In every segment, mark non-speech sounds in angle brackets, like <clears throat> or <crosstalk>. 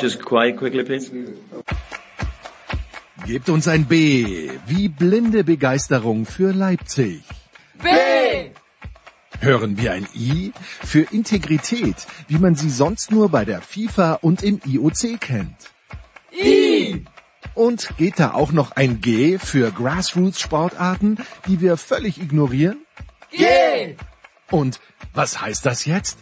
Just quiet quickly, please. Gebt uns ein B wie blinde Begeisterung für Leipzig. B! Hören wir ein I für Integrität, wie man sie sonst nur bei der FIFA und im IOC kennt. I! Und geht da auch noch ein G für Grassroots-Sportarten, die wir völlig ignorieren? G! Und was heißt das jetzt?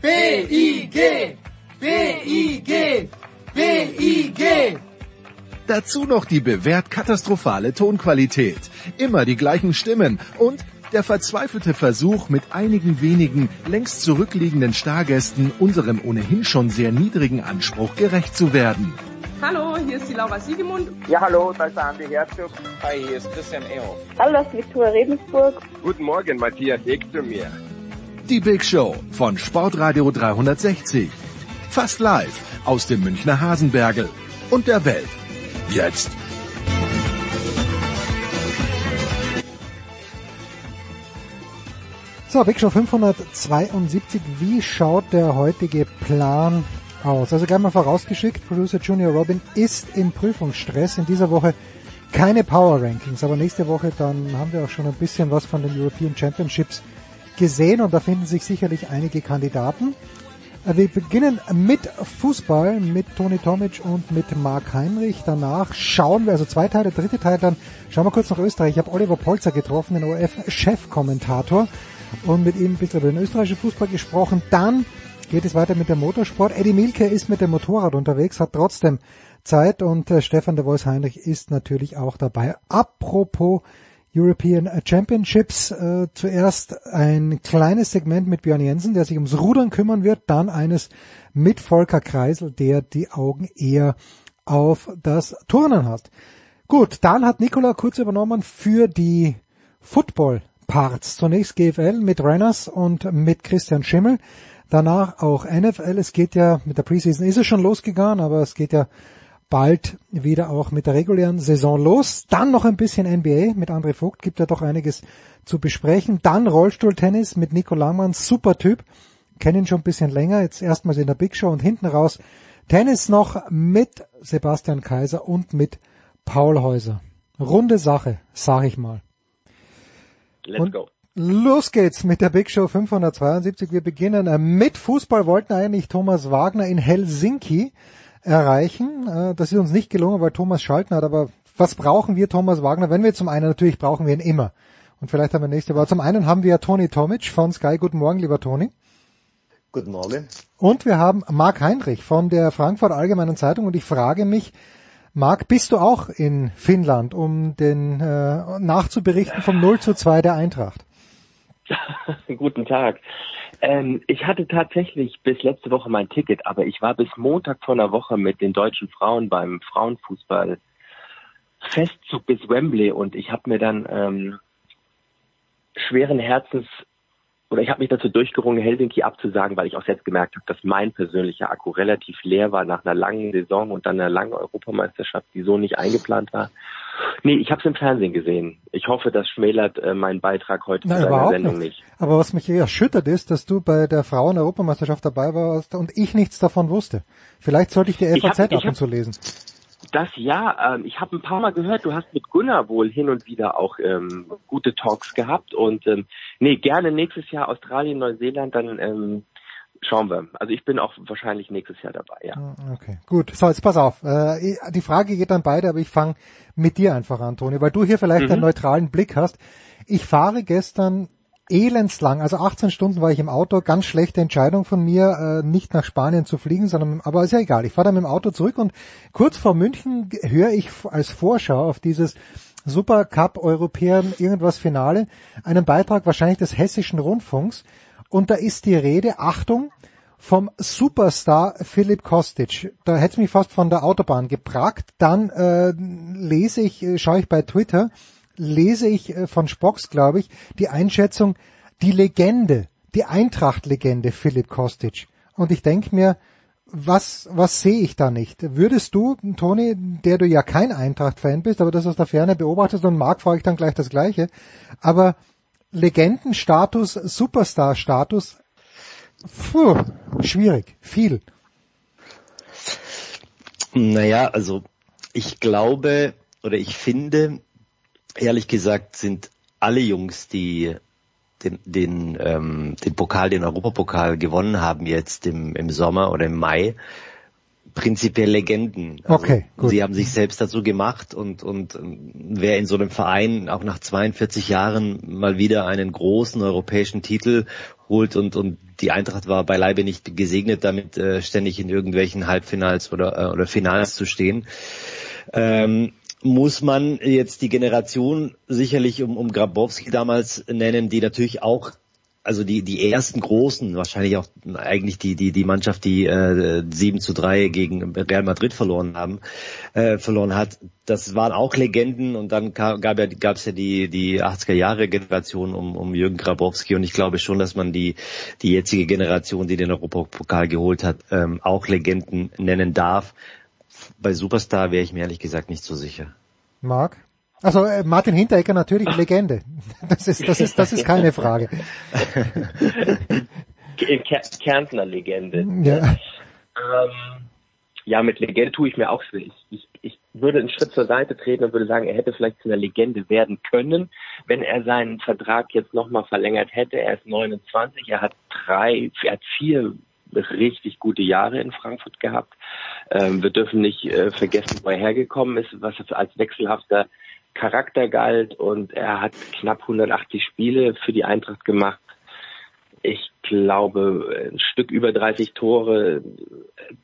B-I-G! B-I-G! B-I-G! Dazu noch die bewährt katastrophale Tonqualität, immer die gleichen Stimmen und der verzweifelte Versuch, mit einigen wenigen längst zurückliegenden Stargästen unserem ohnehin schon sehr niedrigen Anspruch gerecht zu werden. Hallo, hier ist die Laura Siegemund. Ja, hallo, da ist der Andi Herzog. Hi, hier ist Christian Ehoff. Hallo, das ist Viktoria Regensburg. Guten Morgen, Matthias Ekströmier. Die Big Show von Sportradio 360. Fast live aus dem Münchner Hasenbergel und der Welt. Jetzt. So, Big Show 572. Wie schaut der heutige Plan aus? Also gleich mal vorausgeschickt, Producer Junior Robin ist im Prüfungsstress. In dieser Woche keine Power Rankings, aber nächste Woche dann haben wir auch schon ein bisschen was von den European Championships gesehen und da finden sich sicherlich einige Kandidaten. Äh, Wir beginnen mit Fußball, mit Toni Tomic und mit Marc Heinrich. Danach schauen wir, also zwei Teile, dritte Teil, dann schauen wir kurz nach Österreich. Ich habe Oliver Polzer getroffen, den ORF-Chefkommentator und mit ihm ein bisschen über den österreichischen Fußball gesprochen. Dann geht es weiter mit dem Motorsport. Eddie Milke ist mit dem Motorrad unterwegs, hat trotzdem Zeit und äh, Stefan de Vois Heinrich ist natürlich auch dabei. Apropos European Championships, äh, zuerst ein kleines Segment mit Björn Jensen, der sich ums Rudern kümmern wird, dann eines mit Volker Kreisel, der die Augen eher auf das Turnen hat. Gut, dann hat Nikola kurz übernommen für die Football Parts. Zunächst GFL mit Renners und mit Christian Schimmel. Danach auch NFL. Es geht ja, mit der Preseason ist es schon losgegangen, aber es geht ja bald wieder auch mit der regulären Saison los. Dann noch ein bisschen NBA mit André Vogt, gibt ja doch einiges zu besprechen. Dann Rollstuhltennis mit Nico Langmann, super Typ. Kennen ihn schon ein bisschen länger, jetzt erstmals in der Big Show und hinten raus Tennis noch mit Sebastian Kaiser und mit Paul Häuser. Runde Sache, sag ich mal. Let's Und go. Los geht's mit der Big Show 572. Wir beginnen mit Fußball. Wollten eigentlich Thomas Wagner in Helsinki erreichen. Äh, Das ist uns nicht gelungen, weil Thomas Schalten hat. Aber was brauchen wir Thomas Wagner? Wenn wir zum einen, natürlich brauchen wir ihn immer. Und vielleicht haben wir nächste Woche. Zum einen haben wir Toni Tomic von Sky. Guten Morgen, lieber Toni. Guten Morgen. Und wir haben Marc Heinrich von der Frankfurt Allgemeinen Zeitung. Und ich frage mich, Marc, bist du auch in Finnland, um den äh, nachzuberichten vom 0 zu 2 der Eintracht? <laughs> Guten Tag. Ähm, ich hatte tatsächlich bis letzte Woche mein Ticket, aber ich war bis Montag vor einer Woche mit den deutschen Frauen beim Frauenfußball Festzug bis Wembley und ich habe mir dann ähm, schweren Herzens oder ich habe mich dazu durchgerungen, Helsinki abzusagen, weil ich auch selbst gemerkt habe, dass mein persönlicher Akku relativ leer war nach einer langen Saison und dann einer langen Europameisterschaft, die so nicht eingeplant war. Nee, ich habe es im Fernsehen gesehen. Ich hoffe, das schmälert äh, meinen Beitrag heute Nein, zu deiner Sendung nicht. nicht. Aber was mich eher erschüttert ist, dass du bei der Frauen-Europameisterschaft dabei warst und ich nichts davon wusste. Vielleicht sollte ich die FAZ ab und zu lesen. Das ja, ähm, ich habe ein paar Mal gehört, du hast mit Gunnar wohl hin und wieder auch ähm, gute Talks gehabt und ähm, nee, gerne nächstes Jahr Australien, Neuseeland, dann ähm, schauen wir. Also ich bin auch wahrscheinlich nächstes Jahr dabei, ja. Ah, Okay, gut. So, jetzt pass auf. Äh, die Frage geht an beide, aber ich fange mit dir einfach an, Toni, weil du hier vielleicht Mhm. einen neutralen Blick hast. Ich fahre gestern elendslang, also 18 Stunden war ich im Auto, ganz schlechte Entscheidung von mir, äh, nicht nach Spanien zu fliegen, sondern, aber ist ja egal, ich fahre dann mit dem Auto zurück und kurz vor München höre ich als Vorschau auf dieses Supercup Europäen irgendwas Finale einen Beitrag wahrscheinlich des hessischen Rundfunks und da ist die Rede, Achtung, vom Superstar Philipp Kostic. Da hätte mich fast von der Autobahn gepragt. Dann äh, lese ich, äh, schaue ich bei Twitter, lese ich äh, von Spocks, glaube ich, die Einschätzung, die Legende, die Eintracht-Legende Philipp Kostic. Und ich denke mir, was, was sehe ich da nicht? Würdest du, Toni, der du ja kein Eintracht-Fan bist, aber das aus der Ferne beobachtest und Marc frage ich dann gleich das Gleiche, aber Legendenstatus, Superstar-Status, Puh, schwierig, viel. Naja, also ich glaube oder ich finde, ehrlich gesagt, sind alle Jungs, die den, den, ähm, den Pokal, den Europapokal gewonnen haben jetzt im, im Sommer oder im Mai, prinzipiell Legenden. Also okay, gut. Sie haben sich selbst dazu gemacht und, und ähm, wer in so einem Verein auch nach 42 Jahren mal wieder einen großen europäischen Titel holt und, und die Eintracht war beileibe nicht gesegnet damit, äh, ständig in irgendwelchen Halbfinals oder, äh, oder Finals zu stehen. Ähm, muss man jetzt die Generation sicherlich um, um Grabowski damals nennen, die natürlich auch also die die ersten großen, wahrscheinlich auch eigentlich die die die Mannschaft, die äh, 7 zu 3 gegen Real Madrid verloren haben, äh, verloren hat, das waren auch Legenden und dann gab ja gab's ja die die 80er Jahre Generation um um Jürgen Grabowski und ich glaube schon, dass man die die jetzige Generation, die den Europapokal geholt hat, ähm, auch Legenden nennen darf. Bei Superstar wäre ich mir ehrlich gesagt nicht so sicher. Marc? Also äh, Martin Hinteregger natürlich Legende. <laughs> Das ist, das ist, das ist keine Frage. Kärntner Legende. Ja. Ähm, ja, mit Legende tue ich mir auch schwer. Ich, ich, ich würde einen Schritt zur Seite treten und würde sagen, er hätte vielleicht zu einer Legende werden können, wenn er seinen Vertrag jetzt nochmal verlängert hätte. Er ist 29, er hat drei, er hat vier richtig gute Jahre in Frankfurt gehabt. Ähm, wir dürfen nicht äh, vergessen, wo er hergekommen ist, was er als wechselhafter Charakter galt und er hat knapp 180 Spiele für die Eintracht gemacht. Ich glaube, ein Stück über 30 Tore,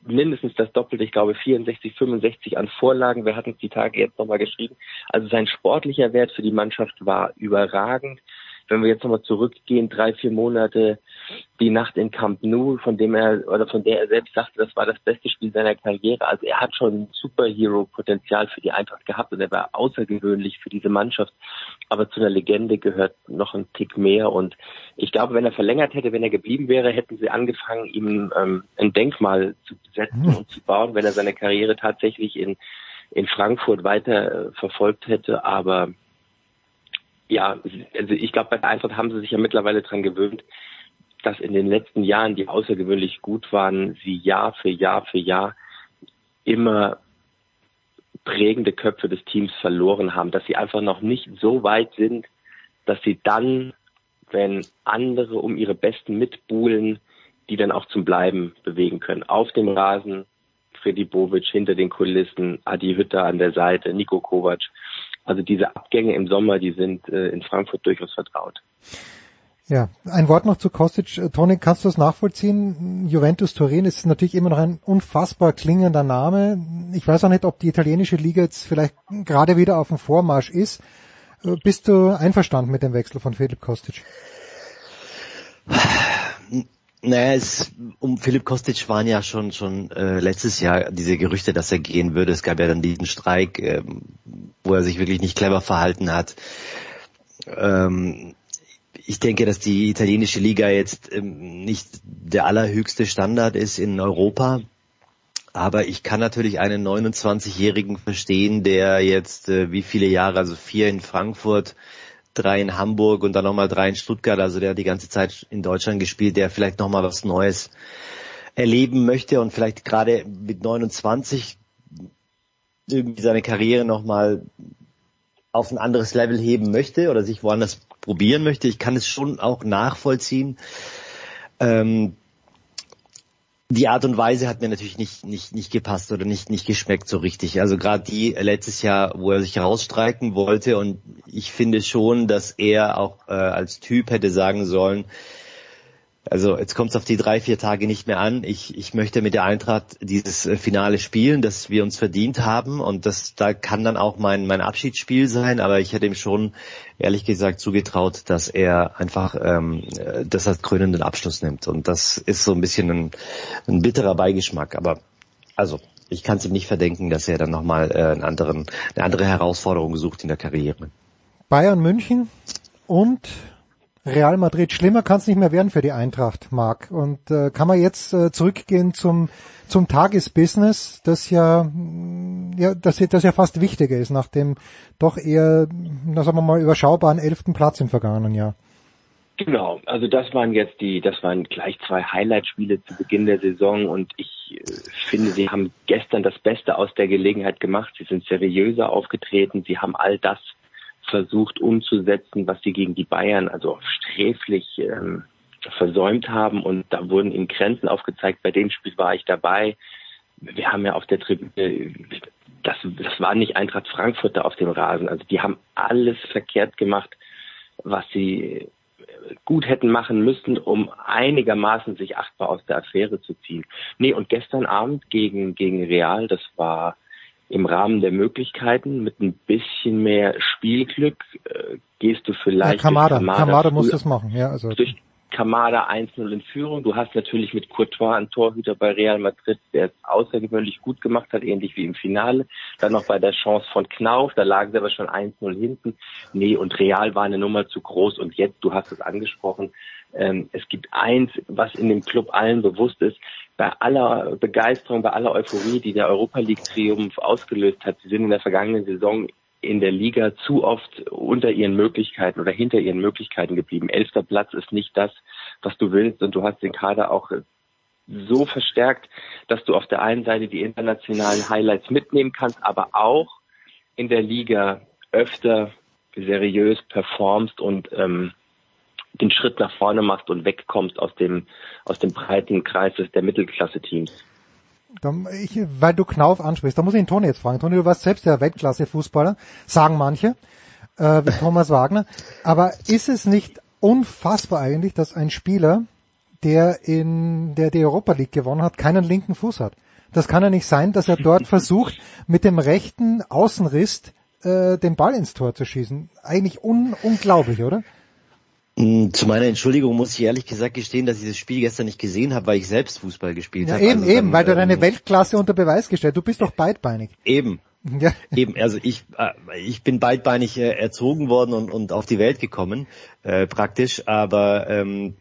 mindestens das Doppelte, ich glaube 64, 65 an Vorlagen. Wir hatten es die Tage jetzt nochmal geschrieben. Also sein sportlicher Wert für die Mannschaft war überragend wenn wir jetzt nochmal zurückgehen, drei, vier Monate, die Nacht in Camp Nou, von dem er oder von der er selbst sagte, das war das beste Spiel seiner Karriere. Also er hat schon Superhero-Potenzial für die Eintracht gehabt und er war außergewöhnlich für diese Mannschaft. Aber zu einer Legende gehört noch ein Tick mehr. Und ich glaube, wenn er verlängert hätte, wenn er geblieben wäre, hätten sie angefangen, ihm ähm, ein Denkmal zu setzen und zu bauen, wenn er seine Karriere tatsächlich in in Frankfurt weiter äh, verfolgt hätte. Aber ja, also ich glaube, bei der Eintracht haben sie sich ja mittlerweile dran gewöhnt, dass in den letzten Jahren, die außergewöhnlich gut waren, sie Jahr für Jahr für Jahr immer prägende Köpfe des Teams verloren haben, dass sie einfach noch nicht so weit sind, dass sie dann, wenn andere um ihre Besten mitbuhlen, die dann auch zum Bleiben bewegen können. Auf dem Rasen, Freddy Bovic hinter den Kulissen, Adi Hütter an der Seite, Nico Kovac. Also diese Abgänge im Sommer, die sind äh, in Frankfurt durchaus vertraut. Ja, ein Wort noch zu Kostic. Äh, Toni, kannst du das nachvollziehen? Juventus Turin ist natürlich immer noch ein unfassbar klingender Name. Ich weiß auch nicht, ob die italienische Liga jetzt vielleicht gerade wieder auf dem Vormarsch ist. Äh, bist du einverstanden mit dem Wechsel von Philipp Kostic? Naja, es, um Philipp Kostic waren ja schon schon äh, letztes Jahr diese Gerüchte, dass er gehen würde. Es gab ja dann diesen Streik, äh, wo er sich wirklich nicht clever verhalten hat. Ähm, ich denke, dass die italienische Liga jetzt ähm, nicht der allerhöchste Standard ist in Europa. Aber ich kann natürlich einen 29-Jährigen verstehen, der jetzt äh, wie viele Jahre, also vier in Frankfurt, drei in Hamburg und dann nochmal drei in Stuttgart, also der hat die ganze Zeit in Deutschland gespielt, der vielleicht nochmal was Neues erleben möchte und vielleicht gerade mit 29 irgendwie seine Karriere nochmal auf ein anderes Level heben möchte oder sich woanders probieren möchte. Ich kann es schon auch nachvollziehen. Ähm, die Art und Weise hat mir natürlich nicht, nicht, nicht gepasst oder nicht, nicht geschmeckt so richtig. Also gerade die letztes Jahr, wo er sich rausstreiken wollte und ich finde schon, dass er auch äh, als Typ hätte sagen sollen, also jetzt kommt es auf die drei, vier Tage nicht mehr an. Ich, ich möchte mit der Eintracht dieses äh, Finale spielen, das wir uns verdient haben. Und das da kann dann auch mein, mein Abschiedsspiel sein, aber ich hätte ihm schon ehrlich gesagt zugetraut, dass er einfach ähm, äh, das als krönenden Abschluss nimmt. Und das ist so ein bisschen ein, ein bitterer Beigeschmack. Aber also ich kann es ihm nicht verdenken, dass er dann nochmal äh, einen anderen, eine andere Herausforderung sucht in der Karriere. Bayern München und Real Madrid. Schlimmer kann es nicht mehr werden für die Eintracht, Marc. Und äh, kann man jetzt äh, zurückgehen zum zum Tagesbusiness, das ja, mm, ja das, das ja fast wichtiger ist nach dem doch eher, na sagen wir mal, überschaubaren elften Platz im vergangenen Jahr. Genau, also das waren jetzt die, das waren gleich zwei Highlight-Spiele zu Beginn der Saison und ich äh, finde, sie haben gestern das Beste aus der Gelegenheit gemacht. Sie sind seriöser aufgetreten, sie haben all das versucht umzusetzen, was sie gegen die Bayern also sträflich ähm, versäumt haben und da wurden ihnen Grenzen aufgezeigt. Bei dem Spiel war ich dabei. Wir haben ja auf der Tribüne, das, das war nicht Eintracht Frankfurt da auf dem Rasen. Also die haben alles verkehrt gemacht, was sie gut hätten machen müssen, um einigermaßen sich achtbar aus der Affäre zu ziehen. Nee, und gestern Abend gegen, gegen Real, das war im Rahmen der Möglichkeiten mit ein bisschen mehr Spielglück, äh, gehst du vielleicht ja, Kamada, Kamada, Kamada muss das machen, ja, also durch Kamada 1-0 in Führung. Du hast natürlich mit Courtois einen Torhüter bei Real Madrid, der es außergewöhnlich gut gemacht hat, ähnlich wie im Finale. Dann noch bei der Chance von Knauf, da lagen sie aber schon 1-0 hinten. Nee, und Real war eine Nummer zu groß. Und jetzt, du hast es angesprochen, ähm, es gibt eins, was in dem Club allen bewusst ist, bei aller Begeisterung, bei aller Euphorie, die der Europa League Triumph ausgelöst hat, sie sind in der vergangenen Saison in der Liga zu oft unter ihren Möglichkeiten oder hinter ihren Möglichkeiten geblieben. Elfter Platz ist nicht das, was du willst und du hast den Kader auch so verstärkt, dass du auf der einen Seite die internationalen Highlights mitnehmen kannst, aber auch in der Liga öfter seriös performst und ähm, den Schritt nach vorne machst und wegkommst aus dem aus dem breiten Kreis der Mittelklasse-Teams. Ich, weil du Knauf ansprichst, da muss ich den Toni jetzt fragen. Toni, du warst selbst der Weltklasse-Fußballer, sagen manche, äh, wie Thomas Wagner. Aber ist es nicht unfassbar eigentlich, dass ein Spieler, der in der die Europa League gewonnen hat, keinen linken Fuß hat? Das kann ja nicht sein, dass er dort <laughs> versucht, mit dem rechten Außenriss äh, den Ball ins Tor zu schießen. Eigentlich un unglaublich, oder? Mm, zu meiner Entschuldigung muss ich ehrlich gesagt gestehen, dass ich das Spiel gestern nicht gesehen habe, weil ich selbst Fußball gespielt ja, habe. Eben, also eben, dann, weil du ähm, deine Weltklasse unter Beweis gestellt. Du bist doch beidbeinig. Eben. <laughs> Ja. Eben, also ich, äh, ich bin beidbeinig äh, erzogen worden und, und auf die Welt gekommen, äh, praktisch, aber ähm,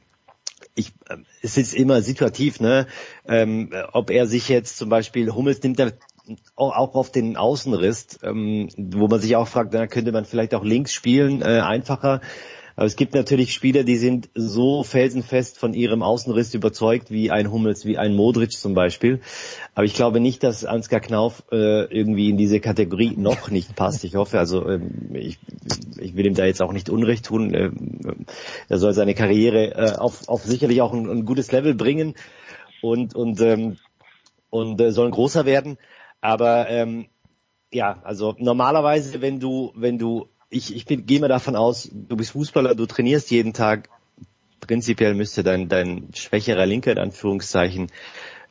ich, äh, es ist immer situativ, ne? Ähm, ob er sich jetzt zum Beispiel Hummels nimmt er auch auf den Außenriss, ähm, wo man sich auch fragt, da könnte man vielleicht auch links spielen, äh, einfacher. Aber es gibt natürlich Spieler, die sind so felsenfest von ihrem Außenriss überzeugt, wie ein Hummels, wie ein Modric zum Beispiel. Aber ich glaube nicht, dass Ansgar Knauf äh, irgendwie in diese Kategorie noch nicht passt. Ich hoffe, also ähm, ich, ich will ihm da jetzt auch nicht Unrecht tun. Äh, er soll seine Karriere äh, auf, auf sicherlich auch ein, ein gutes Level bringen und und ähm, und äh, soll ein großer werden. Aber ähm, ja, also normalerweise, wenn du wenn du ich, ich bin, gehe mal davon aus, du bist Fußballer, du trainierst jeden Tag. Prinzipiell müsste dein, dein schwächerer Linker, in Anführungszeichen,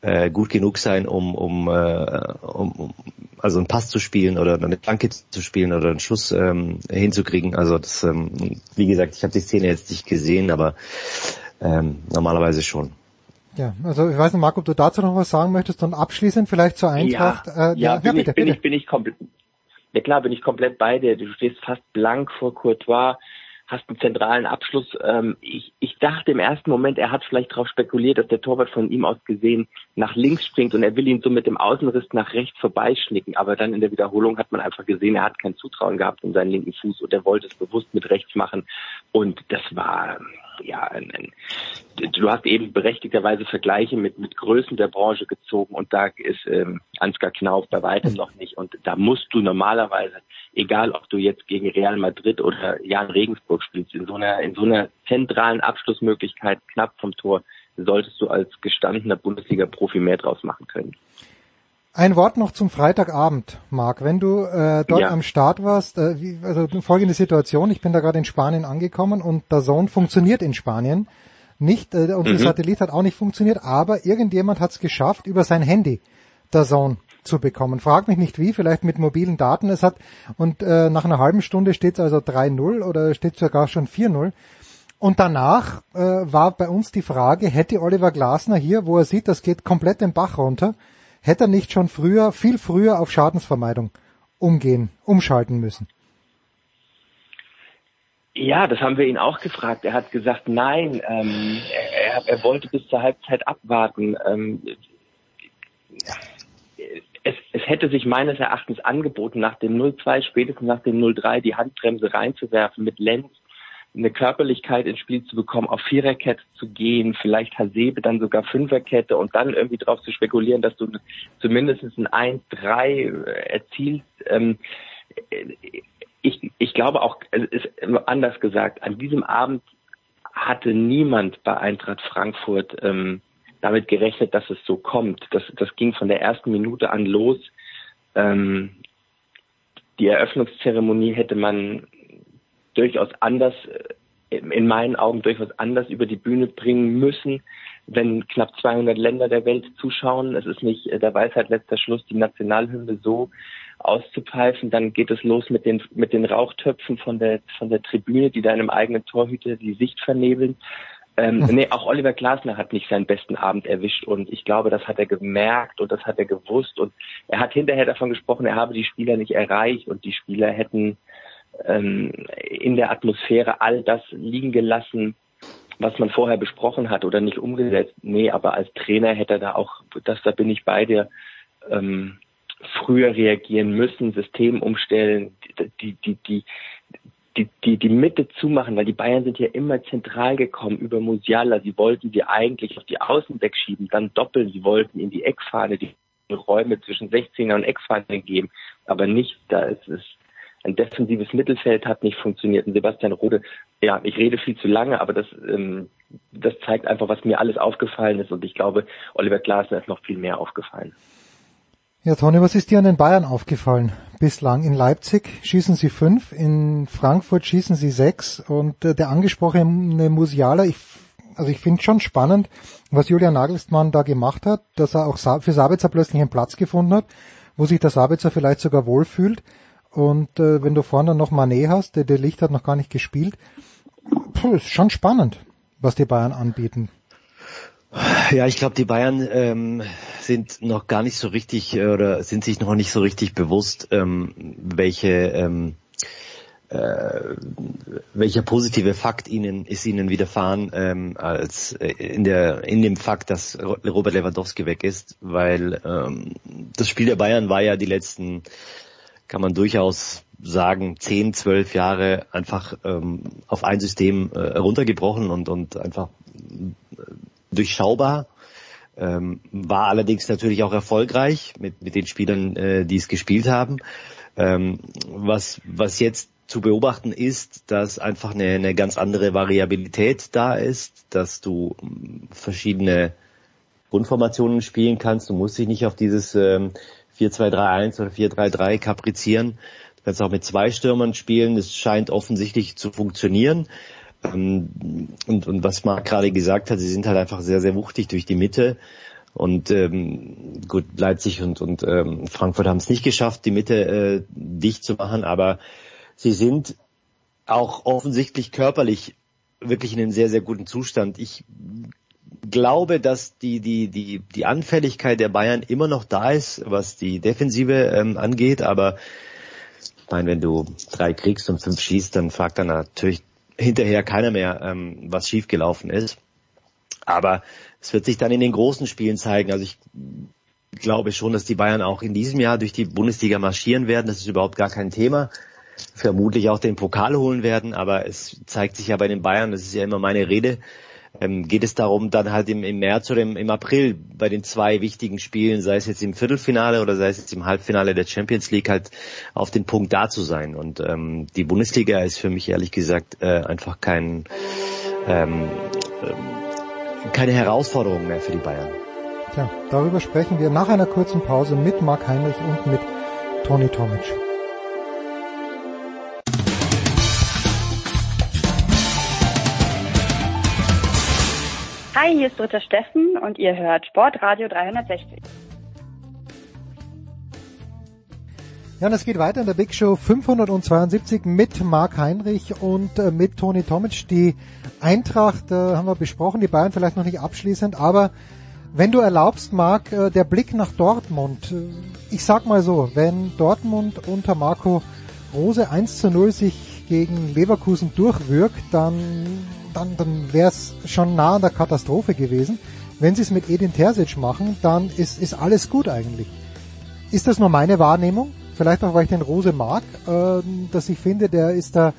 äh, gut genug sein, um, um, äh, um, um also einen Pass zu spielen oder eine Flanke zu spielen oder einen Schuss ähm, hinzukriegen. Also das, ähm, wie gesagt, ich habe die Szene jetzt nicht gesehen, aber ähm, normalerweise schon. Ja, also ich weiß nicht, Marc, ob du dazu noch was sagen möchtest und abschließend vielleicht zur Eintracht. Ja, äh, ja, ja, bin, bitte, ich, bin bitte. ich, bin ich komplett, ja klar, bin ich komplett bei dir. Du stehst fast blank vor Courtois, hast einen zentralen Abschluss. Ähm, ich, ich dachte im ersten Moment, er hat vielleicht darauf spekuliert, dass der Torwart von ihm aus gesehen nach links springt und er will ihn so mit dem Außenriss nach rechts vorbeischnicken. Aber dann in der Wiederholung hat man einfach gesehen, er hat kein Zutrauen gehabt in seinen linken Fuß und er wollte es bewusst mit rechts machen. Und das war ja, ein, ein, du hast eben berechtigterweise Vergleiche mit, mit Größen der Branche gezogen und da ist ähm, Ansgar Knauf bei weitem noch nicht. Und da musst du normalerweise, egal ob du jetzt gegen Real Madrid oder Jan Regensburg spielst, in so einer, in so einer zentralen Abschlussmöglichkeit knapp vom Tor, solltest du als gestandener Bundesliga-Profi mehr draus machen können. Ein Wort noch zum Freitagabend, Marc. Wenn du äh, dort Ja. am Start warst, äh, wie, also folgende Situation, ich bin da gerade in Spanien angekommen und der Zone funktioniert in Spanien nicht äh, und Mhm. der Satellit hat auch nicht funktioniert, aber irgendjemand hat es geschafft, über sein Handy der Zone zu bekommen. Frag mich nicht wie, vielleicht mit mobilen Daten. Es hat und äh, nach einer halben Stunde steht es also 3-0 oder steht sogar schon 4-0. Und danach äh, war bei uns die Frage, hätte Oliver Glasner hier, wo er sieht, das geht komplett den Bach runter, hätte er nicht schon früher, viel früher auf Schadensvermeidung umgehen, umschalten müssen? Ja, das haben wir ihn auch gefragt. Er hat gesagt, nein, ähm, er, er wollte bis zur Halbzeit abwarten. Ähm, es, es hätte sich meines Erachtens angeboten, nach dem 0-2, spätestens nach dem 0-3 die Handbremse reinzuwerfen mit Lenz, eine Körperlichkeit ins Spiel zu bekommen, auf Viererkette zu gehen, vielleicht Hasebe dann sogar Fünferkette und dann irgendwie darauf zu spekulieren, dass du zumindest ein 1-3 erzielst. Ähm, ich, ich glaube auch, ist anders gesagt, an diesem Abend hatte niemand bei Eintracht Frankfurt ähm, damit gerechnet, dass es so kommt. Das, das ging von der ersten Minute an los. Ähm, die Eröffnungszeremonie hätte man durchaus anders, äh, in meinen Augen durchaus anders über die Bühne bringen müssen, wenn knapp 200 Länder der Welt zuschauen. Es ist nicht äh, der Weisheit letzter Schluss, die Nationalhymne so auszupfeifen. Dann geht es los mit den, mit den Rauchtöpfen von der, von der Tribüne, die deinem eigenen Torhüter die Sicht vernebeln. Ähm, nee, auch Oliver Glasner hat nicht seinen besten Abend erwischt und ich glaube, das hat er gemerkt und das hat er gewusst und er hat hinterher davon gesprochen, er habe die Spieler nicht erreicht und die Spieler hätten in der Atmosphäre all das liegen gelassen, was man vorher besprochen hat oder nicht umgesetzt. Nee, aber als Trainer hätte er da auch, das da bin ich bei dir, ähm, früher reagieren müssen, System umstellen, die, die, die, die, die, die Mitte zumachen, weil die Bayern sind ja immer zentral gekommen über Musiala. Sie wollten sie eigentlich auf die Außen wegschieben, dann doppeln. Sie wollten in die Eckfahne die Räume zwischen 16er und Eckfahne geben, aber nicht, da ist es ein defensives Mittelfeld hat nicht funktioniert. Und Sebastian Rode, ja, ich rede viel zu lange, aber das, ähm, das zeigt einfach, was mir alles aufgefallen ist. Und ich glaube, Oliver Glasner ist noch viel mehr aufgefallen. Ja, Toni, was ist dir an den Bayern aufgefallen bislang? In Leipzig schießen sie fünf, in Frankfurt schießen sie sechs und äh, der angesprochene Musiala, ich, also ich finde schon spannend, was Julian Nagelsmann da gemacht hat, dass er auch für Sabitzer plötzlich einen Platz gefunden hat, wo sich der Sabitzer vielleicht sogar wohlfühlt. Und äh, wenn du vorne noch Manet hast, der, der Licht hat noch gar nicht gespielt, puh, ist schon spannend, was die Bayern anbieten. Ja, ich glaube, die Bayern ähm, sind noch gar nicht so richtig äh, oder sind sich noch nicht so richtig bewusst, ähm, welche ähm, äh, welcher positive Fakt ihnen ist ihnen widerfahren ähm, als äh, in der in dem Fakt, dass Robert Lewandowski weg ist, weil ähm, das Spiel der Bayern war ja die letzten kann man durchaus sagen, zehn, zwölf Jahre einfach ähm, auf ein System äh, runtergebrochen und, und einfach durchschaubar. Ähm, war allerdings natürlich auch erfolgreich mit, mit den Spielern, äh, die es gespielt haben. Ähm, was, was jetzt zu beobachten ist, dass einfach eine, eine ganz andere Variabilität da ist, dass du ähm, verschiedene Grundformationen spielen kannst. Du musst dich nicht auf dieses ähm, 4-2-3-1 oder 4-3-3 kaprizieren. Du kannst auch mit zwei Stürmern spielen. Das scheint offensichtlich zu funktionieren. Ähm, und, und was Marc gerade gesagt hat, sie sind halt einfach sehr, sehr wuchtig durch die Mitte. Und ähm, gut, Leipzig und, und ähm, Frankfurt haben es nicht geschafft, die Mitte äh, dicht zu machen, aber sie sind auch offensichtlich körperlich wirklich in einem sehr, sehr guten Zustand. Ich glaube, dass die, die, die, die Anfälligkeit der Bayern immer noch da ist, was die Defensive ähm, angeht, aber ich meine, wenn du drei kriegst und fünf schießt, dann fragt dann natürlich hinterher keiner mehr, ähm, was schiefgelaufen ist. Aber es wird sich dann in den großen Spielen zeigen. Also ich glaube schon, dass die Bayern auch in diesem Jahr durch die Bundesliga marschieren werden. Das ist überhaupt gar kein Thema. Vermutlich auch den Pokal holen werden, aber es zeigt sich ja bei den Bayern, das ist ja immer meine Rede, ähm, geht es darum, dann halt im, im März oder im, im April bei den zwei wichtigen Spielen, sei es jetzt im Viertelfinale oder sei es jetzt im Halbfinale der Champions League, halt auf den Punkt da zu sein. Und ähm, die Bundesliga ist für mich ehrlich gesagt äh, einfach kein, ähm, äh, keine Herausforderung mehr für die Bayern. Tja, darüber sprechen wir nach einer kurzen Pause mit Marc Heinrich und mit Toni Tomic. Hi, hier ist Dritter Steffen und ihr hört Sportradio 360. Ja, und es geht weiter in der Big Show 572 mit Marc Heinrich und äh, mit Toni Tomic. Die Eintracht äh, haben wir besprochen, die Bayern vielleicht noch nicht abschließend, aber wenn du erlaubst, Marc, äh, der Blick nach Dortmund. Äh, ich sag mal so, wenn Dortmund unter Marco Rose 1 zu 0 sich gegen Leverkusen durchwirkt, dann dann, dann wäre es schon nah an der Katastrophe gewesen. Wenn sie es mit Edin Terzic machen, dann ist, ist alles gut eigentlich. Ist das nur meine Wahrnehmung? Vielleicht auch, weil ich den Rose mag, äh, dass ich finde, der ist da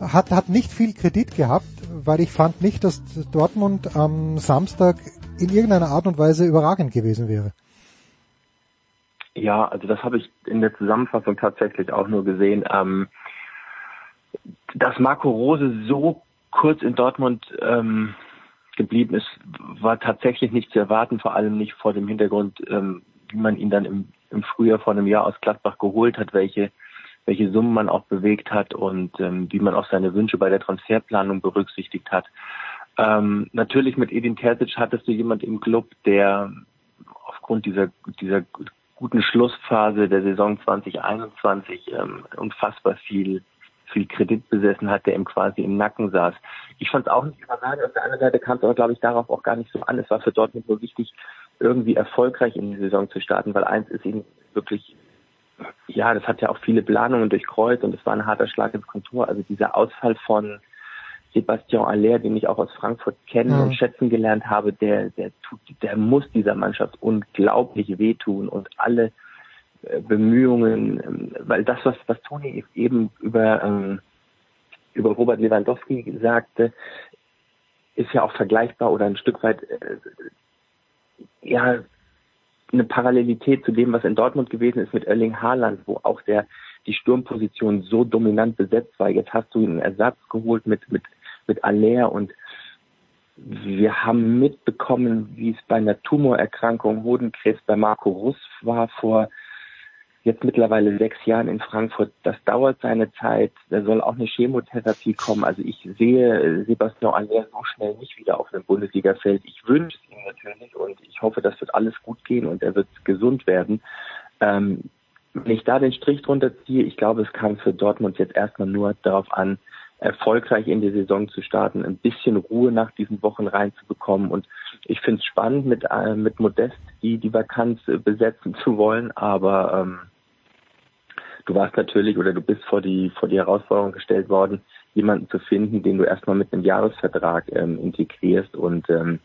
hat, hat nicht viel Kredit gehabt, weil ich fand nicht, dass Dortmund am Samstag in irgendeiner Art und Weise überragend gewesen wäre. Ja, also das habe ich in der Zusammenfassung tatsächlich auch nur gesehen. Ähm, dass Marco Rose so kurz in Dortmund ähm, geblieben ist, war tatsächlich nicht zu erwarten, vor allem nicht vor dem Hintergrund, ähm, wie man ihn dann im, im Frühjahr vor einem Jahr aus Gladbach geholt hat, welche welche Summen man auch bewegt hat und ähm, wie man auch seine Wünsche bei der Transferplanung berücksichtigt hat. Ähm, natürlich mit Edin Terzic hattest du jemand im Club, der aufgrund dieser dieser guten Schlussphase der Saison 2021 ähm, unfassbar viel viel Kredit besessen hat, der ihm quasi im Nacken saß. Ich fand es auch nicht überragend. Auf der anderen Seite kam es aber, glaube ich, darauf auch gar nicht so an. Es war für Dortmund nur wichtig, irgendwie erfolgreich in die Saison zu starten, weil eins ist ihnen wirklich, ja, das hat ja auch viele Planungen durchkreuzt und es war ein harter Schlag ins Kontor. Also dieser Ausfall von Sebastian Aller, den ich auch aus Frankfurt kennen mhm. und schätzen gelernt habe, der, der tut, der muss dieser Mannschaft unglaublich wehtun und alle Bemühungen, ähm, weil das, was, was Toni eben über, ähm, über Robert Lewandowski sagte, ist ja auch vergleichbar oder ein Stück weit äh, ja eine Parallelität zu dem, was in Dortmund gewesen ist mit Erling Haaland, wo auch der die Sturmposition so dominant besetzt war. Jetzt hast du einen Ersatz geholt mit mit mit Aller und wir haben mitbekommen, wie es bei einer Tumorerkrankung Hodenkrebs bei Marco Russ war vor jetzt mittlerweile sechs Jahren in Frankfurt. Das dauert seine Zeit. Da soll auch eine Chemotherapie kommen. Also ich sehe Sebastian Aller so schnell nicht wieder auf dem Bundesliga-Feld. Ich wünsche es ihm natürlich und ich hoffe, das wird alles gut gehen und er wird gesund werden. Ähm, wenn ich da den Strich drunter ziehe, ich glaube, es kam für Dortmund jetzt erstmal nur darauf an, erfolgreich in die Saison zu starten, ein bisschen Ruhe nach diesen Wochen reinzubekommen. Und ich finde es spannend, mit, äh, mit Modest die, die Vakanz äh, besetzen zu wollen, aber ähm, du warst natürlich oder du bist vor die, vor die Herausforderung gestellt worden, jemanden zu finden, den du erstmal mit einem Jahresvertrag ähm, integrierst. Und ähm,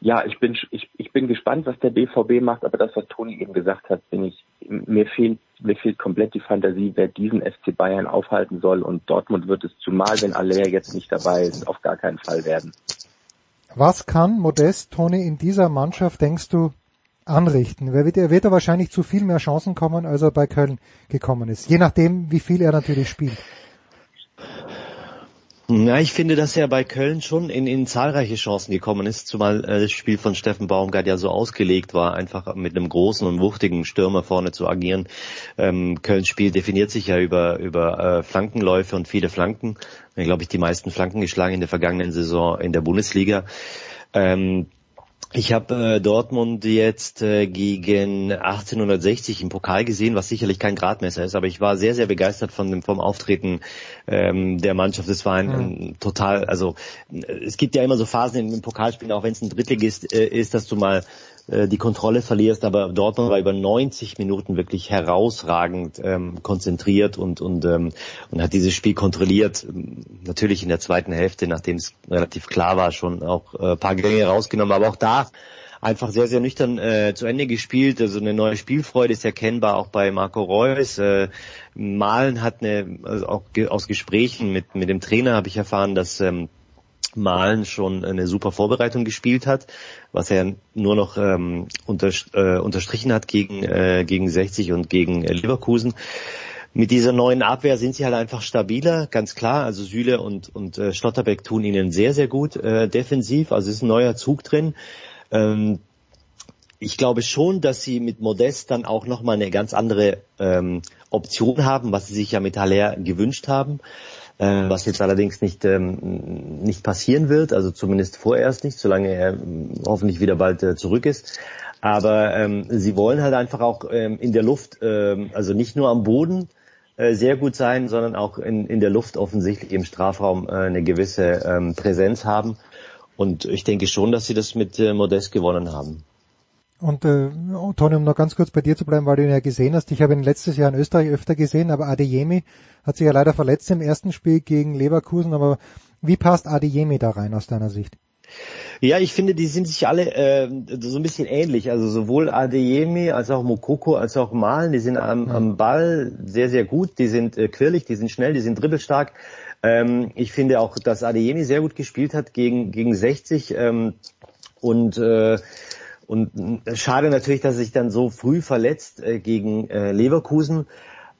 ja, ich bin, ich, ich bin gespannt, was der BVB macht, aber das, was Toni eben gesagt hat, bin ich, mir fehlt, mir fehlt komplett die Fantasie, wer diesen FC Bayern aufhalten soll. Und Dortmund wird es zumal, wenn Aller jetzt nicht dabei ist, auf gar keinen Fall werden. Was kann Modest, Toni, in dieser Mannschaft, denkst du, anrichten. Er wird, er wird er wahrscheinlich zu viel mehr Chancen kommen, als er bei Köln gekommen ist. Je nachdem, wie viel er natürlich spielt. Ja, ich finde, dass er bei Köln schon in, in zahlreiche Chancen gekommen ist, zumal äh, das Spiel von Steffen Baumgart ja so ausgelegt war, einfach mit einem großen und wuchtigen Stürmer vorne zu agieren. Ähm, Kölns Spiel definiert sich ja über, über äh, Flankenläufe und viele Flanken. Ich glaube ich, die meisten Flanken geschlagen in der vergangenen Saison in der Bundesliga. Ähm, ich habe äh, Dortmund jetzt äh, gegen 1860 im Pokal gesehen, was sicherlich kein Gradmesser ist, aber ich war sehr, sehr begeistert von dem, vom Auftreten ähm, der Mannschaft. Es war ein, ein, total, also es gibt ja immer so Phasen im Pokalspielen, auch wenn es ein Drittligist äh, ist, dass du mal die Kontrolle verlierst, aber Dortmund war über 90 Minuten wirklich herausragend ähm, konzentriert und und ähm, und hat dieses Spiel kontrolliert. Natürlich in der zweiten Hälfte, nachdem es relativ klar war, schon auch äh, paar Gänge rausgenommen, aber auch da einfach sehr, sehr nüchtern äh, zu Ende gespielt. Also eine neue Spielfreude ist erkennbar auch bei Marco Reus. Äh, Malen hat eine, also auch aus Gesprächen mit, mit dem Trainer habe ich erfahren, dass ähm, Malen schon eine super Vorbereitung gespielt hat, was er nur noch ähm, unter, äh, unterstrichen hat gegen, äh, gegen 60 und gegen äh, Leverkusen. Mit dieser neuen Abwehr sind sie halt einfach stabiler, ganz klar. Also Süle und, und äh, Schlotterbeck tun ihnen sehr, sehr gut äh, defensiv. Also ist ein neuer Zug drin. Ähm, ich glaube schon, dass sie mit Modest dann auch nochmal eine ganz andere ähm, Option haben, was sie sich ja mit Haller gewünscht haben äh, was jetzt allerdings nicht, ähm, nicht passieren wird, also zumindest vorerst nicht, solange er ähm, hoffentlich wieder bald äh, zurück ist. Aber ähm, sie wollen halt einfach auch ähm, in der Luft, ähm, also nicht nur am Boden äh, sehr gut sein, sondern auch in, in der Luft offensichtlich im Strafraum äh, eine gewisse ähm, Präsenz haben. Und ich denke schon, dass sie das mit äh, Modest gewonnen haben. Und äh, Toni, um noch ganz kurz bei dir zu bleiben, weil du ihn ja gesehen hast. Ich habe ihn letztes Jahr in Österreich öfter gesehen, aber Adeyemi hat sich ja leider verletzt im ersten Spiel gegen Leverkusen. Aber wie passt Adeyemi da rein aus deiner Sicht? Ja, ich finde, die sind sich alle äh, so ein bisschen ähnlich. Also sowohl Adeyemi als auch Mokoko als auch Malen, die sind am, am Ball sehr, sehr gut. Die sind äh, quirlig, die sind schnell, die sind dribbelstark. Ähm, ich finde auch, dass Adeyemi sehr gut gespielt hat gegen, gegen 60 ähm, und äh, und schade natürlich, dass er sich dann so früh verletzt äh, gegen äh, Leverkusen.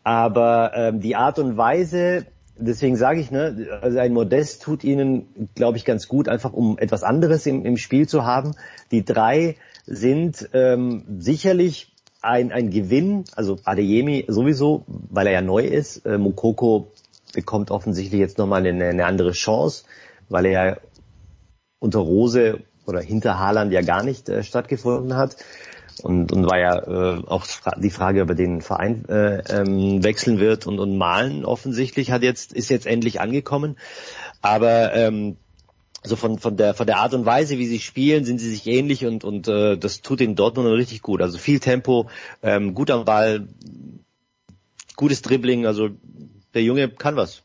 Aber ähm, die Art und Weise, deswegen sage ich, ne, also ein Modest tut ihnen, glaube ich, ganz gut, einfach um etwas anderes im, im Spiel zu haben. Die drei sind ähm, sicherlich ein, ein Gewinn, also Adeyemi sowieso, weil er ja neu ist. Äh, Mukoko bekommt offensichtlich jetzt nochmal eine, eine andere Chance, weil er ja unter Rose oder hinter Haaland ja gar nicht äh, stattgefunden hat. Und, und war ja äh, auch die Frage, ob er den Verein äh, ähm, wechseln wird und, und Malen offensichtlich hat jetzt, ist jetzt endlich angekommen. Aber ähm, also von, von der von der Art und Weise, wie sie spielen, sind sie sich ähnlich und und äh, das tut den Dortmund richtig gut. Also viel Tempo, ähm, gut am Ball, gutes Dribbling. Also der Junge kann was.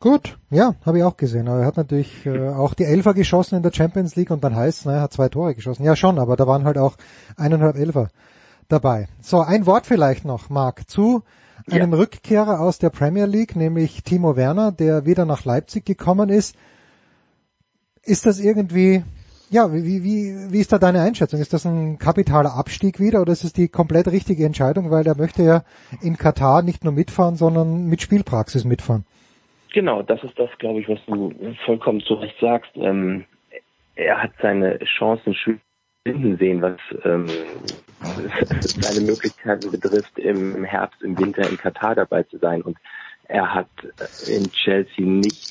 Gut, ja, habe ich auch gesehen. Aber er hat natürlich äh, auch die Elfer geschossen in der Champions League und dann heißt es, er hat zwei Tore geschossen. Ja schon, aber da waren halt auch eineinhalb Elfer dabei. So, ein Wort vielleicht noch, Marc, zu einem ja. Rückkehrer aus der Premier League, nämlich Timo Werner, der wieder nach Leipzig gekommen ist. Ist das irgendwie, ja, wie, wie, wie ist da deine Einschätzung? Ist das ein kapitaler Abstieg wieder oder ist es die komplett richtige Entscheidung, weil er möchte ja in Katar nicht nur mitfahren, sondern mit Spielpraxis mitfahren? Genau, das ist das, glaube ich, was du vollkommen zu Recht sagst. Ähm, er hat seine Chancen schwinden sehen, was ähm, <laughs> seine Möglichkeiten betrifft, im Herbst, im Winter in Katar dabei zu sein. Und er hat in Chelsea nicht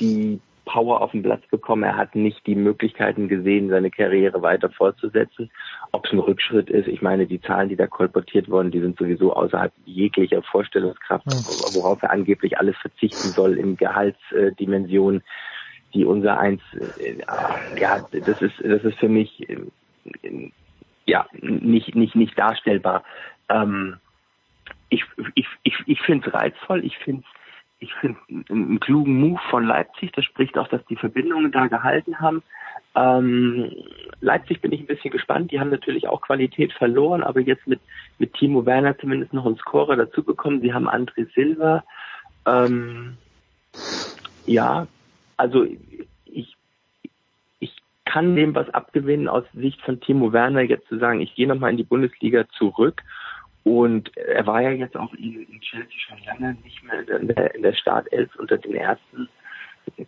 die Power auf den Platz bekommen. Er hat nicht die Möglichkeiten gesehen, seine Karriere weiter fortzusetzen. Ob es ein Rückschritt ist, ich meine, die Zahlen, die da kolportiert wurden, die sind sowieso außerhalb jeglicher Vorstellungskraft, worauf er angeblich alles verzichten soll in Gehaltsdimensionen, die unser eins, äh, ja, das ist, das ist für mich, äh, ja, nicht, nicht, nicht darstellbar. Ähm, ich, ich, ich, ich finde es reizvoll, ich finde es ich finde einen klugen Move von Leipzig. Das spricht auch, dass die Verbindungen da gehalten haben. Ähm, Leipzig bin ich ein bisschen gespannt. Die haben natürlich auch Qualität verloren, aber jetzt mit, mit Timo Werner zumindest noch einen Scorer dazu bekommen. Sie haben André Silva. Ähm, ja, also ich, ich kann dem was abgewinnen aus Sicht von Timo Werner, jetzt zu sagen, ich gehe nochmal in die Bundesliga zurück und er war ja jetzt auch in, in Chelsea schon lange nicht mehr in der, in der Startelf unter den ersten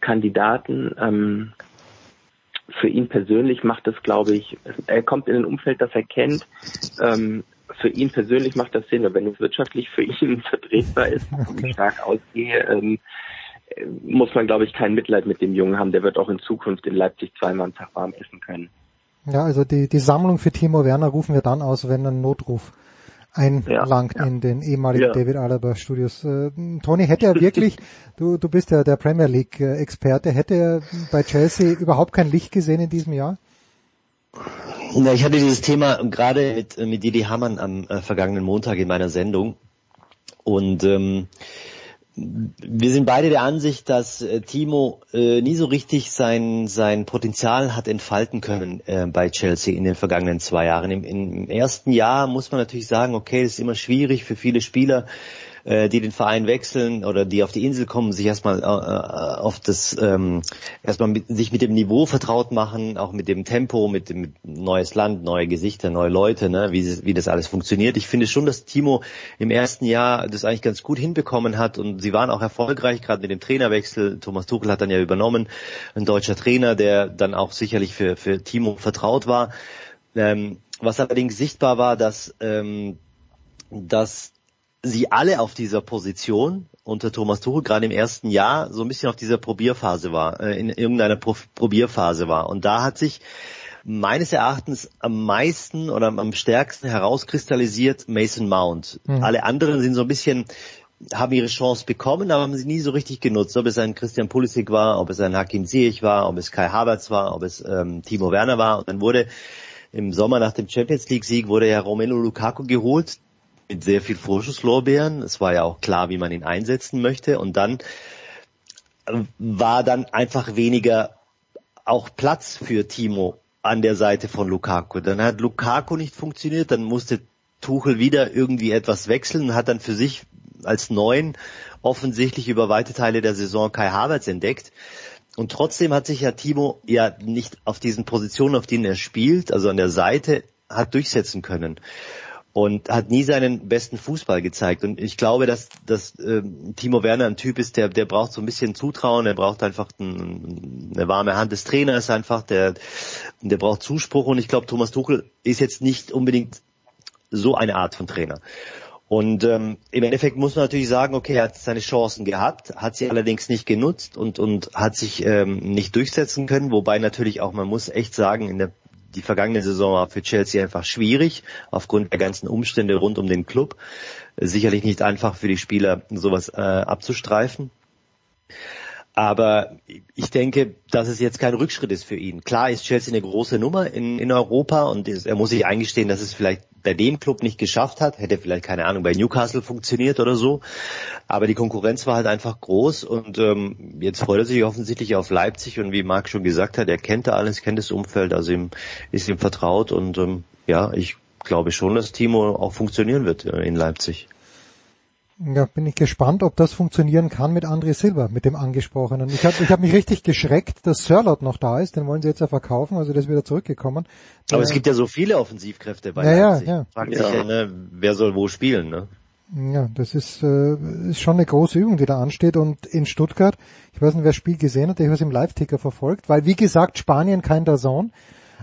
Kandidaten. Ähm, für ihn persönlich macht das, glaube ich, er kommt in ein Umfeld, das er kennt. Ähm, für ihn persönlich macht das Sinn, wenn es wirtschaftlich für ihn <laughs> vertretbar ist, okay. stark ausgehe, ähm, muss man, glaube ich, kein Mitleid mit dem Jungen haben. Der wird auch in Zukunft in Leipzig zweimal am Tag warm essen können. Ja, also die, die Sammlung für Timo Werner rufen wir dann aus, wenn ein Notruf einlangt ja, in den ehemaligen ja. David Alaba Studios. Äh, Tony, hätte er wirklich, <laughs> du, du bist ja der Premier League Experte, hätte er bei Chelsea überhaupt kein Licht gesehen in diesem Jahr? Na, ich hatte dieses Thema gerade mit, mit Didi Hamann am äh, vergangenen Montag in meiner Sendung und ähm, wir sind beide der Ansicht, dass äh, Timo äh, nie so richtig sein, sein Potenzial hat entfalten können äh, bei Chelsea in den vergangenen zwei Jahren. Im, Im ersten Jahr muss man natürlich sagen, okay, das ist immer schwierig für viele Spieler, äh, die den Verein wechseln oder die auf die Insel kommen, sich erstmal äh, auf das ähm, erstmal mit, sich mit dem Niveau vertraut machen, auch mit dem Tempo, mit dem mit neues Land, neue Gesichter, neue Leute, ne, wie, wie das alles funktioniert. Ich finde schon, dass Timo im ersten Jahr das eigentlich ganz gut hinbekommen hat und sie waren auch erfolgreich, gerade mit dem Trainerwechsel. Thomas Tuchel hat dann ja übernommen, ein deutscher Trainer, der dann auch sicherlich für, für Timo vertraut war. Ähm, was allerdings sichtbar war, dass ähm, dass sie alle auf dieser Position unter Thomas Tuchel gerade im ersten Jahr so ein bisschen auf dieser Probierphase war, äh, in irgendeiner Pro Probierphase war. Und da hat sich meines Erachtens am meisten oder am stärksten herauskristallisiert Mason Mount. Mhm. Alle anderen sind so ein bisschen haben ihre Chance bekommen, aber haben sie nie so richtig genutzt. Ob es ein Christian Pulisic war, ob es ein Hakim Ziyech war, ob es Kai Havertz war, ob es ähm, Timo Werner war. Und dann wurde im Sommer nach dem Champions League Sieg wurde ja Romelu Lukaku geholt, mit sehr viel Vorschusslorbeeren. Es war ja auch klar, wie man ihn einsetzen möchte. Und dann äh, war dann einfach weniger auch Platz für Timo an der Seite von Lukaku. Dann hat Lukaku nicht funktioniert, dann musste Tuchel wieder irgendwie etwas wechseln und hat dann für sich als Neun offensichtlich über weite Teile der Saison Kai Havertz entdeckt. Und trotzdem hat sich ja Timo ja nicht auf diesen Positionen, auf denen er spielt, also an der Seite, hat durchsetzen können und hat nie seinen besten Fußball gezeigt. Und ich glaube, dass, dass äh, Timo Werner ein Typ ist, der, der braucht so ein bisschen Zutrauen, er braucht einfach ein, eine warme Hand des Trainers einfach, der, der braucht Zuspruch und ich glaube, Thomas Tuchel ist jetzt nicht unbedingt so eine Art von Trainer. Und ähm, im Endeffekt muss man natürlich sagen, okay, er hat seine Chancen gehabt, hat sie allerdings nicht genutzt und, und hat sich ähm, nicht durchsetzen können, wobei natürlich auch, man muss echt sagen, in der die vergangene Saison war für Chelsea einfach schwierig, aufgrund der ganzen Umstände rund um den Club. Sicherlich nicht einfach für die Spieler, sowas äh, abzustreifen. Aber ich denke, dass es jetzt kein Rückschritt ist für ihn. Klar ist Chelsea eine große Nummer in, in Europa und er muss sich eingestehen, dass es vielleicht bei dem Club nicht geschafft hat. Hätte vielleicht, keine Ahnung, bei Newcastle funktioniert oder so. Aber die Konkurrenz war halt einfach groß und ähm, jetzt freut er sich offensichtlich auf Leipzig und wie Marc schon gesagt hat, er kennt da alles, kennt das Umfeld, also ihm ist ihm vertraut und ähm, ja, ich glaube schon, dass Timo auch funktionieren wird äh, in Leipzig. Ja, bin ich gespannt, ob das funktionieren kann mit André Silva, mit dem angesprochenen. Ich habe ich hab mich richtig geschreckt, dass Sörlot noch da ist, den wollen sie jetzt ja verkaufen, also der ist wieder zurückgekommen. Aber äh, es gibt ja so viele Offensivkräfte bei ja, Leipzig. Ja, ja. Fragt sich ja, ne, wer soll wo spielen, ne? Ja, das ist, äh, ist schon eine große Übung, die da ansteht. Und in Stuttgart, ich weiß nicht, wer das Spiel gesehen hat, ich habe es im Live-Ticker verfolgt, weil wie gesagt, Spanien kein Dazon.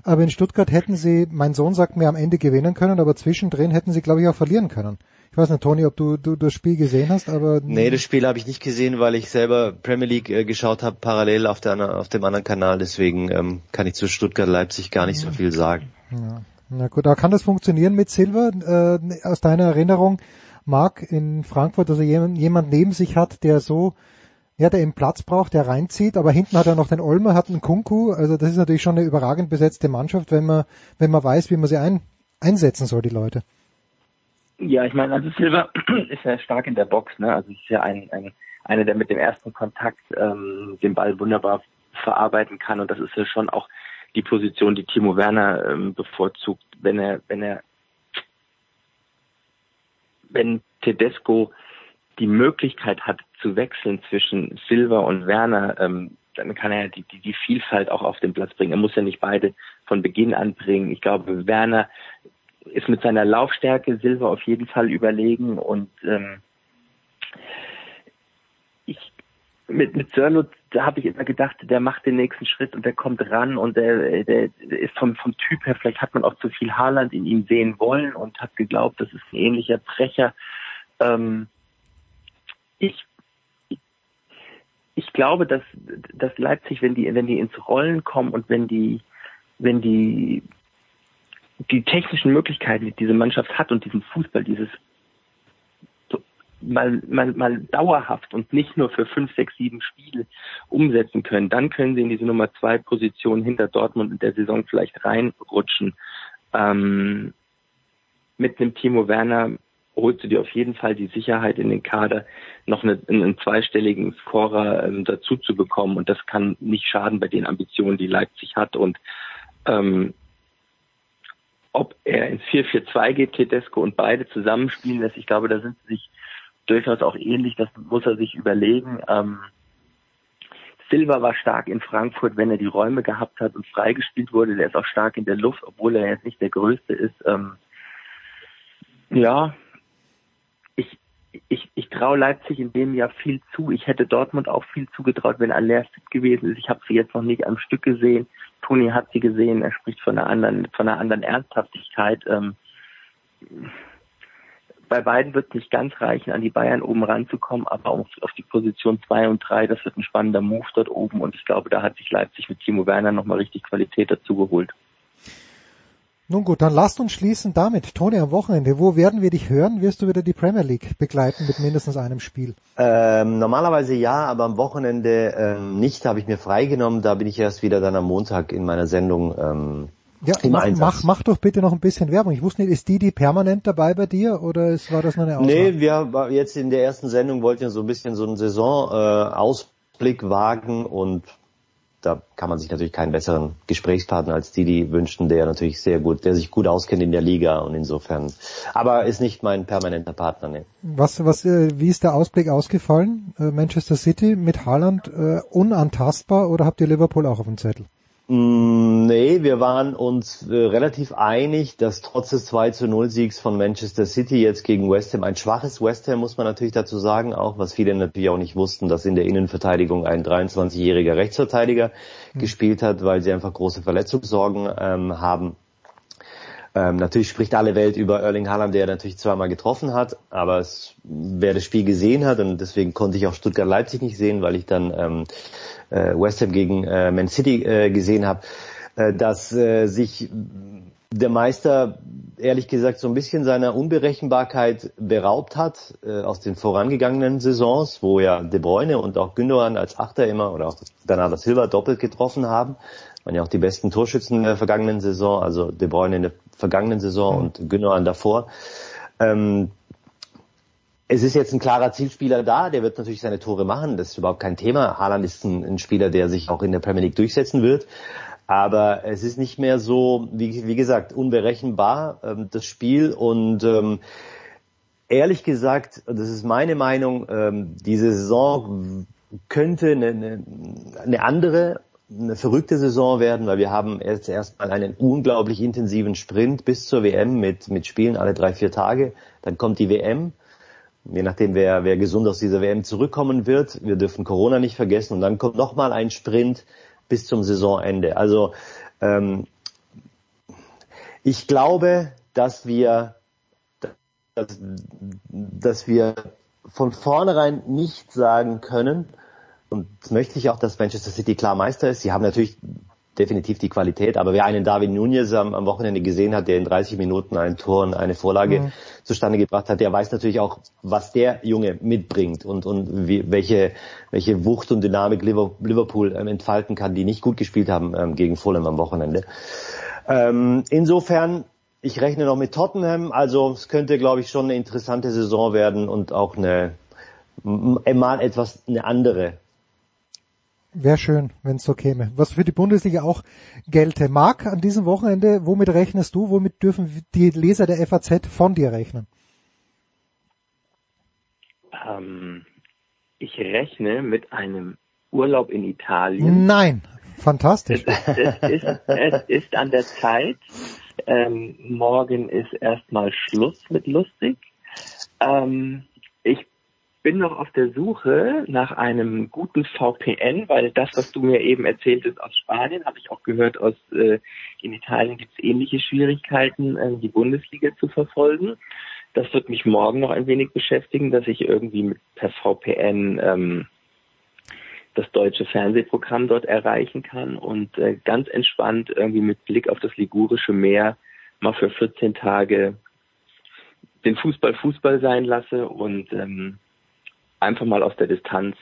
Aber in Stuttgart hätten sie, mein Sohn sagt mir, am Ende gewinnen können, aber zwischendrin hätten sie, glaube ich, auch verlieren können. Ich weiß nicht, Toni, ob du, du das Spiel gesehen hast, aber... Nee, das Spiel habe ich nicht gesehen, weil ich selber Premier League äh, geschaut habe, parallel auf, der, auf dem anderen Kanal. Deswegen ähm, kann ich zu Stuttgart-Leipzig gar nicht so viel sagen. Ja. Na gut, aber kann das funktionieren mit Silva? Äh, aus deiner Erinnerung, Marc, in Frankfurt, dass er jemand, jemand neben sich hat, der so ja, der eben Platz braucht, der reinzieht, aber hinten hat er noch den Olmer, hat einen Kunku, also das ist natürlich schon eine überragend besetzte Mannschaft, wenn man, wenn man weiß, wie man sie ein, einsetzen soll, die Leute. Ja, ich meine, also Silva <clears throat> ist ja stark in der Box, ne? Also ist ja ein, ein einer, der mit dem ersten Kontakt ähm, den Ball wunderbar verarbeiten kann und das ist ja schon auch die Position, die Timo Werner ähm, bevorzugt, wenn er, wenn er, wenn Tedesco die Möglichkeit hat zu wechseln zwischen Silva und Werner, ähm, dann kann er die, die, die Vielfalt auch auf den Platz bringen. Er muss ja nicht beide von Beginn an bringen. Ich glaube, Werner ist mit seiner Laufstärke Silva auf jeden Fall überlegen und ähm, ich mit mit Sörlot, da habe ich immer gedacht, der macht den nächsten Schritt und der kommt ran und der, der ist vom vom Typ her, vielleicht hat man auch zu viel Haaland in ihm sehen wollen und hat geglaubt, das ist ein ähnlicher Brecher. Ähm, ich ich glaube, dass dass Leipzig, wenn die wenn die ins Rollen kommen und wenn die wenn die die technischen Möglichkeiten, die diese Mannschaft hat und diesen Fußball, dieses mal, mal, mal dauerhaft und nicht nur für fünf, sechs, sieben Spiele umsetzen können, dann können sie in diese Nummer zwei Position hinter Dortmund in der Saison vielleicht reinrutschen. Ähm, mit einem Timo Werner holst du dir auf jeden Fall die Sicherheit in den Kader, noch eine, einen zweistelligen Scorer ähm, dazu zu bekommen und das kann nicht schaden bei den Ambitionen, die Leipzig hat und ähm, ob er ins 4-4-2 geht, Tedesco und beide zusammenspielen lässt. Ich glaube, da sind sie sich durchaus auch ähnlich. Das muss er sich überlegen. Ähm, Silva war stark in Frankfurt, wenn er die Räume gehabt hat und freigespielt wurde. Der ist auch stark in der Luft, obwohl er jetzt nicht der Größte ist. Ähm, ja, ich, ich, ich traue Leipzig in dem Jahr viel zu. Ich hätte Dortmund auch viel zugetraut, wenn Aller fit gewesen ist. Ich habe sie jetzt noch nicht am Stück gesehen. Toni hat sie gesehen, er spricht von einer anderen, von einer anderen Ernsthaftigkeit. Ähm, bei beiden wird es nicht ganz reichen, an die Bayern oben ranzukommen, aber auf, auf die Position zwei und drei, das wird ein spannender Move dort oben und ich glaube, da hat sich Leipzig mit Timo Werner nochmal richtig Qualität dazu geholt. Nun gut, dann lasst uns schließen damit. Toni, am Wochenende, wo werden wir dich hören? Wirst du wieder die Premier League begleiten mit mindestens einem Spiel? Ähm, normalerweise ja, aber am Wochenende ähm, nicht, habe ich mir freigenommen. Da bin ich erst wieder dann am Montag in meiner Sendung. Ähm, ja, mach, mach, mach doch bitte noch ein bisschen Werbung. Ich wusste nicht, ist die die permanent dabei bei dir oder ist, war das nur eine Ausnahme? Nee, wir jetzt in der ersten Sendung wollten so ein bisschen so einen Saisonausblick äh, wagen und da kann man sich natürlich keinen besseren Gesprächspartner als Didi wünschen, der natürlich sehr gut, der sich gut auskennt in der Liga und insofern, aber ist nicht mein permanenter Partner. Nee. Was, was, äh, wie ist der Ausblick ausgefallen? Äh, Manchester City mit Haaland äh, unantastbar oder habt ihr Liverpool auch auf dem Zettel? Mm, nee, wir waren uns äh, relativ einig, dass trotz des 2 zu 0 Siegs von Manchester City jetzt gegen West Ham, ein schwaches West Ham muss man natürlich dazu sagen, auch was viele natürlich auch nicht wussten, dass in der Innenverteidigung ein 23-jähriger Rechtsverteidiger mhm. gespielt hat, weil sie einfach große Verletzungssorgen ähm, haben. Ähm, natürlich spricht alle Welt über Erling Haaland, der natürlich zweimal getroffen hat, aber es, wer das Spiel gesehen hat, und deswegen konnte ich auch Stuttgart-Leipzig nicht sehen, weil ich dann ähm, äh, West Ham gegen äh, Man City äh, gesehen habe, äh, dass äh, sich der Meister ehrlich gesagt so ein bisschen seiner Unberechenbarkeit beraubt hat äh, aus den vorangegangenen Saisons, wo ja De Bruyne und auch Gündogan als Achter immer oder auch Bernardo Silva doppelt getroffen haben. Waren ja auch die besten Torschützen der vergangenen Saison, also De Bruyne in der vergangenen Saison mhm. und Gündogan davor. Ähm, es ist jetzt ein klarer Zielspieler da, der wird natürlich seine Tore machen, das ist überhaupt kein Thema. Haaland ist ein, ein Spieler, der sich auch in der Premier League durchsetzen wird. Aber es ist nicht mehr so, wie, wie gesagt, unberechenbar, ähm, das Spiel. Und ähm, ehrlich gesagt, das ist meine Meinung, ähm, diese Saison könnte eine, eine, eine andere, eine verrückte Saison werden, weil wir haben jetzt erstmal einen unglaublich intensiven Sprint bis zur WM mit, mit Spielen alle drei, vier Tage. Dann kommt die WM je nachdem, wer, wer gesund aus dieser WM zurückkommen wird. Wir dürfen Corona nicht vergessen und dann kommt nochmal ein Sprint bis zum Saisonende. Also ähm, ich glaube, dass wir, dass, dass wir von vornherein nicht sagen können, und möchte ich auch, dass Manchester City klar Meister ist. Sie haben natürlich definitiv die Qualität. Aber wer einen David Nunez am, am Wochenende gesehen hat, der in 30 Minuten ein Tor und eine Vorlage mhm. zustande gebracht hat, der weiß natürlich auch, was der Junge mitbringt und, und wie, welche, welche Wucht und Dynamik Liverpool ähm, entfalten kann, die nicht gut gespielt haben ähm, gegen Fulham am Wochenende. Ähm, insofern, ich rechne noch mit Tottenham, also es könnte, glaube ich, schon eine interessante Saison werden und auch eine mal etwas eine andere Wäre schön, wenn es so käme. Was für die Bundesliga auch gelte. Marc, an diesem Wochenende, womit rechnest du, womit dürfen die Leser der FAZ von dir rechnen? Ähm, ich rechne mit einem Urlaub in Italien. Nein, fantastisch. Es, es, ist, es ist an der Zeit. Ähm, morgen ist erstmal Schluss mit lustig. Ähm, bin noch auf der Suche nach einem guten VPN, weil das, was du mir eben erzählt hast aus Spanien, habe ich auch gehört, aus äh, in Italien gibt es ähnliche Schwierigkeiten, äh, die Bundesliga zu verfolgen. Das wird mich morgen noch ein wenig beschäftigen, dass ich irgendwie mit, per VPN ähm, das deutsche Fernsehprogramm dort erreichen kann und äh, ganz entspannt irgendwie mit Blick auf das Ligurische Meer mal für 14 Tage den Fußball Fußball sein lasse und ähm, einfach mal aus der Distanz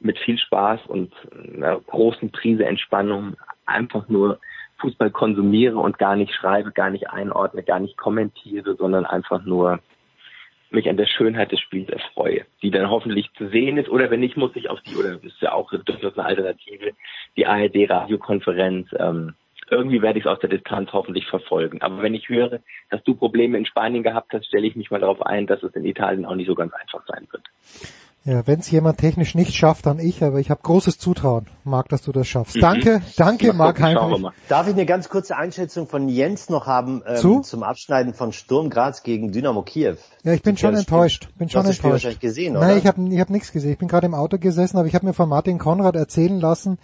mit viel Spaß und einer großen Prise Entspannung einfach nur Fußball konsumiere und gar nicht schreibe, gar nicht einordne, gar nicht kommentiere, sondern einfach nur mich an der Schönheit des Spiels erfreue, die dann hoffentlich zu sehen ist. Oder wenn nicht, muss ich auf die, oder ist ja auch durchaus eine Alternative, die ARD-Radiokonferenz ähm, irgendwie werde ich es aus der Distanz hoffentlich verfolgen. Aber wenn ich höre, dass du Probleme in Spanien gehabt hast, stelle ich mich mal darauf ein, dass es in Italien auch nicht so ganz einfach sein wird. Ja, wenn es jemand technisch nicht schafft, dann ich, aber ich habe großes Zutrauen, Marc, dass du das schaffst. Mhm. Danke, danke, Marc Heinrich. Darf ich eine ganz kurze Einschätzung von Jens noch haben ähm, Zu? zum Abschneiden von Sturm Graz gegen Dynamo Kiew? Ja, ich bin schon enttäuscht. Bin schon hast enttäuscht. Das Spiel gesehen, oder? Nein, ich habe ich hab nichts gesehen. Ich bin gerade im Auto gesessen, aber ich habe mir von Martin Konrad erzählen lassen,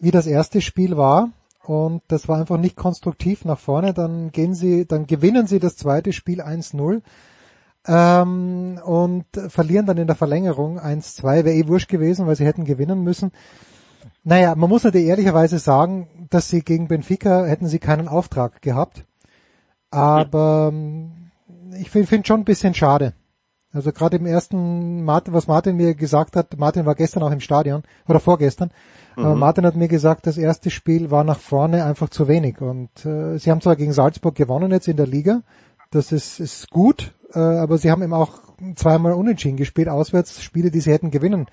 wie das erste Spiel war und das war einfach nicht konstruktiv nach vorne. Dann gehen sie, dann gewinnen sie das zweite Spiel 1-0 ähm, und verlieren dann in der Verlängerung 1-2. Wäre eh wurscht gewesen, weil sie hätten gewinnen müssen. Naja, man muss natürlich ehrlicherweise sagen, dass sie gegen Benfica hätten sie keinen Auftrag gehabt. Aber ähm, ich finde find schon ein bisschen schade. Also gerade im ersten, was Martin mir gesagt hat, Martin war gestern auch im Stadion oder vorgestern, Mhm. Aber Martin hat mir gesagt, das erste Spiel war nach vorne einfach zu wenig. Und äh, sie haben zwar gegen Salzburg gewonnen jetzt in der Liga, das ist, ist gut, äh, aber sie haben eben auch zweimal unentschieden gespielt, auswärts Spiele, die sie hätten gewinnen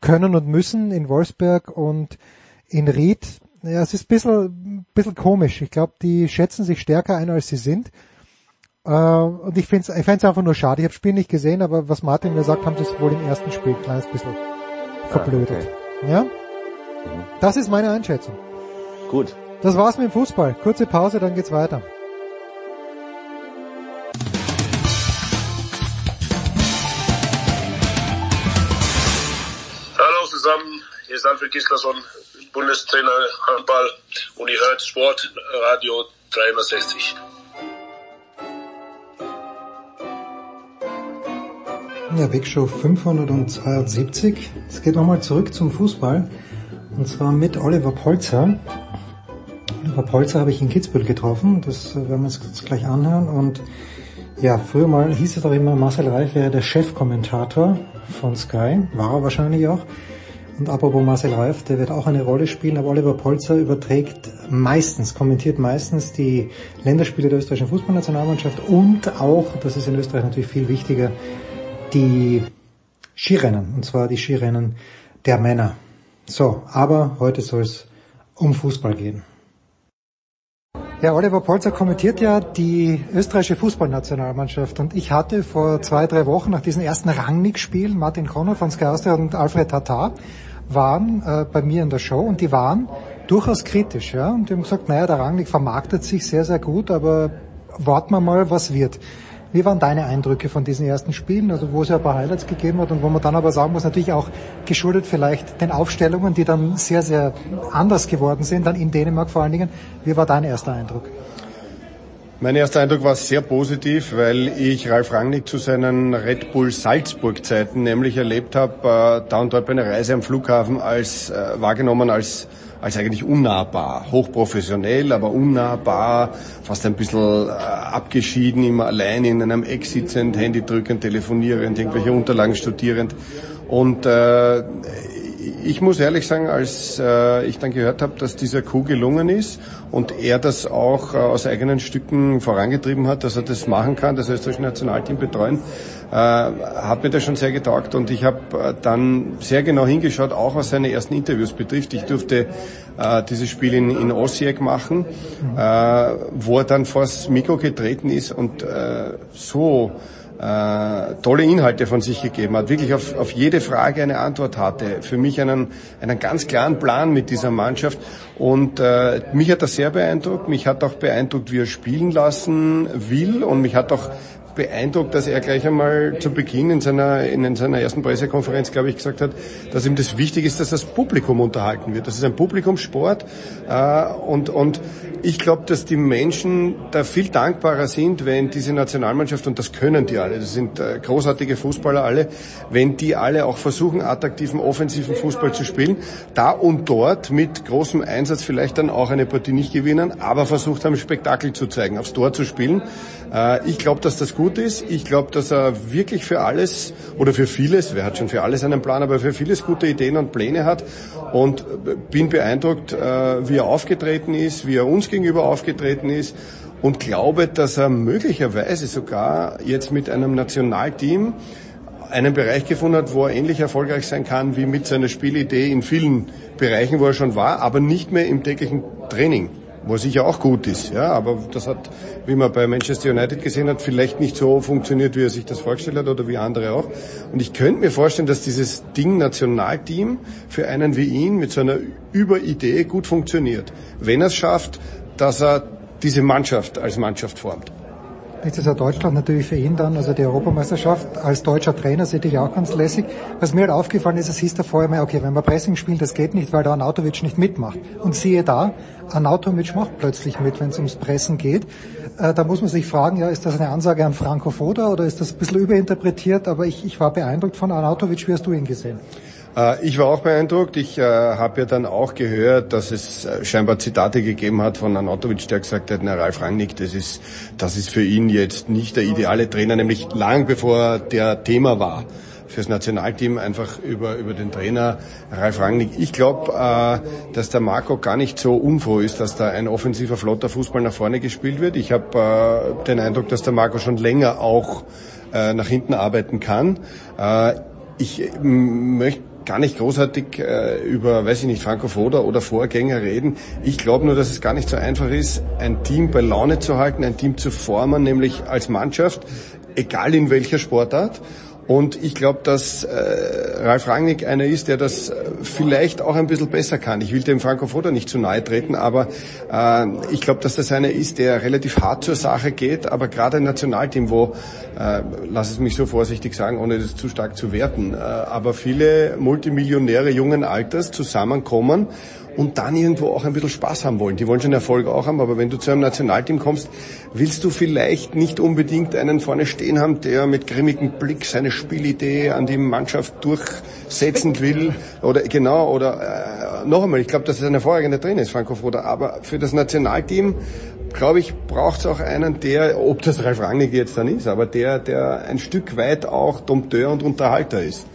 können und müssen in Wolfsberg und in Ried. Ja, es ist ein bisschen, bisschen komisch. Ich glaube, die schätzen sich stärker ein, als sie sind. Äh, und ich finde es ich find's einfach nur schade. Ich habe das Spiel nicht gesehen, aber was Martin gesagt haben, das wohl im ersten Spiel ein kleines bisschen verblödet. Ah, okay. Ja? Das ist meine Einschätzung. Gut. Das war's mit dem Fußball. Kurze Pause, dann geht's weiter. Hallo zusammen, hier ist Alfred Gislason, Bundestrainer Handball und ihr hört Sport Radio 360. Ja, Big Show 572. Es geht nochmal zurück zum Fußball. Und zwar mit Oliver Polzer. Oliver Polzer habe ich in Kitzbühel getroffen. Das werden wir uns gleich anhören. Und ja, früher mal hieß es doch immer, Marcel Reif wäre der Chefkommentator von Sky. War er wahrscheinlich auch. Und apropos Marcel Reif, der wird auch eine Rolle spielen, aber Oliver Polzer überträgt meistens, kommentiert meistens die Länderspiele der österreichischen Fußballnationalmannschaft und auch, das ist in Österreich natürlich viel wichtiger, die Skirennen, und zwar die Skirennen der Männer. So, aber heute soll es um Fußball gehen. Ja, Oliver Polzer kommentiert ja die österreichische Fußballnationalmannschaft und ich hatte vor zwei, drei Wochen nach diesen ersten Rangnick-Spielen Martin Conner von Sky Austria und Alfred Tatar waren äh, bei mir in der Show und die waren durchaus kritisch, ja, und die haben gesagt, naja, der Rangnick vermarktet sich sehr, sehr gut, aber warten wir mal, was wird. Wie waren deine Eindrücke von diesen ersten Spielen, also wo es ja ein paar Highlights gegeben hat und wo man dann aber sagen muss, natürlich auch geschuldet vielleicht den Aufstellungen, die dann sehr, sehr anders geworden sind, dann in Dänemark vor allen Dingen. Wie war dein erster Eindruck? Mein erster Eindruck war sehr positiv, weil ich Ralf Rangnick zu seinen Red Bull Salzburg Zeiten nämlich erlebt habe, äh, da und dort bei einer Reise am Flughafen als äh, wahrgenommen als als eigentlich unnahbar. Hochprofessionell, aber unnahbar, fast ein bisschen äh, abgeschieden, immer allein in einem Eck sitzend, Handy drückend, telefonierend, irgendwelche Unterlagen studierend. Und äh, ich muss ehrlich sagen, als äh, ich dann gehört habe, dass dieser Coup gelungen ist und er das auch äh, aus eigenen Stücken vorangetrieben hat, dass er das machen kann, das österreichische Nationalteam betreuen, äh, hat mir das schon sehr getaugt und ich habe äh, dann sehr genau hingeschaut, auch was seine ersten Interviews betrifft. Ich durfte äh, dieses Spiel in, in Osijek machen, äh, wo er dann vors Mikro getreten ist und äh, so äh, tolle Inhalte von sich gegeben hat, wirklich auf, auf jede Frage eine Antwort hatte, für mich einen, einen ganz klaren Plan mit dieser Mannschaft. Und äh, mich hat das sehr beeindruckt, mich hat auch beeindruckt, wie er spielen lassen will. Und mich hat auch beeindruckt, dass er gleich einmal zu Beginn in seiner, in seiner ersten Pressekonferenz, glaube ich, gesagt hat, dass ihm das wichtig ist, dass das Publikum unterhalten wird. Das ist ein Publikumssport äh, und, und ich glaube, dass die Menschen da viel dankbarer sind, wenn diese Nationalmannschaft, und das können die alle, das sind äh, großartige Fußballer alle, wenn die alle auch versuchen, attraktiven, offensiven Fußball zu spielen, da und dort mit großem Einsatz vielleicht dann auch eine Partie nicht gewinnen, aber versucht haben, Spektakel zu zeigen, aufs Tor zu spielen. Äh, ich glaube, dass das gut ist. Ich glaube, dass er wirklich für alles oder für vieles, wer hat schon für alles einen Plan, aber für vieles gute Ideen und Pläne hat. Und bin beeindruckt, äh, wie er aufgetreten ist, wie er uns gegenüber aufgetreten ist. Und glaube, dass er möglicherweise sogar jetzt mit einem Nationalteam einen Bereich gefunden hat, wo er ähnlich erfolgreich sein kann wie mit seiner Spielidee in vielen Bereichen, wo er schon war, aber nicht mehr im täglichen Training wo sicher auch gut ist. Ja, aber das hat, wie man bei Manchester United gesehen hat, vielleicht nicht so funktioniert, wie er sich das vorgestellt hat oder wie andere auch. Und ich könnte mir vorstellen, dass dieses Ding Nationalteam für einen wie ihn mit so einer Überidee gut funktioniert, wenn er es schafft, dass er diese Mannschaft als Mannschaft formt. Jahr Deutschland natürlich für ihn dann, also die Europameisterschaft als deutscher Trainer sehe ich auch ganz lässig. Was mir halt aufgefallen ist, es hieß da vorher mal, okay, wenn wir Pressing spielen, das geht nicht, weil der Anautovic nicht mitmacht. Und siehe da, Anautovic macht plötzlich mit, wenn es ums Pressen geht. Äh, da muss man sich fragen, ja, ist das eine Ansage an Franco Foda oder ist das ein bisschen überinterpretiert? Aber ich, ich war beeindruckt von Anautovic. Wie hast du ihn gesehen? Äh, ich war auch beeindruckt. Ich äh, habe ja dann auch gehört, dass es äh, scheinbar Zitate gegeben hat von Anatovic, der gesagt hat, na Ralf Rangnick, das ist, das ist für ihn jetzt nicht der ideale Trainer, nämlich lang bevor der Thema war fürs Nationalteam einfach über, über den Trainer Ralf Rangnick. Ich glaube, äh, dass der Marco gar nicht so unfroh ist, dass da ein offensiver, flotter Fußball nach vorne gespielt wird. Ich habe äh, den Eindruck, dass der Marco schon länger auch äh, nach hinten arbeiten kann. Äh, ich möchte gar nicht großartig äh, über, weiß ich nicht, Franco Foda oder Vorgänger reden. Ich glaube nur, dass es gar nicht so einfach ist, ein Team bei Laune zu halten, ein Team zu formen, nämlich als Mannschaft, egal in welcher Sportart. Und ich glaube, dass äh, Ralf Rangnick einer ist, der das äh, vielleicht auch ein bisschen besser kann. Ich will dem Franco Foda nicht zu nahe treten, aber äh, ich glaube, dass das einer ist, der relativ hart zur Sache geht, aber gerade ein Nationalteam, wo, äh, lass es mich so vorsichtig sagen, ohne das zu stark zu werten, äh, aber viele Multimillionäre jungen Alters zusammenkommen und dann irgendwo auch ein bisschen Spaß haben wollen. Die wollen schon Erfolg auch haben, aber wenn du zu einem Nationalteam kommst, willst du vielleicht nicht unbedingt einen vorne stehen haben, der mit grimmigem Blick seine Spielidee an die Mannschaft durchsetzen will oder genau oder äh, noch einmal, ich glaube, dass es ein hervorragender Trainer ist, Franco Foda, aber für das Nationalteam glaube ich, braucht es auch einen, der, ob das Ralf Rangnick jetzt dann ist, aber der, der ein Stück weit auch Dompteur und Unterhalter ist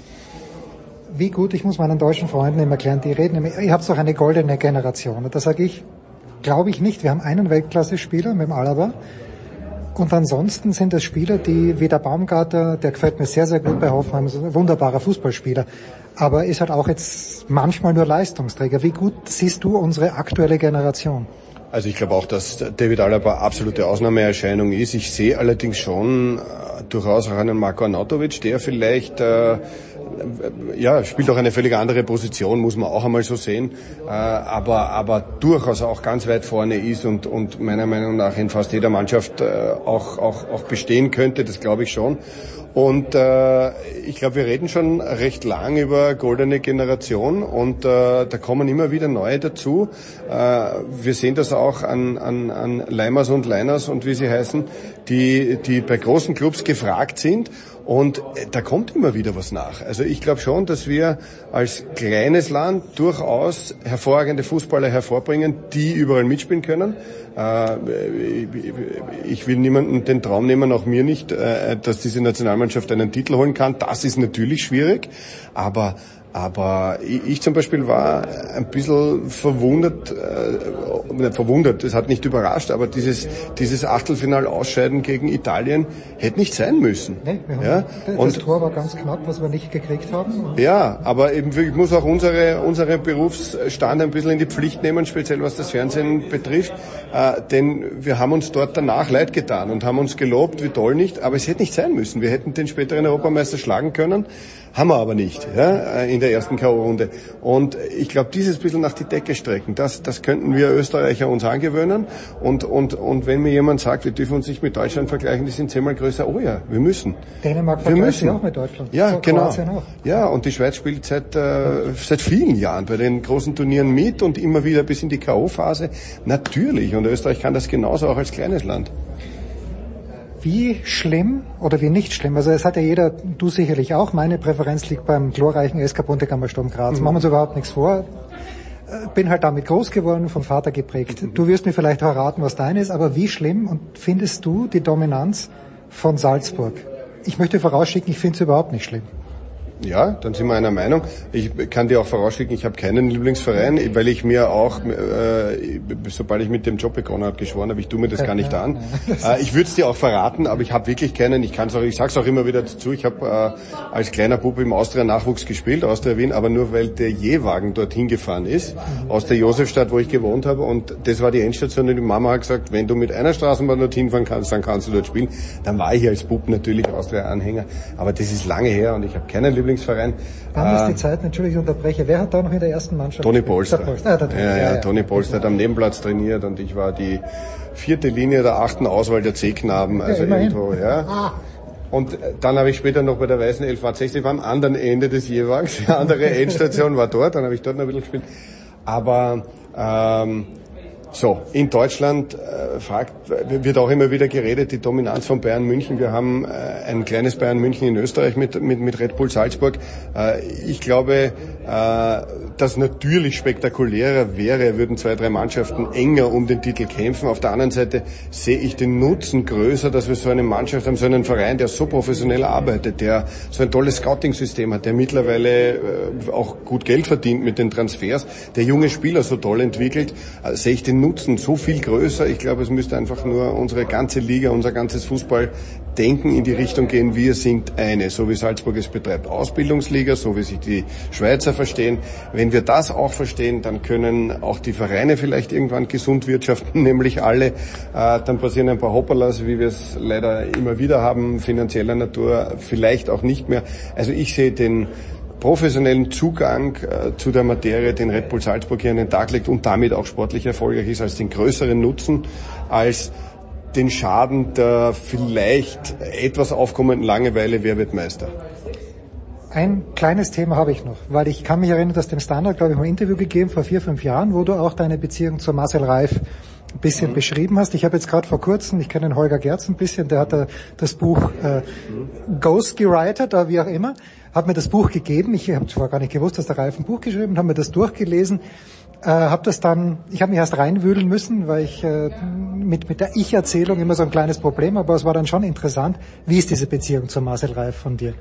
wie gut, ich muss meinen deutschen Freunden immer erklären, die reden immer, ihr habt doch eine goldene Generation. Und da sage ich, glaube ich nicht. Wir haben einen Weltklasse-Spieler mit dem Alaba. Und ansonsten sind es Spieler, die, wie der Baumgarter, der gefällt mir sehr, sehr gut bei Hoffenheim, ist ein wunderbarer Fußballspieler. Aber ist halt auch jetzt manchmal nur Leistungsträger. Wie gut siehst du unsere aktuelle Generation? Also ich glaube auch, dass David Alaba absolute Ausnahmeerscheinung ist. Ich sehe allerdings schon äh, durchaus auch einen Marko Arnautovic, der vielleicht äh, ja, spielt auch eine völlig andere Position, muss man auch einmal so sehen, äh, aber, aber durchaus auch ganz weit vorne ist und, und meiner Meinung nach in fast jeder Mannschaft äh, auch, auch, auch bestehen könnte, das glaube ich schon. Und äh, ich glaube, wir reden schon recht lang über goldene Generation und äh, da kommen immer wieder neue dazu. Äh, wir sehen das auch an, an, an Leimers und Leiners und wie sie heißen, die, die bei großen Clubs gefragt sind und da kommt immer wieder was nach. Also ich glaube schon, dass wir als kleines Land durchaus hervorragende Fußballer hervorbringen, die überall mitspielen können. Äh, ich will niemanden den Traum nehmen, auch mir nicht, äh, dass diese Nationalmannschaft einen Titel holen kann. Das ist natürlich schwierig, aber aber ich zum Beispiel war ein bisschen verwundert, äh, nicht verwundert, das hat nicht überrascht, aber dieses, dieses Achtelfinal-Ausscheiden gegen Italien hätte nicht sein müssen. Nee, ja? das und, Tor war ganz knapp, was wir nicht gekriegt haben. Ja, aber eben, ich muss auch unsere, unsere Berufsstand ein bisschen in die Pflicht nehmen, speziell was das Fernsehen betrifft, äh, denn wir haben uns dort danach leid getan und haben uns gelobt, wie toll nicht, aber es hätte nicht sein müssen. Wir hätten den späteren Europameister schlagen können. Haben wir aber nicht ja, in der ersten K.O.-Runde. Und ich glaube, dieses bisschen nach die Decke strecken, das, das könnten wir Österreicher uns angewöhnen. Und, und, und wenn mir jemand sagt, wir dürfen uns nicht mit Deutschland vergleichen, die sind zehnmal größer, oh ja, wir müssen. Dänemark wir müssen. auch mit Deutschland. Ja, so, genau. Ja, und die Schweiz spielt seit, äh, seit vielen Jahren bei den großen Turnieren mit und immer wieder bis in die K.O.-Phase. Natürlich. Und Österreich kann das genauso auch als kleines Land wie schlimm oder wie nicht schlimm, also es hat ja jeder, du sicherlich auch, meine Präferenz liegt beim glorreichen SK Bundekammer Sturm Graz. Mhm. Machen wir uns überhaupt nichts vor. Äh, bin halt damit groß geworden, vom Vater geprägt. Mhm. Du wirst mir vielleicht verraten, was dein ist, aber wie schlimm und findest du die Dominanz von Salzburg? Ich möchte vorausschicken, ich finde es überhaupt nicht schlimm. Ja, dann sind wir einer Meinung. Ich kann dir auch vorausschicken, ich habe keinen Lieblingsverein, weil ich mir auch, äh, sobald ich mit dem Job begonnen habe, geschworen habe, ich tue mir das gar nicht an. <laughs> Äh, ich würde es dir auch verraten, aber ich habe wirklich keinen. Ich kann auch, ich sage es auch immer wieder dazu. Ich habe äh, als kleiner Bub im Austria Nachwuchs gespielt, Austria Wien, aber nur weil der Jewagen dorthin gefahren ist, aus der Josefstadt, wo ich gewohnt habe. Und das war die Endstation. Und die Mama hat gesagt, wenn du mit einer Straßenbahn dorthin fahren kannst, dann kannst du dort spielen. Dann war ich als Bub natürlich Austria-Anhänger. Aber das ist lange her und ich habe keinen Lieblingsverein. Lieblingsverein. Wann ist die ähm, Zeit? Natürlich unterbreche. Wer hat da noch in der ersten Mannschaft? Toni Polster. Polster. Ah, ja, ja, ja, ja, Toni Polster hat am Nebenplatz trainiert und ich war die vierte Linie der achten Auswahl der C-Knaben. Also ja, irgendwo, ja. Ah. Und dann habe ich später noch bei der Weißen Elf tatsächlich am anderen Ende des Jewagens. Die andere Endstation war dort, dann habe ich dort noch ein bisschen gespielt. Aber ähm, so, in Deutschland äh, fragt, wird auch immer wieder geredet, die Dominanz von Bayern München. Wir haben äh, ein kleines Bayern München in Österreich mit, mit, mit Red Bull Salzburg. Äh, ich glaube, dass natürlich spektakulärer wäre, würden zwei, drei Mannschaften enger um den Titel kämpfen. Auf der anderen Seite sehe ich den Nutzen größer, dass wir so eine Mannschaft haben, so einen Verein, der so professionell arbeitet, der so ein tolles Scouting-System hat, der mittlerweile äh, auch gut Geld verdient mit den Transfers, der junge Spieler so toll entwickelt, äh, sehe ich den Nutzen so viel größer. Ich glaube, es müsste einfach nur unsere ganze Liga, unser ganzes Fußball Denken in die Richtung gehen, wir sind eine, so wie Salzburg es betreibt, Ausbildungsliga, so wie sich die Schweizer verstehen. Wenn wir das auch verstehen, dann können auch die Vereine vielleicht irgendwann gesund wirtschaften, <laughs> nämlich alle. Äh, dann passieren ein paar Hopperlas, wie wir es leider immer wieder haben, finanzieller Natur, vielleicht auch nicht mehr. Also ich sehe den professionellen Zugang äh, zu der Materie, den Red Bull Salzburg hier an den Tag legt und damit auch sportlich erfolgreich ist, als den größeren Nutzen, als den Schaden der vielleicht etwas aufkommenden Langeweile, wer wird Meister? Ein kleines Thema habe ich noch, weil ich kann mich erinnern, dass dem Standard, glaube ich, mal ein Interview gegeben vor vier, fünf Jahren, wo du auch deine Beziehung zu Marcel Reif ein bisschen mhm. beschrieben hast. Ich habe jetzt gerade vor kurzem, ich kenne den Holger Gerz ein bisschen, der hat da das Buch äh, Ghost gewritet oder wie auch immer, hat mir das Buch gegeben. Ich habe zwar gar nicht gewusst, dass der Reif ein Buch geschrieben hat, habe mir das durchgelesen äh, habe das dann, ich habe mich erst reinwühlen müssen, weil ich äh, mit, mit der Ich-Erzählung immer so ein kleines Problem, aber es war dann schon interessant. Wie ist diese Beziehung zu Marcel Reif von dir?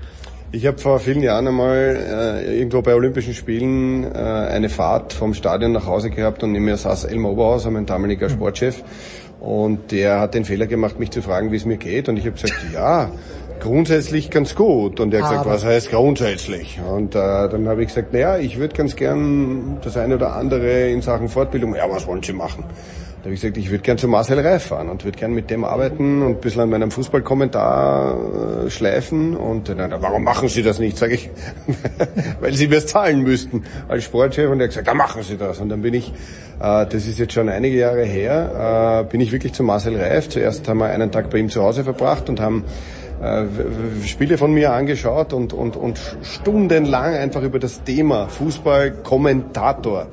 Ich habe vor vielen Jahren einmal äh, irgendwo bei Olympischen Spielen äh, eine Fahrt vom Stadion nach Hause gehabt und neben mir saß Elmar Oberhauser, mein damaliger mhm. Sportchef. Und der hat den Fehler gemacht, mich zu fragen, wie es mir geht. Und ich habe gesagt, ja, grundsätzlich ganz gut. Und er hat gesagt, was heißt grundsätzlich? Und äh, dann habe ich gesagt, naja, ich würde ganz gern das eine oder andere in Sachen Fortbildung, ja, was wollen Sie machen? Da habe ich gesagt, ich würde gern zu Marcel Reif fahren und würde gern mit dem arbeiten und ein bisschen an meinem Fußballkommentar äh, schleifen. Und dann, warum machen Sie das nicht? Sage ich, <laughs> weil Sie mir zahlen müssten als Sportchef. Und er hat gesagt, ja, machen Sie das. Und dann bin ich, äh, das ist jetzt schon einige Jahre her, äh, bin ich wirklich zu Marcel Reif. Zuerst haben wir einen Tag bei ihm zu Hause verbracht und haben äh, Spiele von mir angeschaut und, und, und stundenlang einfach über das Thema Fußballkommentator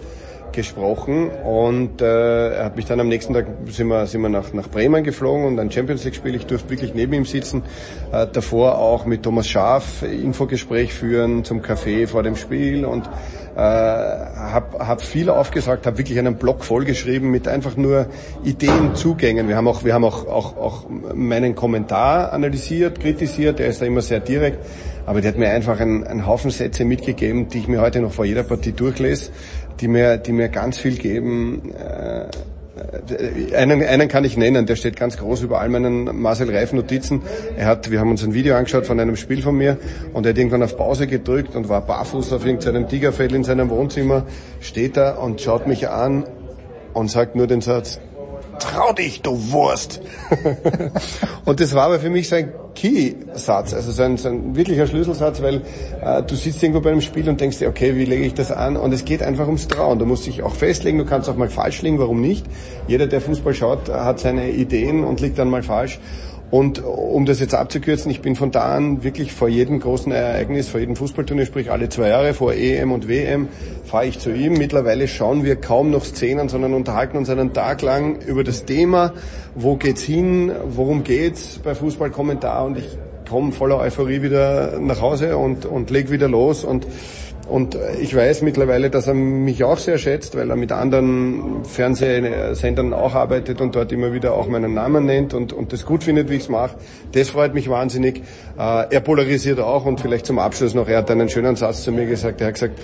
gesprochen und äh, er hat mich dann am nächsten Tag sind wir, sind wir nach, nach Bremen geflogen und ein Champions League Spiel. Ich durfte wirklich neben ihm sitzen. Äh, davor auch mit Thomas Schaaf Infogespräch führen zum Café vor dem Spiel und äh, habe hab viel aufgesagt, habe wirklich einen Blog vollgeschrieben mit einfach nur Ideenzugängen. Wir haben auch, wir haben auch, auch, auch meinen Kommentar analysiert, kritisiert, der ist da immer sehr direkt, aber der hat mir einfach einen, einen Haufen Sätze mitgegeben, die ich mir heute noch vor jeder Partie durchlese, die mir, die mir ganz viel geben. Äh, einen, einen kann ich nennen, der steht ganz groß über all meinen Marcel Reif Notizen. Er hat, wir haben uns ein Video angeschaut von einem Spiel von mir und er hat irgendwann auf Pause gedrückt und war barfuß auf irgendeinem Tigerfell in seinem Wohnzimmer, steht da und schaut mich an und sagt nur den Satz, trau dich, du Wurst. <laughs> und das war aber für mich sein Key-Satz, also sein, sein wirklicher Schlüsselsatz, weil äh, du sitzt irgendwo bei einem Spiel und denkst dir, okay, wie lege ich das an? Und es geht einfach ums Trauen. Du musst dich auch festlegen, du kannst auch mal falsch liegen, warum nicht? Jeder, der Fußball schaut, hat seine Ideen und liegt dann mal falsch. Und um das jetzt abzukürzen, ich bin von da an wirklich vor jedem großen Ereignis, vor jedem Fußballturnier, sprich alle zwei Jahre, vor EM und WM, fahre ich zu ihm. Mittlerweile schauen wir kaum noch Szenen, sondern unterhalten uns einen Tag lang über das Thema, wo geht's hin, worum geht's bei Fußballkommentar und ich komme voller Euphorie wieder nach Hause und, und leg wieder los und und ich weiß mittlerweile, dass er mich auch sehr schätzt, weil er mit anderen Fernsehsendern auch arbeitet und dort immer wieder auch meinen Namen nennt und, und das gut findet, wie ich es mache. Das freut mich wahnsinnig. Äh, er polarisiert auch und vielleicht zum Abschluss noch, er hat einen schönen Satz zu mir gesagt. Er hat gesagt,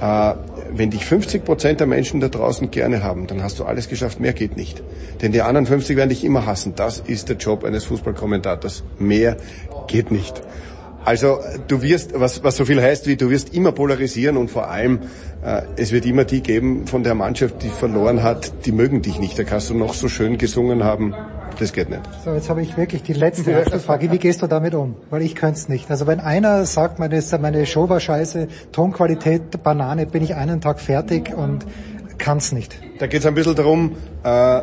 äh, wenn dich 50 Prozent der Menschen da draußen gerne haben, dann hast du alles geschafft. Mehr geht nicht. Denn die anderen 50 werden dich immer hassen. Das ist der Job eines Fußballkommentators. Mehr geht nicht. Also du wirst, was, was so viel heißt wie, du wirst immer polarisieren und vor allem, äh, es wird immer die geben von der Mannschaft, die verloren hat, die mögen dich nicht. Da kannst du noch so schön gesungen haben. Das geht nicht. So, jetzt habe ich wirklich die letzte Frage. Wie gehst du damit um? Weil ich könnte es nicht. Also wenn einer sagt, meine, meine Show war scheiße, Tonqualität, Banane, bin ich einen Tag fertig und kann es nicht. Da geht es ein bisschen darum, äh,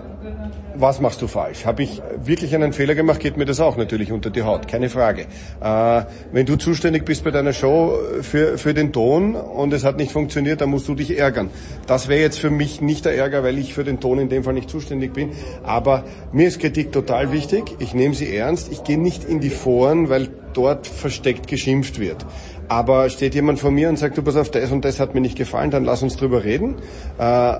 was machst du falsch? Habe ich wirklich einen Fehler gemacht, geht mir das auch natürlich unter die Haut, keine Frage. Äh, wenn du zuständig bist bei deiner Show für, für den Ton und es hat nicht funktioniert, dann musst du dich ärgern. Das wäre jetzt für mich nicht der Ärger, weil ich für den Ton in dem Fall nicht zuständig bin. Aber mir ist Kritik total wichtig. Ich nehme sie ernst. Ich gehe nicht in die Foren, weil dort versteckt geschimpft wird. Aber steht jemand vor mir und sagt, du pass auf, das und das hat mir nicht gefallen, dann lass uns drüber reden. Äh,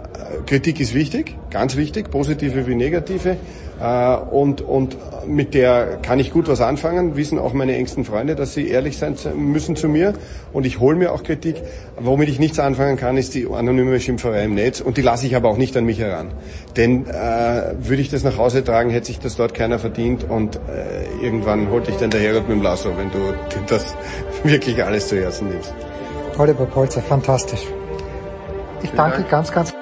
Kritik ist wichtig, ganz wichtig, positive wie negative. Äh, und, und mit der kann ich gut was anfangen, wissen auch meine engsten Freunde, dass sie ehrlich sein müssen zu mir. Und ich hole mir auch Kritik. Womit ich nichts anfangen kann, ist die anonyme Schimpferei im Netz. Und die lasse ich aber auch nicht an mich heran. Denn äh, würde ich das nach Hause tragen, hätte sich das dort keiner verdient. Und äh, irgendwann holte ich dann der Herrgott mit dem Lasso, wenn du <laughs> das wirklich alles zu Herzen nimmst. Oliver Polzer, fantastisch. Ich danke Dank. ganz, ganz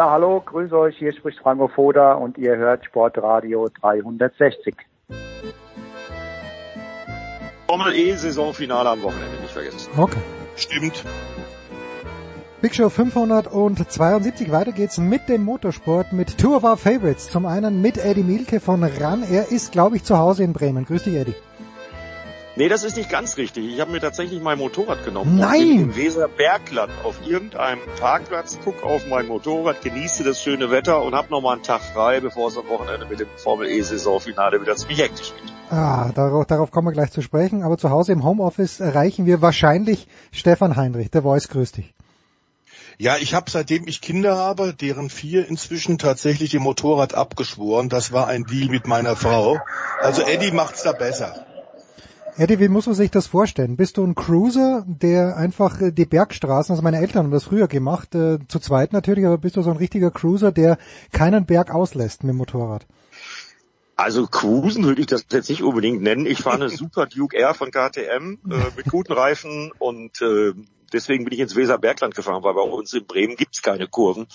Ja, hallo, grüß euch, hier spricht Franco Foda und ihr hört Sportradio 360. Formel E Saisonfinale am Wochenende nicht vergessen. Okay. Stimmt. Big Show 572. Weiter geht's mit dem Motorsport, mit Two of Our Favorites. Zum einen mit Eddie Mielke von RAN. Er ist, glaube ich, zu Hause in Bremen. Grüß dich, Eddie. Nee, das ist nicht ganz richtig. Ich habe mir tatsächlich mein Motorrad genommen. Nein! Und bin im Weserbergland auf irgendeinem Parkplatz, guck auf mein Motorrad, genieße das schöne Wetter und habe nochmal einen Tag frei, bevor es am Wochenende mit dem Formel E Saisonfinale wieder ziemlich hektisch wird. Ah, darauf, darauf kommen wir gleich zu sprechen. Aber zu Hause im Homeoffice erreichen wir wahrscheinlich Stefan Heinrich. Der Voice grüß dich. Ja, ich habe seitdem ich Kinder habe, deren vier inzwischen tatsächlich dem Motorrad abgeschworen. Das war ein Deal mit meiner Frau. Also Eddie macht's da besser. Eddie, wie muss man sich das vorstellen? Bist du ein Cruiser, der einfach äh, die Bergstraßen, also meine Eltern haben das früher gemacht, äh, zu zweit natürlich, aber bist du so ein richtiger Cruiser, der keinen Berg auslässt mit dem Motorrad? Also Cruisen würde ich das jetzt nicht unbedingt nennen. Ich fahre eine <laughs> Super Duke R von KTM äh, mit guten Reifen und äh, deswegen bin ich ins Weserbergland gefahren, weil bei uns in Bremen gibt's keine Kurven.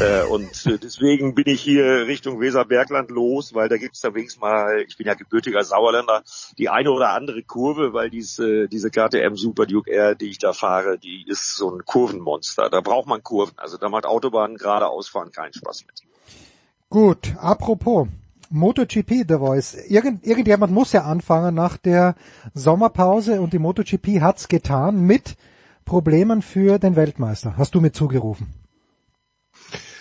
Äh, <laughs> und äh, deswegen bin ich hier Richtung Weserbergland los, weil da gibt's da wenigstens mal, ich bin ja gebürtiger Sauerländer, die eine oder andere Kurve, weil diese, diese KTM Super Duke R, die ich da fahre, die ist so ein Kurvenmonster. Da braucht man Kurven. Also da macht Autobahn geradeausfahren keinen Spaß mit. Gut, apropos. MotoGP, The Voice. Irgend, irgendjemand muss ja anfangen nach der Sommerpause und die MotoGP hat's getan mit Problemen für den Weltmeister. Hast du mit zugerufen?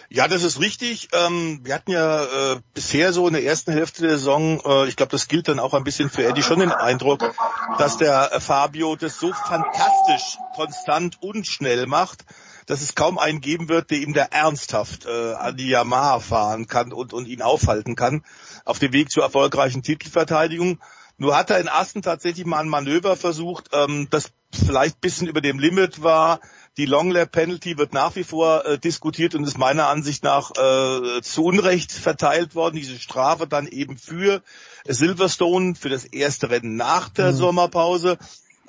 Ja, das ist richtig. Ähm, wir hatten ja äh, bisher so in der ersten Hälfte der Saison, äh, ich glaube, das gilt dann auch ein bisschen für Eddie, schon den Eindruck, dass der äh, Fabio das so fantastisch, konstant und schnell macht, dass es kaum einen geben wird, der ihm da ernsthaft an die Yamaha fahren kann und, und ihn aufhalten kann auf dem Weg zur erfolgreichen Titelverteidigung. Nur hat er in Assen tatsächlich mal ein Manöver versucht, ähm, das vielleicht bisschen über dem Limit war. Die Long Lap Penalty wird nach wie vor äh, diskutiert und ist meiner Ansicht nach äh, zu Unrecht verteilt worden. Diese Strafe dann eben für Silverstone für das erste Rennen nach der Mhm. Sommerpause.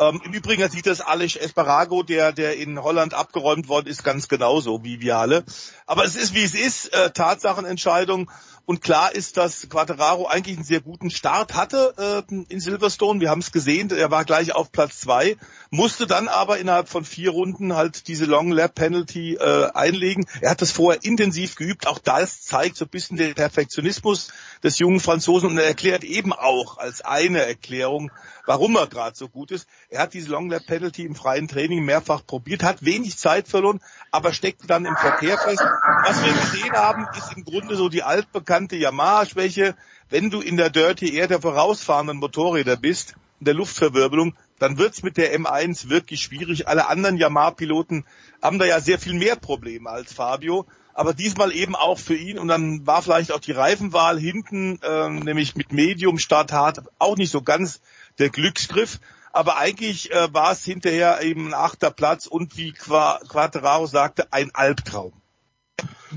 Ähm, Im Übrigen sieht das Alex Esparago, der, der in Holland abgeräumt worden ist, ganz genauso wie wir alle. Aber es ist, wie es ist, äh, Tatsachenentscheidung. Und klar ist, dass Quattararo eigentlich einen sehr guten Start hatte äh, in Silverstone. Wir haben es gesehen, er war gleich auf Platz zwei, musste dann aber innerhalb von vier Runden halt diese Long Lap Penalty äh, einlegen. Er hat das vorher intensiv geübt. Auch das zeigt so ein bisschen den Perfektionismus des jungen Franzosen und er erklärt eben auch als eine Erklärung, warum er gerade so gut ist. Er hat diese Long Lap Penalty im freien Training mehrfach probiert, hat wenig Zeit verloren, aber steckte dann im Verkehr fest. Was wir gesehen haben, ist im Grunde so die altbekannte Yamaha-Schwäche. Wenn du in der Dirty Air der vorausfahrenden Motorräder bist, in der Luftverwirbelung, dann wird's mit der M1 wirklich schwierig. Alle anderen Yamaha-Piloten haben da ja sehr viel mehr Probleme als Fabio. Aber diesmal eben auch für ihn. Und dann war vielleicht auch die Reifenwahl hinten, ähm, nämlich mit Medium statt hart, auch nicht so ganz der Glücksgriff. Aber eigentlich äh, war es hinterher eben ein achter Platz und wie Qua Quattararo sagte, ein Albtraum.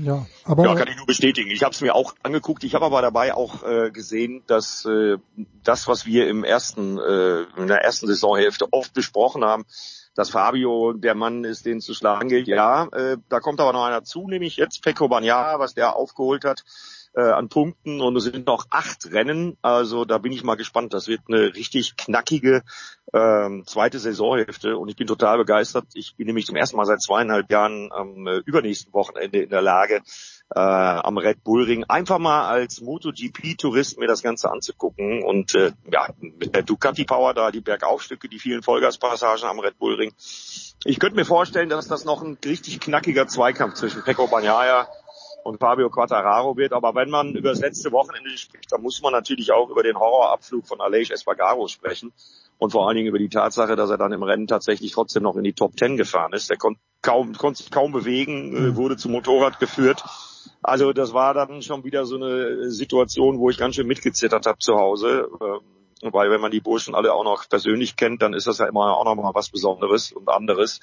Ja, aber ja, kann ich nur bestätigen. Ich habe es mir auch angeguckt. Ich habe aber dabei auch äh, gesehen, dass äh, das, was wir im ersten, äh, in der ersten Saisonhälfte oft besprochen haben, dass Fabio der Mann ist, den zu schlagen gilt. Ja, äh, da kommt aber noch einer zu, nämlich jetzt Pecco Bagnaia, was der aufgeholt hat äh, an Punkten und es sind noch acht Rennen. Also da bin ich mal gespannt. Das wird eine richtig knackige ähm, zweite Saisonhälfte und ich bin total begeistert. Ich bin nämlich zum ersten Mal seit zweieinhalb Jahren am äh, übernächsten Wochenende in der Lage, äh, am Red Bull Ring einfach mal als MotoGP-Tourist mir das Ganze anzugucken und äh, ja, mit der Ducati Power da, die Bergaufstücke, die vielen Vollgaspassagen am Red Bull Ring. Ich könnte mir vorstellen, dass das noch ein richtig knackiger Zweikampf zwischen Pecco Bagnaia und Fabio Quattararo wird. Aber wenn man über das letzte Wochenende spricht, dann muss man natürlich auch über den Horrorabflug von Aleix Espargaro sprechen und vor allen Dingen über die Tatsache, dass er dann im Rennen tatsächlich trotzdem noch in die Top Ten gefahren ist. Der konnte kaum, konnte sich kaum bewegen, äh, wurde zum Motorrad geführt. Also das war dann schon wieder so eine Situation, wo ich ganz schön mitgezittert habe zu Hause. Weil wenn man die Burschen alle auch noch persönlich kennt, dann ist das ja immer auch noch mal was Besonderes und anderes.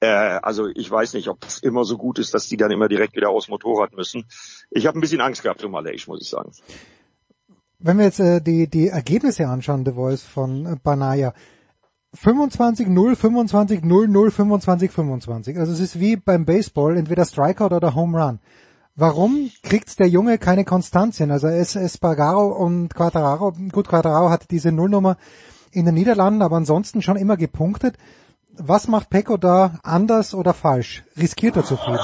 Äh, also ich weiß nicht, ob es immer so gut ist, dass die dann immer direkt wieder aus Motorrad müssen. Ich habe ein bisschen Angst gehabt um Aleix, muss ich sagen. Wenn wir jetzt äh, die, die Ergebnisse anschauen, The Voice von äh, Banaya, 25-0, 25-0, 0, 25-25. Also es ist wie beim Baseball, entweder Strikeout oder Home Run. Warum kriegt der Junge keine Konstanz hin? Also es Espargaro und Quattararo, gut, Quattararo hatte diese Nullnummer in den Niederlanden, aber ansonsten schon immer gepunktet. Was macht Pecco da anders oder falsch? Riskiert er zu viel?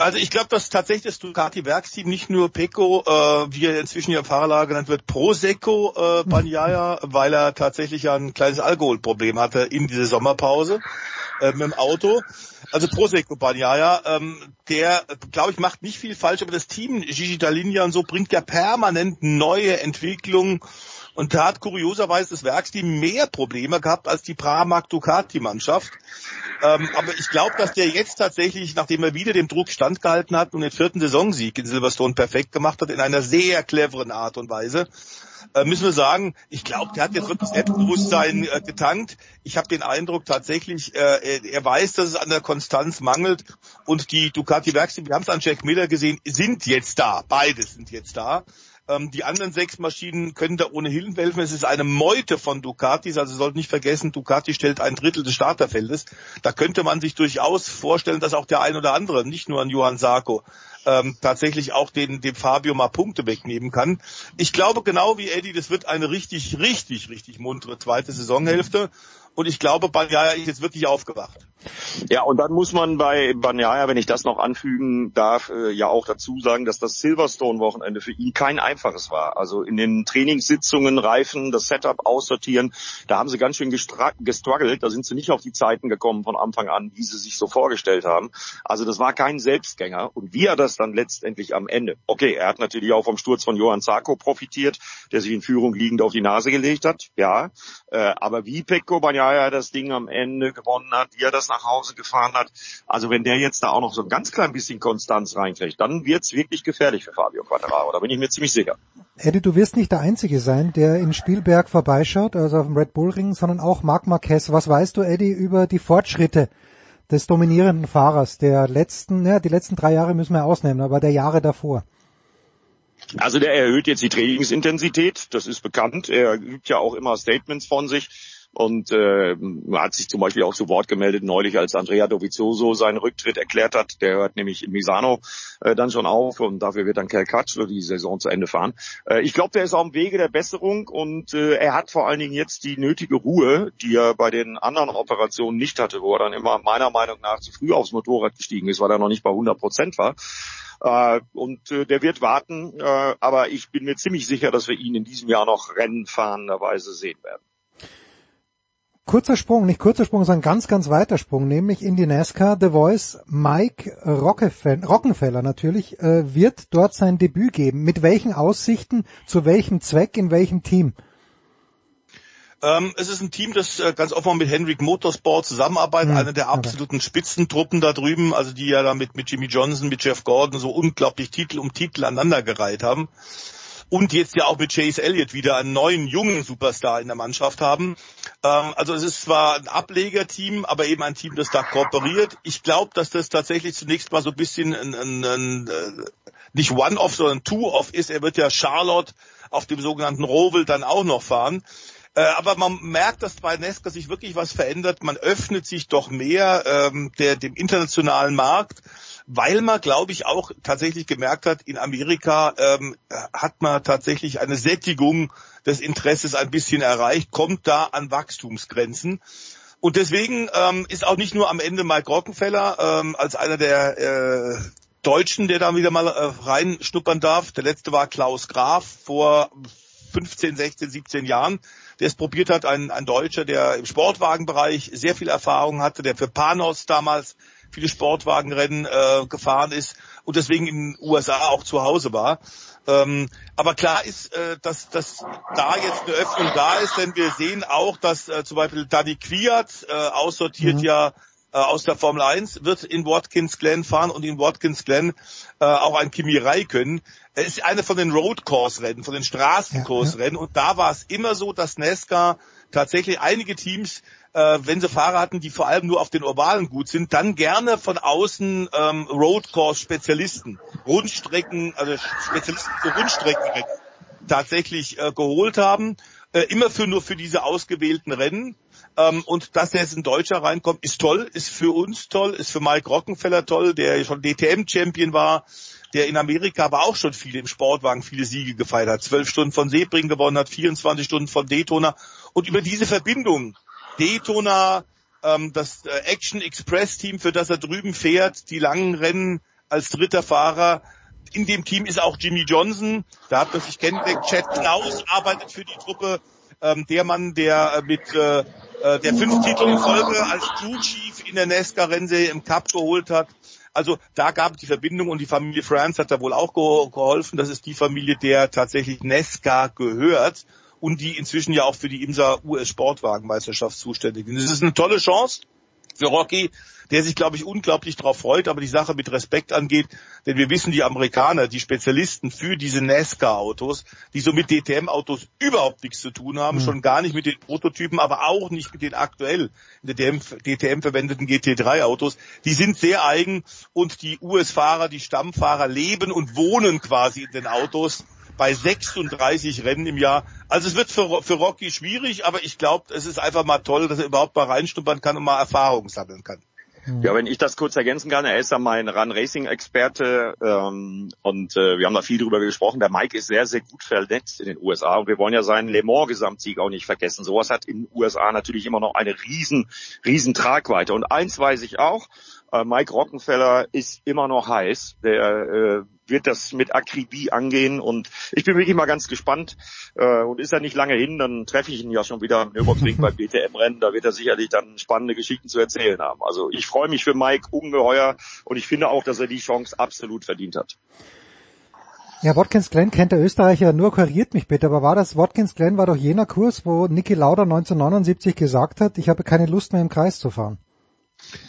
Also ich glaube, dass tatsächlich das Ducati-Werksteam nicht nur Pecco, äh, wie er inzwischen ja im Fahrerlager genannt wird, Prosecco äh, Bagnaia, <laughs> weil er tatsächlich ja ein kleines Alkoholproblem hatte in dieser Sommerpause äh, mit dem Auto. Also Prosecco Bagnaia, ähm, der, glaube ich, macht nicht viel falsch, aber das Team Gigi Dall'Igna und so bringt ja permanent neue Entwicklungen und da hat kurioserweise das Werksteam mehr Probleme gehabt als die Pramac Ducati Mannschaft. Ähm, aber ich glaube, dass der jetzt tatsächlich, nachdem er wieder dem Druck standgehalten hat und den vierten Saisonsieg in Silverstone perfekt gemacht hat, in einer sehr cleveren Art und Weise, äh, müssen wir sagen, ich glaube, der hat jetzt wirklich Selbstbewusstsein äh, getankt. Ich habe den Eindruck tatsächlich, äh, er weiß, dass es an der Konstanz mangelt und die Ducati Werksteam, wir haben es an Jack Miller gesehen, sind jetzt da. Beides sind jetzt da. Ähm, die anderen sechs Maschinen können da ohnehin helfen. Es ist eine Meute von Ducatis, also sollte nicht vergessen, Ducati stellt ein Drittel des Starterfeldes. Da könnte man sich durchaus vorstellen, dass auch der ein oder andere, nicht nur an Johann Sarko, ähm, tatsächlich auch den, dem Fabio mal Punkte wegnehmen kann. Ich glaube genau wie Eddie, das wird eine richtig, richtig, richtig muntere zweite Saisonhälfte. Und ich glaube, Banyaya ist jetzt wirklich aufgewacht. Ja, und dann muss man bei Banyaya, wenn ich das noch anfügen darf, äh, ja auch dazu sagen, dass das Silverstone-Wochenende für ihn kein einfaches war. Also in den Trainingssitzungen, Reifen, das Setup aussortieren, da haben sie ganz schön gestruggelt. Da sind sie nicht auf die Zeiten gekommen von Anfang an, wie sie sich so vorgestellt haben. Also das war kein Selbstgänger. Und wie er das dann letztendlich am Ende, okay, er hat natürlich auch vom Sturz von Johann Zarko profitiert, der sich in Führung liegend auf die Nase gelegt hat, ja. Äh, aber wie Pecco Banyaya das Ding am Ende gewonnen hat, wie er das nach Hause gefahren hat. Also wenn der jetzt da auch noch so ein ganz klein bisschen Konstanz reinkriegt, dann wird's wirklich gefährlich für Fabio Quattararo. Da bin ich mir ziemlich sicher. Eddie, du wirst nicht der Einzige sein, der in Spielberg vorbeischaut, also auf dem Red Bull Ring, sondern auch Marc Marquez. Was weißt du, Eddie, über die Fortschritte des dominierenden Fahrers der letzten, ja, die letzten drei Jahre müssen wir ausnehmen, aber der Jahre davor? Also der erhöht jetzt die Trainingsintensität, das ist bekannt. Er übt ja auch immer Statements von sich und äh, hat sich zum Beispiel auch zu Wort gemeldet neulich, als Andrea Dovizioso seinen Rücktritt erklärt hat. Der hört nämlich in Misano äh, dann schon auf und dafür wird dann Kel Crutchlow die Saison zu Ende fahren. Äh, ich glaube, der ist auf dem Wege der Besserung und äh, er hat vor allen Dingen jetzt die nötige Ruhe, die er bei den anderen Operationen nicht hatte, wo er dann immer meiner Meinung nach zu früh aufs Motorrad gestiegen ist, weil er noch nicht bei 100 Prozent war. Äh, und äh, der wird warten, äh, aber ich bin mir ziemlich sicher, dass wir ihn in diesem Jahr noch rennfahrenderweise sehen werden. Kurzer Sprung, nicht kurzer Sprung, sondern ganz, ganz weiter Sprung, nämlich in die NASCAR. The Voice, Mike Rockefeller natürlich, äh, wird dort sein Debüt geben. Mit welchen Aussichten, zu welchem Zweck, in welchem Team? Ähm, es ist ein Team, das äh, ganz offen mit Henrik Motorsport zusammenarbeitet, mhm. eine der absoluten okay. Spitzentruppen da drüben, also die ja da mit, mit Jimmy Johnson, mit Jeff Gordon so unglaublich Titel um Titel aneinandergereiht haben und jetzt ja auch mit Chase Elliott wieder einen neuen jungen Superstar in der Mannschaft haben. Ähm, also es ist zwar ein Ablegerteam, aber eben ein Team, das da kooperiert. Ich glaube, dass das tatsächlich zunächst mal so ein bisschen ein, ein, ein äh, nicht One-Off, sondern Two-Off ist. Er wird ja Charlotte auf dem sogenannten Roval dann auch noch fahren. Äh, aber man merkt, dass bei Nesca sich wirklich was verändert. Man öffnet sich doch mehr ähm, der, dem internationalen Markt weil man, glaube ich, auch tatsächlich gemerkt hat, in Amerika ähm, hat man tatsächlich eine Sättigung des Interesses ein bisschen erreicht, kommt da an Wachstumsgrenzen. Und deswegen ähm, ist auch nicht nur am Ende Mike Rockenfeller ähm, als einer der äh, Deutschen, der da wieder mal äh, reinschnuppern darf. Der letzte war Klaus Graf vor 15, 16, 17 Jahren, der es probiert hat, ein, ein Deutscher, der im Sportwagenbereich sehr viel Erfahrung hatte, der für Panos damals viele Sportwagenrennen äh, gefahren ist und deswegen in den USA auch zu Hause war. Ähm, aber klar ist, äh, dass, dass da jetzt eine Öffnung da ist, denn wir sehen auch, dass äh, zum Beispiel Daddy Kwiat äh, aussortiert mhm. ja äh, aus der Formel 1, wird in Watkins Glen fahren und in Watkins Glen äh, auch ein Kimi Räikkönen. Er ist eine von den Road Course Rennen, von den Straßenkurs Rennen ja, ja. und da war es immer so, dass NASCAR tatsächlich einige Teams äh, wenn sie Fahrer hatten, die vor allem nur auf den Ovalen gut sind, dann gerne von außen ähm, Road Course Spezialisten, Rundstrecken, also Spezialisten für Rundstrecken tatsächlich äh, geholt haben, äh, immer für nur für diese ausgewählten Rennen. Ähm, und dass jetzt ein Deutscher reinkommt, ist toll, ist für uns toll, ist für Mike Rockenfeller toll, der schon DTM-Champion war, der in Amerika aber auch schon viele im Sportwagen viele Siege gefeiert hat. Zwölf Stunden von Sebring gewonnen hat, 24 Stunden von Daytona. Und über diese Verbindung Daytona, ähm, das äh, Action Express Team, für das er drüben fährt, die langen Rennen als dritter Fahrer. In dem Team ist auch Jimmy Johnson, da hat man sich kennengelernt. Chad Klaus arbeitet für die Truppe. Ähm, der Mann, der äh, mit äh, äh, der fünf Titel in Folge als Crew Chief in der NASCAR-Rennserie im Cup geholt hat. Also da gab es die Verbindung und die Familie France hat da wohl auch geholfen. Das ist die Familie, der tatsächlich NASCAR gehört und die inzwischen ja auch für die IMSA US Sportwagenmeisterschaft zuständig sind. Es ist eine tolle Chance für Rocky, der sich, glaube ich, unglaublich darauf freut, aber die Sache mit Respekt angeht, denn wir wissen, die Amerikaner, die Spezialisten für diese NASCAR-Autos, die so mit DTM-Autos überhaupt nichts zu tun haben, mhm. schon gar nicht mit den Prototypen, aber auch nicht mit den aktuell in der DTM verwendeten GT3-Autos, die sind sehr eigen und die US-Fahrer, die Stammfahrer leben und wohnen quasi in den Autos bei 36 Rennen im Jahr. Also es wird für, für Rocky schwierig, aber ich glaube, es ist einfach mal toll, dass er überhaupt mal reinstumpern kann und mal Erfahrungen sammeln kann. Ja, wenn ich das kurz ergänzen kann, er ist ja mein Run Racing Experte ähm, und äh, wir haben da viel drüber gesprochen. Der Mike ist sehr, sehr gut vernetzt in den USA und wir wollen ja seinen Le Mans Gesamtsieg auch nicht vergessen. Sowas hat in den USA natürlich immer noch eine riesen, riesen Tragweite. Und eins weiß ich auch, Mike Rockenfeller ist immer noch heiß. Der äh, wird das mit Akribie angehen und ich bin wirklich mal ganz gespannt. Äh, und ist er nicht lange hin, dann treffe ich ihn ja schon wieder am Nürburgring beim <laughs> BTM-Rennen. Da wird er sicherlich dann spannende Geschichten zu erzählen haben. Also ich freue mich für Mike ungeheuer und ich finde auch, dass er die Chance absolut verdient hat. Ja, Watkins Glen kennt der Österreicher, nur korrigiert mich bitte, aber war das, Watkins Glen war doch jener Kurs, wo Niki Lauda 1979 gesagt hat, ich habe keine Lust mehr im Kreis zu fahren.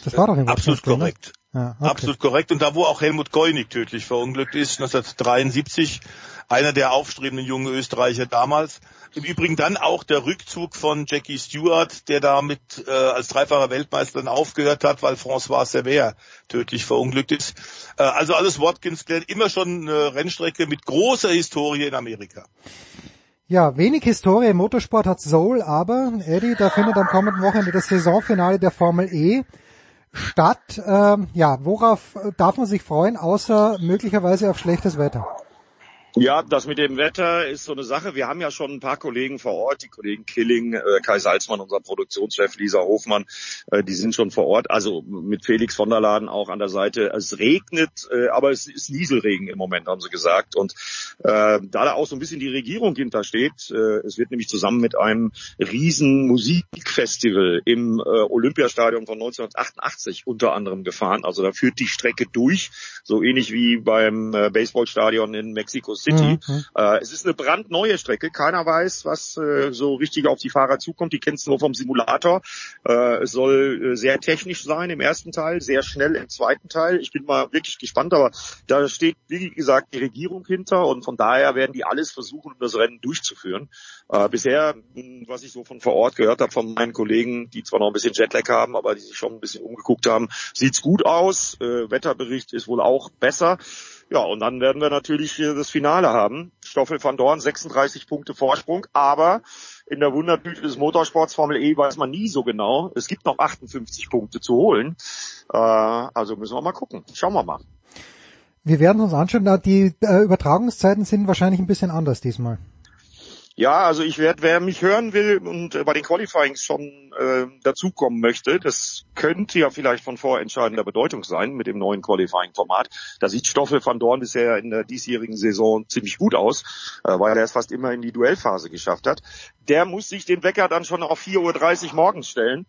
Das war doch im Absolut korrekt. Ja, okay. Absolut korrekt. Und da, wo auch Helmut Koenig tödlich verunglückt ist, 1973, einer der aufstrebenden jungen Österreicher damals. Im Übrigen dann auch der Rückzug von Jackie Stewart, der damit äh, als dreifacher Weltmeister dann aufgehört hat, weil François Sever tödlich verunglückt ist. Äh, also alles Watkins Glen, immer schon eine Rennstrecke mit großer Historie in Amerika. Ja, wenig Historie im Motorsport hat Soul, aber Eddie, da findet am kommenden Wochenende das Saisonfinale der Formel E statt. Ähm, ja, worauf darf man sich freuen, außer möglicherweise auf schlechtes Wetter? Ja, das mit dem Wetter ist so eine Sache. Wir haben ja schon ein paar Kollegen vor Ort, die Kollegen Killing, äh, Kai Salzmann, unser Produktionschef, Lisa Hofmann, äh, die sind schon vor Ort. Also mit Felix von der Laden auch an der Seite. Es regnet, äh, aber es ist Nieselregen im Moment, haben sie gesagt. Und äh, da da auch so ein bisschen die Regierung hintersteht, äh, es wird nämlich zusammen mit einem riesen Musikfestival im äh, Olympiastadion von 1988 unter anderem gefahren. Also da führt die Strecke durch, so ähnlich wie beim äh, Baseballstadion in Mexiko City. Mhm. Äh, es ist eine brandneue Strecke. Keiner weiß, was äh, so richtig auf die Fahrer zukommt. Die kennst du nur vom Simulator. Äh, es soll äh, sehr technisch sein im ersten Teil, sehr schnell im zweiten Teil. Ich bin mal wirklich gespannt, aber da steht, wie gesagt, die Regierung hinter und von daher werden die alles versuchen, um das Rennen durchzuführen. Äh, bisher, was ich so von vor Ort gehört habe von meinen Kollegen, die zwar noch ein bisschen Jetlag haben, aber die sich schon ein bisschen umgeguckt haben, sieht's gut aus. Äh, Wetterbericht ist wohl auch besser. Ja, und dann werden wir natürlich das Finale haben. Stoffel van Dorn, 36 Punkte Vorsprung, aber in der Wundertüte des Motorsports Formel E weiß man nie so genau. Es gibt noch 58 Punkte zu holen. Äh, also müssen wir mal gucken. Schauen wir mal. Wir werden uns anschauen, die äh, Übertragungszeiten sind wahrscheinlich ein bisschen anders diesmal. Ja, also ich werde, wer mich hören will und äh, bei den Qualifyings schon äh, dazukommen möchte, das könnte ja vielleicht von vorentscheidender Bedeutung sein mit dem neuen Qualifying-Format. Da sieht Stoffel van Dorn bisher in der diesjährigen Saison ziemlich gut aus, äh, weil er es fast immer in die Duellphase geschafft hat. Der muss sich den Wecker dann schon auf 4.30 Uhr morgens stellen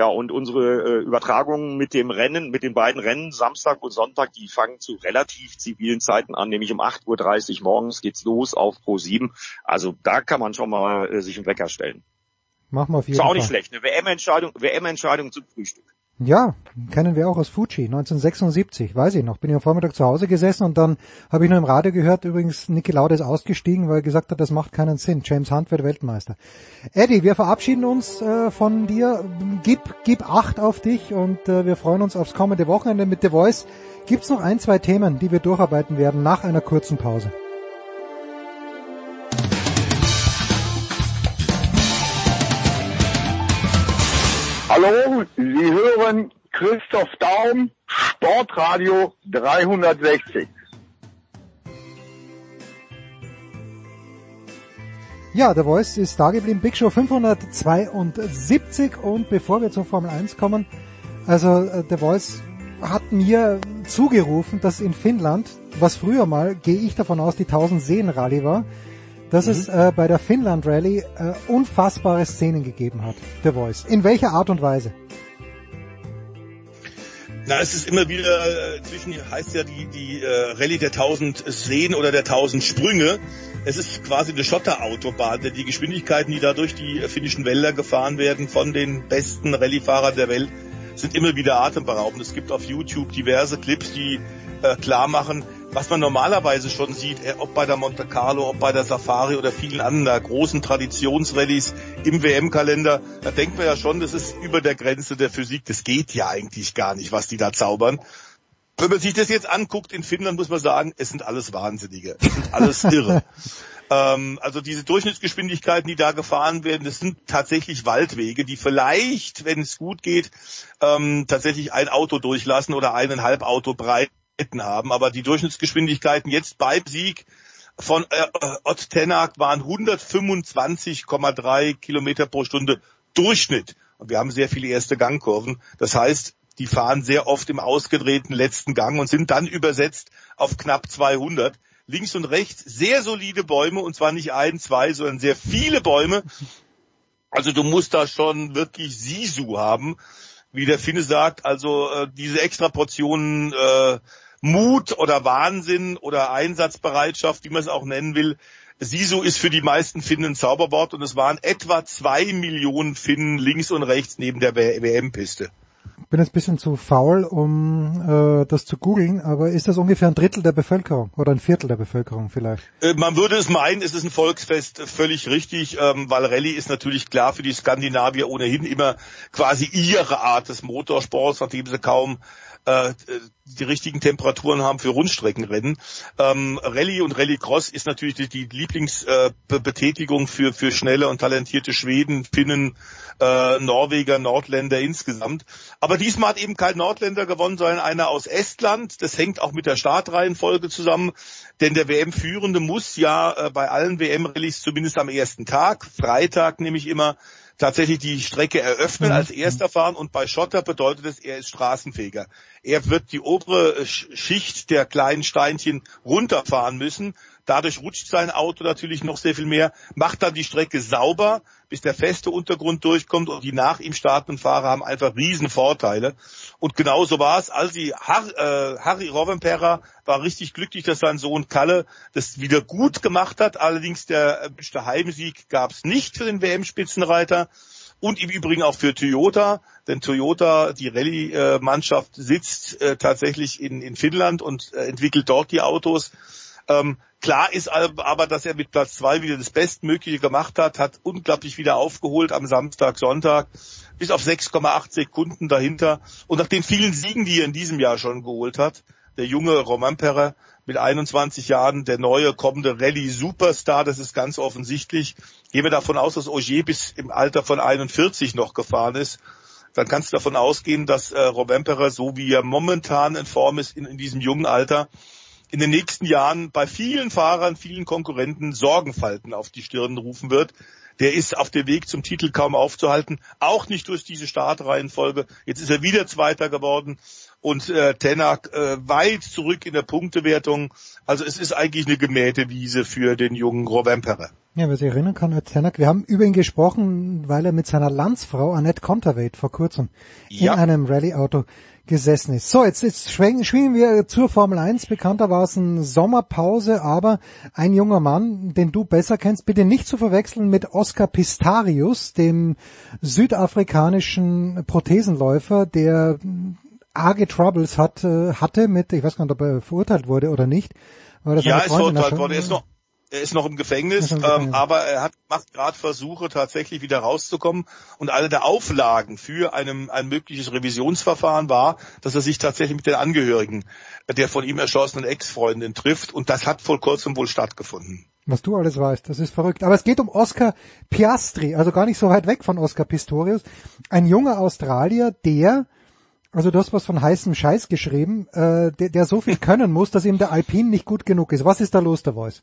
Ja, und unsere äh, Übertragungen mit dem Rennen, mit den beiden Rennen Samstag und Sonntag, die fangen zu relativ zivilen Zeiten an, nämlich um 8.30 Uhr morgens geht's los auf Pro 7. Also da kann man schon mal äh, sich einen Wecker stellen. Machen wir Fall. Ist auch nicht schlecht, eine WM-Entscheidung, WM-Entscheidung zum Frühstück. Ja, kennen wir auch aus Fuji, 1976, weiß ich noch. Bin ich am Vormittag zu Hause gesessen und dann habe ich nur im Radio gehört, übrigens Niki Lauda ist ausgestiegen, weil er gesagt hat, das macht keinen Sinn. James Hunt wird Weltmeister. Eddie, wir verabschieden uns äh, von dir. Gib, gib Acht auf dich und äh, wir freuen uns aufs kommende Wochenende mit The Voice. Gibt's noch ein, zwei Themen, die wir durcharbeiten werden nach einer kurzen Pause? Hallo, Sie hören Christoph Daum, Sportradio 360. Ja, der Voice ist da geblieben. Big Show 572 und bevor wir zur Formel 1 kommen, also äh, der Voice hat mir zugerufen, dass in Finnland, was früher mal, gehe ich davon aus, die 1000 Seen Rallye war, dass mhm. es äh, bei der Finnland Rallye äh, unfassbare Szenen gegeben hat, der Voice. In welcher Art und Weise? Na, es ist immer wieder, äh, zwischen heißt ja die, die äh, Rallye der 1000 Seen oder der 1000 Sprünge. Es ist quasi eine Schotterautobahn, denn die Geschwindigkeiten, die da durch die finnischen Wälder gefahren werden von den besten Rallye-Fahrern der Welt, sind immer wieder atemberaubend. Es gibt auf YouTube diverse Clips, die äh, klar machen, was man normalerweise schon sieht, äh, ob bei der Monte Carlo, ob bei der Safari oder vielen anderen großen Traditionsrallyes im WM-Kalender, da denkt man ja schon, das ist über der Grenze der Physik. Das geht ja eigentlich gar nicht, was die da zaubern. Wenn man sich das jetzt anguckt in Finnland, muss man sagen, es sind alles Wahnsinnige. Es sind alles <laughs> Irre. ähm, also diese Durchschnittsgeschwindigkeiten, die da gefahren werden, das sind tatsächlich Waldwege, die vielleicht, wenn es gut geht, ähm, tatsächlich ein Auto durchlassen oder eineinhalb Auto breit haben, aber die Durchschnittsgeschwindigkeiten jetzt beim Sieg von äh, Ott Tenak waren 125,3 Kilometer pro Stunde Durchschnitt. Und wir haben sehr viele erste Gangkurven. Das heißt, die fahren sehr oft im ausgedrehten letzten Gang und sind dann übersetzt auf knapp 200. Links und rechts sehr solide Bäume und zwar nicht ein, zwei, sondern sehr viele Bäume. Also du musst da schon wirklich Sisu haben, wie der Finne sagt. Also äh, diese extra Portionen äh, Mut oder Wahnsinn oder Einsatzbereitschaft, wie man es auch nennen will. Sisu ist für die meisten Finnen ein Zauberwort und es waren etwa zwei Millionen Finnen links und rechts neben der WM-Piste. Ich bin jetzt ein bisschen zu faul, um äh, das zu googeln, aber ist das ungefähr ein Drittel der Bevölkerung oder ein Viertel der Bevölkerung vielleicht? Äh, man würde es meinen, es ist ein Volksfest, völlig richtig, ähm, weil Rallye ist natürlich klar für die Skandinavier ohnehin immer quasi ihre Art des Motorsports, nachdem sie kaum äh, die richtigen Temperaturen haben für Rundstreckenrennen. Ähm, Rallye und Rallycross ist natürlich die, die Lieblingsbetätigung äh, für, für schnelle und talentierte Schweden, Finnen, äh, Norweger, Nordländer insgesamt. Aber diesmal hat eben kein Nordländer gewonnen, sondern einer aus Estland. Das hängt auch mit der Startreihenfolge zusammen, denn der WM-Führende muss ja äh, bei allen WM-Rallyes zumindest am ersten Tag, Freitag nämlich immer, tatsächlich die Strecke eröffnen, mhm. als erster fahren und bei Schotter bedeutet es, er ist straßenfähiger. Er wird die obere Schicht der kleinen Steinchen runterfahren müssen. Dadurch rutscht sein Auto natürlich noch sehr viel mehr, macht dann die Strecke sauber, bis der feste Untergrund durchkommt und die nach ihm startenden Fahrer haben einfach riesen Vorteile. Und genauso war es. Also Har äh, Harry Rovanperä war richtig glücklich, dass sein Sohn Kalle das wieder gut gemacht hat. Allerdings der erwünschte Heimsieg gab es nicht für den WM-Spitzenreiter und im Übrigen auch für Toyota, denn Toyota, die Rallye-Mannschaft, sitzt äh, tatsächlich in, in Finnland und äh, entwickelt dort die Autos. Ähm, klar ist aber, dass er mit Platz zwei wieder das Bestmögliche gemacht hat, hat unglaublich wieder aufgeholt am Samstag, Sonntag, bis auf 6,8 Sekunden dahinter. Und nach den vielen Siegen, die er in diesem Jahr schon geholt hat, der junge Roman Perre mit 21 Jahren, der neue kommende Rallye-Superstar, das ist ganz offensichtlich. Gehen wir davon aus, dass Ogier bis im Alter von 41 noch gefahren ist. Dann kannst du davon ausgehen, dass äh, Perre, so wie er momentan in Form ist in, in diesem jungen Alter, in den nächsten Jahren bei vielen Fahrern, vielen Konkurrenten Sorgenfalten auf die Stirn rufen wird. Der ist auf dem Weg zum Titel kaum aufzuhalten, auch nicht durch diese Startreihenfolge. Jetzt ist er wieder Zweiter geworden und äh, Tenak äh, weit zurück in der Punktewertung. Also es ist eigentlich eine gemähte Wiese für den jungen Robin Perret. Ja, wer sich erinnern kann, als Tenak, wir haben über ihn gesprochen, weil er mit seiner Landsfrau Annette Conterweit vor kurzem Ja. in einem Rallye-Auto gesessen ist. So, jetzt, jetzt schwingen, schwingen wir zur Formel 1. Bekanntermaßen Sommerpause, aber ein junger Mann, den du besser kennst, bitte nicht zu verwechseln mit Oscar Pistarius, dem südafrikanischen Prothesenläufer, der arge Troubles hat, äh, hatte mit, ich weiß gar nicht, ob er verurteilt wurde oder nicht. Weil er Ja, ist verurteilt worden. Er ist noch, er ist noch im Gefängnis. Ähm, aber er hat, macht gerade Versuche, tatsächlich wieder rauszukommen. Und eine der Auflagen für einem, ein mögliches Revisionsverfahren war, dass er sich tatsächlich mit den Angehörigen der von ihm erschossenen Ex-Freundin trifft. Und das hat vor kurzem wohl stattgefunden. Was du alles weißt, das ist verrückt. Aber es geht um Oscar Piastri, also gar nicht so weit weg von Oscar Pistorius. Ein junger Australier, der, also du hast was von heißem Scheiß geschrieben, äh, der, der so viel <laughs> können muss, dass ihm der Alpine nicht gut genug ist. Was ist da los, der Voice?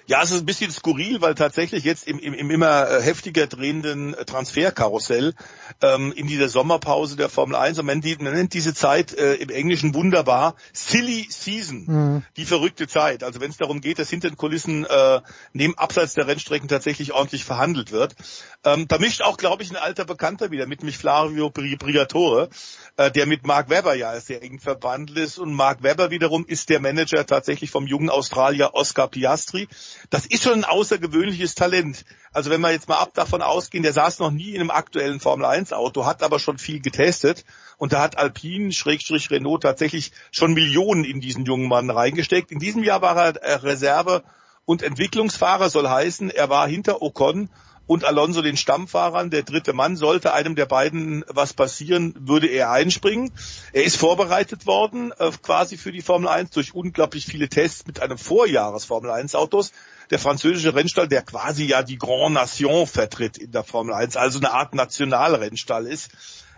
Ja, es ist ein bisschen skurril, weil tatsächlich jetzt im, im, im immer äh, heftiger drehenden äh, Transferkarussell ähm, in dieser Sommerpause der Formel 1, und man, nennt- diese Zeit äh, im Englischen wunderbar Silly Season, Mhm. die verrückte Zeit. Also wenn es darum geht, dass hinter den Kulissen äh, neben abseits der Rennstrecken tatsächlich ordentlich verhandelt wird. Ähm, da mischt auch, glaube ich, ein alter Bekannter wieder mit mich Flavio Bri- Briatore, äh, der mit Mark Webber ja sehr eng verbandelt ist. Und Mark Webber wiederum ist der Manager tatsächlich vom jungen Australier Oscar Piastri. Das ist schon ein außergewöhnliches Talent. Also wenn wir jetzt mal ab davon ausgehen, der saß noch nie in einem aktuellen Formel 1 Auto, hat aber schon viel getestet und da hat Alpine, Schrägstrich Renault tatsächlich schon Millionen in diesen jungen Mann reingesteckt. In diesem Jahr war er Reserve und Entwicklungsfahrer soll heißen, er war hinter Ocon und Alonso den Stammfahrern. Der dritte Mann sollte einem der beiden was passieren, würde er einspringen. Er ist vorbereitet worden, äh, quasi für die Formel 1 durch unglaublich viele Tests mit einem Vorjahres Formel 1 Autos. Der französische Rennstall, der quasi ja die Grand Nation vertritt in der Formel 1, also eine Art Nationalrennstall ist,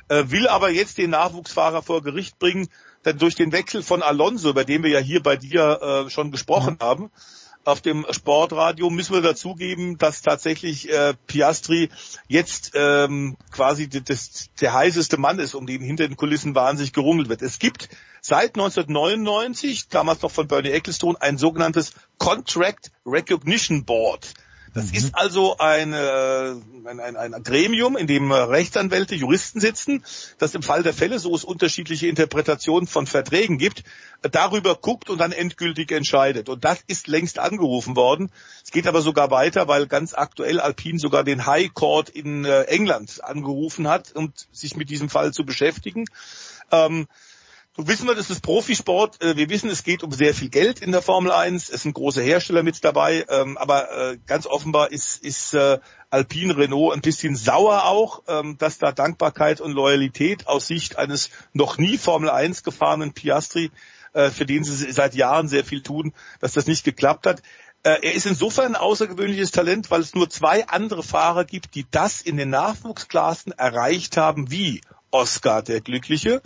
äh, will aber jetzt den Nachwuchsfahrer vor Gericht bringen, denn durch den Wechsel von Alonso, über den wir ja hier bei dir äh, schon gesprochen haben, auf dem Sportradio müssen wir dazugeben, dass tatsächlich äh, Piastri jetzt ähm, quasi das, der heißeste Mann ist, um den hinter den Kulissen wahnsinnig gerungelt wird. Es gibt seit 1999, damals noch von Bernie Ecclestone, ein sogenanntes Contract Recognition Board. Das ist also ein, äh, ein, ein, ein Gremium, in dem Rechtsanwälte, Juristen sitzen, das im Fall der Fälle, so es unterschiedliche Interpretationen von Verträgen gibt, darüber guckt und dann endgültig entscheidet. Und das ist längst angerufen worden. Es geht aber sogar weiter, weil ganz aktuell Alpine sogar den High Court in äh, England angerufen hat, um sich mit diesem Fall zu beschäftigen. Ähm, so wissen wir, das ist Profisport. Äh, Wir wissen, es geht um sehr viel Geld in der Formel 1. Es sind große Hersteller mit dabei. ähm, Aber äh, ganz offenbar ist, ist äh, Alpine Renault ein bisschen sauer auch, ähm, dass da Dankbarkeit und Loyalität aus Sicht eines noch nie Formel 1 gefahrenen Piastri, für den sie seit Jahren sehr viel tun, dass das nicht geklappt hat. Er ist insofern ein außergewöhnliches Talent, weil es nur zwei andere Fahrer gibt, die das in den Nachwuchsklassen erreicht haben wie Oscar der Glückliche,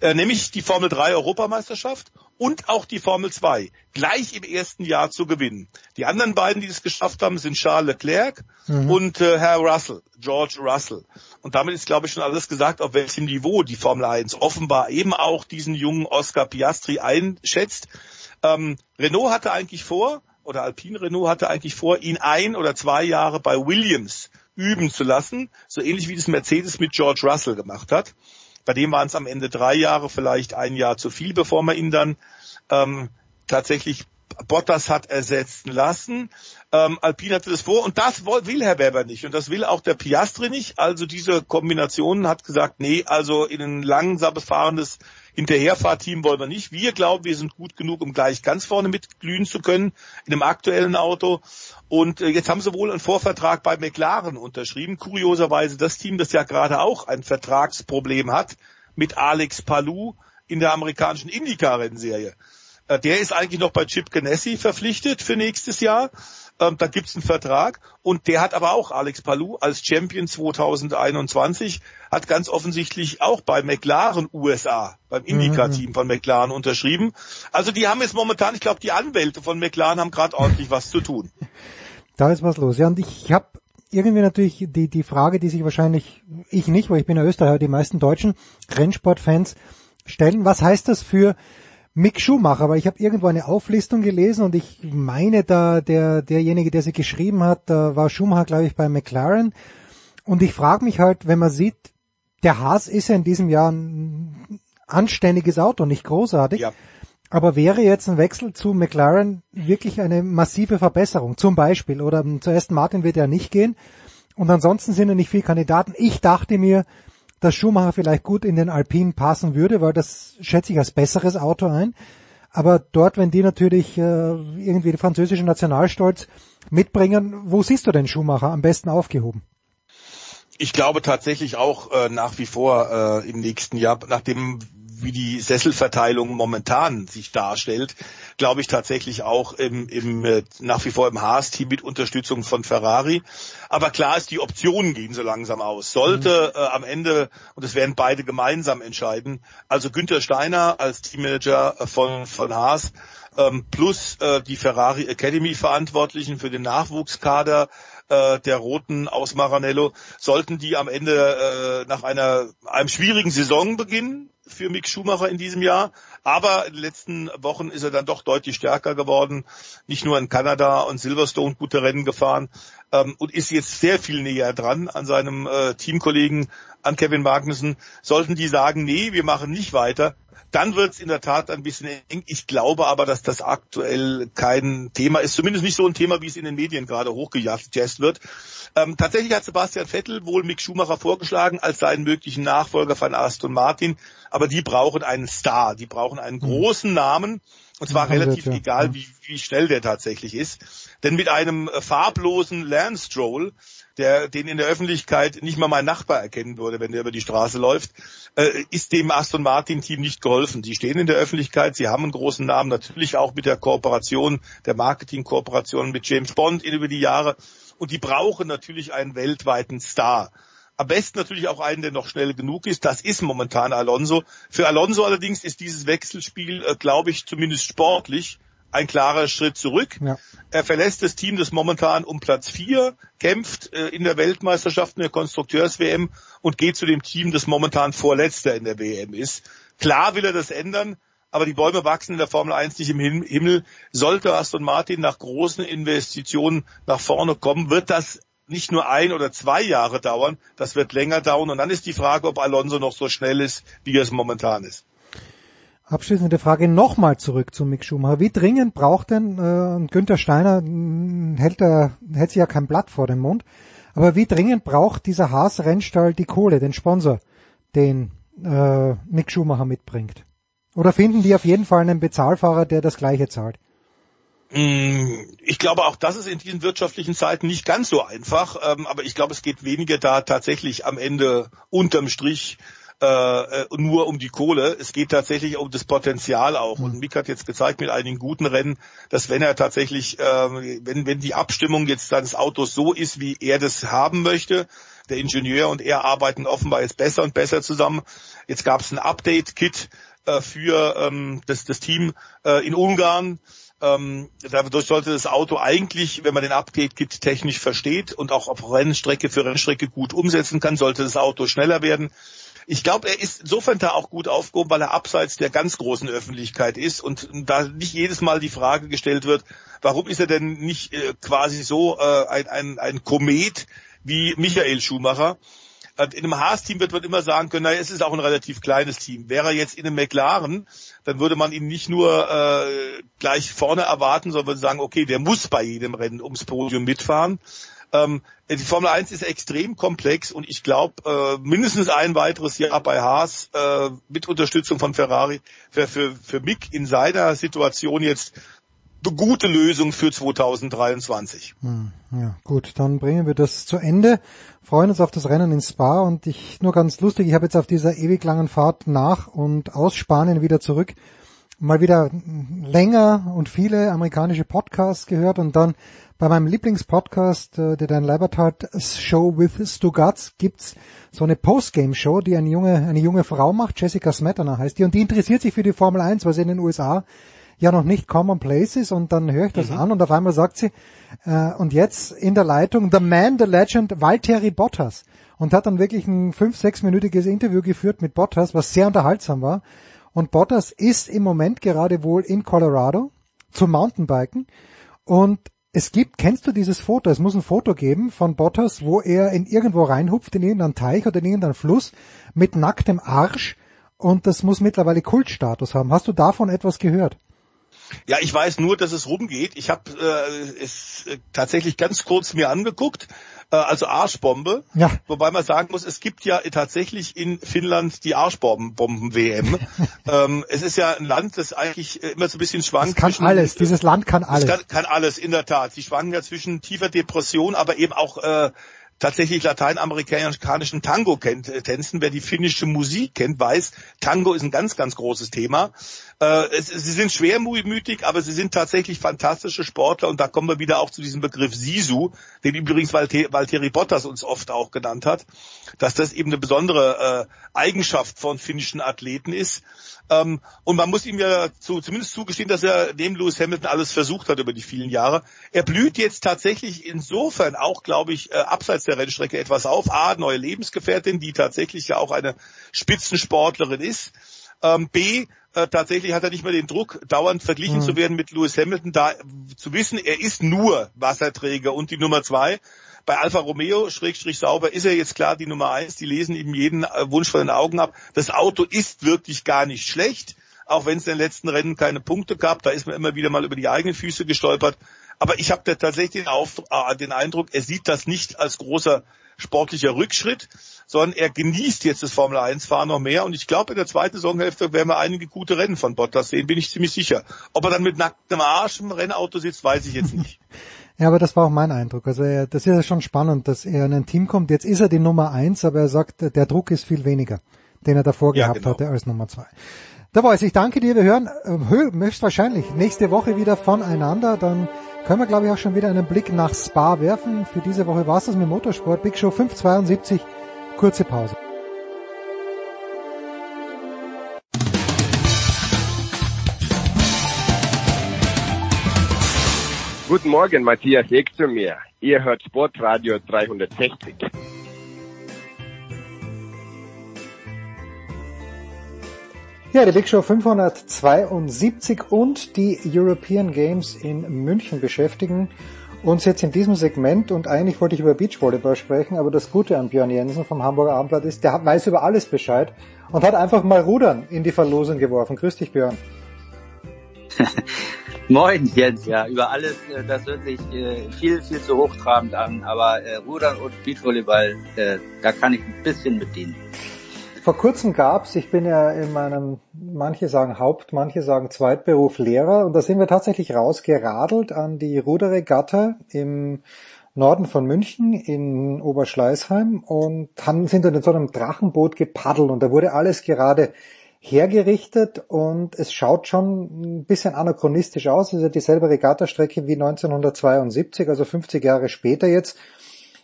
äh, nämlich die Formel 3 Europameisterschaft und auch die Formel 2 gleich im ersten Jahr zu gewinnen. Die anderen beiden, die es geschafft haben, sind Charles Leclerc Mhm. und äh, Herr Russell, George Russell. Und damit ist, glaube ich, schon alles gesagt, auf welchem Niveau die Formel 1 offenbar eben auch diesen jungen Oscar Piastri einschätzt. Ähm, Renault hatte eigentlich vor, oder Alpine Renault hatte eigentlich vor, ihn ein oder zwei Jahre bei Williams üben zu lassen, so ähnlich wie das Mercedes mit George Russell gemacht hat. Bei dem waren es am Ende drei Jahre, vielleicht ein Jahr zu viel, bevor man ihn dann ähm, tatsächlich Bottas hat ersetzen lassen. Ähm, Alpine hatte das vor und das will Herr Weber nicht und das will auch der Piastri nicht. Also diese Kombination hat gesagt, nee, also in ein langsames fahrendes Hinterherfahrteam wollen wir nicht. Wir glauben, wir sind gut genug, um gleich ganz vorne mitglühen zu können in einem aktuellen Auto. Und äh, jetzt haben sie wohl einen Vorvertrag bei McLaren unterschrieben. Kurioserweise das Team, das ja gerade auch ein Vertragsproblem hat mit Alex Palou in der amerikanischen IndyCar-Rennserie. Äh, Der ist eigentlich noch bei Chip Ganassi verpflichtet für nächstes Jahr. Ähm, da gibt's einen Vertrag und der hat aber auch Alex Palou als Champion 2021 hat ganz offensichtlich auch bei McLaren USA, beim Indycar-Team von McLaren unterschrieben. Also die haben jetzt momentan, ich glaube, die Anwälte von McLaren haben gerade ordentlich was zu tun. <laughs> Da ist was los. Ja, und ich habe irgendwie natürlich die, die Frage, die sich wahrscheinlich, ich nicht, weil ich bin ja Österreicher, die meisten deutschen Rennsportfans stellen. Was heißt das für Mick Schumacher? Weil ich habe irgendwo eine Auflistung gelesen und ich meine, da der derjenige, der sie geschrieben hat, da war Schumacher, glaube ich, bei McLaren. Und ich frage mich halt, wenn man sieht, der Haas ist ja in diesem Jahr ein anständiges Auto, nicht großartig. Ja. Aber wäre jetzt ein Wechsel zu McLaren wirklich eine massive Verbesserung? Zum Beispiel, oder zu Aston Martin wird er nicht gehen. Und ansonsten sind ja nicht viele Kandidaten. Ich dachte mir, dass Schumacher vielleicht gut in den Alpinen passen würde, weil das schätze ich als besseres Auto ein. Aber dort, wenn die natürlich äh, irgendwie den französischen Nationalstolz mitbringen, wo siehst du denn Schumacher am besten aufgehoben? Ich glaube tatsächlich auch äh, nach wie vor äh, im nächsten Jahr, nachdem wie die Sesselverteilung momentan sich darstellt, glaube ich tatsächlich auch im, im nach wie vor im Haas-Team mit Unterstützung von Ferrari. Aber klar ist, die Optionen gehen so langsam aus. Sollte mhm. äh, am Ende, und das werden beide gemeinsam entscheiden, also Günther Steiner als Teammanager von, von Haas ähm, plus äh, die Ferrari Academy Verantwortlichen für den Nachwuchskader äh, der Roten aus Maranello, sollten die am Ende äh, nach einer einem schwierigen Saisonbeginn für Mick Schumacher in diesem Jahr. Aber in den letzten Wochen ist er dann doch deutlich stärker geworden. Nicht nur in Kanada und Silverstone gute Rennen gefahren ähm, und ist jetzt sehr viel näher dran an seinem äh, Teamkollegen, an Kevin Magnussen. Sollten die sagen, nee, wir machen nicht weiter, dann wird es in der Tat ein bisschen eng. Ich glaube aber, dass das aktuell kein Thema ist, zumindest nicht so ein Thema, wie es in den Medien gerade hochgejazzt wird. Ähm, tatsächlich hat Sebastian Vettel wohl Mick Schumacher vorgeschlagen als seinen möglichen Nachfolger von Aston Martin, aber die brauchen einen Star, die brauchen einen mhm. großen Namen. Und zwar relativ egal, wie, wie schnell der tatsächlich ist. Denn mit einem äh, farblosen Lance Stroll der den in der Öffentlichkeit nicht mal mein Nachbar erkennen würde, wenn der über die Straße läuft, äh, ist dem Aston Martin Team nicht geholfen. Sie stehen in der Öffentlichkeit, sie haben einen großen Namen, natürlich auch mit der Kooperation, der Marketingkooperation mit James Bond über die Jahre. Und die brauchen natürlich einen weltweiten Star. Am besten natürlich auch einen, der noch schnell genug ist. Das ist momentan Alonso. Für Alonso allerdings ist dieses Wechselspiel, äh, glaube ich, zumindest sportlich ein klarer Schritt zurück. Ja. Er verlässt das Team, das momentan um Platz vier kämpft äh, in der Weltmeisterschaft in der Konstrukteurs-WM und geht zu dem Team, das momentan Vorletzter in der WM ist. Klar will er das ändern, aber die Bäume wachsen in der Formel 1 nicht im Himmel. Sollte Aston Martin nach großen Investitionen nach vorne kommen, wird das nicht nur ein oder zwei Jahre dauern, das wird länger dauern. Und dann ist die Frage, ob Alonso noch so schnell ist, wie er es momentan ist. Abschließende Frage nochmal zurück zu Mick Schumacher. Wie dringend braucht denn, äh, Günther Steiner hm, hält, er, hält sich ja kein Blatt vor den Mund, aber wie dringend braucht dieser Haas-Rennstall die Kohle, den Sponsor, den äh, Mick Schumacher mitbringt? Oder finden die auf jeden Fall einen Bezahlfahrer, der das gleiche zahlt? Hm, ich glaube, auch das ist in diesen wirtschaftlichen Zeiten nicht ganz so einfach, ähm, aber ich glaube, es geht weniger da tatsächlich am Ende unterm Strich äh, äh, nur um die Kohle. Es geht tatsächlich um das Potenzial auch. Und Mick hat jetzt gezeigt mit einigen guten Rennen, dass wenn er tatsächlich, äh, wenn, wenn die Abstimmung jetzt seines Autos so ist, wie er das haben möchte, der Ingenieur und er arbeiten offenbar jetzt besser und besser zusammen. Jetzt gab es ein Update-Kit äh, für ähm, das, das Team äh, in Ungarn. Ähm, dadurch sollte das Auto eigentlich, wenn man den Update-Kit technisch versteht und auch auf Rennstrecke für Rennstrecke gut umsetzen kann, sollte das Auto schneller werden. Ich glaube, er ist insofern da auch gut aufgehoben, weil er abseits der ganz großen Öffentlichkeit ist und da nicht jedes Mal die Frage gestellt wird, warum ist er denn nicht äh, quasi so äh, ein, ein, ein Komet wie Michael Schumacher? In einem Haas-Team wird man immer sagen können, naja, es ist auch ein relativ kleines Team. Wäre er jetzt in einem McLaren, dann würde man ihn nicht nur äh, gleich vorne erwarten, sondern würde sagen, okay, der muss bei jedem Rennen ums Podium mitfahren. Ähm, die Formel 1 ist extrem komplex und ich glaube, äh, mindestens ein weiteres Jahr bei Haas äh, mit Unterstützung von Ferrari wäre für, für Mick in seiner Situation jetzt eine gute Lösung für 2023. Hm, ja, gut, dann bringen wir das zu Ende. Freuen uns auf das Rennen in Spa und ich nur ganz lustig, ich habe jetzt auf dieser ewig langen Fahrt nach und aus Spanien wieder zurück mal wieder länger und viele amerikanische Podcasts gehört und dann bei meinem Lieblingspodcast, äh, der Dan Leibertard Show with Stu Gatz, gibt's so eine Postgame-Show, die eine junge, eine junge Frau macht, Jessica Smetana heißt die, und die interessiert sich für die Formel 1, weil sie in den USA ja noch nicht commonplace ist und dann höre ich das mhm. an und auf einmal sagt sie, äh, und jetzt in der Leitung The Man, The Legend, Valtteri Bottas und hat dann wirklich ein fünf, sechsminütiges Interview geführt mit Bottas, was sehr unterhaltsam war Und Bottas ist im Moment gerade wohl in Colorado zum Mountainbiken. Und es gibt, kennst du dieses Foto? Es muss ein Foto geben von Bottas, wo er in irgendwo reinhupft, in irgendeinen Teich oder in irgendeinen Fluss mit nacktem Arsch. Und das muss mittlerweile Kultstatus haben. Hast du davon etwas gehört? Ja, ich weiß nur, dass es rumgeht. Ich habe äh, es äh, tatsächlich ganz kurz mir angeguckt, äh, also Arschbombe. Ja. Wobei man sagen muss, es gibt ja tatsächlich in Finnland die Arschbomben-WM. <laughs> ähm, es ist ja ein Land, das eigentlich äh, immer so ein bisschen schwankt. Es kann zwischen, alles. Dieses Land kann alles. Kann, kann alles, in der Tat. Sie schwanken ja zwischen tiefer Depression, aber eben auch äh, tatsächlich lateinamerikanischen Tango kennt, äh, tänzen. Wer die finnische Musik kennt, weiß, Tango ist ein ganz, ganz großes Thema. Äh, es, sie sind schwermütig, aber sie sind tatsächlich fantastische Sportler und da kommen wir wieder auch zu diesem Begriff Sisu, den übrigens Valter, Valtteri Bottas uns oft auch genannt hat, dass das eben eine besondere äh, Eigenschaft von finnischen Athleten ist. Ähm, und man muss ihm ja zu, zumindest zugestehen, dass er neben Lewis Hamilton alles versucht hat über die vielen Jahre. Er blüht jetzt tatsächlich insofern auch, glaube ich, äh, abseits der Rennstrecke etwas auf. A, neue Lebensgefährtin, die tatsächlich ja auch eine Spitzensportlerin ist. Ähm, B, äh, tatsächlich hat er nicht mehr den Druck, dauernd verglichen Mhm. zu werden mit Lewis Hamilton, da zu wissen, er ist nur Wasserträger und die Nummer zwei. Bei Alfa Romeo, Schrägstrich sauber, ist er jetzt klar die Nummer eins. Die lesen ihm jeden äh, Wunsch von den Augen ab. Das Auto ist wirklich gar nicht schlecht, auch wenn es in den letzten Rennen keine Punkte gab. Da ist man immer wieder mal über die eigenen Füße gestolpert. Aber ich habe da tatsächlich den, Auf äh, den Eindruck, er sieht das nicht als großer sportlicher Rückschritt, sondern er genießt jetzt das Formel 1 Fahren noch mehr und ich glaube in der zweiten Saisonhälfte werden wir einige gute Rennen von Bottas sehen, bin ich ziemlich sicher. Ob er dann mit nacktem Arsch im Rennauto sitzt, weiß ich jetzt nicht. <laughs> Ja, aber das war auch mein Eindruck. Also er, das ist ja schon spannend, dass er in ein Team kommt. Jetzt ist er die Nummer eins, aber er sagt, der Druck ist viel weniger, den er davor Ja, gehabt genau. hatte als Nummer zwei. Der Voice, ich danke dir. Wir hören äh, hö- höchstwahrscheinlich nächste Woche wieder voneinander. Dann können wir, glaube ich, auch schon wieder einen Blick nach Spa werfen. Für diese Woche war es das mit Motorsport. Big Show 572. Kurze Pause. Guten Morgen, Matthias Eck zu mir. Ihr hört Sportradio 360. Ja, die Big Show 572 und die European Games in München beschäftigen uns jetzt in diesem Segment und eigentlich wollte ich über Beachvolleyball sprechen, aber das Gute an Björn Jensen vom Hamburger Abendblatt ist, der weiß über alles Bescheid und hat einfach mal Rudern in die Verlosung geworfen. Grüß dich, Björn. <laughs> Moin Jens, ja, über alles, äh, das hört sich äh, viel, viel zu hochtrabend an, aber äh, Rudern und Beachvolleyball, äh, da kann ich ein bisschen bedienen. Vor kurzem gab's, ich bin ja in meinem, manche sagen Haupt, manche sagen Zweitberuf Lehrer und da sind wir tatsächlich rausgeradelt an die Ruderregatta im Norden von München in Oberschleißheim und haben, sind dann in so einem Drachenboot gepaddelt und da wurde alles gerade hergerichtet und es schaut schon ein bisschen anachronistisch aus. Es ist ja dieselbe Regattastrecke wie 1972, also 50 Jahre später jetzt.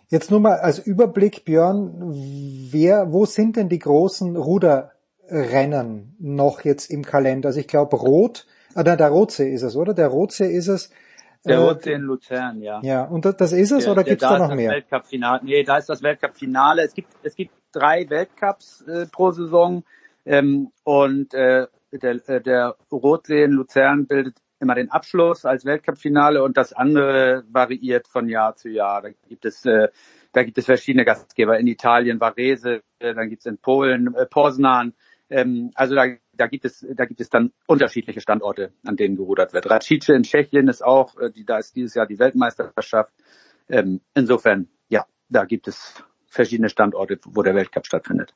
Jetzt nur mal als Überblick, Björn, wer, wo sind denn die großen Ruderrennen noch jetzt im Kalender? Also ich glaube Rot, ah, nein, der Rotsee ist es, oder? Der Rotsee ist es. Der Äh, Rotsee in Luzern, ja. Ja, und das, ist es Der- oder der- gibt's da ist noch das mehr? Weltcup-Finale. Nee, da ist das Weltcup-Finale. Es gibt, es gibt drei Weltcups äh, pro Saison ähm, und äh, der, äh, der Rotsee in Luzern bildet immer den Abschluss als Weltcup-Finale und das andere variiert von Jahr zu Jahr. Da gibt es äh, da gibt es verschiedene Gastgeber. In Italien Varese, äh, dann gibt es in Polen äh, Poznan. Ähm, also da, da gibt es da gibt es dann unterschiedliche Standorte, an denen gerudert wird. Racice in Tschechien ist auch, äh, die, da ist dieses Jahr die Weltmeisterschaft. Ähm, insofern, ja, da gibt es verschiedene Standorte, wo der Weltcup stattfindet.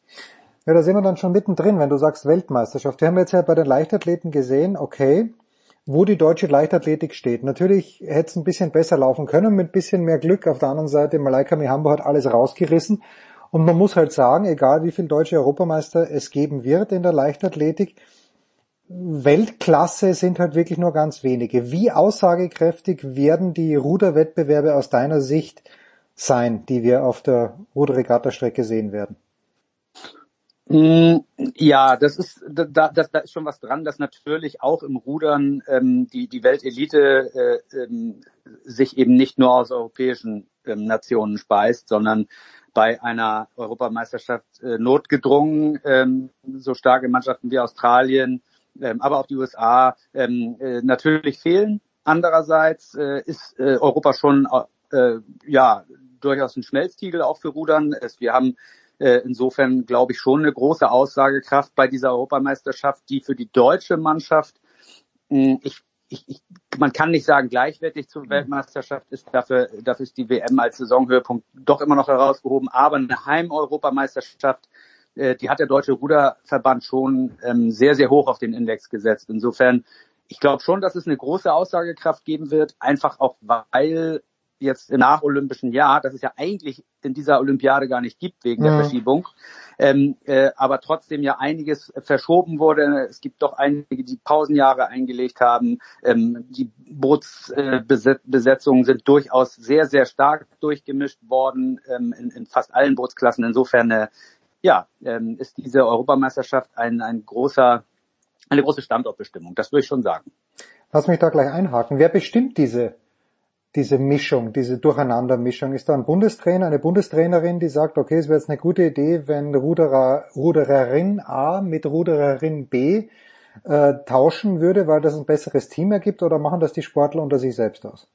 Ja, da sind wir dann schon mittendrin, wenn du sagst Weltmeisterschaft. Wir haben jetzt ja bei den Leichtathleten gesehen, okay, wo die deutsche Leichtathletik steht. Natürlich hätte es ein bisschen besser laufen können, mit ein bisschen mehr Glück. Auf der anderen Seite, Malaika Mihambo hat alles rausgerissen. Und man muss halt sagen, egal wie viel deutsche Europameister es geben wird in der Leichtathletik, Weltklasse sind halt wirklich nur ganz wenige. Wie aussagekräftig werden die Ruderwettbewerbe aus deiner Sicht sein, die wir auf der Ruderregattastrecke sehen werden? Mm, Ja, das ist da, das, da ist schon was dran, dass natürlich auch im Rudern ähm, die die Weltelite äh, ähm, sich eben nicht nur aus europäischen ähm, Nationen speist, sondern bei einer Europameisterschaft äh, notgedrungen. Ähm, so starke Mannschaften wie Australien, ähm, aber auch die USA ähm, äh, natürlich fehlen. Andererseits äh, ist äh, Europa schon äh, ja durchaus ein Schmelztiegel auch für Rudern. Es, wir haben äh, insofern, glaube ich, schon eine große Aussagekraft bei dieser Europameisterschaft, die für die deutsche Mannschaft, hm, ich, ich, ich, man kann nicht sagen gleichwertig zur Weltmeisterschaft ist, dafür, dafür ist die WM als Saisonhöhepunkt doch immer noch herausgehoben, aber eine Heim-Europameisterschaft, äh, die hat der Deutsche Ruderverband schon ähm, sehr, sehr hoch auf den Index gesetzt. Insofern, ich glaube schon, dass es eine große Aussagekraft geben wird, einfach auch weil jetzt im nacholympischen Jahr, das es ja eigentlich in dieser Olympiade gar nicht gibt wegen mhm. der Verschiebung, ähm, äh, aber trotzdem ja einiges verschoben wurde. Es gibt doch einige, die Pausenjahre eingelegt haben. Ähm, die Bootsbesetzungen äh, sind durchaus sehr, sehr stark durchgemischt worden ähm, in, in fast allen Bootsklassen. Insofern äh, ja, ähm, ist diese Europameisterschaft ein, ein großer, eine große Standortbestimmung. Das würde ich schon sagen. Lass mich da gleich einhaken. Wer bestimmt diese diese Mischung, diese Durcheinandermischung? Ist da ein Bundestrainer, eine Bundestrainerin, die sagt, okay, es wäre jetzt eine gute Idee, wenn Ruderer, Rudererin A mit Rudererin B äh, tauschen würde, weil das ein besseres Team ergibt, oder machen das die Sportler unter sich selbst aus?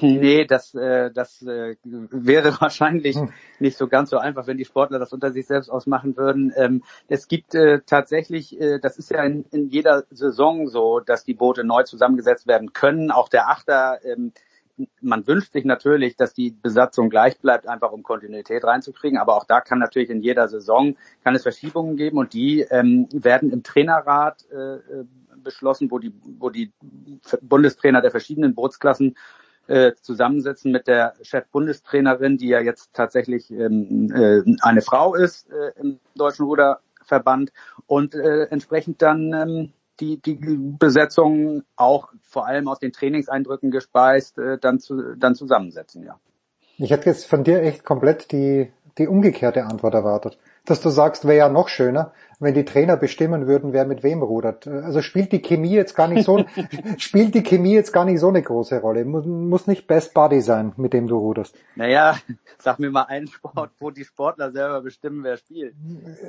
Nee, das, äh, das äh, wäre <laughs> wahrscheinlich hm. nicht so ganz so einfach, wenn die Sportler das unter sich selbst ausmachen würden. Ähm, es gibt äh, tatsächlich, äh, das ist ja in, in jeder Saison so, dass die Boote neu zusammengesetzt werden können. Auch der Achter, ähm, man wünscht sich natürlich, dass die Besatzung gleich bleibt, einfach um Kontinuität reinzukriegen. Aber auch da kann natürlich in jeder Saison kann es Verschiebungen geben und die ähm, werden im Trainerrat äh, äh beschlossen, wo die, wo die Bundestrainer der verschiedenen Bootsklassen äh, zusammensetzen mit der Chefbundestrainerin, die ja jetzt tatsächlich ähm, äh, eine Frau ist äh, im Deutschen Ruderverband und äh, entsprechend dann ähm, die, die Besetzung auch vor allem aus den Trainingseindrücken gespeist äh, dann, zu, dann zusammensetzen, ja. Ich hätte jetzt von dir echt komplett die, die umgekehrte Antwort erwartet. Dass du sagst, wäre ja noch schöner, wenn die Trainer bestimmen würden, wer mit wem rudert. Also spielt die Chemie jetzt gar nicht so, <laughs> spielt die Chemie jetzt gar nicht so eine große Rolle. Muss nicht Best Buddy sein, mit dem du ruderst. Naja, <laughs> sag mir mal einen Sport, wo die Sportler selber bestimmen, wer spielt.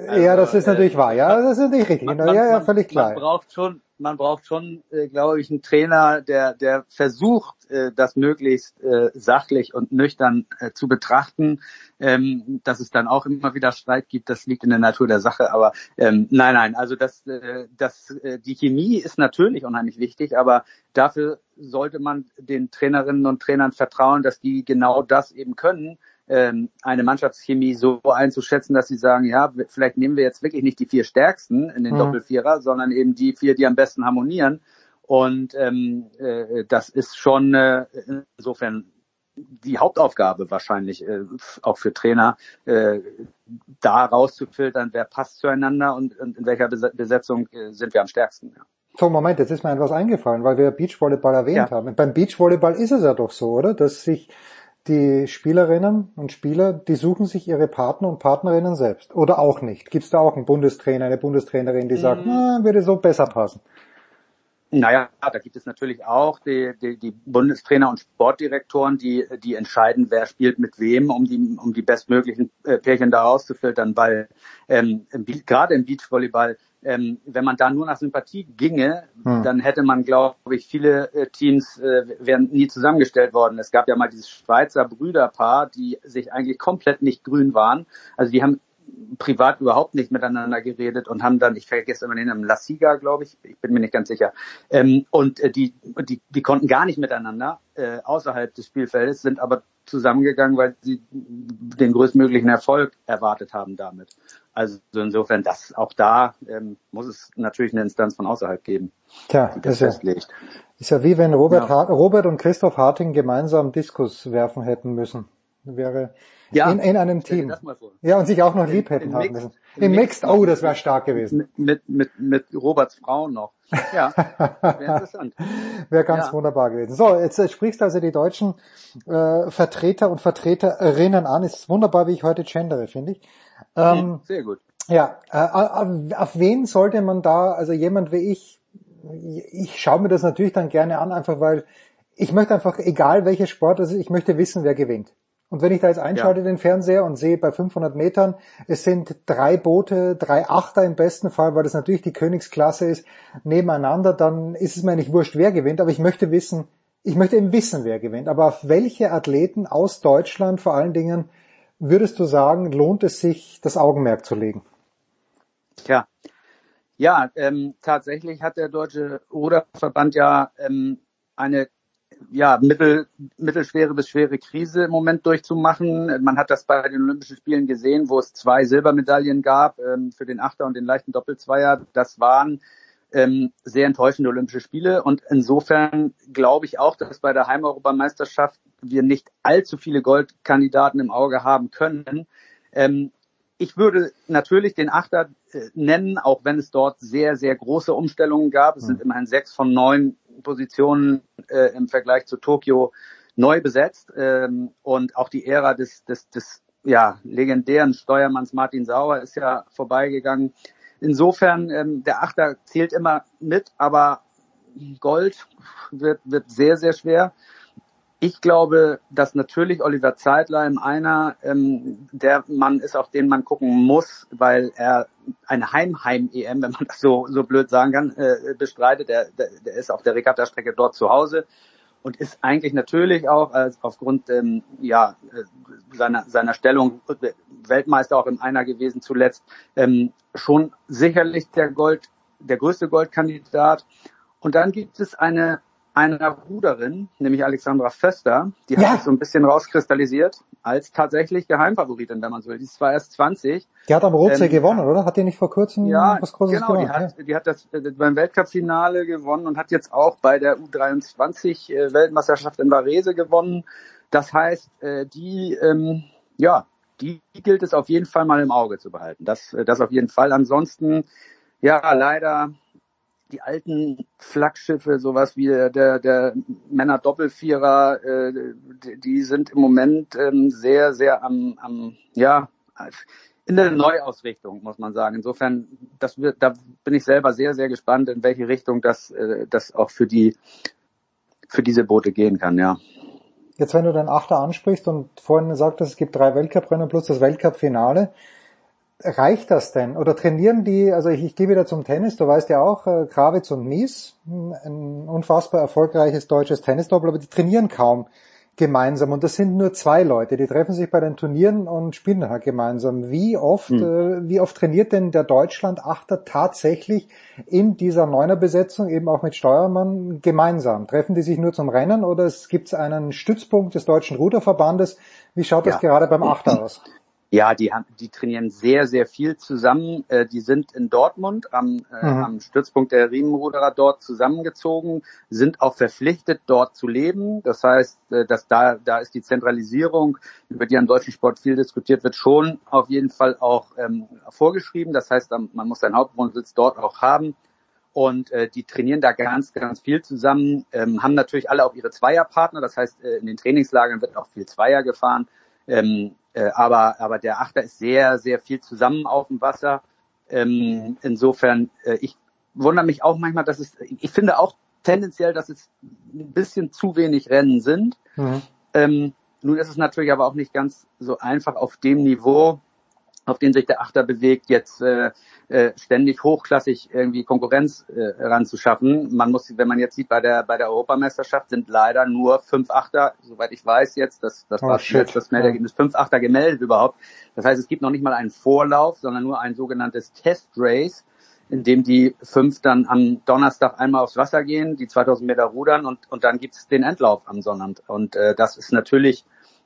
Also, ja, das ist natürlich äh, wahr. Ja, das ist natürlich richtig. Man, ja, ja, völlig klar. Man braucht schon, man braucht schon, äh, glaube ich, einen Trainer, der, der versucht, äh, das möglichst äh, sachlich und nüchtern äh, zu betrachten. Ähm, dass es dann auch immer wieder Streit gibt, das liegt in der Natur der Sache. Aber ähm, nein, nein, also das, äh, das, äh, die Chemie ist natürlich unheimlich wichtig, aber dafür sollte man den Trainerinnen und Trainern vertrauen, dass die genau das eben können ähm, eine Mannschaftschemie so einzuschätzen, dass sie sagen, ja, vielleicht nehmen wir jetzt wirklich nicht die vier stärksten in den mhm. Doppelvierer, sondern eben die vier, die am besten harmonieren. Und ähm, äh, das ist schon äh, insofern die Hauptaufgabe wahrscheinlich äh, auch für Trainer, äh, da rauszufiltern, wer passt zueinander und, und in welcher Besetzung äh, sind wir am stärksten. Ja. So, Moment, jetzt ist mir etwas eingefallen, weil wir Beachvolleyball erwähnt ja. haben. beim Beachvolleyball ist es ja doch so, oder? Dass sich die Spielerinnen und Spieler, die suchen sich ihre Partner und Partnerinnen selbst. Oder auch nicht. Gibt es da auch einen Bundestrainer, eine Bundestrainerin, die sagt, mhm. na, würde so besser passen? Naja, da gibt es natürlich auch die, die, die Bundestrainer und Sportdirektoren, die, die entscheiden, wer spielt mit wem, um die, um die bestmöglichen äh, Pärchen da rauszufiltern, weil ähm, gerade im Beachvolleyball ähm, wenn man da nur nach Sympathie ginge, hm. dann hätte man, glaube ich, viele äh, Teams äh, wären nie zusammengestellt worden. Es gab ja mal dieses Schweizer Brüderpaar, die sich eigentlich komplett nicht grün waren. Also die haben privat überhaupt nicht miteinander geredet und haben dann, ich vergesse immer den Namen, La Siga, glaube ich, ich bin mir nicht ganz sicher. Ähm, und äh, die, die, die konnten gar nicht miteinander äh, außerhalb des Spielfeldes, sind aber zusammengegangen, weil sie den größtmöglichen Erfolg erwartet haben damit. Also insofern, das auch da ähm, muss es natürlich eine Instanz von außerhalb geben, Tja, die das festlegt. Ja, ist ja wie wenn Robert, ja. Robert und Christoph Harting gemeinsam Diskus werfen hätten müssen. Wäre ja, in, in einem Team. Ja, und sich auch noch lieb hätten haben müssen. Im Mixed, oh, das wäre stark gewesen. Mit, mit, mit Roberts Frau noch. Ja, wäre interessant. <laughs> wäre ganz ja. wunderbar gewesen. So, jetzt äh, sprichst du also die deutschen äh, Vertreter und Vertreterinnen an. Ist wunderbar, wie ich heute gendere, finde ich. Ähm, Sehr gut. Ja, äh, auf, auf wen sollte man da, also jemand wie ich, ich schaue mir das natürlich dann gerne an, einfach weil ich möchte einfach, egal welcher Sport, also ich möchte wissen, wer gewinnt. Und wenn ich da jetzt einschalte ja. den Fernseher und sehe bei 500 Metern, es sind drei Boote, drei Achter im besten Fall, weil das natürlich die Königsklasse ist, nebeneinander, dann ist es mir nicht wurscht, wer gewinnt, aber ich möchte wissen, ich möchte eben wissen, wer gewinnt. Aber auf welche Athleten aus Deutschland vor allen Dingen würdest du sagen, lohnt es sich, das Augenmerk zu legen? Tja, ja, ähm, tatsächlich hat der Deutsche Ruderverband ja ähm, eine ja, mittel, mittelschwere bis schwere Krise im Moment durchzumachen. Man hat das bei den Olympischen Spielen gesehen, wo es zwei Silbermedaillen gab ähm, für den Achter und den leichten Doppelzweier. Das waren ähm, sehr enttäuschende Olympische Spiele und insofern glaube ich auch, dass bei der Heimeuropameisterschaft wir nicht allzu viele Goldkandidaten im Auge haben können. Ähm, ich würde natürlich den Achter äh, nennen, auch wenn es dort sehr, sehr große Umstellungen gab. Es sind hm. immerhin sechs von neun Positionen äh, im Vergleich zu Tokio neu besetzt ähm, und auch die Ära des, des, des ja, legendären Steuermanns Martin Sauer ist ja vorbeigegangen. Insofern, ähm, der Achter zählt immer mit, aber Gold wird, wird sehr, sehr schwer. Ich glaube, dass natürlich Oliver Zeitler im Einer ähm, der Mann ist, auf den man gucken muss, weil er eine Heim-Heim-EM, wenn man das so, so blöd sagen kann, äh, bestreitet. Der, der, der ist auf der Regattastrecke dort zu Hause und ist eigentlich natürlich auch äh, aufgrund ähm, ja, äh, seiner, seiner Stellung Weltmeister auch im Einer gewesen zuletzt, ähm, schon sicherlich der Gold, der größte Goldkandidat. Und dann gibt es eine einer Ruderin, nämlich Alexandra Föster, die ja. hat sich so ein bisschen rauskristallisiert als tatsächlich Geheimfavoritin, wenn man so will. Die ist zwar erst 20. Die hat am Rotsee ähm, gewonnen, oder? Hat die nicht vor kurzem ja, was Großes genau, gewonnen? Die hat, ja. die hat das äh, beim Weltcup-Finale gewonnen und hat jetzt auch bei der U23 äh, Weltmeisterschaft in Varese gewonnen. Das heißt, äh, die, ähm, ja, die gilt es auf jeden Fall mal im Auge zu behalten. Das, äh, das auf jeden Fall. Ansonsten, ja, leider die alten Flaggschiffe, sowas wie der, der, der Männer-Doppelvierer, äh, die, die, sind im Moment ähm, sehr, sehr am, am, ja, in der Neuausrichtung, muss man sagen. Insofern, das wird, da bin ich selber sehr, sehr gespannt, in welche Richtung das, äh, das auch für die, für diese Boote gehen kann, ja. Jetzt, wenn du den Achter ansprichst und vorhin sagtest, es gibt drei Weltcuprennen plus das Weltcup-Finale, reicht das denn? Oder trainieren die, also ich, ich gehe wieder zum Tennis, du weißt ja auch, äh, Krawitz und Mies, ein unfassbar erfolgreiches deutsches Tennisdoppel, aber die trainieren kaum gemeinsam und das sind nur zwei Leute, die treffen sich bei den Turnieren und spielen halt gemeinsam. Wie oft, hm. äh, wie oft trainiert denn der Deutschland-Achter tatsächlich in dieser Neuner-Besetzung, eben auch mit Steuermann, gemeinsam? Treffen die sich nur zum Rennen oder gibt es einen Stützpunkt des Deutschen Ruderverbandes? Wie schaut das ja. gerade beim Achter aus? Ja, die haben, die trainieren sehr, sehr viel zusammen. Äh, die sind in Dortmund am, äh, mhm. am Stützpunkt der Riemenruderer dort zusammengezogen, sind auch verpflichtet, dort zu leben. Das heißt, äh, dass da, da ist die Zentralisierung, über die am deutschen Sport viel diskutiert wird, schon auf jeden Fall auch ähm, vorgeschrieben. Das heißt, man muss seinen Hauptwohnsitz dort auch haben. Und äh, die trainieren da ganz, ganz viel zusammen, ähm, haben natürlich alle auch ihre Zweierpartner. Das heißt, äh, in den Trainingslagern wird auch viel Zweier gefahren. Ähm, äh, aber, aber der Achter ist sehr, sehr viel zusammen auf dem Wasser. Ähm, insofern, äh, ich wundere mich auch manchmal, dass es, ich finde auch tendenziell, dass es ein bisschen zu wenig Rennen sind. Mhm. Ähm, nun ist es natürlich aber auch nicht ganz so einfach auf dem Niveau, auf den sich der Achter bewegt, jetzt äh, äh, ständig hochklassig irgendwie Konkurrenz äh, ranzuschaffen. Man muss, wenn man jetzt sieht, bei der bei der Europameisterschaft sind leider nur fünf Achter, soweit ich weiß jetzt, das, das oh, war jetzt das Meldergebnis, fünf Achter gemeldet überhaupt. Das heißt, es gibt noch nicht mal einen Vorlauf, sondern nur ein sogenanntes Test Race, in dem die fünf dann am Donnerstag einmal aufs Wasser gehen, die 2000 Meter rudern und, und dann gibt es den Endlauf am Sonnabend. Und äh, das ist natürlich,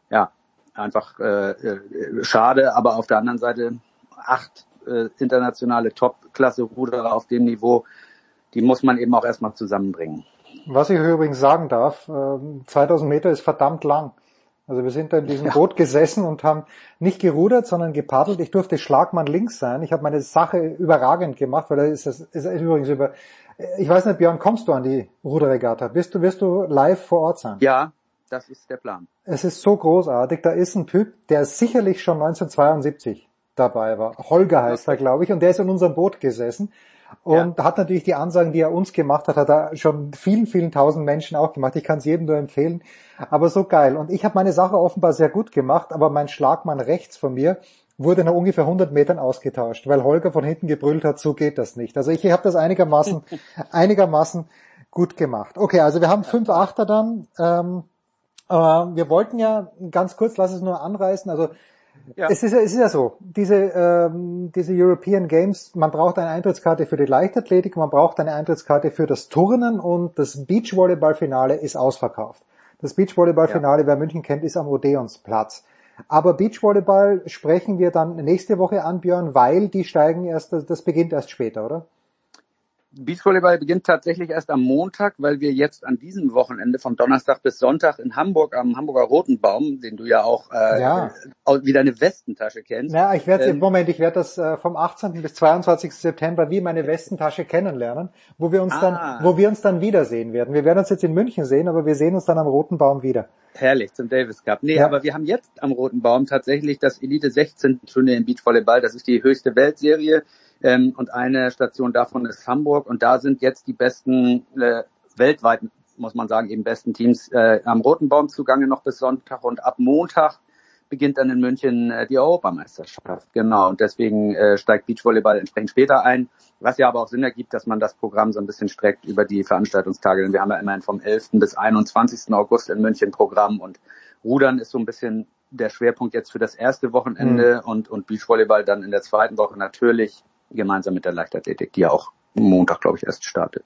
ja, einfach äh, äh, schade, aber auf der anderen Seite acht äh, internationale Top-Klasse-Ruderer auf dem Niveau, die muss man eben auch erstmal zusammenbringen. Was ich übrigens sagen darf, äh, 2000 Meter ist verdammt lang. Also wir sind da in diesem ja. Boot gesessen und haben nicht gerudert, sondern gepaddelt. Ich durfte Schlagmann links sein. Ich habe meine Sache überragend gemacht, weil da ist das ist übrigens über. Ich weiß nicht, Björn, kommst du an die Ruderregatta? Bist du wirst du live vor Ort sein? Ja, das ist der Plan. Es ist so großartig. Da ist ein Typ, der sicherlich schon 1972 dabei war. Holger heißt er, glaube ich, und der ist in unserem Boot gesessen. Und ja. hat natürlich die Ansagen, die er uns gemacht hat, hat er schon vielen, vielen tausend Menschen auch gemacht. Ich kann es jedem nur empfehlen. Aber so geil. Und ich habe meine Sache offenbar sehr gut gemacht, aber mein Schlagmann rechts von mir wurde nach ungefähr 100 Metern ausgetauscht, weil Holger von hinten gebrüllt hat, so geht das nicht. Also ich habe das einigermaßen, <laughs> einigermaßen gut gemacht. Okay, also wir haben fünf Achter dann. Ähm, äh, wir wollten ja ganz kurz, lass es nur anreißen, also ja. Es, ist, es ist ja so, diese, ähm, diese European Games, man braucht eine Eintrittskarte für die Leichtathletik, man braucht eine Eintrittskarte für das Turnen und das Beachvolleyball-Finale ist ausverkauft. Das Beachvolleyball-Finale, ja. wer München kennt, ist am Odeonsplatz. Aber Beachvolleyball sprechen wir dann nächste Woche an, Björn, weil die steigen erst, das beginnt erst später, oder? Beachvolleyball beginnt tatsächlich erst am Montag, weil wir jetzt an diesem Wochenende von Donnerstag bis Sonntag in Hamburg am Hamburger Roten Baum, den du ja auch äh, ja. wie deine Westentasche kennst. Ja, ich werde ähm, Moment, ich werde das äh, vom 18. bis 22. September wie meine Westentasche kennenlernen, wo wir uns ah. dann, wo wir uns dann wiedersehen werden. Wir werden uns jetzt in München sehen, aber wir sehen uns dann am Roten Baum wieder. Herrlich zum Davis Cup. Nee, ja. aber wir haben jetzt am Roten Baum tatsächlich das Elite 16 Turnier im Beachvolleyball. Das ist die höchste Weltserie ähm, und eine Station davon ist Hamburg und da sind jetzt die besten äh, weltweit muss man sagen, eben besten Teams äh, am Roten Baum zugange noch bis Sonntag und ab Montag beginnt dann in München äh, die Europameisterschaft. Genau, und deswegen äh, steigt Beachvolleyball entsprechend später ein, was ja aber auch Sinn ergibt, dass man das Programm so ein bisschen streckt über die Veranstaltungstage. Denn wir haben ja immerhin vom 11. bis 21. August in München Programm und Rudern ist so ein bisschen der Schwerpunkt jetzt für das erste Wochenende mhm. und, und Beachvolleyball dann in der zweiten Woche natürlich gemeinsam mit der Leichtathletik, die ja auch Montag, glaube ich, erst startet.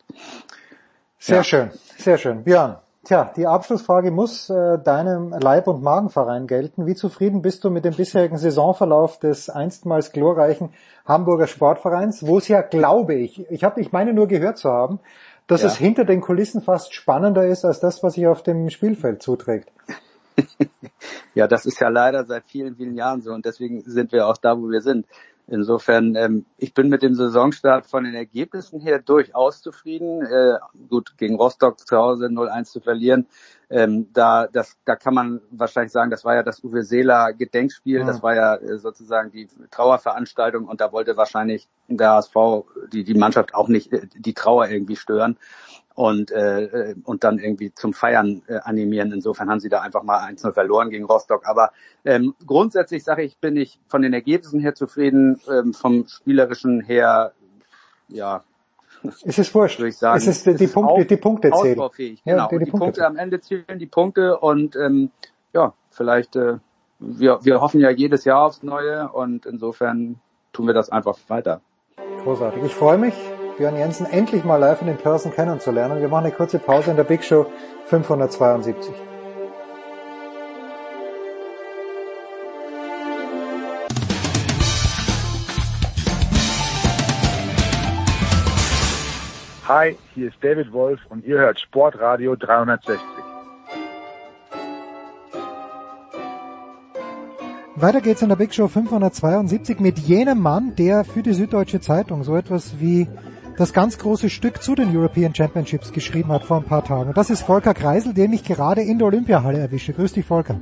Sehr ja. schön, sehr schön. Björn, tja, die Abschlussfrage muss äh, deinem Leib- und Magenverein gelten. Wie zufrieden bist du mit dem bisherigen Saisonverlauf des einstmals glorreichen Hamburger Sportvereins, wo es ja, glaube ich, ich habe, ich meine nur gehört zu haben, dass ja. es hinter den Kulissen fast spannender ist als das, was sich auf dem Spielfeld zuträgt. <laughs> ja, das ist ja leider seit vielen, vielen Jahren so und deswegen sind wir auch da, wo wir sind. Insofern, ähm, ich bin mit dem Saisonstart von den Ergebnissen her durchaus zufrieden. Äh, gut, gegen Rostock zu Hause 0-1 zu verlieren, ähm, da, das, da kann man wahrscheinlich sagen, das war ja das Uwe Seeler Gedenkspiel, ja. das war ja äh, sozusagen die Trauerveranstaltung und da wollte wahrscheinlich der HSV, die, die Mannschaft auch nicht äh, die Trauer irgendwie stören und, äh, und dann irgendwie zum Feiern äh, animieren. Insofern haben sie da einfach mal 1-0 verloren gegen Rostock. Aber ähm, grundsätzlich sage ich, bin ich von den Ergebnissen her zufrieden, ähm, vom spielerischen her, ja. Es ist wurscht. Würde ich sagen. Es ist die, die Punkte, die Punkte zählen. Ausbaufähig, genau. Ja, die, die, die Punkte, Punkte am Ende zählen die Punkte und ähm, ja, vielleicht, äh, wir, wir hoffen ja jedes Jahr aufs Neue und insofern tun wir das einfach weiter. Großartig. Ich freue mich. Björn Jensen endlich mal live in den Person kennenzulernen. Wir machen eine kurze Pause in der Big Show 572. Hi, hier ist David Wolf und ihr hört Sportradio 360. Weiter geht's in der Big Show 572 mit jenem Mann, der für die Süddeutsche Zeitung so etwas wie das ganz große Stück zu den European Championships geschrieben hat vor ein paar Tagen. Und das ist Volker Kreisel, den ich gerade in der Olympiahalle erwische. Grüß dich, Volker.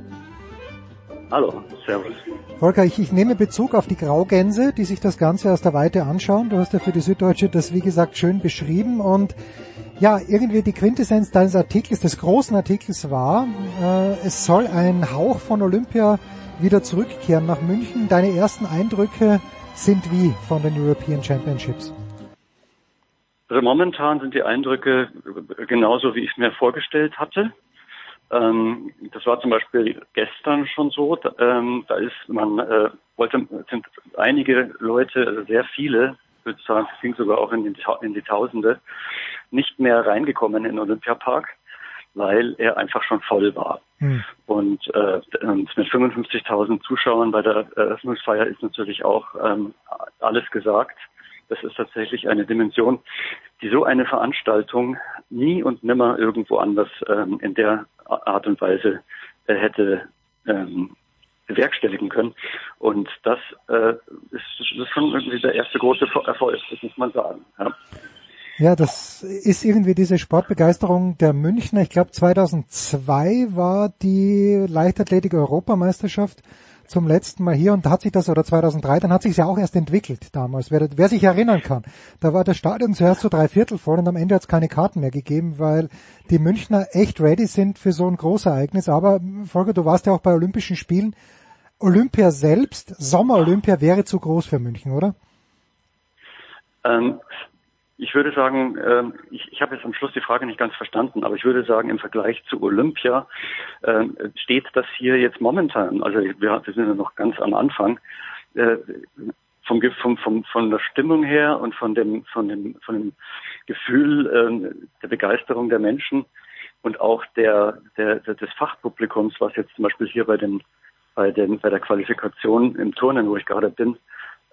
Hallo, servus. Volker, ich, ich nehme Bezug auf die Graugänse, die sich das Ganze aus der Weite anschauen. Du hast ja für die Süddeutsche das, wie gesagt, schön beschrieben. Und ja, irgendwie die Quintessenz deines Artikels, des großen Artikels war, äh, es soll ein Hauch von Olympia wieder zurückkehren nach München. Deine ersten Eindrücke sind wie von den European Championships? Also momentan sind die Eindrücke genauso, wie ich es mir vorgestellt hatte. Ähm, das war zum Beispiel gestern schon so. Da, ähm, da ist man äh, wollte sind einige Leute, also sehr viele, würde sagen, es ging sogar auch in die, in die Tausende, nicht mehr reingekommen in den Olympiapark, weil er einfach schon voll war. Hm. Und äh, mit 55.000 Zuschauern bei der Eröffnungsfeier ist natürlich auch ähm, alles gesagt. Das ist tatsächlich eine Dimension, die so eine Veranstaltung nie und nimmer irgendwo anders ähm, in der Art und Weise äh, hätte ähm, bewerkstelligen können. Und das äh, ist, ist schon irgendwie der erste große Erfolg, das muss man sagen. Ja. Ja, das ist irgendwie diese Sportbegeisterung der Münchner. Ich glaube, 2002 war die Leichtathletik-Europameisterschaft zum letzten Mal hier und da hat sich das, oder 2003, dann hat sich ja auch erst entwickelt damals, wer, wer sich erinnern kann. Da war das Stadion zuerst so drei Viertel voll und am Ende hat es keine Karten mehr gegeben, weil die Münchner echt ready sind für so ein Großereignis. Aber Volker, du warst ja auch bei Olympischen Spielen. Olympia selbst, Sommer-Olympia wäre zu groß für München, oder? Ähm, ich würde sagen, äh, ich, ich habe jetzt am Schluss die Frage nicht ganz verstanden, aber ich würde sagen, im Vergleich zu Olympia äh, steht das hier jetzt momentan, also wir, wir sind ja noch ganz am Anfang, äh, vom, vom, vom, von der Stimmung her und von dem, von dem, von dem Gefühl äh, der Begeisterung der Menschen und auch der, der, des Fachpublikums, was jetzt zum Beispiel hier bei den, bei den, bei der Qualifikation im Turnen, wo ich gerade bin,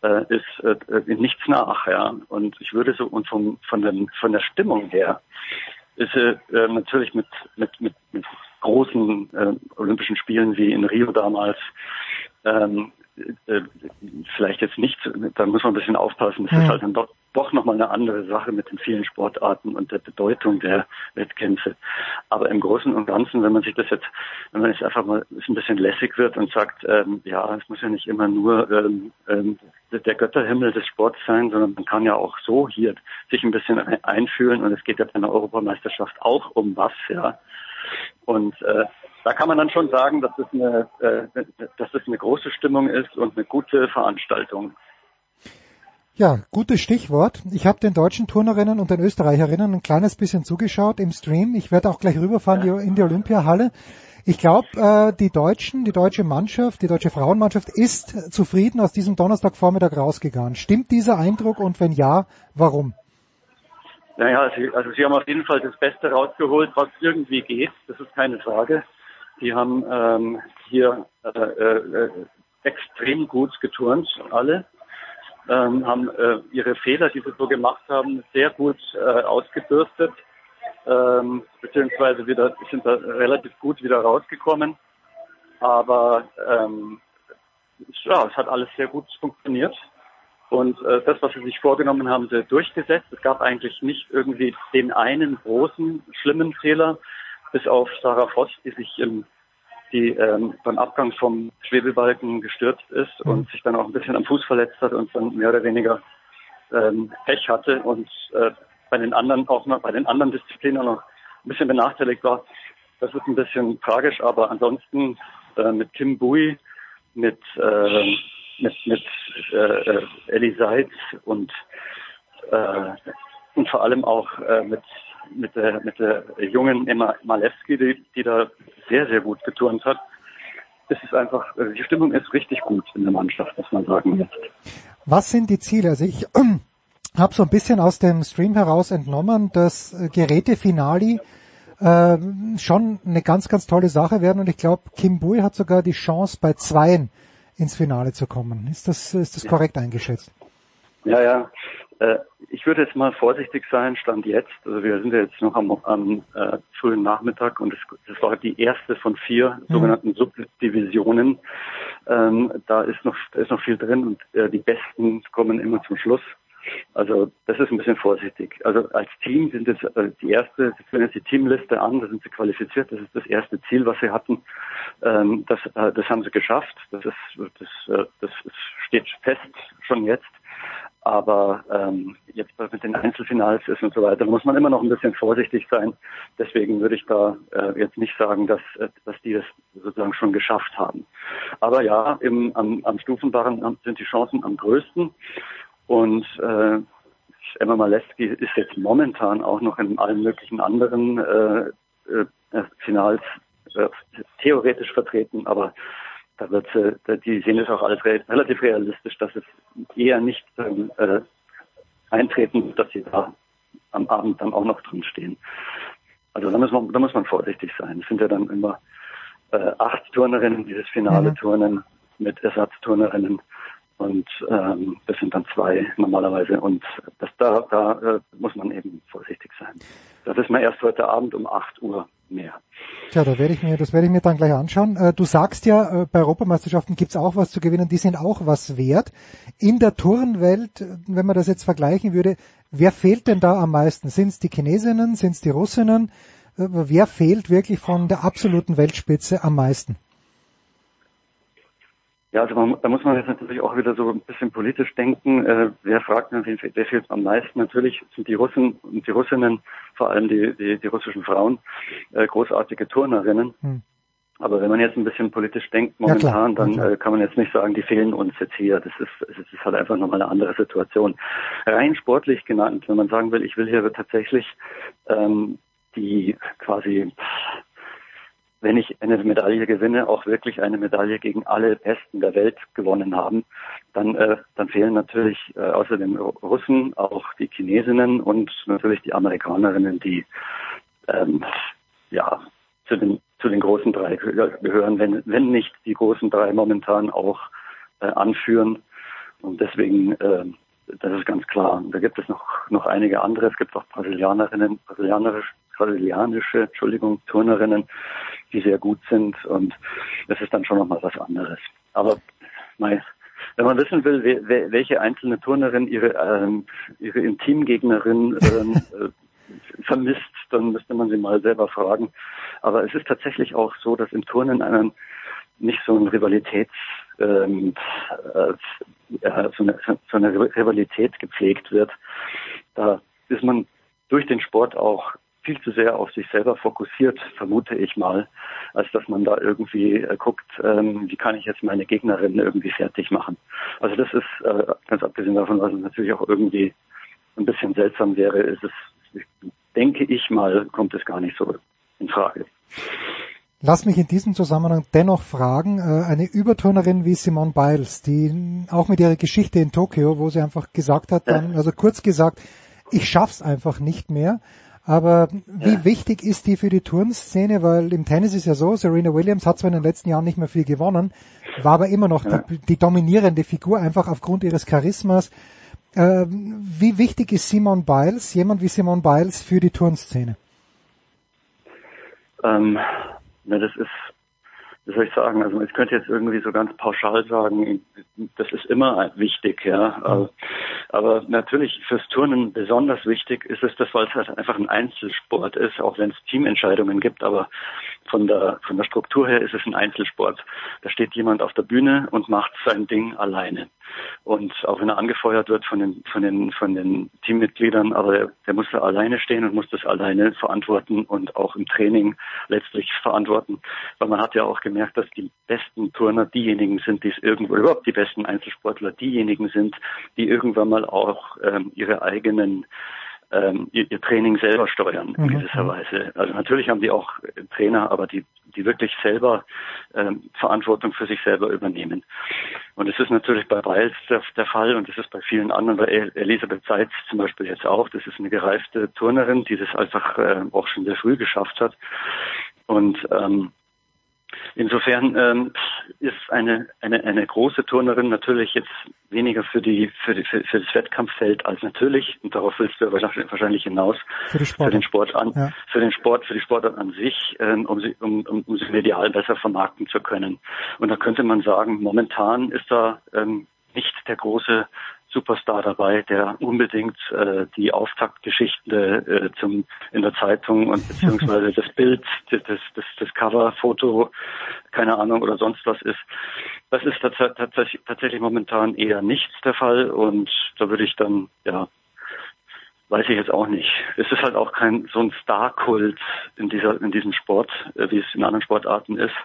äh, ist äh, nichts nach, ja. Und ich würde so und vom, von, den, von der Stimmung her ist äh, natürlich mit, mit, mit, mit großen äh, Olympischen Spielen wie in Rio damals ähm, äh, vielleicht jetzt nicht, da muss man ein bisschen aufpassen. Es mhm. ist halt dann doch, doch nochmal eine andere Sache mit den vielen Sportarten und der Bedeutung der Wettkämpfe. Aber im Großen und Ganzen, wenn man sich das jetzt, wenn man jetzt einfach mal ein bisschen lässig wird und sagt, ähm, ja, es muss ja nicht immer nur ähm, ähm, der Götterhimmel des Sports sein, sondern man kann ja auch so hier sich ein bisschen einfühlen und es geht ja bei einer Europameisterschaft auch um was, ja. Und äh, da kann man dann schon sagen, dass es eine, äh, dass es eine große Stimmung ist und eine gute Veranstaltung. Ja, gutes Stichwort. Ich habe den deutschen Turnerinnen und den Österreicherinnen ein kleines bisschen zugeschaut im Stream. Ich werde auch gleich rüberfahren ja. in die Olympiahalle. Ich glaube, äh, die Deutschen, die deutsche Mannschaft, die deutsche Frauenmannschaft ist zufrieden aus diesem Donnerstagvormittag rausgegangen. Stimmt dieser Eindruck und wenn ja, warum? Naja, also sie haben auf jeden Fall das Beste rausgeholt, was irgendwie geht. Das ist keine Frage. Sie haben ähm, hier äh, äh, extrem gut geturnt, alle. Ähm, haben äh, ihre Fehler, die sie so gemacht haben, sehr gut äh, ausgebürstet, ähm, beziehungsweise wieder, sind da relativ gut wieder rausgekommen. Aber ähm, ja, es hat alles sehr gut funktioniert. Und äh, das, was sie sich vorgenommen haben, sie durchgesetzt. Es gab eigentlich nicht irgendwie den einen großen, schlimmen Fehler, bis auf Sarah Voss, die sich im, die ähm, beim Abgang vom Schwebebalken gestürzt ist mhm. und sich dann auch ein bisschen am Fuß verletzt hat und dann mehr oder weniger ähm, Pech hatte und äh, bei den anderen auch noch bei den anderen Disziplinen noch ein bisschen benachteiligt war. Das ist ein bisschen tragisch, aber ansonsten äh, mit Kim Bui, mit äh, mit, mit äh, Ellie Seitz und, äh, und vor allem auch äh, mit, mit, der, mit der jungen Emma Malewski, die, die da sehr, sehr gut geturnt hat. Es ist einfach, also die Stimmung ist richtig gut in der Mannschaft, muss man sagen jetzt. Was sind die Ziele? Also ich äh, habe so ein bisschen aus dem Stream heraus entnommen, dass Gerätefinali äh, schon eine ganz, ganz tolle Sache werden und ich glaube, Kim Bui hat sogar die Chance bei zweien ins Finale zu kommen. Ist das, ist das korrekt eingeschätzt? Ja, ja. Äh, ich würde jetzt mal vorsichtig sein, Stand jetzt. Also wir sind ja jetzt noch am, am äh, frühen Nachmittag und das war die erste von vier mhm. sogenannten Subdivisionen. Ähm, da ist noch, da ist noch viel drin und äh, die Besten kommen immer zum Schluss. Also das ist ein bisschen vorsichtig. Also als Team sind es äh, die erste, sie führen jetzt die Teamliste an, da sind sie qualifiziert, das ist das erste Ziel, was sie hatten. Ähm, das, äh, das haben sie geschafft. Das ist das, äh, das steht fest schon jetzt. Aber ähm, jetzt mit den Einzelfinals ist und so weiter, muss man immer noch ein bisschen vorsichtig sein. Deswegen würde ich da äh, jetzt nicht sagen, dass, äh, dass die das sozusagen schon geschafft haben. Aber ja, im, am, am Stufenbarren sind die Chancen am größten. Und äh, Emma Maleski ist jetzt momentan auch noch in allen möglichen anderen äh, äh, Finals äh, theoretisch vertreten, aber da wird sie, die sehen es auch alles re relativ realistisch, dass es eher nicht ähm, äh, eintreten, dass sie da am Abend dann auch noch drin stehen. Also da muss man, da muss man vorsichtig sein. Es sind ja dann immer äh, acht Turnerinnen, dieses Finale mhm. Turnen mit Ersatzturnerinnen. Und ähm, das sind dann zwei normalerweise. Und das, da, da äh, muss man eben vorsichtig sein. Das ist mir erst heute Abend um 8 Uhr mehr. Tja, da werde ich mir, das werde ich mir dann gleich anschauen. Äh, du sagst ja, äh, bei Europameisterschaften gibt's auch was zu gewinnen, die sind auch was wert. In der Turnwelt, äh, wenn man das jetzt vergleichen würde, wer fehlt denn da am meisten? Sind's die Chinesinnen, sind's die Russinnen? Wer fehlt wirklich von der absoluten Weltspitze am meisten? Ja, also man, da muss man jetzt natürlich auch wieder so ein bisschen politisch denken. Äh, wer fragt natürlich, wer fehlt am meisten? Natürlich sind die Russen und die Russinnen, vor allem die, die, die russischen Frauen, äh, großartige Turnerinnen. Hm. Aber wenn man jetzt ein bisschen politisch denkt momentan, ja, dann äh, kann man jetzt nicht sagen, die fehlen uns jetzt hier. Das ist, das ist halt einfach nochmal eine andere Situation. Rein sportlich genannt, wenn man sagen will, ich will hier tatsächlich ähm, die quasi wenn ich eine Medaille gewinne, auch wirklich eine Medaille gegen alle Besten der Welt gewonnen haben, dann, äh, dann fehlen natürlich äh, außer den Russen auch die Chinesinnen und natürlich die Amerikanerinnen, die ähm, ja zu den zu den großen drei gehören, wenn, wenn nicht die großen drei momentan auch äh, anführen. Und deswegen, äh, das ist ganz klar. Da gibt es noch, noch einige andere. Es gibt auch Brasilianerinnen, brasilianische, brasilianische, Entschuldigung, Turnerinnen, die sehr gut sind. Und das ist dann schon nochmal was anderes. Aber mein, wenn man wissen will, welche einzelne Turnerin ihre, ähm, ihre Intimgegnerin ähm, äh, <laughs> vermisst, dann müsste man sie mal selber fragen. Aber es ist tatsächlich auch so, dass im Turnen einen nicht so ein Rivalitäts ähm, äh, so, eine, so eine Rivalität gepflegt wird. Da ist man durch den Sport auch viel zu sehr auf sich selber fokussiert, vermute ich mal, als dass man da irgendwie äh, guckt, ähm, wie kann ich jetzt meine Gegnerin irgendwie fertig machen. Also das ist, äh, ganz abgesehen davon, was es natürlich auch irgendwie ein bisschen seltsam wäre, ist es, denke ich mal, kommt es gar nicht so in Frage. Lass mich in diesem Zusammenhang dennoch fragen, äh, eine Überturnerin wie Simone Biles, die auch mit ihrer Geschichte in Tokio, wo sie einfach gesagt hat, dann, also kurz gesagt, ich schaff's einfach nicht mehr, aber wie ja. wichtig ist die für die Turnszene? Weil im Tennis ist ja so, Serena Williams hat zwar in den letzten Jahren nicht mehr viel gewonnen, war aber immer noch ja. die, die, dominierende Figur, einfach aufgrund ihres Charismas. Äh, wie wichtig ist Simon Biles, jemand wie Simon Biles für die Turnszene? Ähm, na, das ist wie soll ich sagen, also ich könnte jetzt irgendwie so ganz pauschal sagen, das ist immer wichtig, ja. Aber natürlich fürs Turnen besonders wichtig ist es das, weil es halt einfach ein Einzelsport ist, auch wenn es Teamentscheidungen gibt, aber von der, von der Struktur her ist es ein Einzelsport. Da steht jemand auf der Bühne und macht sein Ding alleine. Und auch wenn er angefeuert wird von den, von den, von den Teammitgliedern, aber der, der muss da alleine stehen und muss das alleine verantworten und auch im Training letztlich verantworten. Weil man hat ja auch gemerkt, dass die besten Turner diejenigen sind, die es irgendwo, überhaupt die besten Einzelsportler diejenigen sind, die irgendwann mal auch ähm, ihre eigenen ähm, ihr, ihr Training selber steuern in mhm. gewisser Weise. Also natürlich haben die auch Trainer, aber die, die wirklich selber ähm, Verantwortung für sich selber übernehmen. Und es ist natürlich bei Biles der, der Fall und es ist bei vielen anderen, bei Elisabeth Seitz zum Beispiel jetzt auch. Das ist eine gereifte Turnerin, die das einfach äh, auch schon sehr früh geschafft hat. Und ähm, Insofern ähm, ist eine, eine, eine große Turnerin natürlich jetzt weniger für die für, die, für, für das Wettkampffeld als natürlich, und darauf willst du wahrscheinlich hinaus, für, für den Sport an, ja. für den Sport, für die Sportart an sich, ähm, um sie, um, um, um sie medial besser vermarkten zu können. Und da könnte man sagen, momentan ist da ähm, nicht der große Superstar dabei, der unbedingt äh, die Auftaktgeschichte äh, zum in der Zeitung und <laughs> beziehungsweise das Bild, das, das, das Cover-Foto, keine Ahnung oder sonst was ist. Das ist tatsächlich, tatsächlich momentan eher nichts der Fall und da würde ich dann, ja, weiß ich jetzt auch nicht. Es ist halt auch kein so ein Star-Kult in dieser in diesem Sport, äh, wie es in anderen Sportarten ist.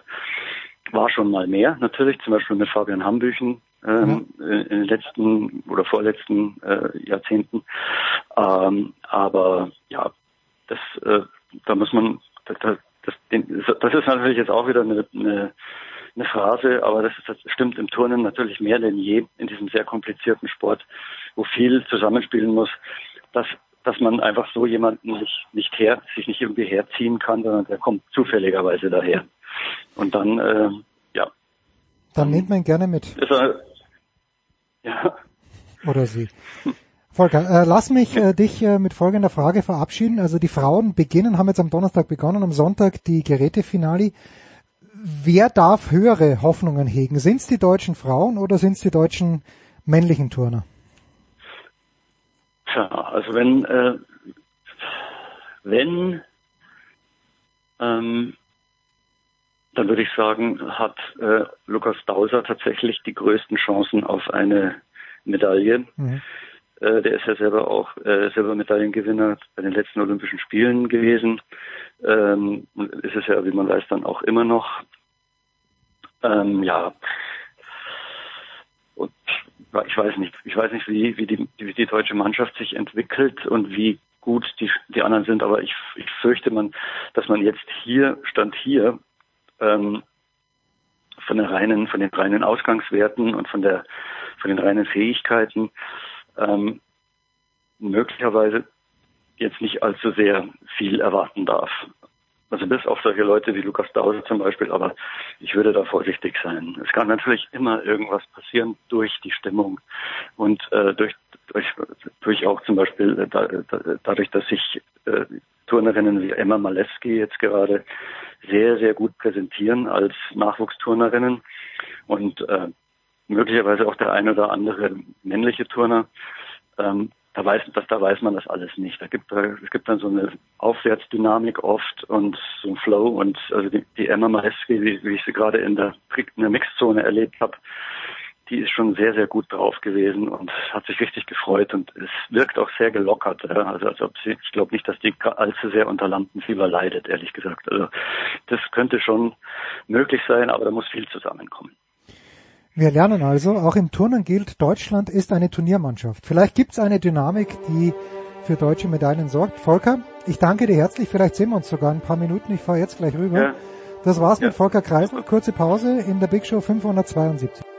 War schon mal mehr, natürlich, zum Beispiel mit Fabian Hambüchen, ähm, mhm. in den letzten oder vorletzten äh, Jahrzehnten. Ähm, aber ja, das, äh, da muss man, das, das, das ist natürlich jetzt auch wieder eine, eine, eine Phrase, aber das, ist, das stimmt im Turnen natürlich mehr denn je in diesem sehr komplizierten Sport, wo viel zusammenspielen muss, dass dass man einfach so jemanden nicht, nicht her, sich nicht irgendwie herziehen kann, sondern der kommt zufälligerweise daher. Und dann, äh, ja. Dann nimmt man gerne mit. Ist er, ja. Oder sie. Volker, äh, lass mich äh, dich äh, mit folgender Frage verabschieden. Also die Frauen beginnen, haben jetzt am Donnerstag begonnen, am Sonntag die Gerätefinale. Wer darf höhere Hoffnungen hegen? Sind es die deutschen Frauen oder sind es die deutschen männlichen Turner? Tja, also wenn äh, wenn ähm, dann würde ich sagen, hat äh, Lukas Dauser tatsächlich die größten Chancen auf eine Medaille. Mhm. Äh, der ist ja selber auch äh, Silbermedaillengewinner bei den letzten Olympischen Spielen gewesen. Ähm, ist es ja, wie man weiß, dann auch immer noch. Ähm, ja. Und ich weiß nicht, ich weiß nicht, wie, wie, die, wie die deutsche Mannschaft sich entwickelt und wie gut die, die anderen sind, aber ich, ich fürchte man, dass man jetzt hier, Stand hier, ähm, von der reinen, von den reinen Ausgangswerten und von der, von den reinen Fähigkeiten ähm, möglicherweise jetzt nicht allzu sehr viel erwarten darf. Also bis auf solche Leute wie Lukas Dause zum Beispiel, aber ich würde da vorsichtig sein. Es kann natürlich immer irgendwas passieren durch die Stimmung und äh, durch, durch, durch auch zum Beispiel äh, da, da, dadurch, dass sich äh, Turnerinnen wie Emma Malewski jetzt gerade sehr, sehr gut präsentieren als Nachwuchsturnerinnen und äh, möglicherweise auch der ein oder andere männliche Turner. Ähm, da weiß, das, da weiß man das alles nicht. Da gibt es gibt dann so eine Aufwärtsdynamik oft und so ein Flow und also die, die Emma Mareski, wie, wie ich sie gerade in der, in der Mixzone erlebt habe, die ist schon sehr, sehr gut drauf gewesen und hat sich richtig gefreut und es wirkt auch sehr gelockert. Ja? Also als ob sie, ich glaube nicht, dass die allzu sehr unter Lampenfieber leidet, ehrlich gesagt. Also das könnte schon möglich sein, aber da muss viel zusammenkommen. Wir lernen also, auch im Turnen gilt, Deutschland ist eine Turniermannschaft. Vielleicht gibt es eine Dynamik, die für deutsche Medaillen sorgt. Volker, ich danke dir herzlich. Vielleicht sehen wir uns sogar ein paar Minuten. Ich fahre jetzt gleich rüber. Ja. Das war's ja. mit Volker Kreisel. Kurze Pause in der Big Show 572.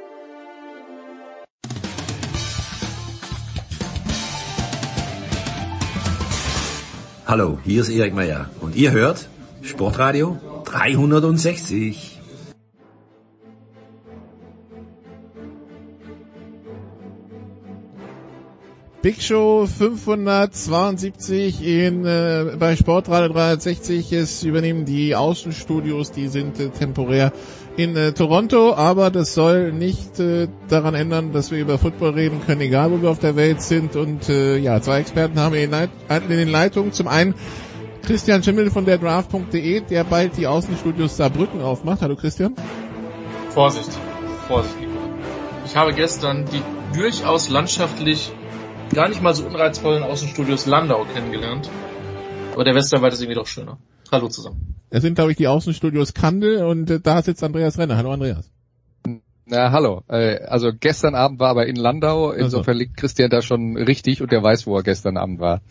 Hallo, hier ist Erik Meyer und ihr hört Sportradio 360. Big Show 572 in, äh, bei Sportradio 360. Es übernehmen die Außenstudios, die sind äh, temporär in äh, Toronto, aber das soll nicht äh, daran ändern, dass wir über Football reden können, egal wo wir auf der Welt sind. Und äh, ja, zwei Experten haben wir in, Leit in den Leitungen. Zum einen Christian Schimmel von der Draft.de, der bald die Außenstudios Saarbrücken aufmacht. Hallo Christian. Vorsicht, Vorsicht. Ich habe gestern die durchaus landschaftlich gar nicht mal so unreizvollen Außenstudios Landau kennengelernt. Aber der Westerwald ist irgendwie doch schöner. Hallo zusammen. Das sind, glaube ich, die Außenstudios Kandel und äh, da sitzt Andreas Renner. Hallo Andreas. Na, hallo. Äh, also gestern Abend war aber in Landau, insofern liegt Christian da schon richtig und der weiß, wo er gestern Abend war.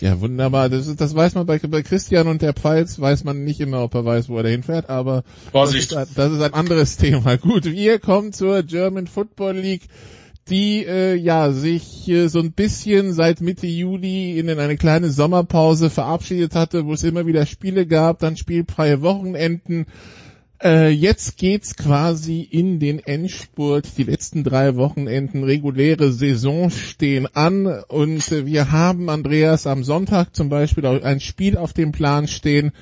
Ja, wunderbar. Das, das weiß man bei, bei Christian und der Pfalz, weiß man nicht immer, ob er weiß, wo er dahin fährt, aber Vorsicht. Das, ist, das ist ein anderes <laughs> Thema. Gut, wir kommen zur German Football League die äh, ja sich äh, so ein bisschen seit Mitte Juli in eine kleine Sommerpause verabschiedet hatte, wo es immer wieder Spiele gab, dann spielfreie Wochenenden. Äh, jetzt geht's quasi in den Endspurt. Die letzten drei Wochenenden reguläre Saison stehen an und äh, wir haben Andreas am Sonntag zum Beispiel ein Spiel auf dem Plan stehen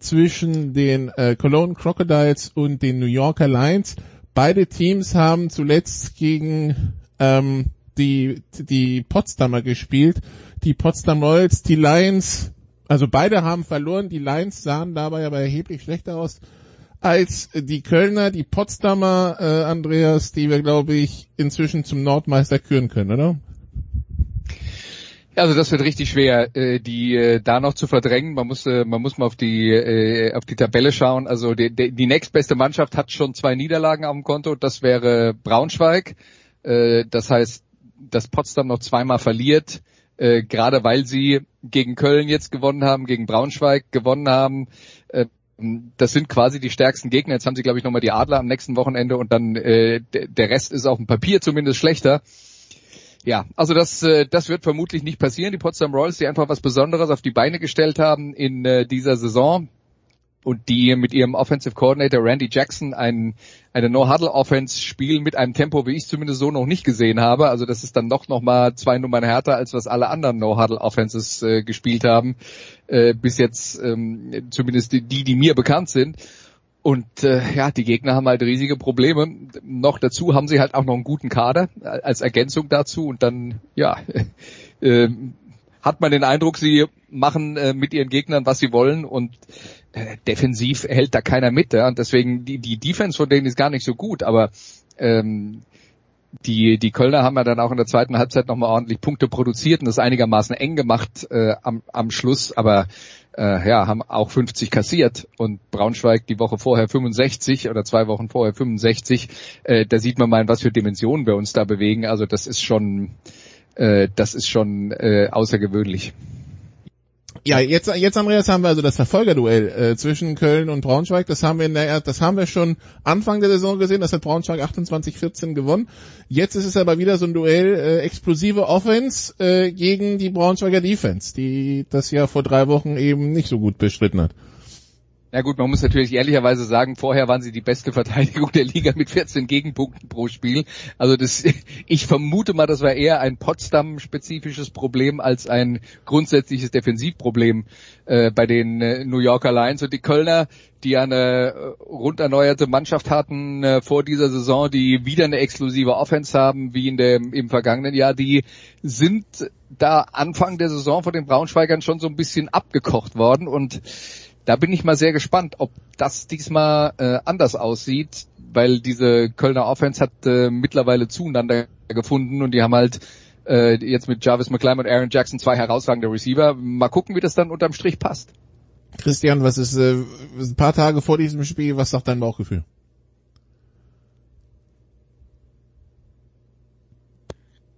zwischen den äh, Cologne Crocodiles und den New Yorker Lions. Beide Teams haben zuletzt gegen ähm, die, die Potsdamer gespielt. Die Potsdam Royals, die Lions, also beide haben verloren. Die Lions sahen dabei aber erheblich schlechter aus als die Kölner, die Potsdamer, äh, Andreas, die wir, glaube ich, inzwischen zum Nordmeister küren können, oder? Also das wird richtig schwer, äh, die äh, da noch zu verdrängen. Man muss, äh, man muss mal auf die äh, auf die Tabelle schauen. Also die, die, die nächstbeste Mannschaft hat schon zwei Niederlagen dem Konto. Das wäre Braunschweig. Äh, das heißt, dass Potsdam noch zweimal verliert, äh, gerade weil sie gegen Köln jetzt gewonnen haben, gegen Braunschweig gewonnen haben. Äh, das sind quasi die stärksten Gegner. Jetzt haben sie, glaube ich, nochmal die Adler am nächsten Wochenende und dann äh, der Rest ist auf dem Papier zumindest schlechter. Ja, also das, äh, das wird vermutlich nicht passieren. Die Potsdam Royals, die einfach was Besonderes auf die Beine gestellt haben in äh, dieser Saison, und die mit ihrem Offensive Coordinator Randy Jackson ein, eine No-Huddle-Offense spielen mit einem Tempo, wie ich zumindest so noch nicht gesehen habe. Also das ist dann doch noch mal zwei Nummern härter, als was alle anderen No-Huddle-Offenses äh, gespielt haben. Äh, bis jetzt ähm, zumindest die, die, mir bekannt sind. Und äh, ja, die Gegner haben halt riesige Probleme. Noch dazu haben sie halt auch noch einen guten Kader als Ergänzung dazu. Und dann, ja, <laughs> äh, hat man den Eindruck, sie machen äh, mit ihren Gegnern, was sie wollen. Und äh, defensiv hält da keiner mit. Ja? Und deswegen, die, die Defense von denen ist gar nicht so gut, aber ähm, die, die Kölner haben ja dann auch in der zweiten Halbzeit nochmal ordentlich Punkte produziert und das einigermaßen eng gemacht äh, am, am Schluss, aber äh, ja, haben auch 50 kassiert und Braunschweig die Woche vorher 65 oder zwei Wochen vorher 65. Äh, da sieht man mal, in was für Dimensionen wir uns da bewegen. Also das ist schon, äh, das ist schon äh, außergewöhnlich. Ja, jetzt, jetzt Andreas haben wir also das Verfolgerduell äh, zwischen Köln und Braunschweig. Das haben wir in der, das haben wir schon Anfang der Saison gesehen. Das hat Braunschweig 28-14 gewonnen. Jetzt ist es aber wieder so ein Duell äh, explosive Offense äh, gegen die Braunschweiger Defense, die das ja vor drei Wochen eben nicht so gut bestritten hat. Na gut, man muss natürlich ehrlicherweise sagen, vorher waren sie die beste Verteidigung der Liga mit 14 Gegenpunkten pro Spiel. Also das, <laughs> ich vermute mal, das war eher ein Potsdam-spezifisches Problem als ein grundsätzliches Defensivproblem äh, bei den äh, New Yorker Lions und die Kölner, die eine äh, rund erneuerte Mannschaft hatten äh, vor dieser Saison, die wieder eine exklusive Offense haben, wie in dem im vergangenen Jahr, die sind da Anfang der Saison von den Braunschweigern schon so ein bisschen abgekocht worden und da bin ich mal sehr gespannt, ob das diesmal äh, anders aussieht, weil diese Kölner Offense hat äh, mittlerweile zueinander gefunden und die haben halt äh, jetzt mit Jarvis McClain und Aaron Jackson zwei herausragende Receiver. Mal gucken, wie das dann unterm Strich passt. Christian, was ist äh, ein paar Tage vor diesem Spiel, was sagt dein Bauchgefühl?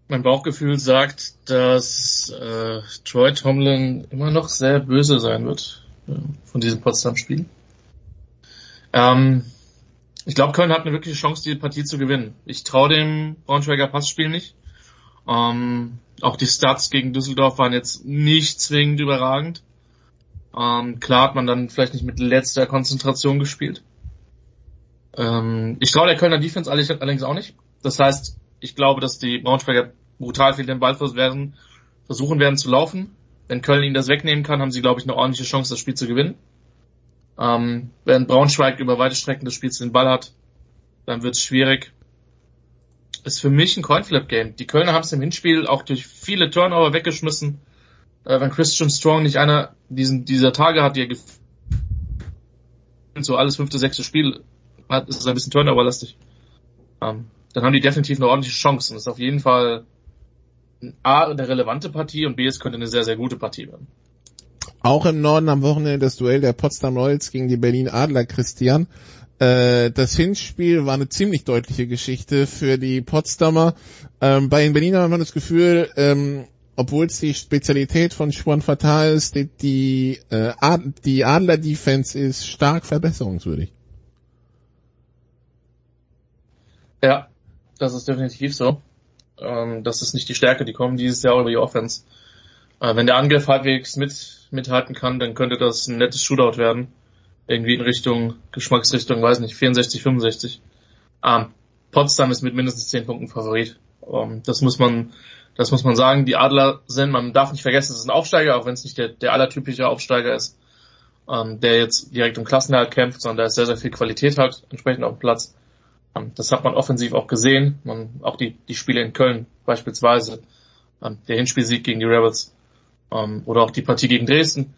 Mein Bauchgefühl sagt, dass äh, Troy Tomlin immer noch sehr böse sein wird von diesem Potsdam-Spiel. Ähm, ich glaube, Köln hat eine wirkliche Chance, die Partie zu gewinnen. Ich traue dem Braunschweiger Passspiel nicht. Ähm, auch die Stats gegen Düsseldorf waren jetzt nicht zwingend überragend. Ähm, klar hat man dann vielleicht nicht mit letzter Konzentration gespielt. Ähm, ich traue der Kölner Defense allerdings auch nicht. Das heißt, ich glaube, dass die Braunschweiger brutal viel den Ball versuchen werden zu laufen. Wenn Köln ihnen das wegnehmen kann, haben sie, glaube ich, eine ordentliche Chance, das Spiel zu gewinnen. Ähm, wenn Braunschweig über weite Strecken des Spiels den Ball hat, dann wird es schwierig. Ist für mich ein Coinflip-Game. Die Kölner haben es im Hinspiel auch durch viele Turnover weggeschmissen. Äh, wenn Christian Strong nicht einer diesen, dieser Tage hat, die er so alles fünfte, sechste Spiel hat, ist es ein bisschen Turnover-lastig. Ähm, dann haben die definitiv eine ordentliche Chance. Und das ist auf jeden Fall A, eine relevante Partie und B, es könnte eine sehr, sehr gute Partie werden. Auch im Norden am Wochenende das Duell der Potsdam Royals gegen die Berlin Adler, Christian. Äh, das Hinspiel war eine ziemlich deutliche Geschichte für die Potsdamer. Ähm, bei den Berlinern hat man das Gefühl, ähm, obwohl es die Spezialität von Schwan Fatal ist, die, die, äh, Ad, die Adler-Defense ist stark verbesserungswürdig. Ja, das ist definitiv so. Ähm, das ist nicht die Stärke, die kommen dieses Jahr über die Offense. Äh, wenn der Angriff halbwegs mit, mithalten kann, dann könnte das ein nettes Shootout werden. Irgendwie in Richtung, Geschmacksrichtung, weiß nicht, 64, 65. Ähm, Potsdam ist mit mindestens 10 Punkten Favorit. Ähm, das muss man, das muss man sagen. Die Adler sind, man darf nicht vergessen, es ist ein Aufsteiger, auch wenn es nicht der, der allertypische Aufsteiger ist, ähm, der jetzt direkt um Klassenerhalt kämpft, sondern ist sehr, sehr viel Qualität halt entsprechend auf dem Platz. Ähm, das hat man offensiv auch gesehen. Man, auch die, die Spiele in Köln beispielsweise. Ähm, der Hinspielsieg gegen die Rebels. Ähm, oder auch die Partie gegen Dresden.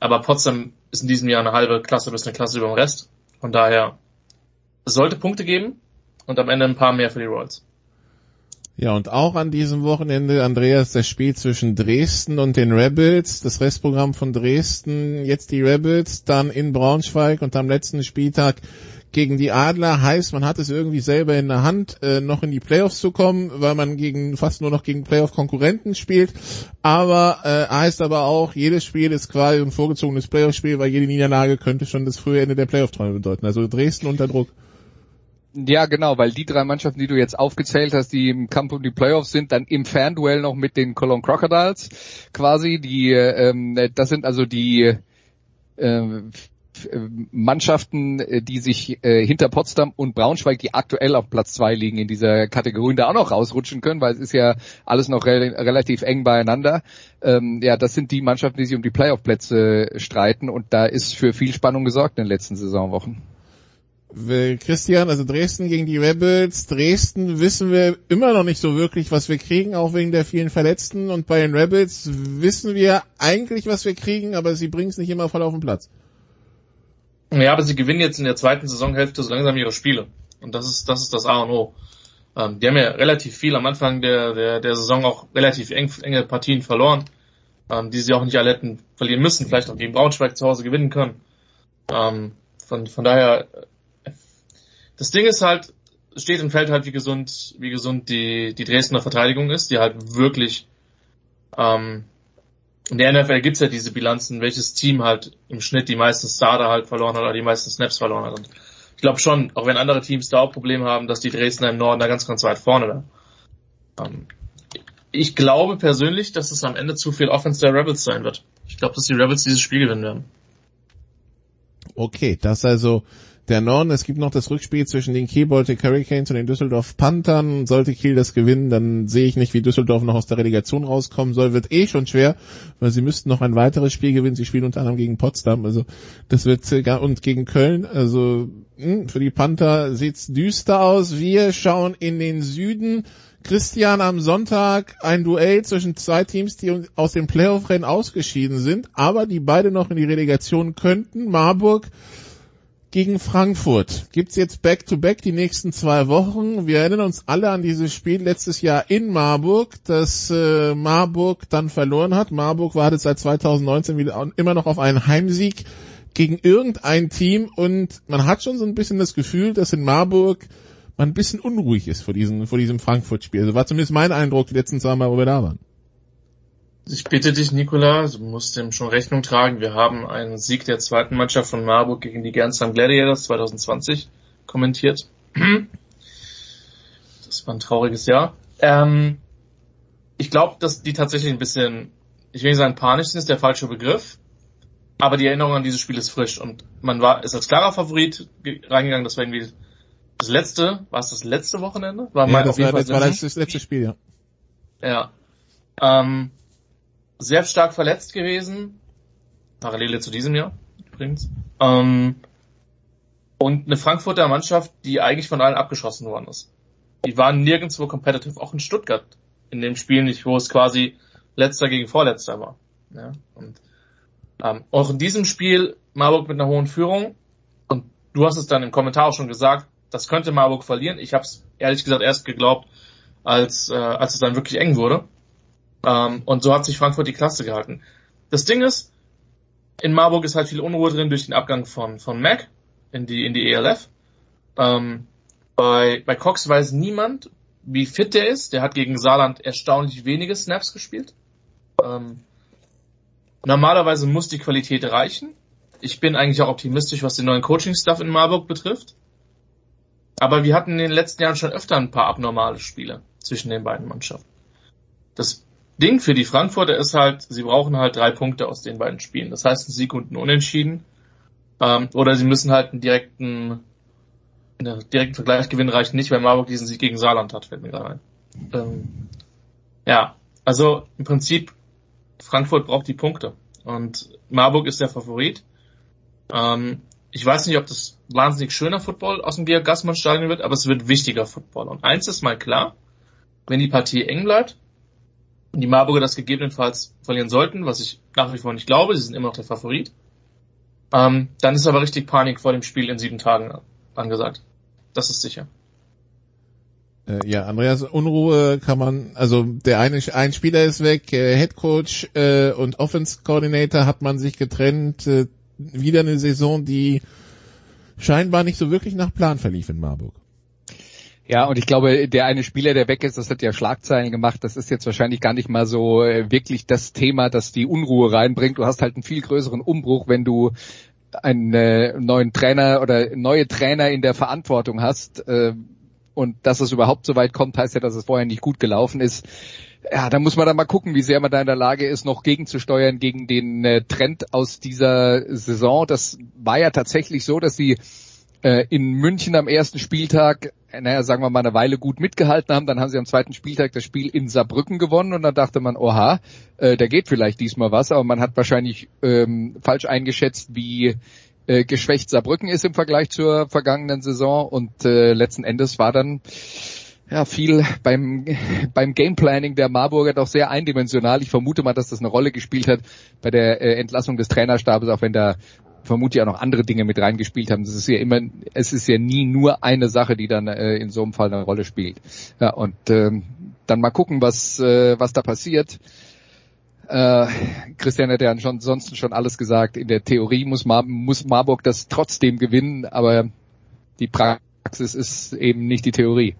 Aber Potsdam ist in diesem Jahr eine halbe Klasse bis eine Klasse über dem Rest. Von daher, sollte Punkte geben und am Ende ein paar mehr für die Royals. Ja, und auch an diesem Wochenende, Andreas, das Spiel zwischen Dresden und den Rebels, das Restprogramm von Dresden, jetzt die Rebels, dann in Braunschweig und am letzten Spieltag gegen die Adler heißt, man hat es irgendwie selber in der Hand, äh, noch in die Playoffs zu kommen, weil man gegen fast nur noch gegen Playoff-Konkurrenten spielt. Aber äh, heißt aber auch, jedes Spiel ist quasi ein vorgezogenes Playoff-Spiel, weil jede Niederlage könnte schon das frühe Ende der Playoff-Träume bedeuten. Also Dresden unter Druck. Ja, genau, weil die drei Mannschaften, die du jetzt aufgezählt hast, die im Kampf um die Playoffs sind, dann im Fernduell noch mit den Cologne Crocodiles quasi, die ähm, das sind also die äh, Mannschaften, äh, die sich äh, hinter Potsdam und Braunschweig, die aktuell auf Platz zwei liegen in dieser Kategorie, da auch noch rausrutschen können, weil es ist ja alles noch re relativ eng beieinander. Ähm, ja, das sind die Mannschaften, die sich um die Playoff-Plätze streiten und da ist für viel Spannung gesorgt in den letzten Saisonwochen. Christian, also Dresden gegen die Rebels. Dresden wissen wir immer noch nicht so wirklich, was wir kriegen, auch wegen der vielen Verletzten. Und bei den Rebels wissen wir eigentlich, was wir kriegen, aber sie bringen es nicht immer voll auf den Platz. Ja, aber sie gewinnen jetzt in der zweiten Saisonhälfte so langsam ihre Spiele. Und das ist, das ist das A und O. Ähm, die haben ja relativ viel am Anfang der, der, der Saison auch relativ eng, enge Partien verloren, ähm, die sie auch nicht alle hätten verlieren müssen, vielleicht auch gegen Braunschweig zu Hause gewinnen können. Ähm, von, von daher, das Ding ist halt, steht und fällt halt, wie gesund, wie gesund die, die Dresdner Verteidigung ist, die halt wirklich, ähm, in der NFL gibt's ja diese Bilanzen, welches Team halt im Schnitt die meisten Starter halt verloren hat oder die meisten Snaps verloren hat. Und ich glaube schon, auch wenn andere Teams da auch Probleme haben, dass die Dresdner im Norden da ganz, ganz weit vorne da. Ähm, ich glaube persönlich, dass es am Ende zu viel Offense der Rebels sein wird. Ich glaube, dass die Rebels dieses Spiel gewinnen werden. Okay, das also der Norden. Es gibt noch das Rückspiel zwischen den Kiel Baltic Hurricanes und den Düsseldorf Panthern. Sollte Kiel das gewinnen, dann sehe ich nicht, wie Düsseldorf noch aus der Relegation rauskommen soll. Wird eh schon schwer, weil sie müssten noch ein weiteres Spiel gewinnen. Sie spielen unter anderem gegen Potsdam, also das wird und gegen Köln. Also hm, für die Panther sieht's düster aus. Wir schauen in den Süden. Christian am Sonntag ein Duell zwischen zwei Teams, die aus dem Playoff-Rennen ausgeschieden sind, aber die beide noch in die Relegation könnten. Marburg gegen Frankfurt. Gibt's jetzt Back-to-Back -back die nächsten zwei Wochen. Wir erinnern uns alle an dieses Spiel letztes Jahr in Marburg, das äh, Marburg dann verloren hat. Marburg wartet seit 2019 wieder immer noch auf einen Heimsieg gegen irgendein Team und man hat schon so ein bisschen das Gefühl, dass in Marburg man ein bisschen unruhig ist vor diesem, vor diesem Frankfurt-Spiel. Also war zumindest mein Eindruck die letzten zwei Mal, wo wir da waren. Ich bitte dich, Nikola, du musst dem schon Rechnung tragen. Wir haben einen Sieg der zweiten Mannschaft von Marburg gegen die Gernsheim Gladiators 2020 kommentiert. Das war ein trauriges Jahr. Ähm, ich glaube, dass die tatsächlich ein bisschen, ich will nicht sagen panisch sind, ist der falsche Begriff, aber die Erinnerung an dieses Spiel ist frisch und man war, ist als klarer Favorit reingegangen, das war irgendwie das letzte, war es das letzte Wochenende? War ja, das, war, das war das letzte Spiel, ja. Ja. Ähm, sehr stark verletzt gewesen. Parallele zu diesem Jahr übrigens. Ähm, und eine Frankfurter Mannschaft, die eigentlich von allen abgeschossen worden ist. Die waren nirgendwo competitive, auch in Stuttgart. In dem Spiel nicht, wo es quasi letzter gegen vorletzter war. Ja, und ähm, auch in diesem Spiel Marburg mit einer hohen Führung. Und du hast es dann im Kommentar auch schon gesagt, das könnte Marburg verlieren. Ich habe es ehrlich gesagt erst geglaubt, als, äh, als es dann wirklich eng wurde. Ähm, und so hat sich Frankfurt die Klasse gehalten. Das Ding ist, in Marburg ist halt viel Unruhe drin durch den Abgang von, von Mac in die, in die ELF. Ähm, bei, bei Cox weiß niemand, wie fit der ist. Der hat gegen Saarland erstaunlich wenige Snaps gespielt. Ähm, normalerweise muss die Qualität reichen. Ich bin eigentlich auch optimistisch, was den neuen Coaching-Stuff in Marburg betrifft. Aber wir hatten in den letzten Jahren schon öfter ein paar abnormale Spiele zwischen den beiden Mannschaften. Das Ding für die Frankfurter ist halt, sie brauchen halt drei Punkte aus den beiden Spielen. Das heißt, ein Sieg und ein Unentschieden. Ähm, oder sie müssen halt einen direkten, einen direkten Vergleich gewinnen, reicht nicht, weil Marburg diesen Sieg gegen Saarland hat, fällt mir gerade ein. Ähm, ja, also im Prinzip, Frankfurt braucht die Punkte. Und Marburg ist der Favorit. Ähm, ich weiß nicht, ob das wahnsinnig schöner Football aus dem Georg Gassmann Stadion wird, aber es wird wichtiger Football. Und eins ist mal klar, wenn die Partie eng bleibt, die Marburger das gegebenenfalls verlieren sollten, was ich nach wie vor nicht glaube, sie sind immer noch der Favorit, ähm, dann ist aber richtig Panik vor dem Spiel in sieben Tagen angesagt. Das ist sicher. Äh, ja, Andreas, Unruhe kann man, also der eine, ein Spieler ist weg, äh, Head Coach äh, und Offense Coordinator hat man sich getrennt, äh, wieder eine Saison, die scheinbar nicht so wirklich nach Plan verlief in Marburg. Ja, und ich glaube, der eine Spieler, der weg ist, das hat ja Schlagzeilen gemacht. Das ist jetzt wahrscheinlich gar nicht mal so äh, wirklich das Thema, das die Unruhe reinbringt. Du hast halt einen viel größeren Umbruch, wenn du einen äh, neuen Trainer oder neue Trainer in der Verantwortung hast. Äh, und dass es überhaupt so weit kommt, heißt ja, dass es vorher nicht gut gelaufen ist. Ja, da muss man dann mal gucken, wie sehr man da in der Lage ist, noch gegenzusteuern gegen den äh, Trend aus dieser Saison. Das war ja tatsächlich so, dass sie äh, in München am ersten Spieltag, naja, sagen wir mal eine Weile gut mitgehalten haben. Dann haben sie am zweiten Spieltag das Spiel in Saarbrücken gewonnen und dann dachte man, oha, äh, da geht vielleicht diesmal was, aber man hat wahrscheinlich ähm, falsch eingeschätzt, wie äh, geschwächt Saarbrücken ist im Vergleich zur vergangenen Saison und äh, letzten Endes war dann ja, viel beim, <laughs> beim Gameplanning der Marburger doch sehr eindimensional. Ich vermute mal, dass das eine Rolle gespielt hat bei der äh, Entlassung des Trainerstabes, auch wenn da vermutlich auch noch andere Dinge mit reingespielt haben. Das ist ja immer, es ist ja nie nur eine Sache, die dann äh, in so einem Fall eine Rolle spielt. Ja, und ähm, dann mal gucken, was, äh, was da passiert. Äh, Christian hat ja ansonsten schon alles gesagt. In der Theorie muss, Mar muss Marburg das trotzdem gewinnen, aber die Praxis ist eben nicht die Theorie.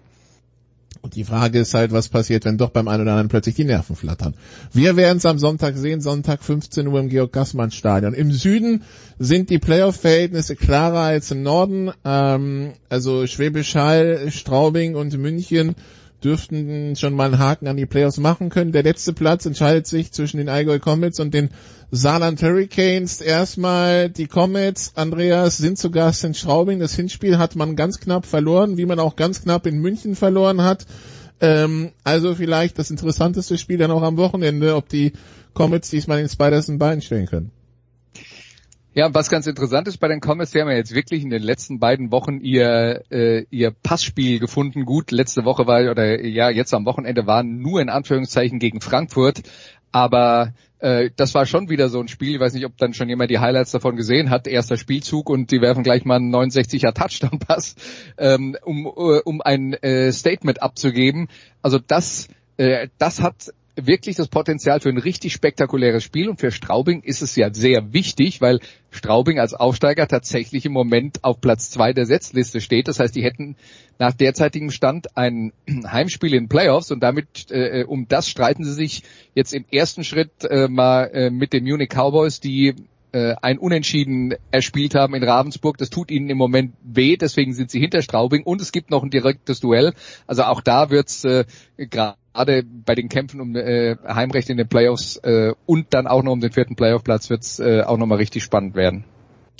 Und die Frage ist halt, was passiert, wenn doch beim einen oder anderen plötzlich die Nerven flattern. Wir werden es am Sonntag sehen, Sonntag 15 Uhr im Georg-Gassmann-Stadion. Im Süden sind die Playoff-Verhältnisse klarer als im Norden. Ähm, also Schwäbisch Hall, Straubing und München dürften schon mal einen Haken an die Playoffs machen können. Der letzte Platz entscheidet sich zwischen den Allgäu Comets und den Saarland Hurricanes. Erstmal die Comets, Andreas, sind zu Gast in Straubing. Das Hinspiel hat man ganz knapp verloren, wie man auch ganz knapp in München verloren hat. Ähm, also vielleicht das interessanteste Spiel dann auch am Wochenende, ob die Comets diesmal den Spiders ein Bein stellen können. Ja, was ganz interessant ist bei den Comets, sie haben ja jetzt wirklich in den letzten beiden Wochen ihr äh, ihr Passspiel gefunden. Gut, letzte Woche war oder ja jetzt am Wochenende waren nur in Anführungszeichen gegen Frankfurt, aber äh, das war schon wieder so ein Spiel. Ich weiß nicht, ob dann schon jemand die Highlights davon gesehen hat. Erster Spielzug und die werfen gleich mal einen 69er Touchdown-Pass, ähm, um äh, um ein äh, Statement abzugeben. Also das äh, das hat wirklich das Potenzial für ein richtig spektakuläres Spiel und für Straubing ist es ja sehr wichtig, weil Straubing als Aufsteiger tatsächlich im Moment auf Platz zwei der Setzliste steht. Das heißt, die hätten nach derzeitigem Stand ein <clears throat> Heimspiel in Playoffs und damit äh, um das streiten sie sich jetzt im ersten Schritt äh, mal äh, mit den Munich Cowboys, die äh, ein Unentschieden erspielt haben in Ravensburg. Das tut ihnen im Moment weh, deswegen sind sie hinter Straubing und es gibt noch ein direktes Duell. Also auch da wird's äh, gerade bei den Kämpfen um äh, Heimrecht in den Playoffs äh, und dann auch noch um den vierten Playoff-Platz wird's äh, auch nochmal richtig spannend werden.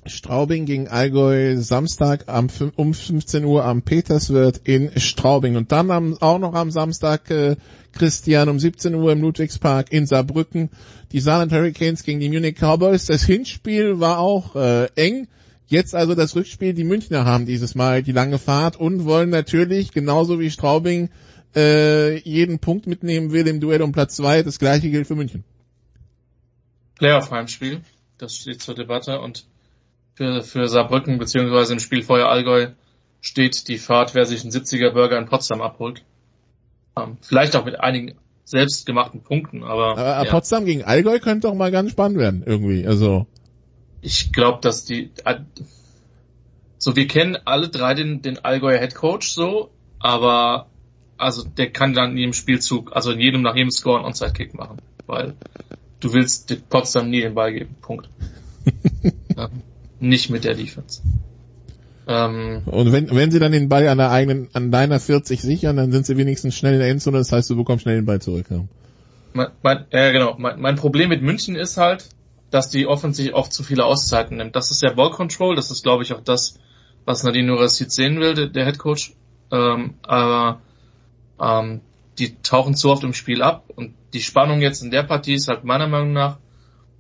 Straubing gegen Allgäu Samstag am, um 15 Uhr am Peterswirt in Straubing. Und dann auch noch am Samstag, äh, Christian, um 17 Uhr im Ludwigspark in Saarbrücken. Die Saarland Hurricanes gegen die Munich Cowboys. Das Hinspiel war auch äh, eng. Jetzt also das Rückspiel. Die Münchner haben dieses Mal die lange Fahrt und wollen natürlich, genauso wie Straubing, äh, jeden Punkt mitnehmen will im Duell um Platz zwei. Das gleiche gilt für München. Playoff-Heimspiel. Das steht zur Debatte und für, für Saarbrücken beziehungsweise im Spiel Feuer Allgäu steht die Fahrt, wer sich einen 70er Burger in Potsdam abholt. Ähm, vielleicht auch mit einigen selbstgemachten Punkten, aber. Aber ja. Potsdam gegen Allgäu könnte doch mal ganz spannend werden, irgendwie, also. Ich glaube, dass die, äh, so wir kennen alle drei den, den Allgäuer Head Coach so, aber also der kann dann in jedem Spielzug, also in jedem nach jedem Score einen Onside-Kick machen, weil du willst Potsdam nie den Ball geben. Punkt. <laughs> ja nicht mit der Defense. Ähm, und wenn, wenn sie dann den Ball an der eigenen, an deiner 40 sichern, dann sind sie wenigstens schnell in der Endzone, das heißt, du bekommst schnell den Ball zurück. Ja, mein, mein, äh, genau. Mein, mein Problem mit München ist halt, dass die offensichtlich oft zu viele Auszeiten nimmt. Das ist ja Ball Control, das ist glaube ich auch das, was Nadine Nurasid sehen will, der, der Head Coach. Ähm, aber ähm, die tauchen zu oft im Spiel ab und die Spannung jetzt in der Partie ist halt meiner Meinung nach,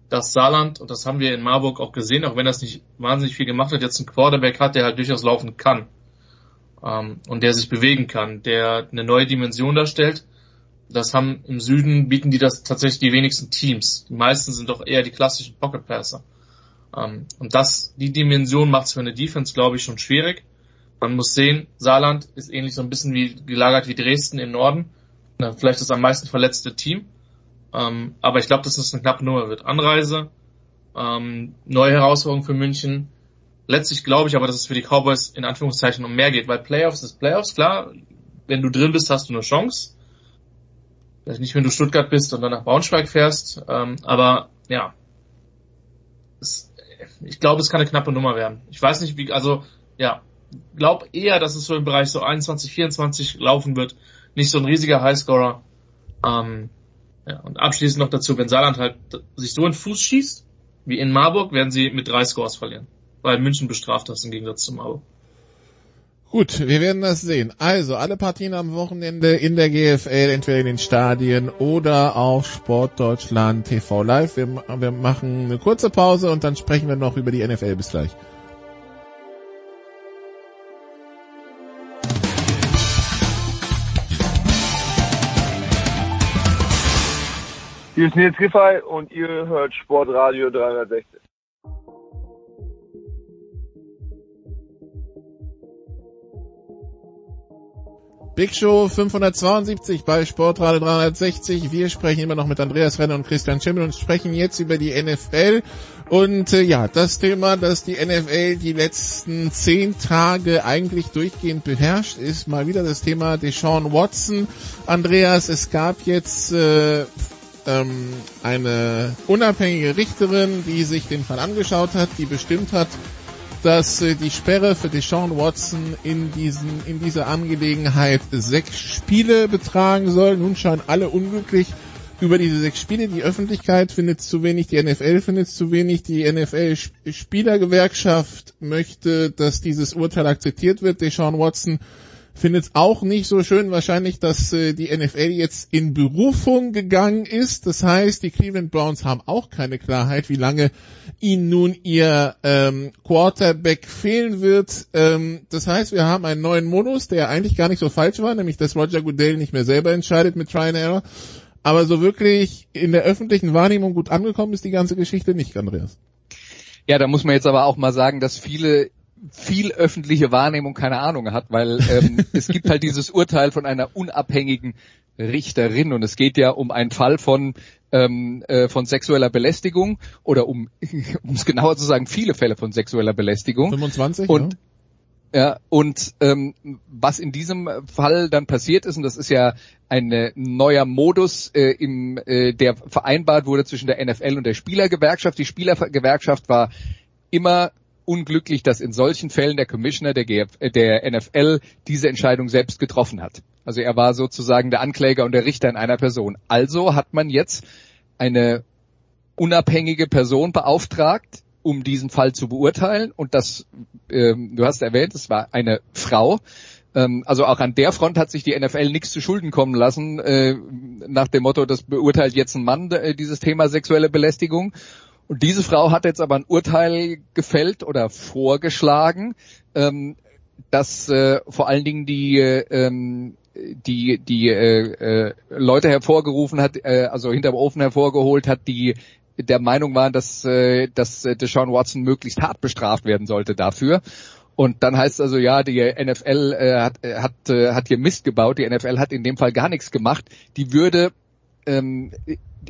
dass Saarland, und das haben wir in Marburg auch gesehen, auch wenn das nicht wahnsinnig viel gemacht hat, jetzt einen Quarterback hat, der halt durchaus laufen kann. Ähm, und der sich bewegen kann, der eine neue Dimension darstellt. Das haben im Süden bieten die das tatsächlich die wenigsten Teams. Die meisten sind doch eher die klassischen Pocket Passer. Ähm, und das, die Dimension macht es für eine Defense, glaube ich, schon schwierig. Man muss sehen, Saarland ist ähnlich so ein bisschen wie gelagert wie Dresden im Norden. Vielleicht das am meisten verletzte Team. Ähm, aber ich glaube, dass es eine knappe Nummer wird. Anreise, ähm, neue Herausforderung für München. Letztlich glaube ich aber, dass es für die Cowboys in Anführungszeichen um mehr geht, weil Playoffs ist Playoffs, klar. Wenn du drin bist, hast du eine Chance. Vielleicht nicht, wenn du Stuttgart bist und dann nach Braunschweig fährst. Ähm, aber ja, es, ich glaube, es kann eine knappe Nummer werden. Ich weiß nicht, wie, also ja, glaube eher, dass es so im Bereich so 21, 24 laufen wird. Nicht so ein riesiger Highscorer. Ähm, ja, und abschließend noch dazu, wenn Saarland halt sich so in Fuß schießt, wie in Marburg, werden sie mit drei Scores verlieren. Weil München bestraft das im Gegensatz zu Marburg. Gut, wir werden das sehen. Also, alle Partien am Wochenende in der GFL, entweder in den Stadien oder auf Sportdeutschland TV Live. Wir, wir machen eine kurze Pause und dann sprechen wir noch über die NFL. Bis gleich. Hier ist Nils Giffey und ihr hört Sportradio 360. Big Show 572 bei Sportradio 360. Wir sprechen immer noch mit Andreas Renner und Christian Schimmel und sprechen jetzt über die NFL. Und äh, ja, das Thema, das die NFL die letzten zehn Tage eigentlich durchgehend beherrscht, ist mal wieder das Thema Deshaun Watson. Andreas, es gab jetzt äh, ähm, eine unabhängige Richterin, die sich den Fall angeschaut hat, die bestimmt hat, dass äh, die Sperre für Deshaun Watson in diesen in dieser Angelegenheit sechs Spiele betragen soll. Nun scheinen alle unglücklich über diese sechs Spiele. Die Öffentlichkeit findet zu wenig, die NFL findet zu wenig, die NFL Spielergewerkschaft möchte, dass dieses Urteil akzeptiert wird. Deshaun Watson findet es auch nicht so schön wahrscheinlich, dass äh, die NFL jetzt in Berufung gegangen ist. Das heißt, die Cleveland Browns haben auch keine Klarheit, wie lange ihnen nun ihr ähm, Quarterback fehlen wird. Ähm, das heißt, wir haben einen neuen Modus, der eigentlich gar nicht so falsch war, nämlich dass Roger Goodell nicht mehr selber entscheidet mit Try and Error. Aber so wirklich in der öffentlichen Wahrnehmung gut angekommen ist die ganze Geschichte nicht, Andreas. Ja, da muss man jetzt aber auch mal sagen, dass viele viel öffentliche Wahrnehmung keine Ahnung hat, weil ähm, <laughs> es gibt halt dieses Urteil von einer unabhängigen Richterin und es geht ja um einen Fall von ähm, äh, von sexueller Belästigung oder um <laughs> um es genauer zu sagen viele Fälle von sexueller Belästigung 25 und ja, und ähm, was in diesem Fall dann passiert ist, und das ist ja ein äh, neuer Modus, äh, im, äh, der vereinbart wurde zwischen der NFL und der Spielergewerkschaft. Die Spielergewerkschaft war immer unglücklich, dass in solchen Fällen der Commissioner der, GF, äh, der NFL diese Entscheidung selbst getroffen hat. Also er war sozusagen der Ankläger und der Richter in einer Person. Also hat man jetzt eine unabhängige Person beauftragt, um diesen Fall zu beurteilen. Und das, ähm, du hast erwähnt, es war eine Frau. Ähm, also auch an der Front hat sich die NFL nichts zu Schulden kommen lassen, äh, nach dem Motto, das beurteilt jetzt ein Mann, äh, dieses Thema sexuelle Belästigung. Und diese Frau hat jetzt aber ein Urteil gefällt oder vorgeschlagen, ähm, dass äh, vor allen Dingen die ähm, die die äh, äh, Leute hervorgerufen hat, äh, also hinterm Ofen hervorgeholt hat, die der Meinung waren, dass äh, dass Deshaun Watson möglichst hart bestraft werden sollte dafür. Und dann heißt also, ja, die NFL äh, hat, hat, äh, hat hier Mist gebaut, die NFL hat in dem Fall gar nichts gemacht. Die würde, ähm,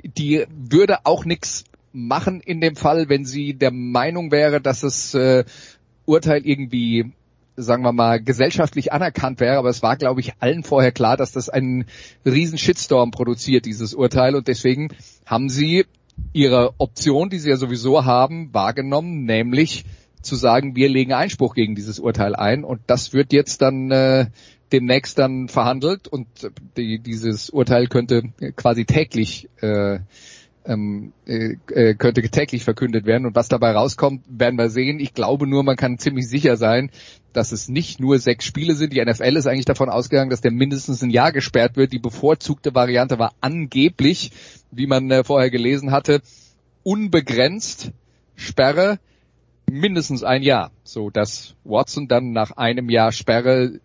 die würde auch nichts machen in dem Fall, wenn sie der Meinung wäre, dass das äh, Urteil irgendwie sagen wir mal, gesellschaftlich anerkannt wäre, aber es war, glaube ich, allen vorher klar, dass das einen riesen Shitstorm produziert, dieses Urteil, und deswegen haben sie ihre Option, die sie ja sowieso haben, wahrgenommen, nämlich zu sagen, wir legen Einspruch gegen dieses Urteil ein. Und das wird jetzt dann äh, demnächst dann verhandelt. Und die, dieses Urteil könnte quasi täglich äh, ähm, äh, äh, könnte täglich verkündet werden. Und was dabei rauskommt, werden wir sehen. Ich glaube nur, man kann ziemlich sicher sein, dass es nicht nur sechs Spiele sind. Die NFL ist eigentlich davon ausgegangen, dass der mindestens ein Jahr gesperrt wird. Die bevorzugte Variante war angeblich, wie man äh, vorher gelesen hatte, unbegrenzt Sperre mindestens ein Jahr, so dass Watson dann nach einem Jahr Sperre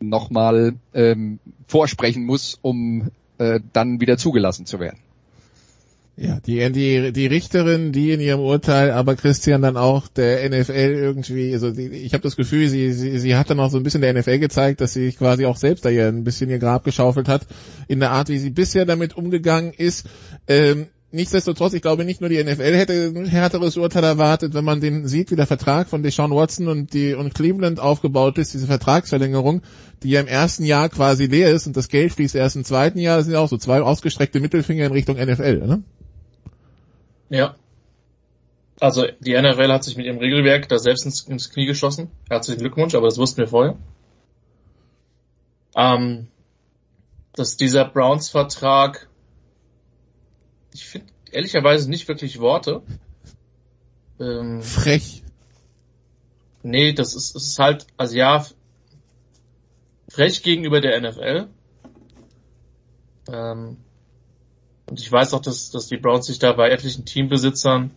nochmal ähm, vorsprechen muss, um äh, dann wieder zugelassen zu werden. Ja, die, die, die Richterin, die in ihrem Urteil, aber Christian dann auch der NFL irgendwie, also die, ich habe das Gefühl, sie, sie, sie hat dann auch so ein bisschen der NFL gezeigt, dass sie quasi auch selbst da hier ein bisschen ihr Grab geschaufelt hat, in der Art, wie sie bisher damit umgegangen ist. Ähm, nichtsdestotrotz, ich glaube nicht nur die NFL hätte ein härteres Urteil erwartet, wenn man den sieht, wie der Vertrag von Deshaun Watson und die und Cleveland aufgebaut ist, diese Vertragsverlängerung, die ja im ersten Jahr quasi leer ist und das Geld fließt erst im zweiten Jahr, das sind ja auch so zwei ausgestreckte Mittelfinger in Richtung NFL, ne? Ja. Also die NFL hat sich mit ihrem Regelwerk da selbst ins, ins Knie geschossen. Herzlichen Glückwunsch, aber das wussten wir vorher. Ähm, dass dieser Browns-Vertrag, ich finde ehrlicherweise nicht wirklich Worte. Ähm, Frech. Nee, das ist, es ist halt, also ja, frech gegenüber der NFL. Ähm, und ich weiß auch, dass, dass die Browns sich da bei etlichen Teambesitzern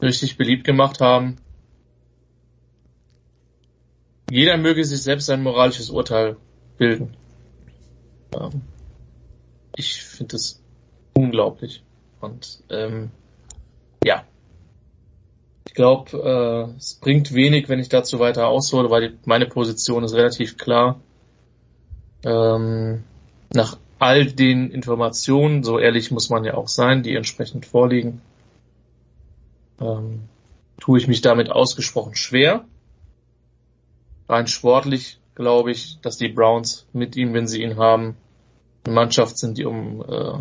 richtig beliebt gemacht haben. Jeder möge sich selbst ein moralisches Urteil bilden. Ähm, ich finde es unglaublich. Und ähm, ja, ich glaube, äh, es bringt wenig, wenn ich dazu weiter aushole, weil die, meine Position ist relativ klar. ähm, nach all den Informationen, so ehrlich muss man ja auch sein, die entsprechend vorliegen, ähm, tue ich mich damit ausgesprochen schwer. Rein sportlich glaube ich, dass die Browns mit ihm, wenn sie ihn haben, eine Mannschaft sind, die um äh,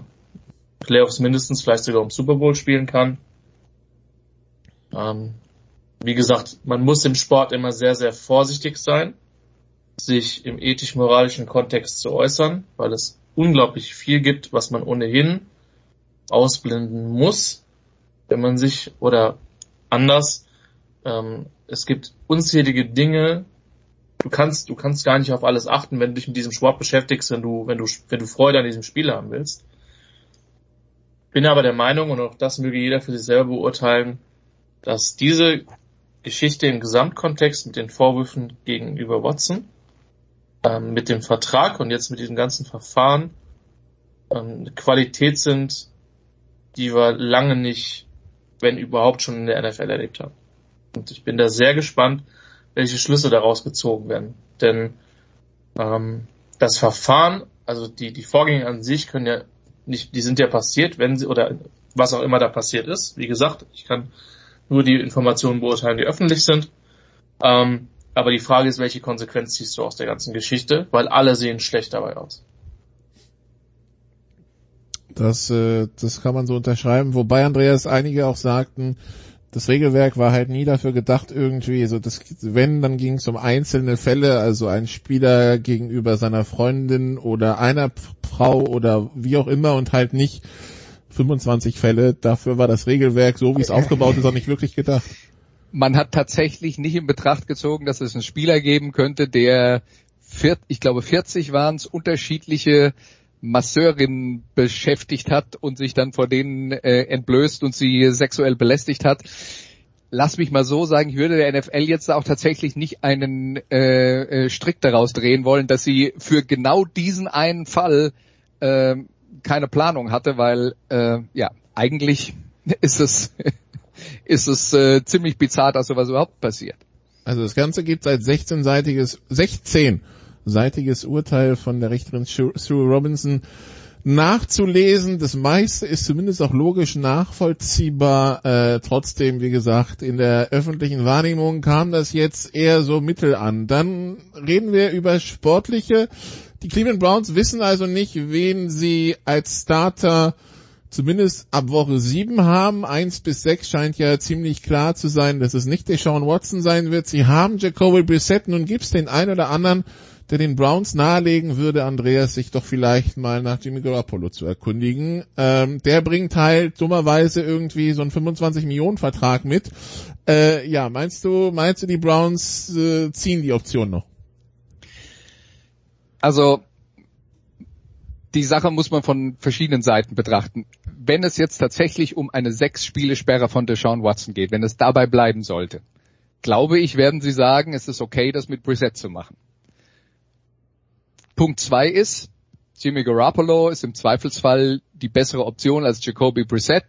Playoffs mindestens, vielleicht sogar um Super Bowl spielen kann. Ähm, wie gesagt, man muss im Sport immer sehr, sehr vorsichtig sein, sich im ethisch-moralischen Kontext zu äußern, weil es unglaublich viel gibt, was man ohnehin ausblenden muss, wenn man sich oder anders, ähm, es gibt unzählige Dinge, du kannst, du kannst gar nicht auf alles achten, wenn du dich mit diesem Sport beschäftigst, wenn du, wenn du, wenn du Freude an diesem Spiel haben willst. Bin aber der Meinung, und auch das möge jeder für sich selber beurteilen, dass diese Geschichte im Gesamtkontext mit den Vorwürfen gegenüber Watson, ähm, mit dem Vertrag und jetzt mit diesem ganzen Verfahren ähm, Qualität sind, die wir lange nicht, wenn überhaupt schon in der NFL erlebt haben. Und ich bin da sehr gespannt, welche Schlüsse daraus gezogen werden. Denn ähm, das Verfahren, also die, die Vorgänge an sich können ja nicht, die sind ja passiert, wenn sie, oder was auch immer da passiert ist. Wie gesagt, ich kann nur die Informationen beurteilen, die öffentlich sind. Ähm, aber die Frage ist, welche Konsequenz ziehst du aus der ganzen Geschichte? Weil alle sehen schlecht dabei aus. Das, äh, das kann man so unterschreiben. Wobei Andreas einige auch sagten, das Regelwerk war halt nie dafür gedacht irgendwie, so das, wenn, dann ging es um einzelne Fälle, also ein Spieler gegenüber seiner Freundin oder einer Frau oder wie auch immer und halt nicht 25 Fälle. Dafür war das Regelwerk, so wie es <laughs> aufgebaut ist, auch nicht wirklich gedacht. Man hat tatsächlich nicht in Betracht gezogen, dass es einen Spieler geben könnte, der, ich glaube 40 waren es, unterschiedliche Masseurinnen beschäftigt hat und sich dann vor denen äh, entblößt und sie sexuell belästigt hat. Lass mich mal so sagen, ich würde der NFL jetzt auch tatsächlich nicht einen äh, äh, Strick daraus drehen wollen, dass sie für genau diesen einen Fall äh, keine Planung hatte, weil äh, ja eigentlich <laughs> ist es ist es äh, ziemlich bizarr, dass sowas überhaupt passiert. Also das Ganze gibt als 16-seitiges 16 seitiges Urteil von der Richterin Sue Robinson nachzulesen. Das meiste ist zumindest auch logisch nachvollziehbar. Äh, trotzdem, wie gesagt, in der öffentlichen Wahrnehmung kam das jetzt eher so mittel an. Dann reden wir über sportliche. Die Cleveland Browns wissen also nicht, wen sie als Starter zumindest ab Woche 7 haben. 1 bis 6 scheint ja ziemlich klar zu sein, dass es nicht der Sean Watson sein wird. Sie haben Jacoby Brissett. Nun gibt's den ein oder anderen, der den Browns nahelegen würde, Andreas sich doch vielleicht mal nach Jimmy Garoppolo zu erkundigen. Ähm, der bringt halt dummerweise irgendwie so einen 25 Millionen Vertrag mit. Äh, ja, meinst du, meinst du, die Browns äh, ziehen die Option noch? Also die Sache muss man von verschiedenen Seiten betrachten. Wenn es jetzt tatsächlich um eine sechs Spiele Sperre von Deshaun Watson geht, wenn es dabei bleiben sollte, glaube ich, werden sie sagen, es ist okay, das mit Brissett zu machen. Punkt zwei ist, Jimmy Garoppolo ist im Zweifelsfall die bessere Option als Jacoby Brissett.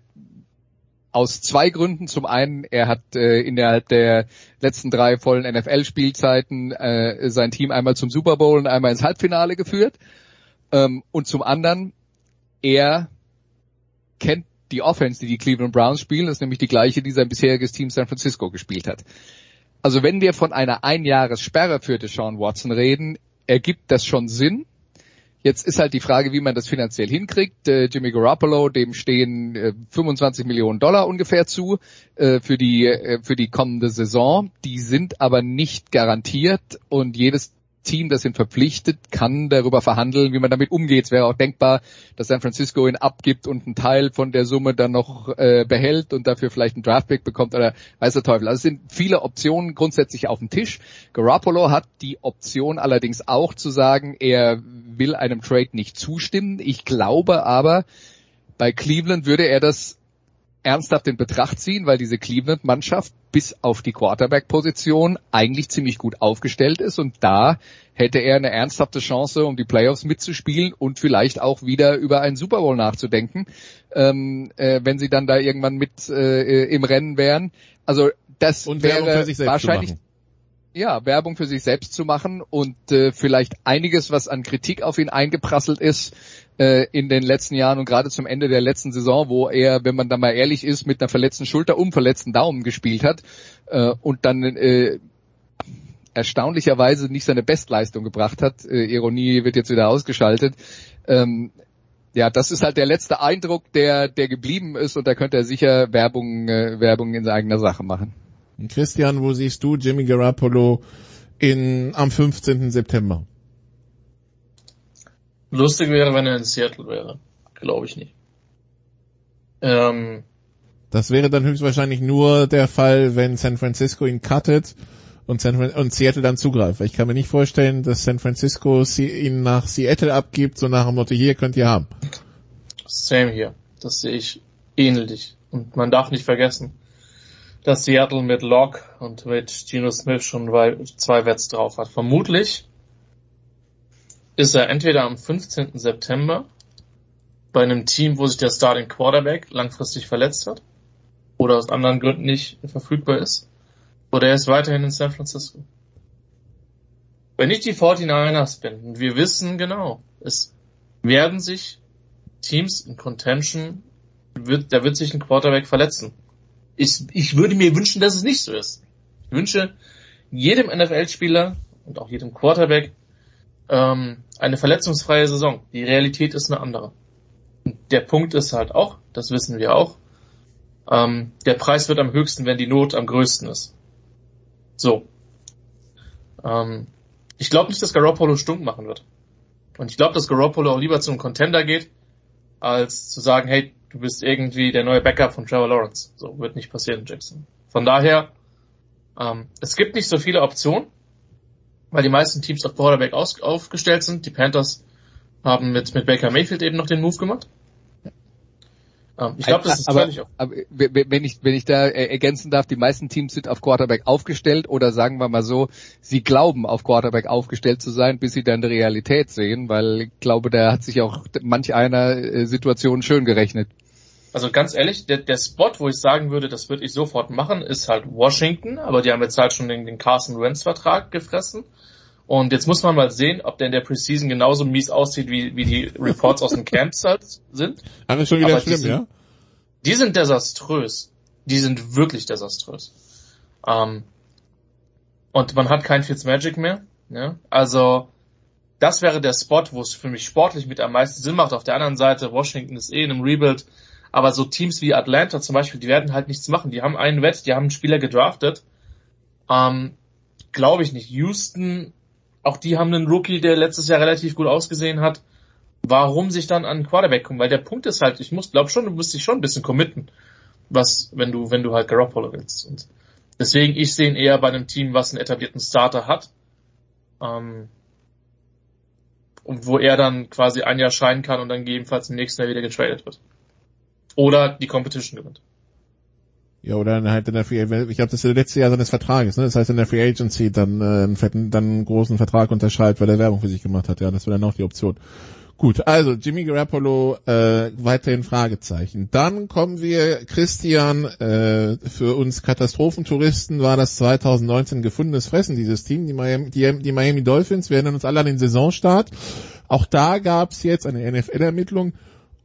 Aus zwei Gründen. Zum einen, er hat äh, innerhalb der letzten drei vollen NFL-Spielzeiten äh, sein Team einmal zum Super Bowl und einmal ins Halbfinale geführt. Ähm, und zum anderen, er kennt die Offense, die die Cleveland Browns spielen, das ist nämlich die gleiche, die sein bisheriges Team San Francisco gespielt hat. Also wenn wir von einer Einjahressperre für Deshaun Watson reden, ergibt das schon Sinn. Jetzt ist halt die Frage, wie man das finanziell hinkriegt. Äh, Jimmy Garoppolo, dem stehen äh, 25 Millionen Dollar ungefähr zu äh, für die äh, für die kommende Saison. Die sind aber nicht garantiert und jedes Team, das ihn verpflichtet, kann darüber verhandeln, wie man damit umgeht. Es wäre auch denkbar, dass San Francisco ihn abgibt und einen Teil von der Summe dann noch äh, behält und dafür vielleicht einen Draftpick bekommt oder weiß der Teufel. Also es sind viele Optionen grundsätzlich auf dem Tisch. Garoppolo hat die Option allerdings auch zu sagen, er will einem Trade nicht zustimmen. Ich glaube aber, bei Cleveland würde er das ernsthaft in Betracht ziehen, weil diese Cleveland-Mannschaft bis auf die Quarterback-Position eigentlich ziemlich gut aufgestellt ist und da hätte er eine ernsthafte Chance, um die Playoffs mitzuspielen und vielleicht auch wieder über einen Super Bowl nachzudenken, ähm, äh, wenn sie dann da irgendwann mit äh, im Rennen wären. Also das und wäre wahrscheinlich ja, Werbung für sich selbst zu machen und äh, vielleicht einiges, was an Kritik auf ihn eingeprasselt ist äh, in den letzten Jahren und gerade zum Ende der letzten Saison, wo er, wenn man da mal ehrlich ist, mit einer verletzten Schulter um verletzten Daumen gespielt hat äh, und dann äh, erstaunlicherweise nicht seine Bestleistung gebracht hat. Äh, Ironie wird jetzt wieder ausgeschaltet. Ähm, ja, das ist halt der letzte Eindruck, der, der geblieben ist und da könnte er sicher Werbung, äh, Werbung in eigener Sache machen. Christian, wo siehst du Jimmy Garoppolo in, am 15. September? Lustig wäre, wenn er in Seattle wäre. Glaube ich nicht. Ähm, das wäre dann höchstwahrscheinlich nur der Fall, wenn San Francisco ihn cuttet und, San, und Seattle dann zugreift. Ich kann mir nicht vorstellen, dass San Francisco ihn nach Seattle abgibt, so nach dem Motto, hier könnt ihr haben. Same hier. Das sehe ich ähnlich. Und man darf nicht vergessen, dass Seattle mit Locke und mit Geno Smith schon zwei Wets drauf hat. Vermutlich ist er entweder am 15. September bei einem Team, wo sich der Starting Quarterback langfristig verletzt hat oder aus anderen Gründen nicht verfügbar ist, oder er ist weiterhin in San Francisco. Wenn ich die 49ers bin, und wir wissen genau, es werden sich Teams in Contention, wird, da wird sich ein Quarterback verletzen. Ich, ich würde mir wünschen, dass es nicht so ist. Ich wünsche jedem NFL-Spieler und auch jedem Quarterback ähm, eine verletzungsfreie Saison. Die Realität ist eine andere. Und der Punkt ist halt auch, das wissen wir auch, ähm, der Preis wird am höchsten, wenn die Not am größten ist. So. Ähm, ich glaube nicht, dass Garoppolo stunk machen wird. Und ich glaube, dass Garoppolo auch lieber zu einem Contender geht, als zu sagen, hey, du bist irgendwie der neue Backup von Trevor Lawrence. So wird nicht passieren, Jackson. Von daher, ähm, es gibt nicht so viele Optionen weil die meisten Teams auf Quarterback aus, aufgestellt sind. Die Panthers haben mit, mit Baker Mayfield eben noch den Move gemacht. Ähm, ich glaube, das ist aber, völlig aber wenn ich wenn ich da ergänzen darf, die meisten Teams sind auf Quarterback aufgestellt oder sagen wir mal so, sie glauben auf Quarterback aufgestellt zu sein, bis sie dann die Realität sehen, weil ich glaube, da hat sich auch manch einer äh, Situation schön gerechnet. Also ganz ehrlich, der, der Spot, wo ich sagen würde, das würde ich sofort machen, ist halt Washington, aber die haben jetzt halt schon den, den Carson Wentz Vertrag gefressen. Und jetzt muss man mal sehen, ob der in der Preseason genauso mies aussieht, wie, wie die Reports aus den <laughs> Camps halt sind. Aber schon wieder Aber schlimm, sind, ja? Die sind desaströs. Die sind wirklich desaströs. Ähm, und man hat kein Fitzmagic mehr. Ja? Also, das wäre der Spot, wo es für mich sportlich mit am meisten Sinn macht. Auf der anderen Seite, Washington ist eh in einem Rebuild. Aber so Teams wie Atlanta zum Beispiel, die werden halt nichts machen. Die haben einen Wett, die haben einen Spieler gedraftet. Ähm, Glaube ich nicht. Houston auch die haben einen Rookie, der letztes Jahr relativ gut ausgesehen hat. Warum sich dann an Quarterback kommen? Weil der Punkt ist halt, ich muss, glaube schon, du musst dich schon ein bisschen committen, was, wenn du, wenn du halt Garoppolo willst. Und deswegen, ich sehe ihn eher bei einem Team, was einen etablierten Starter hat. Ähm, und wo er dann quasi ein Jahr scheinen kann und dann gegebenenfalls im nächsten Jahr wieder getradet wird. Oder die Competition gewinnt. Ja, oder halt in der Free ich glaube, das ist das letzte Jahr seines Vertrages, ne? Das heißt, in der Free Agency dann äh, einen fetten, dann einen großen Vertrag unterschreibt, weil er Werbung für sich gemacht hat. Ja, das wäre dann auch die Option. Gut, also Jimmy Garoppolo äh, weiterhin Fragezeichen. Dann kommen wir, Christian, äh, für uns Katastrophentouristen war das 2019 gefundenes Fressen, dieses Team. Die Miami, die, die Miami Dolphins, wir erinnern uns alle an den Saisonstart. Auch da gab es jetzt eine NFL-Ermittlung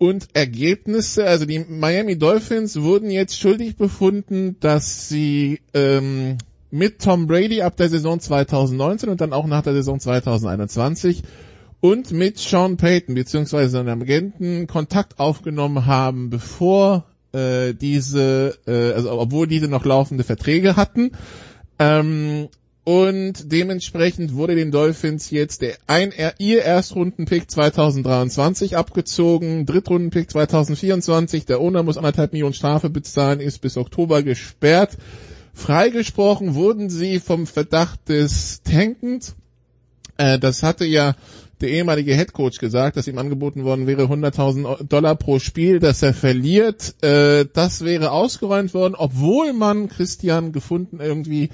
und Ergebnisse. Also die Miami Dolphins wurden jetzt schuldig befunden, dass sie ähm, mit Tom Brady ab der Saison 2019 und dann auch nach der Saison 2021 und mit Sean Payton bzw. seinem Agenten Kontakt aufgenommen haben, bevor äh, diese, äh, also obwohl diese noch laufende Verträge hatten. Ähm, und dementsprechend wurde den Dolphins jetzt der ein, ihr Erstrundenpick 2023 abgezogen, Drittrundenpick 2024. Der Owner muss anderthalb Millionen Strafe bezahlen, ist bis Oktober gesperrt. Freigesprochen wurden sie vom Verdacht des Tankens. Äh, das hatte ja der ehemalige Headcoach gesagt, dass ihm angeboten worden wäre 100.000 Dollar pro Spiel, dass er verliert. Äh, das wäre ausgeräumt worden, obwohl man Christian gefunden irgendwie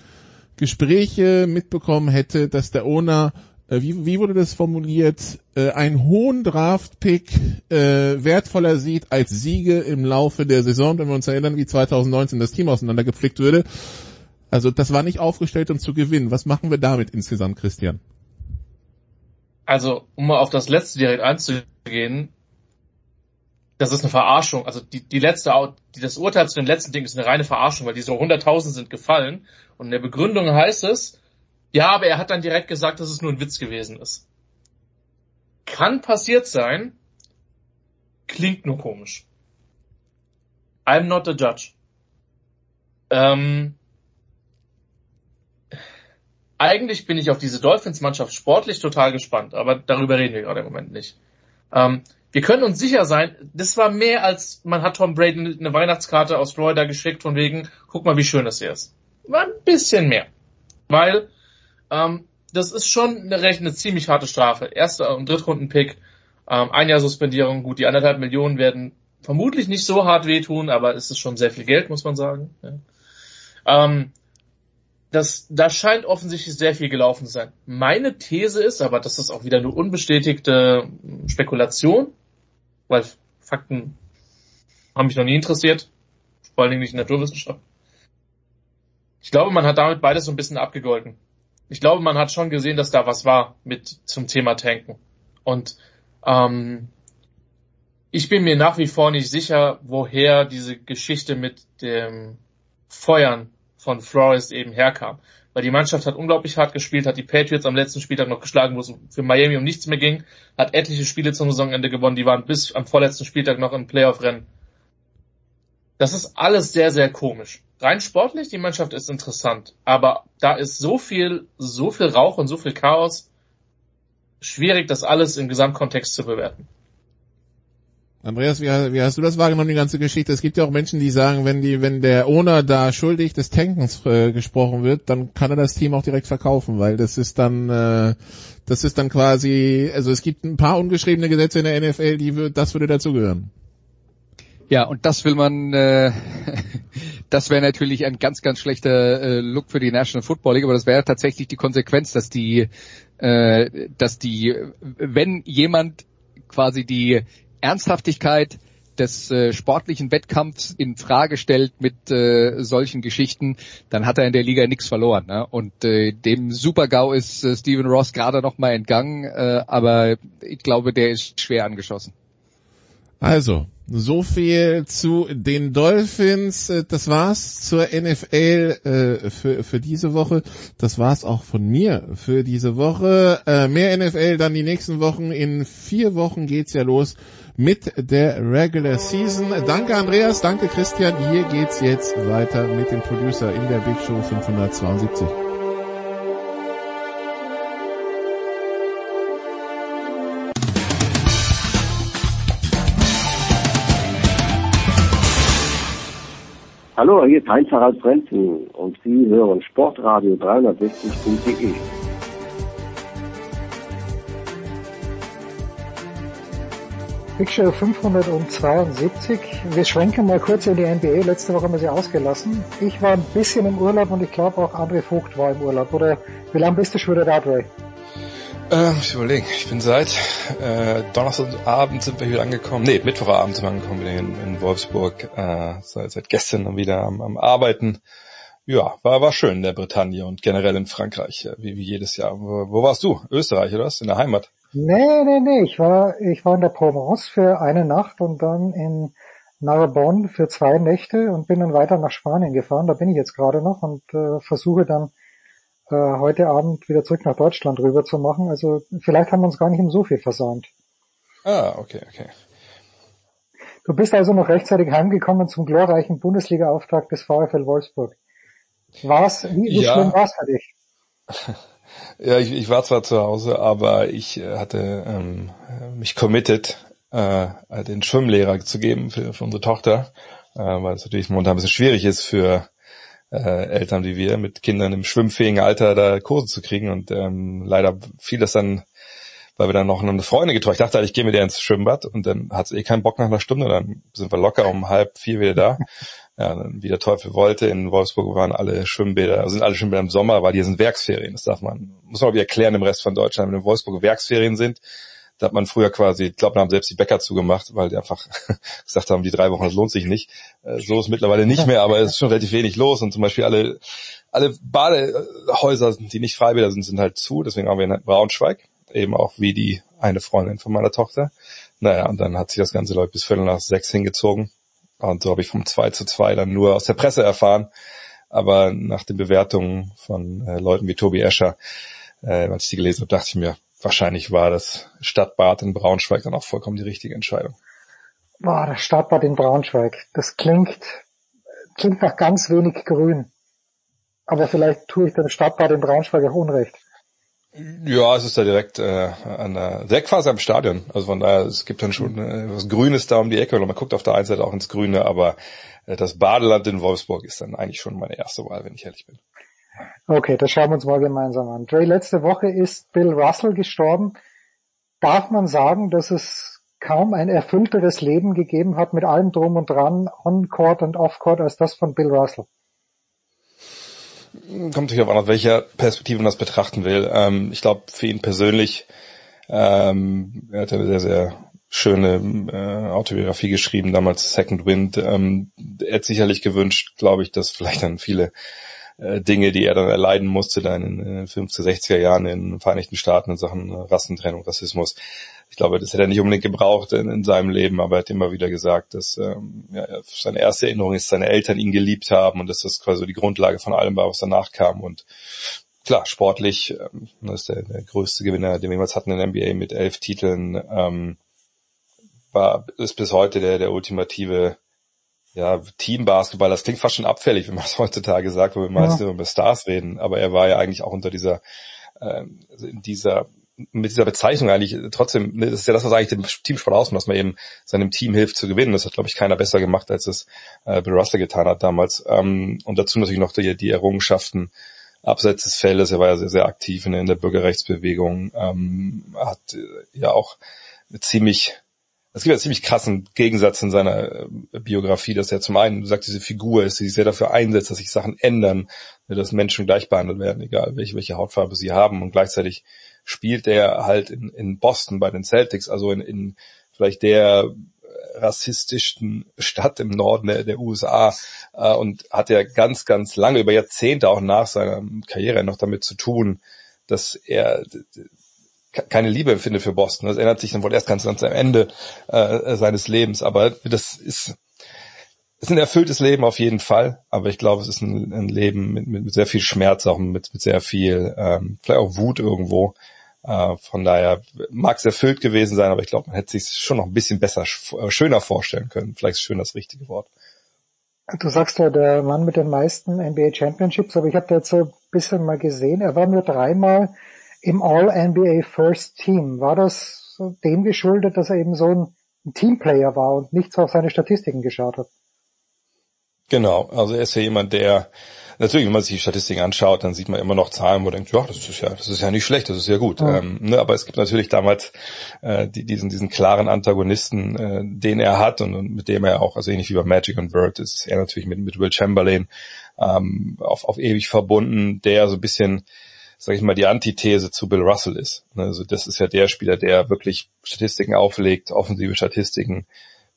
Gespräche mitbekommen hätte, dass der Owner, äh, wie, wie wurde das formuliert, äh, einen hohen Draftpick äh, wertvoller sieht als Siege im Laufe der Saison. Wenn wir uns erinnern, wie 2019 das Team auseinandergepflegt würde. Also das war nicht aufgestellt, um zu gewinnen. Was machen wir damit insgesamt, Christian? Also, um mal auf das letzte direkt einzugehen, das ist eine Verarschung. Also die, die letzte, die, das Urteil zu dem letzten Ding ist eine reine Verarschung, weil diese 100.000 sind gefallen. Und in der Begründung heißt es, ja, aber er hat dann direkt gesagt, dass es nur ein Witz gewesen ist. Kann passiert sein, klingt nur komisch. I'm not a judge. Ähm, eigentlich bin ich auf diese Dolphins-Mannschaft sportlich total gespannt, aber darüber reden wir gerade im Moment nicht. Ähm, wir können uns sicher sein, das war mehr als man hat Tom Brady eine Weihnachtskarte aus Florida geschickt von wegen, guck mal, wie schön das hier ist. War ein bisschen mehr. Weil ähm, das ist schon eine recht eine ziemlich harte Strafe. Erster und Drittrunden-Pick, ähm, ein Jahr Suspendierung, gut, die anderthalb Millionen werden vermutlich nicht so hart wehtun, aber es ist schon sehr viel Geld, muss man sagen. Ja. Ähm, das, da scheint offensichtlich sehr viel gelaufen zu sein. Meine These ist, aber das ist auch wieder eine unbestätigte Spekulation, weil Fakten haben mich noch nie interessiert, vor allen Dingen nicht in Naturwissenschaft. Ich glaube, man hat damit beides so ein bisschen abgegolten. Ich glaube, man hat schon gesehen, dass da was war mit zum Thema Tanken. Und ähm, ich bin mir nach wie vor nicht sicher, woher diese Geschichte mit dem Feuern von Flores eben herkam. Weil die Mannschaft hat unglaublich hart gespielt, hat die Patriots am letzten Spieltag noch geschlagen, wo es für Miami um nichts mehr ging, hat etliche Spiele zum Saisonende gewonnen, die waren bis am vorletzten Spieltag noch im Playoff-Rennen. Das ist alles sehr, sehr komisch. Rein sportlich, die Mannschaft ist interessant, aber da ist so viel, so viel Rauch und so viel Chaos, schwierig, das alles im Gesamtkontext zu bewerten. Andreas, wie, wie, hast du das wahrgenommen, die ganze Geschichte? Es gibt ja auch Menschen, die sagen, wenn die, wenn der Owner da schuldig des Tankens äh, gesprochen wird, dann kann er das Team auch direkt verkaufen, weil das ist dann, äh, das ist dann quasi, also es gibt ein paar ungeschriebene Gesetze in der NFL, die das würde dazugehören. Ja, und das will man, äh, <laughs> das wäre natürlich ein ganz, ganz schlechter äh, Look für die National Football League, aber das wäre tatsächlich die Konsequenz, dass die, äh, dass die, wenn jemand quasi die Ernsthaftigkeit des äh, sportlichen Wettkampfs in Frage stellt mit äh, solchen Geschichten, dann hat er in der Liga nichts verloren. Ne? Und äh, dem Super-GAU ist äh, Steven Ross gerade noch mal entgangen, äh, aber ich glaube, der ist schwer angeschossen. Also, so viel zu den Dolphins. Äh, das war's zur NFL äh, für, für diese Woche. Das war's auch von mir für diese Woche. Äh, mehr NFL dann die nächsten Wochen. In vier Wochen geht's ja los mit der Regular Season. Danke Andreas, danke Christian. Hier geht's jetzt weiter mit dem Producer in der Big Show 572. Hallo, hier ist Heinz-Harald Frenzen und Sie hören Sportradio 360.de. Big Show 572. Wir schwenken mal kurz in die NBA. Letzte Woche haben wir sie ausgelassen. Ich war ein bisschen im Urlaub und ich glaube auch André Vogt war im Urlaub. Oder wie lange bist du schon wieder da, Dre? Ähm, ich überlege. Ich bin seit äh, Donnerstagabend sind wir hier angekommen. Nee, Mittwochabend sind wir angekommen wieder in, in Wolfsburg. Äh, seit, seit gestern dann wieder am, am Arbeiten. Ja, war, war schön in der Bretagne und generell in Frankreich, wie, wie jedes Jahr. Wo, wo warst du? Österreich, oder was? In der Heimat? Nee, nee, nee. Ich war, ich war in der Provence für eine Nacht und dann in Narbonne für zwei Nächte und bin dann weiter nach Spanien gefahren. Da bin ich jetzt gerade noch und äh, versuche dann äh, heute Abend wieder zurück nach Deutschland rüber zu machen. Also vielleicht haben wir uns gar nicht um so viel versäumt. Ah, okay, okay. Du bist also noch rechtzeitig heimgekommen zum glorreichen Bundesliga-Auftrag des VfL Wolfsburg. War's, wie, wie ja. schlimm war's für dich? <laughs> Ja, ich, ich war zwar zu Hause, aber ich äh, hatte ähm, mich committed, äh, den Schwimmlehrer zu geben für, für unsere Tochter, äh, weil es natürlich momentan ein bisschen schwierig ist für äh, Eltern wie wir mit Kindern im schwimmfähigen Alter da Kurse zu kriegen und ähm, leider fiel das dann weil wir dann noch eine Freundin getroffen. Ich dachte, ich gehe mit ihr ins Schwimmbad und dann hat sie eh keinen Bock nach einer Stunde. Dann sind wir locker um halb vier wieder da. Ja, wie der Teufel wollte. In Wolfsburg waren alle Schwimmbäder, also sind alle Schwimmbäder im Sommer, weil hier sind Werksferien. Das darf man, muss man auch wieder erklären im Rest von Deutschland. Wenn in Wolfsburg Werksferien sind, da hat man früher quasi, ich glaube, da haben selbst die Bäcker zugemacht, weil die einfach <laughs> gesagt haben, die drei Wochen, das lohnt sich nicht. Äh, so ist mittlerweile nicht mehr, aber es ist schon relativ wenig los und zum Beispiel alle alle Badehäuser, die nicht Freibäder sind, sind halt zu, deswegen haben wir in Braunschweig, eben auch wie die eine Freundin von meiner Tochter. Naja, und dann hat sich das ganze Leute bis Viertel nach sechs hingezogen. Und so habe ich vom 2 zu 2 dann nur aus der Presse erfahren. Aber nach den Bewertungen von äh, Leuten wie Tobi Escher, äh, als ich die gelesen habe, dachte ich mir, wahrscheinlich war das Stadtbad in Braunschweig dann auch vollkommen die richtige Entscheidung. Boah, das Stadtbad in Braunschweig. Das klingt, klingt nach ganz wenig Grün. Aber vielleicht tue ich dem Stadtbad in Braunschweig auch Unrecht. Ja, es ist da direkt äh, an der, direkt quasi am Stadion. Also von daher, es gibt dann schon äh, was Grünes da um die Ecke und man guckt auf der einen Seite auch ins Grüne, aber äh, das Badeland in Wolfsburg ist dann eigentlich schon meine erste Wahl, wenn ich ehrlich bin. Okay, das schauen wir uns mal gemeinsam an. Dre, letzte Woche ist Bill Russell gestorben. Darf man sagen, dass es kaum ein erfüllteres Leben gegeben hat mit allem drum und dran, on-court und off-court, als das von Bill Russell? Kommt natürlich auf an, aus welcher Perspektive man das betrachten will. Ähm, ich glaube, für ihn persönlich, ähm, er hat eine sehr, sehr schöne äh, Autobiografie geschrieben, damals Second Wind. Ähm, er hat sicherlich gewünscht, glaube ich, dass vielleicht dann viele äh, Dinge, die er dann erleiden musste, dann in den 50er, 60er Jahren in den Vereinigten Staaten in Sachen Rassentrennung, Rassismus, ich glaube, das hätte er nicht unbedingt gebraucht in, in seinem Leben, aber er hat immer wieder gesagt, dass ähm, ja, seine erste Erinnerung ist, seine Eltern ihn geliebt haben und dass das quasi die Grundlage von allem war, was danach kam. Und klar, sportlich, ähm, das ist der, der größte Gewinner, den wir jemals hatten in der NBA mit elf Titeln, ähm, war ist bis heute der, der ultimative ja, Teambasketball, das klingt fast schon abfällig, wenn man das <laughs> heutzutage sagt, wo wir meistens ja. über Stars reden, aber er war ja eigentlich auch unter dieser, also in dieser mit dieser Bezeichnung eigentlich trotzdem, ne, das ist ja das, was eigentlich dem Teamsport ausmacht, dass man eben seinem Team hilft zu gewinnen. Das hat, glaube ich, keiner besser gemacht, als es äh, Bill Russell getan hat damals. Ähm, und dazu natürlich noch die, die Errungenschaften abseits des Feldes. Er war ja sehr, sehr aktiv in, in der Bürgerrechtsbewegung, ähm, hat äh, ja auch ziemlich es gibt einen ziemlich krassen Gegensatz in seiner äh, Biografie, dass er zum einen, du sagst, diese Figur ist, die sich sehr dafür einsetzt, dass sich Sachen ändern, dass Menschen gleich behandelt werden, egal welche, welche Hautfarbe sie haben und gleichzeitig spielt er halt in, in Boston bei den Celtics, also in, in vielleicht der rassistischsten Stadt im Norden der, der USA äh, und hat ja ganz, ganz lange, über Jahrzehnte auch nach seiner Karriere noch damit zu tun, dass er keine Liebe empfindet für Boston. Das ändert sich dann wohl erst ganz, ganz am Ende äh, seines Lebens. Aber das ist, ist ein erfülltes Leben auf jeden Fall. Aber ich glaube, es ist ein, ein Leben mit, mit, mit sehr viel Schmerz, auch mit, mit sehr viel, ähm, vielleicht auch Wut irgendwo. Äh, von daher mag es erfüllt gewesen sein, aber ich glaube, man hätte sich schon noch ein bisschen besser, äh, schöner vorstellen können. Vielleicht ist schön das richtige Wort. Du sagst ja, der Mann mit den meisten NBA Championships, aber ich habe da jetzt so ein bisschen mal gesehen, er war nur dreimal im All-NBA First Team. War das dem geschuldet, dass er eben so ein Teamplayer war und nichts auf seine Statistiken geschaut hat? Genau, also er ist ja jemand, der natürlich, wenn man sich die Statistiken anschaut, dann sieht man immer noch Zahlen, wo man denkt, ja, das ist ja, das ist ja nicht schlecht, das ist ja gut. Ja. Ähm, ne, aber es gibt natürlich damals äh, die, diesen, diesen klaren Antagonisten, äh, den er hat und, und mit dem er auch, also ähnlich wie bei Magic und Bird, ist er natürlich mit, mit Will Chamberlain ähm, auf, auf ewig verbunden, der so ein bisschen sag ich mal, die Antithese zu Bill Russell ist. Ne, also das ist ja der Spieler, der wirklich Statistiken auflegt, offensive Statistiken,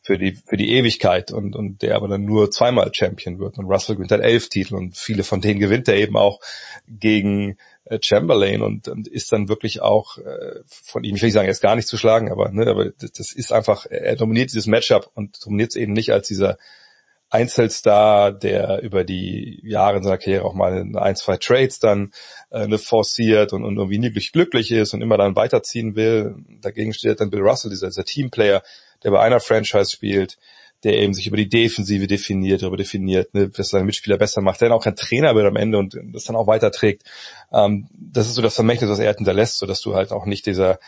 für die, für die Ewigkeit und, und der aber dann nur zweimal Champion wird. Und Russell gewinnt halt elf Titel und viele von denen gewinnt er eben auch gegen äh, Chamberlain und, und ist dann wirklich auch äh, von ihm, ich will nicht sagen, er ist gar nicht zu schlagen, aber, ne, aber das ist einfach, er dominiert dieses Matchup und dominiert es eben nicht als dieser Einzelstar, der über die Jahre in seiner Karriere auch mal in ein, zwei Trades dann äh, ne, forciert und, und irgendwie nie glücklich ist und immer dann weiterziehen will. Dagegen steht dann Bill Russell, dieser, dieser Teamplayer, der bei einer Franchise spielt, der eben sich über die Defensive definiert, darüber definiert, ne, was seine Mitspieler besser macht, der dann auch ein Trainer wird am Ende und das dann auch weiterträgt. Ähm, das ist so das Vermächtnis, was er hinterlässt, so dass du halt auch nicht dieser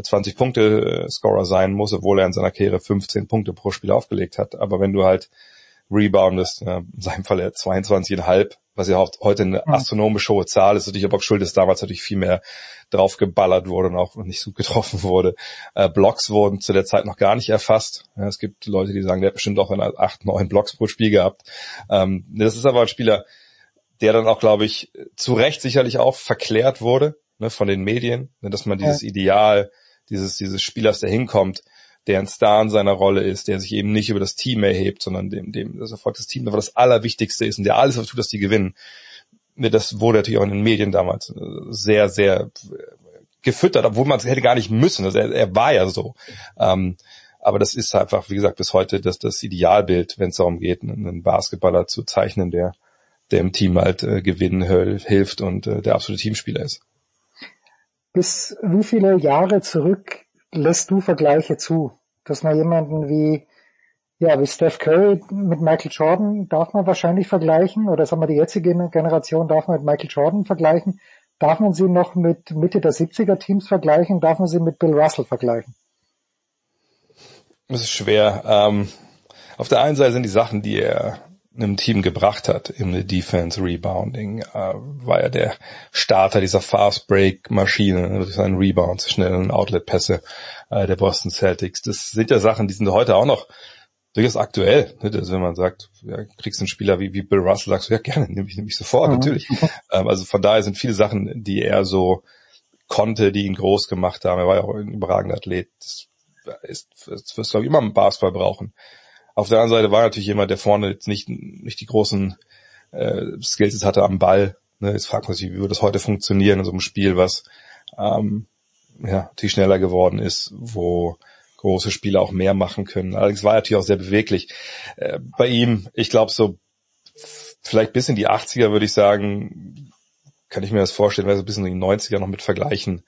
20 Punkte Scorer sein muss, obwohl er in seiner Karriere 15 Punkte pro Spiel aufgelegt hat. Aber wenn du halt reboundest, ja, in seinem Fall 22,5, was ja heute eine mhm. astronomisch hohe Zahl ist, natürlich aber auch schuld ist, damals natürlich viel mehr drauf geballert wurde und auch nicht so <laughs> getroffen wurde. Äh, Blocks wurden zu der Zeit noch gar nicht erfasst. Ja, es gibt Leute, die sagen, der hat bestimmt auch in acht, neun Blocks pro Spiel gehabt. Ähm, das ist aber ein Spieler, der dann auch, glaube ich, zu Recht sicherlich auch verklärt wurde ne, von den Medien, ne, dass man dieses ja. Ideal dieses, dieses Spielers, der hinkommt, der ein Star in seiner Rolle ist, der sich eben nicht über das Team erhebt, sondern dem, dem das Erfolg des Teams aber das Allerwichtigste ist und der alles dafür tut, dass die gewinnen. das wurde natürlich auch in den Medien damals sehr, sehr gefüttert, obwohl man es hätte gar nicht müssen. Also er, er war ja so. Ähm, aber das ist einfach, wie gesagt, bis heute das, das Idealbild, wenn es darum geht, einen Basketballer zu zeichnen, der, der im Team halt äh, gewinnen hilft und äh, der absolute Teamspieler ist. Bis wie viele Jahre zurück lässt du Vergleiche zu? Dass man jemanden wie, ja, wie Steph Curry mit Michael Jordan darf man wahrscheinlich vergleichen, oder sagen wir, die jetzige Generation darf man mit Michael Jordan vergleichen. Darf man sie noch mit Mitte der 70er Teams vergleichen? Darf man sie mit Bill Russell vergleichen? Das ist schwer. Ähm, auf der einen Seite sind die Sachen, die er einem Team gebracht hat im Defense Rebounding, äh, war er der Starter dieser Fast Break Maschine, durch seinen Rebounds, schnellen Outlet Pässe äh, der Boston Celtics. Das sind ja Sachen, die sind heute auch noch durchaus aktuell. Ne? Also wenn man sagt, ja, kriegst einen Spieler wie, wie Bill Russell, sagst du, ja gerne, nehme ich, nehm ich sofort, mhm. natürlich. ähm, also von daher sind viele Sachen, die er so konnte, die ihn groß gemacht haben. Er war ja auch ein überragender Athlet. Das ist, das wirst du glaube ich, immer im Basketball brauchen. Auf der anderen Seite war natürlich jemand, der vorne jetzt nicht, nicht die großen äh, Skills hatte am Ball. Ne? Jetzt fragt man sich, wie würde das heute funktionieren in so einem Spiel, was ähm, ja, natürlich schneller geworden ist, wo große Spieler auch mehr machen können. Allerdings war er natürlich auch sehr beweglich. Äh, bei ihm, ich glaube so vielleicht bis in die 80er würde ich sagen, kann ich mir das vorstellen, weil so ein bisschen in die 90er noch mit vergleichen.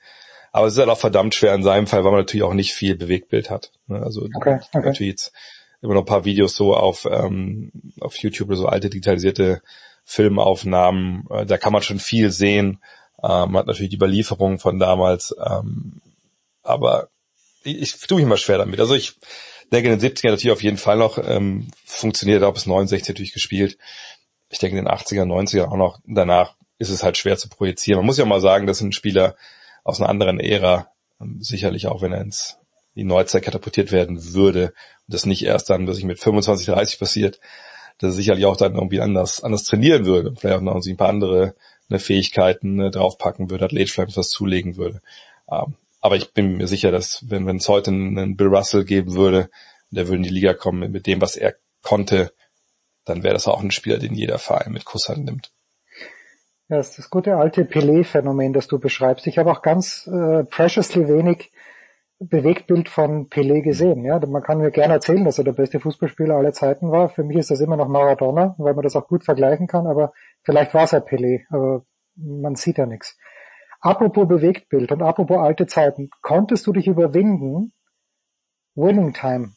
Aber es ist halt auch verdammt schwer in seinem Fall, weil man natürlich auch nicht viel Bewegtbild hat. Ne? Also okay, okay. natürlich immer noch ein paar Videos so auf, ähm, auf YouTube oder so alte digitalisierte Filmaufnahmen. Äh, da kann man schon viel sehen. Ähm, man hat natürlich die Überlieferungen von damals. Ähm, aber ich, ich tue mich immer schwer damit. Also ich denke in den 70ern natürlich auf jeden Fall noch ähm, funktioniert, auch bis 69 natürlich gespielt. Ich denke in den 80er, 90er auch noch. Danach ist es halt schwer zu projizieren. Man muss ja mal sagen, das sind Spieler aus einer anderen Ära, ähm, sicherlich auch wenn er ins die Neuzeit katapultiert werden würde und das nicht erst dann, was ich mit 25, 30 passiert, dass er sicherlich auch dann irgendwie anders, anders trainieren würde, vielleicht auch noch ein paar andere ne, Fähigkeiten ne, draufpacken würde, athletisch vielleicht was zulegen würde. Ähm, aber ich bin mir sicher, dass wenn es heute einen Bill Russell geben würde, der würde in die Liga kommen mit dem, was er konnte, dann wäre das auch ein Spieler, den jeder Verein mit Kusshand nimmt. Ja, das ist das gute alte Pelé-Phänomen, das du beschreibst. Ich habe auch ganz äh, preciously wenig Bewegtbild von Pelé gesehen. Ja, man kann mir gerne erzählen, dass er der beste Fußballspieler aller Zeiten war. Für mich ist das immer noch Maradona, weil man das auch gut vergleichen kann. Aber vielleicht war es ja Pelé, aber man sieht ja nichts. Apropos Bewegtbild und apropos alte Zeiten, konntest du dich überwinden, Winning Time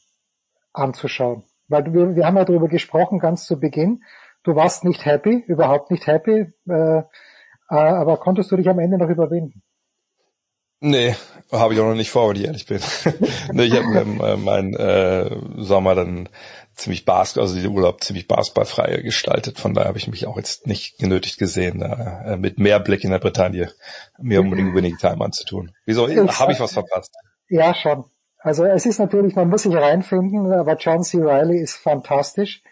anzuschauen? Weil wir, wir haben ja darüber gesprochen ganz zu Beginn. Du warst nicht happy, überhaupt nicht happy, äh, äh, aber konntest du dich am Ende noch überwinden? Nee, habe ich auch noch nicht vor, wenn ich ehrlich bin. <laughs> nee, ich habe ähm, äh, meinen äh, Sommer dann ziemlich Basketball, also den Urlaub ziemlich basketballfrei gestaltet. Von daher habe ich mich auch jetzt nicht genötigt gesehen, äh, mit mehr Blick in der Bretagne mir unbedingt Winning Time anzutun. Wieso? Habe ich was verpasst? Ja, schon. Also es ist natürlich, man muss sich reinfinden, aber John C. Riley ist fantastisch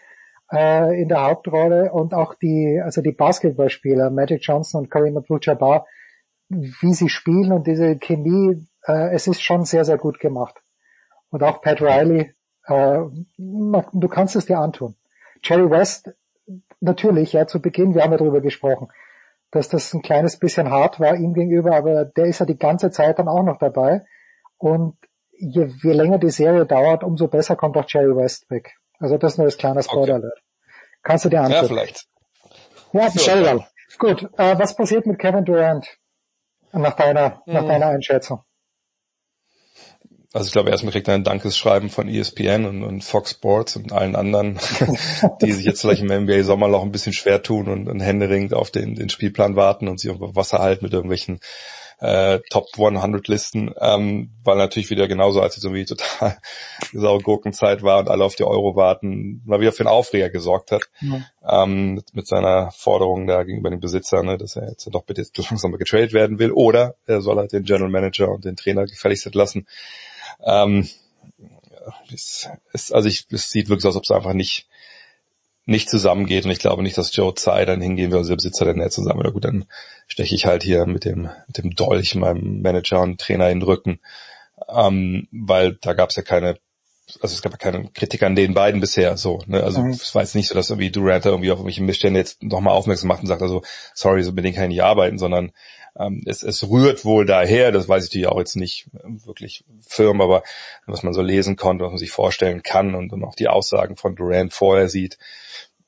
äh, in der Hauptrolle und auch die, also die Basketballspieler, Magic Johnson und Kareem Abdul-Jabbar, wie sie spielen und diese Chemie, äh, es ist schon sehr, sehr gut gemacht. Und auch Pat Riley, äh, du kannst es dir antun. Jerry West, natürlich, ja, zu Beginn, wir haben ja darüber gesprochen, dass das ein kleines bisschen hart war ihm gegenüber, aber der ist ja die ganze Zeit dann auch noch dabei. Und je, je länger die Serie dauert, umso besser kommt auch Jerry West weg. Also das nur als kleiner Spoiler okay. Kannst du dir antun. Ja, vielleicht. Ja, dann. Gut, äh, was passiert mit Kevin Durant nach deiner, mhm. nach deiner Einschätzung? Also ich glaube, erstmal kriegt er ein Dankesschreiben von ESPN und, und Fox Sports und allen anderen, <laughs> die sich jetzt vielleicht im NBA-Sommerloch ein bisschen schwer tun und, und händeringend auf den, den Spielplan warten und sich auf Wasser halten mit irgendwelchen äh, Top 100 Listen, ähm, weil natürlich wieder genauso als es irgendwie total <laughs> saure Gurkenzeit war und alle auf die Euro warten, mal wieder für einen Aufreger gesorgt hat, mhm. ähm, mit, mit, seiner Forderung da gegenüber den Besitzern, ne, dass er jetzt doch bitte <laughs> langsam mal getradet werden will oder er soll halt den General Manager und den Trainer gefälligst entlassen. Ähm, es, es, also ich, es sieht wirklich aus, als ob es einfach nicht nicht zusammengeht und ich glaube nicht, dass Joe Tsai dann hingehen will, also der Besitzer der Netz zusammen. Oder gut, dann steche ich halt hier mit dem, mit dem Dolch meinem Manager und Trainer in den Rücken, ähm, weil da gab es ja keine also es gab keine Kritik an den beiden bisher so. Ne? Also mhm. es war jetzt nicht so, dass irgendwie Durant irgendwie auf irgendwelche Missstände jetzt nochmal aufmerksam macht und sagt, also sorry, so mit denen kann ich nicht arbeiten, sondern ähm, es, es rührt wohl daher, das weiß ich natürlich auch jetzt nicht wirklich firm, aber was man so lesen konnte, was man sich vorstellen kann und, und auch die Aussagen von Durant vorher sieht,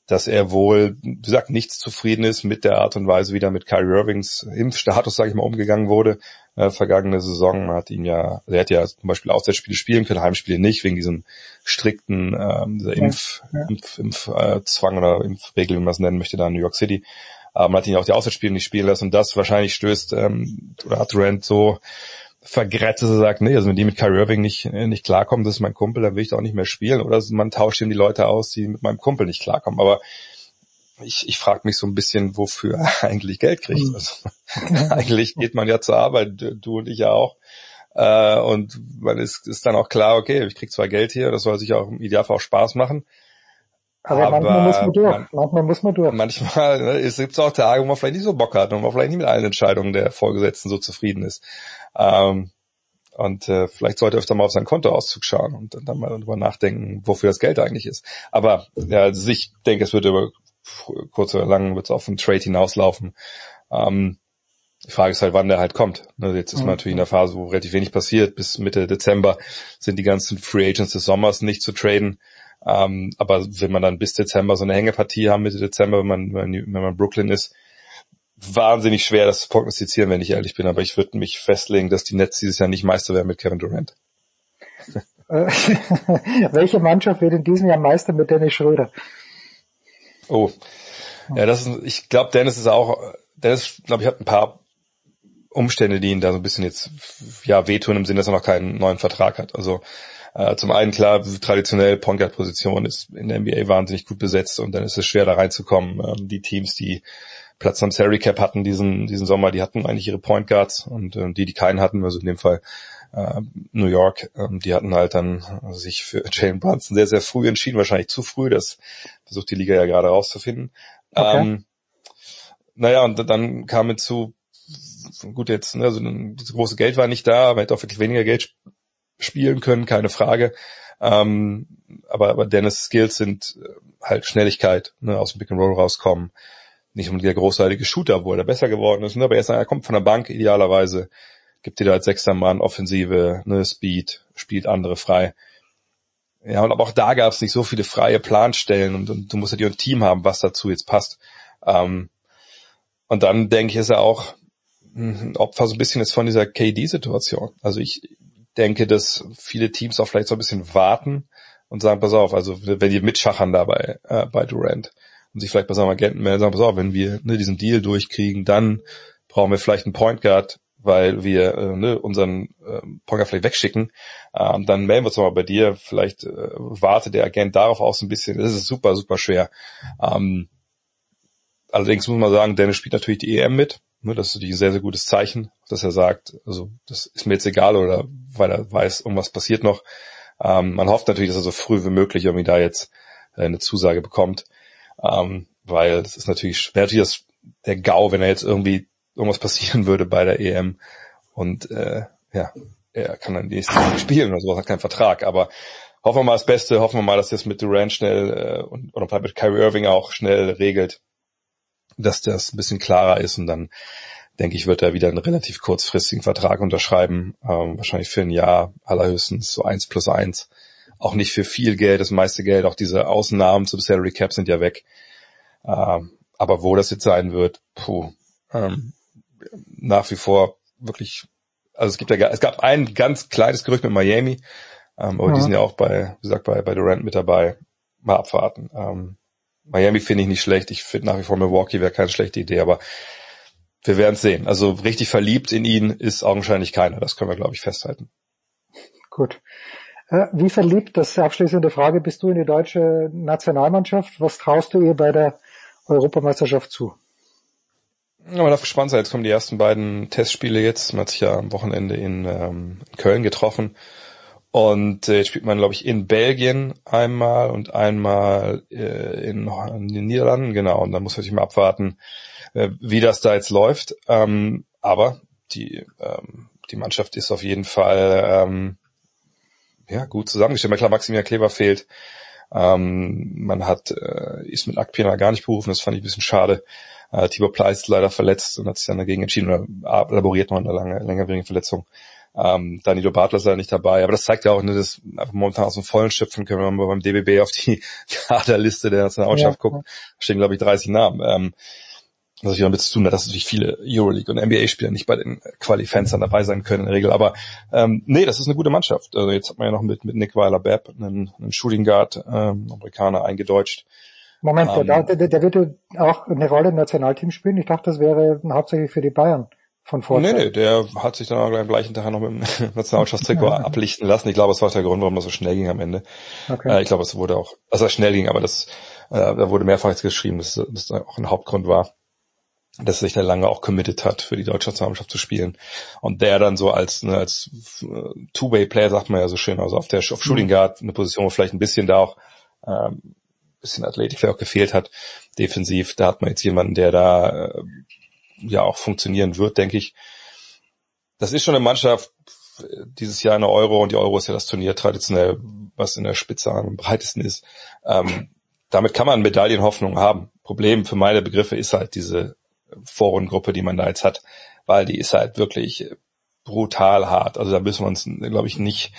dass er wohl, wie gesagt, nichts zufrieden ist mit der Art und Weise, wie da mit Kyrie Irvings Impfstatus, sage ich mal, umgegangen wurde. Äh, vergangene Saison hat ihn ja, er hat ja zum Beispiel Auswärtsspiele spielen können, Heimspiele nicht, wegen diesem strikten ähm, dieser Impf, ja, ja. Impf, Impf äh, Zwang oder Impfregel, wie man es nennen möchte, da in New York City. Aber man hat ihn auch die Auswärtsspiele nicht spielen lassen und das wahrscheinlich stößt, ähm, oder hat Rand so vergrätzt, dass er sagt, nee, also wenn die mit Kyrie Irving nicht, äh, nicht klarkommen, das ist mein Kumpel, dann will ich da auch nicht mehr spielen. Oder man tauscht ihm die Leute aus, die mit meinem Kumpel nicht klarkommen. Aber ich, ich frage mich so ein bisschen, wofür er <laughs> eigentlich Geld kriegt. Mhm. Also, <laughs> eigentlich geht man ja zur Arbeit, du und ich ja auch. Äh, und man ist, ist dann auch klar, okay, ich krieg zwar Geld hier, das soll sich auch im Idealfall auch Spaß machen. Aber, aber manchmal muss man durch. Man, manchmal muss man durch. Manchmal ne, es gibt auch Tage, wo man vielleicht nicht so Bock hat und man vielleicht nicht mit allen Entscheidungen der Vorgesetzten so zufrieden ist. Ähm, und äh, vielleicht sollte er öfter mal auf sein Kontoauszug schauen und dann, dann mal darüber nachdenken, wofür das Geld eigentlich ist. Aber ja, also ich denke, es wird über kurz oder lang wird es auf einen Trade hinauslaufen. Ähm, die Frage ist halt, wann der halt kommt. Ne, jetzt ist man natürlich in der Phase, wo relativ wenig passiert. Bis Mitte Dezember sind die ganzen Free Agents des Sommers nicht zu traden. Ähm, aber wenn man dann bis Dezember so eine Hängepartie haben, Mitte Dezember, wenn man, wenn man Brooklyn ist, wahnsinnig schwer, das zu prognostizieren, wenn ich ehrlich bin. Aber ich würde mich festlegen, dass die Nets dieses Jahr nicht Meister werden mit Kevin Durant. Äh, <laughs> welche Mannschaft wird in diesem Jahr Meister mit Dennis Schröder? Oh, ja, das ist, ich glaube, Dennis ist auch, Dennis, glaube ich, hat ein paar Umstände, die ihn da so ein bisschen jetzt, ja, wehtun im Sinne, dass er noch keinen neuen Vertrag hat. Also, äh, zum einen klar, traditionell Point Guard Position ist in der NBA wahnsinnig gut besetzt und dann ist es schwer da reinzukommen. Ähm, die Teams, die Platz am Salary Cap hatten diesen, diesen Sommer, die hatten eigentlich ihre Point Guards und äh, die, die keinen hatten, also in dem Fall äh, New York, ähm, die hatten halt dann also sich für <laughs> Jalen Brunson sehr, sehr früh entschieden, wahrscheinlich zu früh, das versucht die Liga ja gerade rauszufinden. Okay. Ähm, naja, und dann kam hinzu, gut jetzt, ne, also das große Geld war nicht da, man hätte auch wirklich weniger Geld spielen können, keine Frage. Ähm, aber, aber Dennis Skills sind äh, halt Schnelligkeit, ne, aus dem Pick and Roll rauskommen, nicht um der großartige Shooter, wo er besser geworden ist, ne? aber er, ist, er kommt von der Bank idealerweise, gibt dir da als sechster Mann Offensive, ne, Speed, spielt andere frei. Ja, und aber auch da gab es nicht so viele freie Planstellen und, und du musst ja dir ein Team haben, was dazu jetzt passt. Ähm, und dann denke ich, ist er auch ein Opfer so ein bisschen jetzt von dieser KD-Situation. Also ich denke, dass viele Teams auch vielleicht so ein bisschen warten und sagen, pass auf, also wenn die mitschachern dabei äh, bei Durant, und sich vielleicht bei seinem Agenten melden, sagen, pass auf, wenn wir ne, diesen Deal durchkriegen, dann brauchen wir vielleicht einen Point Guard, weil wir äh, ne, unseren äh, Point Guard vielleicht wegschicken, ähm, dann melden wir uns mal bei dir, vielleicht äh, wartet der Agent darauf aus ein bisschen, das ist super, super schwer. Ähm, allerdings muss man sagen, Dennis spielt natürlich die EM mit, das ist natürlich ein sehr, sehr gutes Zeichen, dass er sagt, also das ist mir jetzt egal oder weil er weiß, irgendwas passiert noch. Ähm, man hofft natürlich, dass er so früh wie möglich irgendwie da jetzt äh, eine Zusage bekommt. Ähm, weil das ist natürlich, wäre natürlich der GAU, wenn er jetzt irgendwie irgendwas passieren würde bei der EM und äh, ja, er kann dann die nächste Saison spielen oder sowas, hat keinen Vertrag, aber hoffen wir mal das Beste, hoffen wir mal, dass das mit Durant schnell äh, und oder vielleicht mit Kyrie Irving auch schnell regelt, dass das ein bisschen klarer ist und dann denke ich, wird er wieder einen relativ kurzfristigen Vertrag unterschreiben, ähm, wahrscheinlich für ein Jahr allerhöchstens so eins plus eins auch nicht für viel Geld, das meiste Geld, auch diese Ausnahmen zum Salary Cap sind ja weg. Ähm, aber wo das jetzt sein wird, puh, ähm, nach wie vor wirklich, also es gibt ja, es gab ein ganz kleines Gerücht mit Miami, ähm, aber ja. die sind ja auch bei, wie gesagt, bei, bei Durant mit dabei. Mal abwarten. Ähm, Miami finde ich nicht schlecht. Ich finde nach wie vor Milwaukee wäre keine schlechte Idee, aber wir werden es sehen. Also richtig verliebt in ihn ist augenscheinlich keiner. Das können wir, glaube ich, festhalten. Gut. Äh, wie verliebt, das ist abschließende Frage, bist du in die deutsche Nationalmannschaft? Was traust du ihr bei der Europameisterschaft zu? Ja, man darf gespannt sein. Jetzt kommen die ersten beiden Testspiele jetzt. Man hat sich ja am Wochenende in, ähm, in Köln getroffen. Und äh, jetzt spielt man, glaube ich, in Belgien einmal und einmal äh, in, in, den Niederlanden, genau. Und dann muss man sich mal abwarten, äh, wie das da jetzt läuft. Ähm, aber die, ähm, die Mannschaft ist auf jeden Fall ähm, ja, gut zusammengestellt. Klar, Maximilian Kleber fehlt. Ähm, man hat äh, ist mit Akpina gar nicht berufen, das fand ich ein bisschen schade. Äh, Tibor Pleiss ist leider verletzt und hat sich dann dagegen entschieden oder laboriert noch eine lange, längerwierige Verletzung. Ähm, Danilo Bartler ist leider nicht dabei, aber das zeigt ja auch, ne, dass einfach momentan aus dem Vollen schöpfen können, wenn man beim DBB auf die <laughs> Kaderliste der Nationalmannschaft ja, guckt, stehen glaube ich 30 Namen. Ähm, was ich damit zu tun hat, dass natürlich viele Euroleague und NBA-Spieler nicht bei den Quali-Fans dann dabei sein können in der Regel. Aber ähm, nee, das ist eine gute Mannschaft. Also jetzt hat man ja noch mit, mit Nick Weiler-Bepp einen, einen Shooting Guard, ähm, Amerikaner eingedeutscht. Moment, ähm, der, der, der wird auch eine Rolle im Nationalteam spielen. Ich dachte, das wäre hauptsächlich für die Bayern von Vorteil. Nee, nee, der hat sich dann am gleichen Tag noch mit dem <laughs> Nationalmannschaftstrikot ja. ablichten lassen. Ich glaube, es war der Grund, warum das so schnell ging am Ende. Okay. Äh, ich glaube, es wurde auch, also es schnell ging, aber das, äh, da wurde mehrfach jetzt geschrieben, dass das auch ein Hauptgrund war dass er sich da lange auch committed hat, für die deutsche Nationalmannschaft zu spielen. Und der dann so als, ne, als äh, Two-Way-Player, sagt man ja so schön, also auf der auf Shooting Guard, eine Position, wo vielleicht ein bisschen da auch ähm, bisschen Athletik vielleicht auch gefehlt hat, defensiv. Da hat man jetzt jemanden, der da äh, ja auch funktionieren wird, denke ich. Das ist schon eine Mannschaft, dieses Jahr eine Euro und die Euro ist ja das Turnier traditionell, was in der Spitze am breitesten ist. Ähm, damit kann man Medaillenhoffnung haben. Problem für meine Begriffe ist halt diese Vorrundengruppe, die man da jetzt hat, weil die ist halt wirklich brutal hart. Also da müssen wir uns, glaube ich, nicht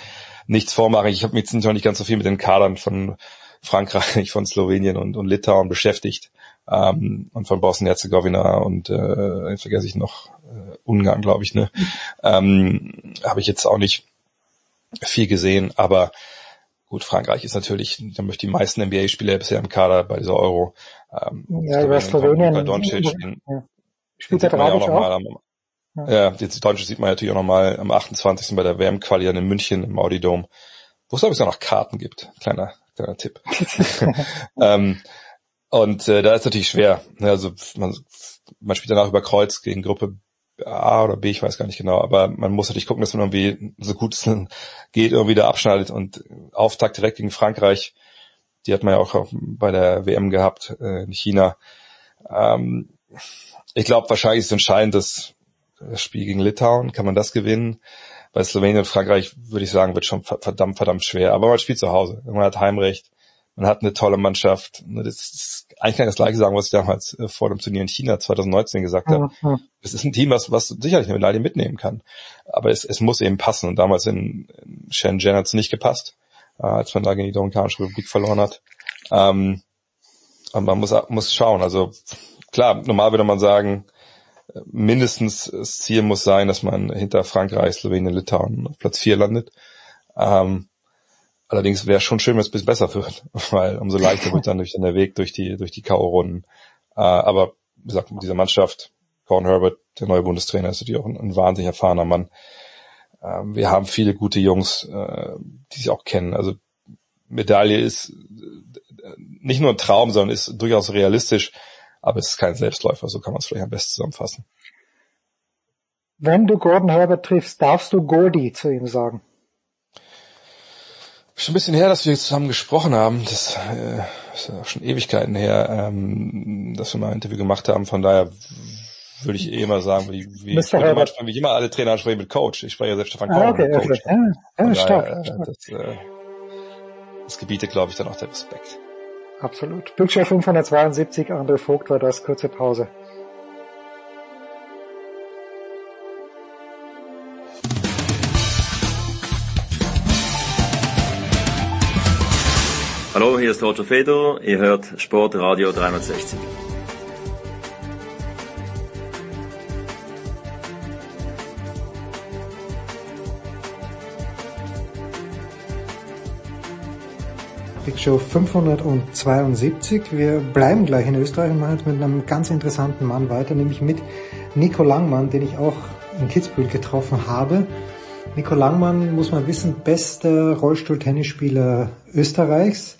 nichts vormachen. Ich habe mich jetzt noch nicht ganz so viel mit den Kadern von Frankreich, von Slowenien und, und Litauen beschäftigt ähm, und von Bosnien-Herzegowina und äh, vergesse ich noch äh, Ungarn, glaube ich. Ne, ähm, habe ich jetzt auch nicht viel gesehen, aber Gut, Frankreich ist natürlich, da möchte die meisten NBA-Spieler bisher im Kader bei dieser Euro. Ähm, ja, über Slowenien. Bei Doncic, ja. Spielt der Dragic auch? auch? Am, ja. ja, jetzt Doncic sieht man natürlich auch nochmal am 28. bei der WM-Quali in München im Audi Dome, wo es glaube ich auch noch Karten gibt. Kleiner, kleiner Tipp. <laughs> <laughs> ähm, und äh, da ist natürlich schwer. Also man, man spielt danach über Kreuz gegen Gruppe A oder B, ich weiß gar nicht genau, aber man muss natürlich gucken, dass man irgendwie so gut es <laughs> geht, irgendwie da abschneidet und Auftakt direkt gegen Frankreich, die hat man ja auch bei der WM gehabt äh, in China. Ähm, ich glaube, wahrscheinlich ist es entscheidend, das Spiel gegen Litauen, kann man das gewinnen? Bei Slowenien und Frankreich würde ich sagen, wird schon verdammt, verdammt schwer. Aber man spielt zu Hause. Man hat Heimrecht. Man hat eine tolle Mannschaft. Das ist, eigentlich kann ich das gleiche sagen, was ich damals äh, vor dem Turnier in China 2019 gesagt habe. Mhm. Es ist ein Team, was, was sicherlich eine Medaille mitnehmen kann. Aber es, es muss eben passen. Und damals in, in Shenzhen hat es nicht gepasst, äh, als man da gegen die Dominikanische Republik verloren hat. Ähm, aber man muss, muss schauen. Also klar, normal würde man sagen, mindestens das Ziel muss sein, dass man hinter Frankreich, Slowenien, Litauen auf Platz 4 landet. Ähm, Allerdings wäre schon schön, wenn es bisschen besser <laughs> wird, weil umso leichter wird dann durch der Weg durch die, durch die K.O.-Runden. Äh, aber wie gesagt, mit dieser Mannschaft, Gordon Herbert, der neue Bundestrainer, ist natürlich auch ein, ein wahnsinnig erfahrener Mann. Ähm, wir haben viele gute Jungs, äh, die sich auch kennen. Also Medaille ist äh, nicht nur ein Traum, sondern ist durchaus realistisch, aber es ist kein Selbstläufer, so kann man es vielleicht am besten zusammenfassen. Wenn du Gordon Herbert triffst, darfst du Goldie zu ihm sagen. Schon ein bisschen her, dass wir zusammen gesprochen haben. Das äh, ist ja schon Ewigkeiten her, ähm, dass wir mal ein Interview gemacht haben. Von daher würde ich eh immer sagen, wie, wie, ich immer, wie immer alle Trainer sprechen mit Coach. Ich spreche ja selbst Stefan ah, okay, mit Coach. Okay. Ja, ja, stark, daher, stark. Das, äh, das gebietet, glaube ich, dann auch der Respekt. Absolut. Bildschirm 572, André Vogt war das, kurze Pause. Hallo, hier ist Roger Fedor, ihr hört Sportradio 360. Big Show 572. Wir bleiben gleich in Österreich und machen jetzt mit einem ganz interessanten Mann weiter, nämlich mit Nico Langmann, den ich auch in Kitzbühel getroffen habe. Nico Langmann, muss man wissen, bester Rollstuhltennisspieler Österreichs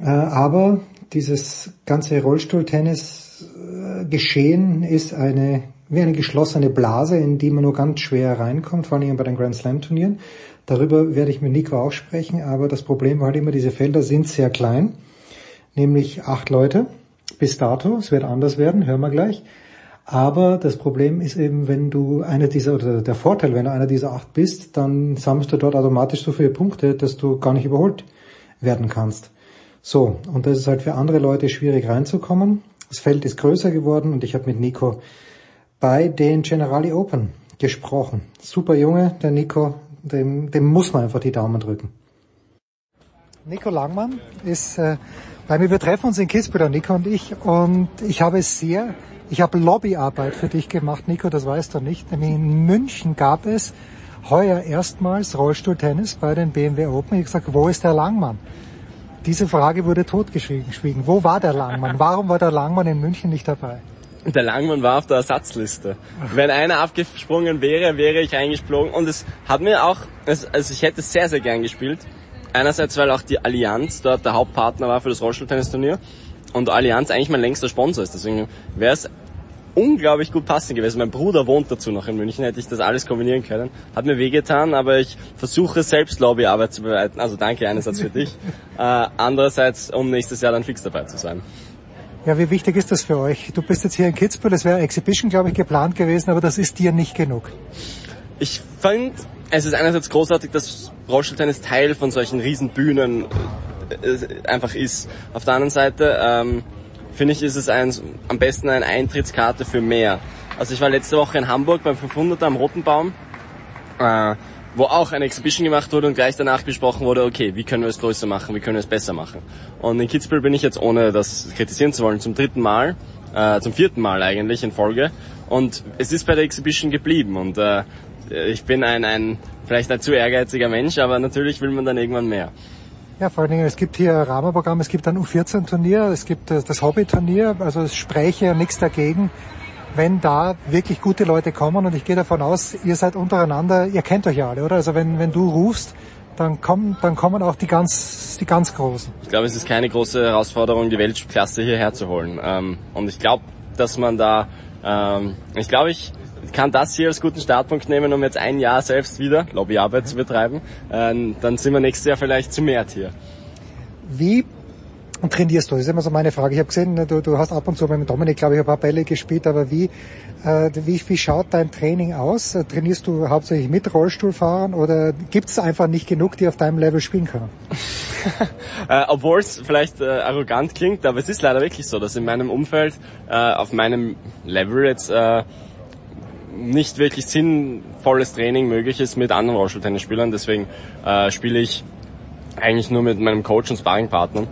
aber dieses ganze Rollstuhltennis-Geschehen ist eine, wie eine geschlossene Blase, in die man nur ganz schwer reinkommt, vor allem bei den Grand Slam Turnieren. Darüber werde ich mit Nico auch sprechen, aber das Problem war halt immer, diese Felder sind sehr klein, nämlich acht Leute bis dato. Es wird anders werden, hören wir gleich. Aber das Problem ist eben, wenn du einer dieser, oder der Vorteil, wenn du einer dieser acht bist, dann sammelst du dort automatisch so viele Punkte, dass du gar nicht überholt werden kannst. So, und das ist halt für andere Leute schwierig reinzukommen. Das Feld ist größer geworden und ich habe mit Nico bei den Generali Open gesprochen. Super Junge, der Nico, dem, dem muss man einfach die Daumen drücken. Nico Langmann ist äh, bei mir. Wir treffen uns in Kitzbühel, Nico und ich, und ich habe sehr, ich habe Lobbyarbeit für dich gemacht, Nico, das weißt du nicht. In München gab es heuer erstmals Rollstuhltennis bei den BMW Open. Ich habe gesagt, wo ist der Langmann? Diese Frage wurde totgeschwiegen. Wo war der Langmann? Warum war der Langmann in München nicht dabei? Der Langmann war auf der Ersatzliste. Wenn einer abgesprungen wäre, wäre ich eingeflogen. Und es hat mir auch, also ich hätte sehr, sehr gern gespielt. Einerseits, weil auch die Allianz dort der Hauptpartner war für das Rollstuhltennisturnier und Allianz eigentlich mein längster Sponsor ist. Deswegen wäre es unglaublich gut passend gewesen. Mein Bruder wohnt dazu noch in München, hätte ich das alles kombinieren können. Hat mir wehgetan, aber ich versuche selbst Lobbyarbeit zu bereiten. Also danke einerseits für dich, <laughs> äh, andererseits um nächstes Jahr dann fix dabei zu sein. Ja, wie wichtig ist das für euch? Du bist jetzt hier in Kitzbühel, es wäre Exhibition, glaube ich, geplant gewesen, aber das ist dir nicht genug. Ich finde, es ist einerseits großartig, dass Rollstuhltennis Teil von solchen Riesenbühnen äh, einfach ist. Auf der anderen Seite ähm, finde ich, ist es ein, am besten eine Eintrittskarte für mehr. Also ich war letzte Woche in Hamburg beim 500er am Roten Baum, äh, wo auch eine Exhibition gemacht wurde und gleich danach besprochen wurde, okay, wie können wir es größer machen, wie können wir es besser machen. Und in Kitzbühel bin ich jetzt, ohne das kritisieren zu wollen, zum dritten Mal, äh, zum vierten Mal eigentlich in Folge. Und es ist bei der Exhibition geblieben und äh, ich bin ein, ein vielleicht ein zu ehrgeiziger Mensch, aber natürlich will man dann irgendwann mehr. Ja, vor allen Dingen, es gibt hier Rahmenprogramm, es gibt ein U14-Turnier, es gibt das Hobby-Turnier, also es spräche ja nichts dagegen, wenn da wirklich gute Leute kommen und ich gehe davon aus, ihr seid untereinander, ihr kennt euch ja alle, oder? Also wenn, wenn du rufst, dann kommen, dann kommen auch die ganz, die ganz Großen. Ich glaube, es ist keine große Herausforderung, die Weltklasse hierher zu holen. Ähm, und ich glaube, dass man da, ähm, ich glaube, ich kann das hier als guten Startpunkt nehmen, um jetzt ein Jahr selbst wieder Lobbyarbeit zu betreiben. Ähm, dann sind wir nächstes Jahr vielleicht zu mehr hier. Wie trainierst du? Das ist immer so meine Frage. Ich habe gesehen, du, du hast ab und zu mit Dominik, glaube ich, ein paar Bälle gespielt, aber wie, äh, wie, wie schaut dein Training aus? Trainierst du hauptsächlich mit Rollstuhlfahrern oder gibt es einfach nicht genug, die auf deinem Level spielen können? <laughs> äh, Obwohl es vielleicht äh, arrogant klingt, aber es ist leider wirklich so, dass in meinem Umfeld, äh, auf meinem Level jetzt äh, nicht wirklich sinnvolles Training möglich ist mit anderen Rollstuhltennisspielern. Deswegen äh, spiele ich eigentlich nur mit meinem Coach und Sparringpartnern,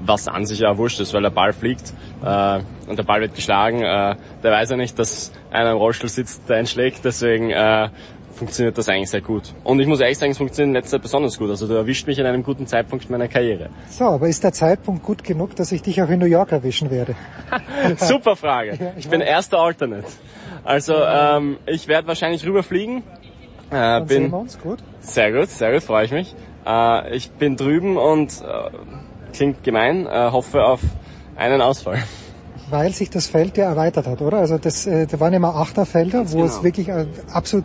was an sich ja wurscht ist, weil der Ball fliegt äh, und der Ball wird geschlagen. Äh, der weiß ja nicht, dass einer im Rollstuhl sitzt, der einschlägt. Deswegen äh, funktioniert das eigentlich sehr gut. Und ich muss ehrlich sagen, es funktioniert in letzter Zeit besonders gut. Also du erwischt mich in einem guten Zeitpunkt meiner Karriere. So, aber ist der Zeitpunkt gut genug, dass ich dich auch in New York erwischen werde? <laughs> Super Frage. <laughs> Ich bin erster Alternate. Also ähm, ich werde wahrscheinlich rüberfliegen. Äh, Dann bin, sehen wir uns, gut. Sehr gut, sehr gut, freue ich mich. Äh, ich bin drüben und äh, klingt gemein, äh, hoffe auf einen Ausfall. Weil sich das Feld ja erweitert hat, oder? Also das, äh, da waren immer Achterfelder, Ganz wo genau. es wirklich äh, absolut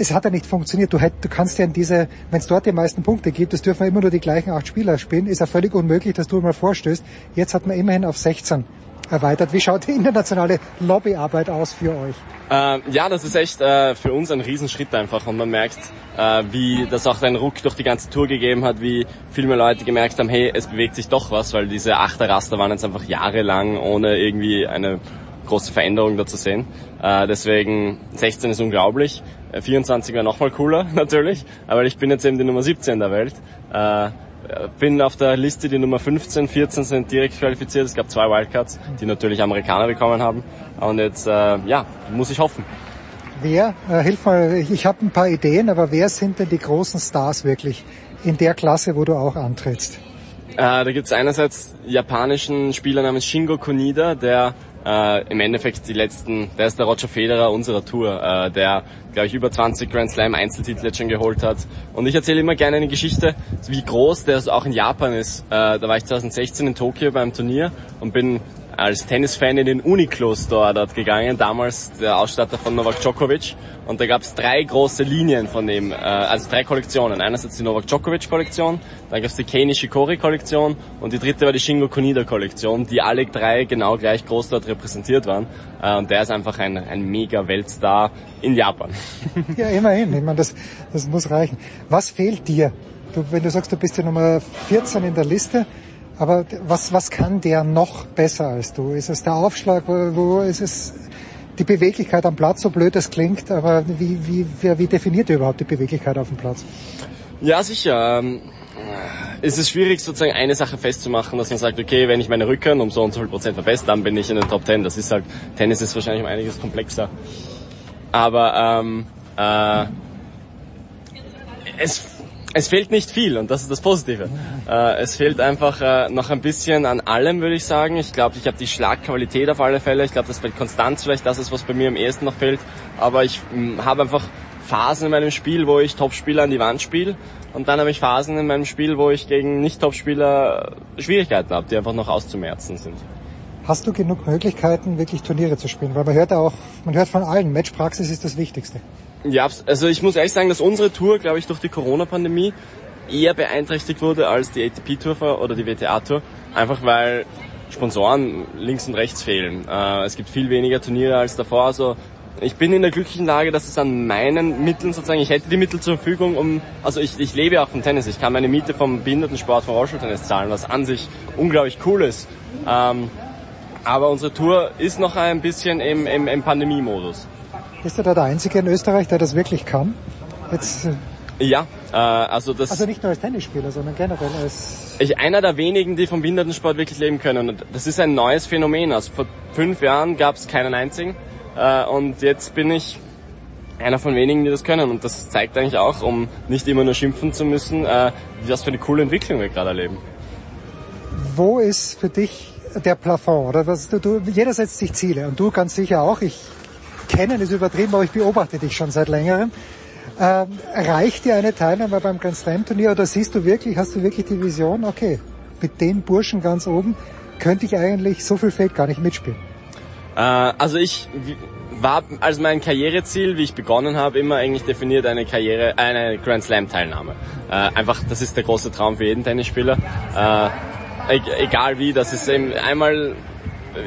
es hat ja nicht funktioniert. Du, hätt, du kannst ja in diese, wenn es dort die meisten Punkte gibt, es dürfen immer nur die gleichen acht Spieler spielen, ist ja völlig unmöglich, dass du mal vorstößt. Jetzt hat man immerhin auf 16 erweitert. Wie schaut die internationale Lobbyarbeit aus für euch? Äh, ja, das ist echt äh, für uns ein Riesenschritt einfach und man merkt, äh, wie das auch einen Ruck durch die ganze Tour gegeben hat, wie viel mehr Leute gemerkt haben, hey, es bewegt sich doch was, weil diese Achterraster waren jetzt einfach jahrelang ohne irgendwie eine große Veränderung da zu sehen. Äh, deswegen 16 ist unglaublich. 24 äh, wäre nochmal cooler <laughs> natürlich, aber ich bin jetzt eben die Nummer 17 der Welt. Äh, bin auf der Liste die Nummer 15, 14 sind direkt qualifiziert. Es gab zwei Wildcards, die natürlich Amerikaner bekommen haben. Und jetzt, äh, ja, muss ich hoffen. Wer, äh, hilf mal, ich, ich habe ein paar Ideen, aber wer sind denn die großen Stars wirklich in der Klasse, wo du auch antrittst? Äh, da gibt es einerseits japanischen Spieler namens Shingo Konida, der äh, im Endeffekt die letzten, der ist der Roger Federer unserer Tour, äh, der, glaube ich, über 20 Grand Slam Einzeltitel jetzt schon geholt hat. Und ich erzähle immer gerne eine Geschichte, wie groß der auch in Japan ist. Äh, da war ich 2016 in Tokio beim Turnier und bin als Tennisfan in den Uniqlo Store dort gegangen, damals der Ausstatter von Novak Djokovic. Und da gab es drei große Linien von dem, äh, also drei Kollektionen. Einerseits die Novak Djokovic Kollektion, dann gab es die Kei Nishikori Kollektion und die dritte war die Shingo Konida Kollektion, die alle drei genau gleich groß dort repräsentiert waren. Äh, und der ist einfach ein, ein mega Weltstar in Japan. <laughs> ja, immerhin. Ich meine, das, das muss reichen. Was fehlt dir? Du, wenn du sagst, du bist ja Nummer 14 in der Liste, aber was, was kann der noch besser als du? Ist es der Aufschlag? Wo, wo ist es die Beweglichkeit am Platz, so blöd es klingt, aber wie, wie, wie, wie definiert ihr überhaupt die Beweglichkeit auf dem Platz? Ja, sicher. Ähm, es ist schwierig, sozusagen eine Sache festzumachen, dass man sagt, okay, wenn ich meine Rückhand um so und so viel Prozent verbessere, dann bin ich in den Top Ten. Das ist halt, Tennis ist wahrscheinlich um einiges komplexer. Aber ähm, äh, es es fehlt nicht viel und das ist das Positive. Äh, es fehlt einfach äh, noch ein bisschen an allem, würde ich sagen. Ich glaube, ich habe die Schlagqualität auf alle Fälle. Ich glaube, dass bei Konstanz vielleicht das ist, was bei mir am ehesten noch fehlt. Aber ich habe einfach Phasen in meinem Spiel, wo ich Topspieler an die Wand spiele. Und dann habe ich Phasen in meinem Spiel, wo ich gegen Nicht-Topspieler Schwierigkeiten habe, die einfach noch auszumerzen sind. Hast du genug Möglichkeiten, wirklich Turniere zu spielen? Weil man hört auch, man hört von allen, Matchpraxis ist das Wichtigste. Ja, also ich muss ehrlich sagen, dass unsere Tour, glaube ich, durch die Corona-Pandemie eher beeinträchtigt wurde als die ATP-Tour oder die WTA-Tour. Einfach weil Sponsoren links und rechts fehlen. Äh, es gibt viel weniger Turniere als davor. Also ich bin in der glücklichen Lage, dass es an meinen Mitteln sozusagen, ich hätte die Mittel zur Verfügung, um, also ich, ich lebe auch vom Tennis. Ich kann meine Miete vom Behindertensport, vom Rollstuhltennis zahlen, was an sich unglaublich cool ist. Ähm, aber unsere Tour ist noch ein bisschen im, im, im Pandemie-Modus. Bist du da der Einzige in Österreich, der das wirklich kann? Jetzt, äh, ja, äh, also das. Also nicht nur als Tennisspieler, sondern generell als. Ich einer der wenigen, die vom Behindertensport wirklich leben können. Und das ist ein neues Phänomen. Also vor fünf Jahren gab es keinen einzigen. Äh, und jetzt bin ich einer von wenigen, die das können. Und das zeigt eigentlich auch, um nicht immer nur schimpfen zu müssen, äh, was für eine coole Entwicklung wir gerade erleben. Wo ist für dich der Plafond? Oder was du, du, jeder setzt sich Ziele und du ganz sicher auch. Ich kennen ist übertrieben, aber ich beobachte dich schon seit längerem. Ähm, reicht dir eine Teilnahme beim Grand Slam Turnier oder siehst du wirklich, hast du wirklich die Vision, okay, mit den Burschen ganz oben könnte ich eigentlich, so viel fehlt gar nicht mitspielen? Äh, also ich war als mein Karriereziel, wie ich begonnen habe, immer eigentlich definiert eine Karriere, eine Grand Slam Teilnahme. Äh, einfach, das ist der große Traum für jeden Tennisspieler. Äh, egal wie, das ist eben einmal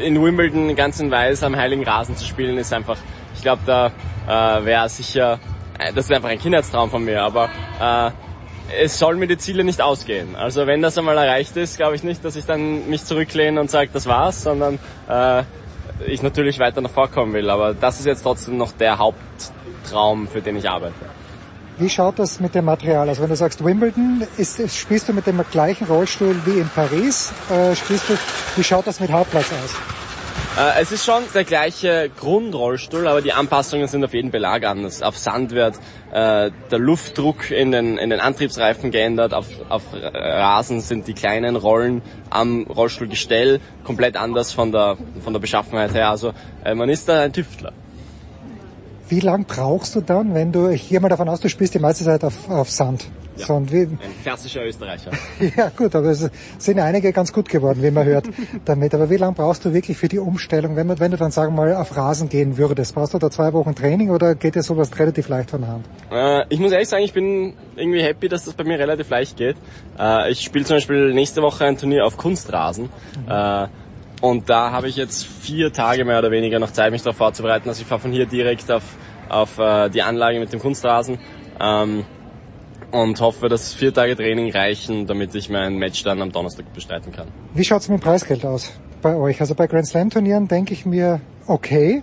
in Wimbledon ganz in Weiß am Heiligen Rasen zu spielen, ist einfach, ich glaube, da äh, wäre sicher, äh, das ist einfach ein Kindheitstraum von mir, aber äh, es soll mir die Ziele nicht ausgehen. Also wenn das einmal erreicht ist, glaube ich nicht, dass ich dann mich zurücklehne und sage, das war's, sondern äh, ich natürlich weiter nach vorkommen will. Aber das ist jetzt trotzdem noch der Haupttraum, für den ich arbeite. Wie schaut das mit dem Material aus? Wenn du sagst Wimbledon, ist, spielst du mit dem gleichen Rollstuhl wie in Paris? Äh, spielst du, wie schaut das mit Hauptplatz aus? Äh, es ist schon der gleiche Grundrollstuhl, aber die Anpassungen sind auf jeden Belag anders. Auf Sand wird äh, der Luftdruck in den, in den Antriebsreifen geändert, auf, auf Rasen sind die kleinen Rollen am Rollstuhlgestell komplett anders von der, von der Beschaffenheit her. Also äh, man ist da ein Tüftler. Wie lang brauchst du dann, wenn du, ich gehe mal davon aus, du spielst die meiste Zeit auf, auf Sand. Ja, so, wie, ein klassischer Österreicher. <laughs> ja gut, aber es sind einige ganz gut geworden, wie man hört <laughs> damit. Aber wie lange brauchst du wirklich für die Umstellung, wenn, man, wenn du dann sagen wir mal auf Rasen gehen würdest? Brauchst du da zwei Wochen Training oder geht dir sowas relativ leicht von der Hand? Äh, ich muss ehrlich sagen, ich bin irgendwie happy, dass das bei mir relativ leicht geht. Äh, ich spiele zum Beispiel nächste Woche ein Turnier auf Kunstrasen. Mhm. Äh, und da habe ich jetzt vier Tage mehr oder weniger noch Zeit, mich darauf vorzubereiten. Also ich fahre von hier direkt auf, auf äh, die Anlage mit dem Kunstrasen. Ähm, und hoffe, dass vier Tage Training reichen, damit ich mein Match dann am Donnerstag bestreiten kann. Wie schaut's mit dem Preisgeld aus bei euch? Also bei Grand Slam Turnieren denke ich mir, okay,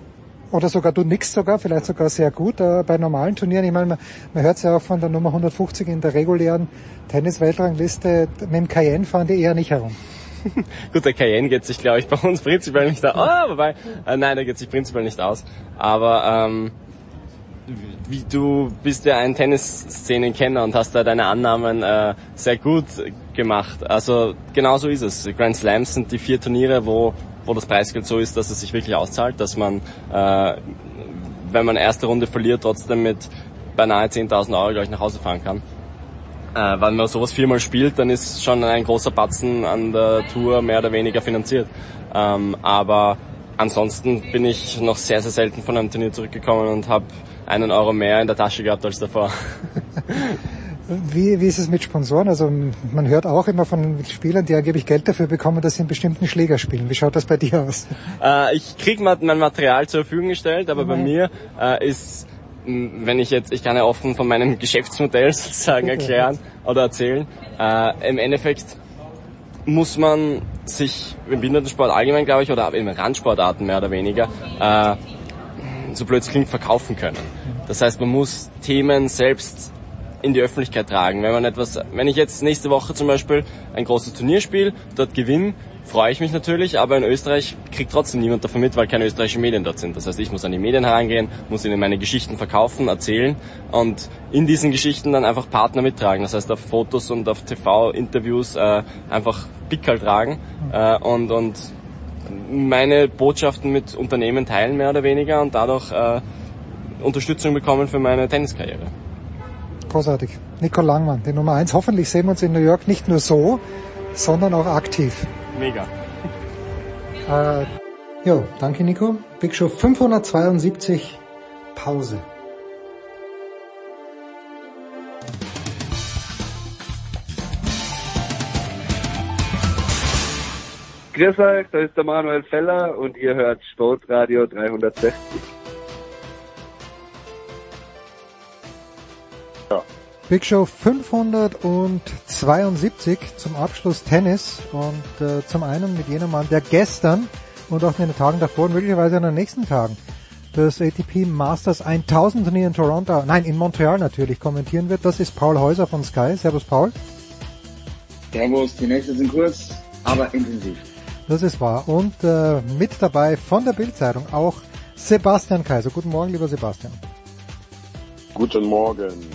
oder sogar du nix sogar, vielleicht sogar sehr gut. Äh, bei normalen Turnieren, ich meine, man, man hört ja auch von der Nummer 150 in der regulären Tennis-Weltrangliste, mit dem Cayenne fahren die eher nicht herum. <laughs> Gut, der Cayenne geht sich, glaube ich, bei uns prinzipiell nicht aus. Oh, wobei, äh, nein, der geht sich prinzipiell nicht aus. Aber ähm, wie du bist ja ein Tennisszenen-Kenner und hast da deine Annahmen äh, sehr gut gemacht. Also genau so ist es. Grand Slams sind die vier Turniere, wo, wo das Preisgeld so ist, dass es sich wirklich auszahlt, dass man, äh, wenn man erste Runde verliert, trotzdem mit beinahe 10.000 Euro, glaube ich, nach Hause fahren kann. Äh, wenn man sowas viermal spielt, dann ist schon ein großer Batzen an der Tour mehr oder weniger finanziert. Ähm, aber ansonsten bin ich noch sehr, sehr selten von einem Turnier zurückgekommen und habe einen Euro mehr in der Tasche gehabt als davor. <laughs> Wie, wie ist es mit Sponsoren? Also man hört auch immer von Spielern, die angeblich Geld dafür bekommen, dass sie in bestimmten Schläger spielen. Wie schaut das bei dir aus? Äh, ich kriege mein Material zur Verfügung gestellt, aber mhm. bei mir äh, ist, wenn ich jetzt, ich kann ja offen von meinem <laughs> Geschäftsmodell <laughs> sozusagen erklären oder erzählen, äh, im Endeffekt muss man sich im Behindertensport allgemein, glaube ich, oder im Randsportarten mehr oder weniger, äh, so blöd es klingt, verkaufen können. Das heißt, man muss Themen selbst in die Öffentlichkeit tragen. Wenn man etwas, wenn ich jetzt nächste Woche zum Beispiel ein großes Turnier spiele, dort gewinne, freue ich mich natürlich, aber in Österreich kriegt trotzdem niemand davon mit, weil keine österreichischen Medien dort sind. Das heißt, ich muss an die Medien herangehen, muss ihnen meine Geschichten verkaufen, erzählen und in diesen Geschichten dann einfach Partner mittragen. Das heißt, auf Fotos und auf TV-Interviews äh, einfach Pickel tragen äh, und, und meine Botschaften mit Unternehmen teilen, mehr oder weniger, und dadurch äh, Unterstützung bekommen für meine Tenniskarriere. Großartig. Nico Langmann, die Nummer eins. Hoffentlich sehen wir uns in New York nicht nur so, sondern auch aktiv. Mega. Äh, jo, danke Nico. Big Show 572 Pause. Grüß euch, da ist der Manuel Feller und ihr hört Sportradio 360. Big Show 572 zum Abschluss Tennis und äh, zum einen mit jenem Mann, der gestern und auch in den Tagen davor und möglicherweise in den nächsten Tagen das ATP Masters 1000 Turnier in Toronto, nein, in Montreal natürlich kommentieren wird. Das ist Paul Häuser von Sky. Servus Paul. Servus, die nächsten sind kurz, aber intensiv. Das ist wahr. Und äh, mit dabei von der Bildzeitung auch Sebastian Kaiser. Guten Morgen, lieber Sebastian. Guten Morgen.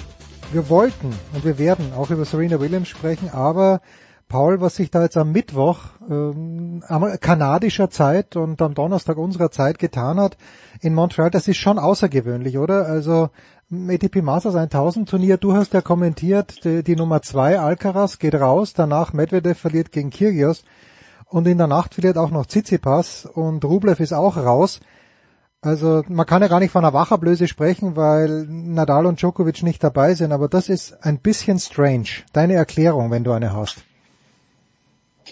Wir wollten und wir werden auch über Serena Williams sprechen, aber Paul, was sich da jetzt am Mittwoch ähm, kanadischer Zeit und am Donnerstag unserer Zeit getan hat in Montreal, das ist schon außergewöhnlich, oder? Also ATP Masters 1000 Turnier, du hast ja kommentiert, die, die Nummer zwei Alcaraz geht raus, danach Medvedev verliert gegen Kyrgios und in der Nacht verliert auch noch Tsitsipas und Rublev ist auch raus. Also man kann ja gar nicht von einer Wachablöse sprechen, weil Nadal und Djokovic nicht dabei sind, aber das ist ein bisschen strange. Deine Erklärung, wenn du eine hast.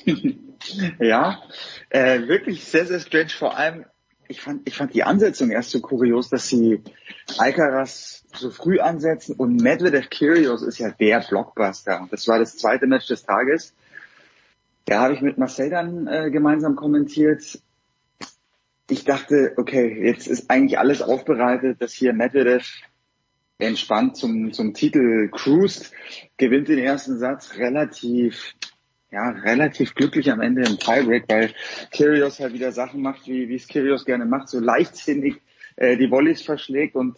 <laughs> ja, äh, wirklich sehr, sehr strange. Vor allem, ich fand, ich fand die Ansetzung erst so kurios, dass sie Alcaraz so früh ansetzen und Medvedev Kyrgios ist ja der Blockbuster. Das war das zweite Match des Tages. Da habe ich mit Marcel dann äh, gemeinsam kommentiert ich dachte, okay, jetzt ist eigentlich alles aufbereitet, dass hier Medvedev entspannt zum, zum Titel cruised, gewinnt den ersten Satz relativ, ja, relativ glücklich am Ende im Tiebreak, weil Kyrgios halt wieder Sachen macht, wie, wie es Kyrgios gerne macht, so leichtsinnig äh, die Volleys verschlägt und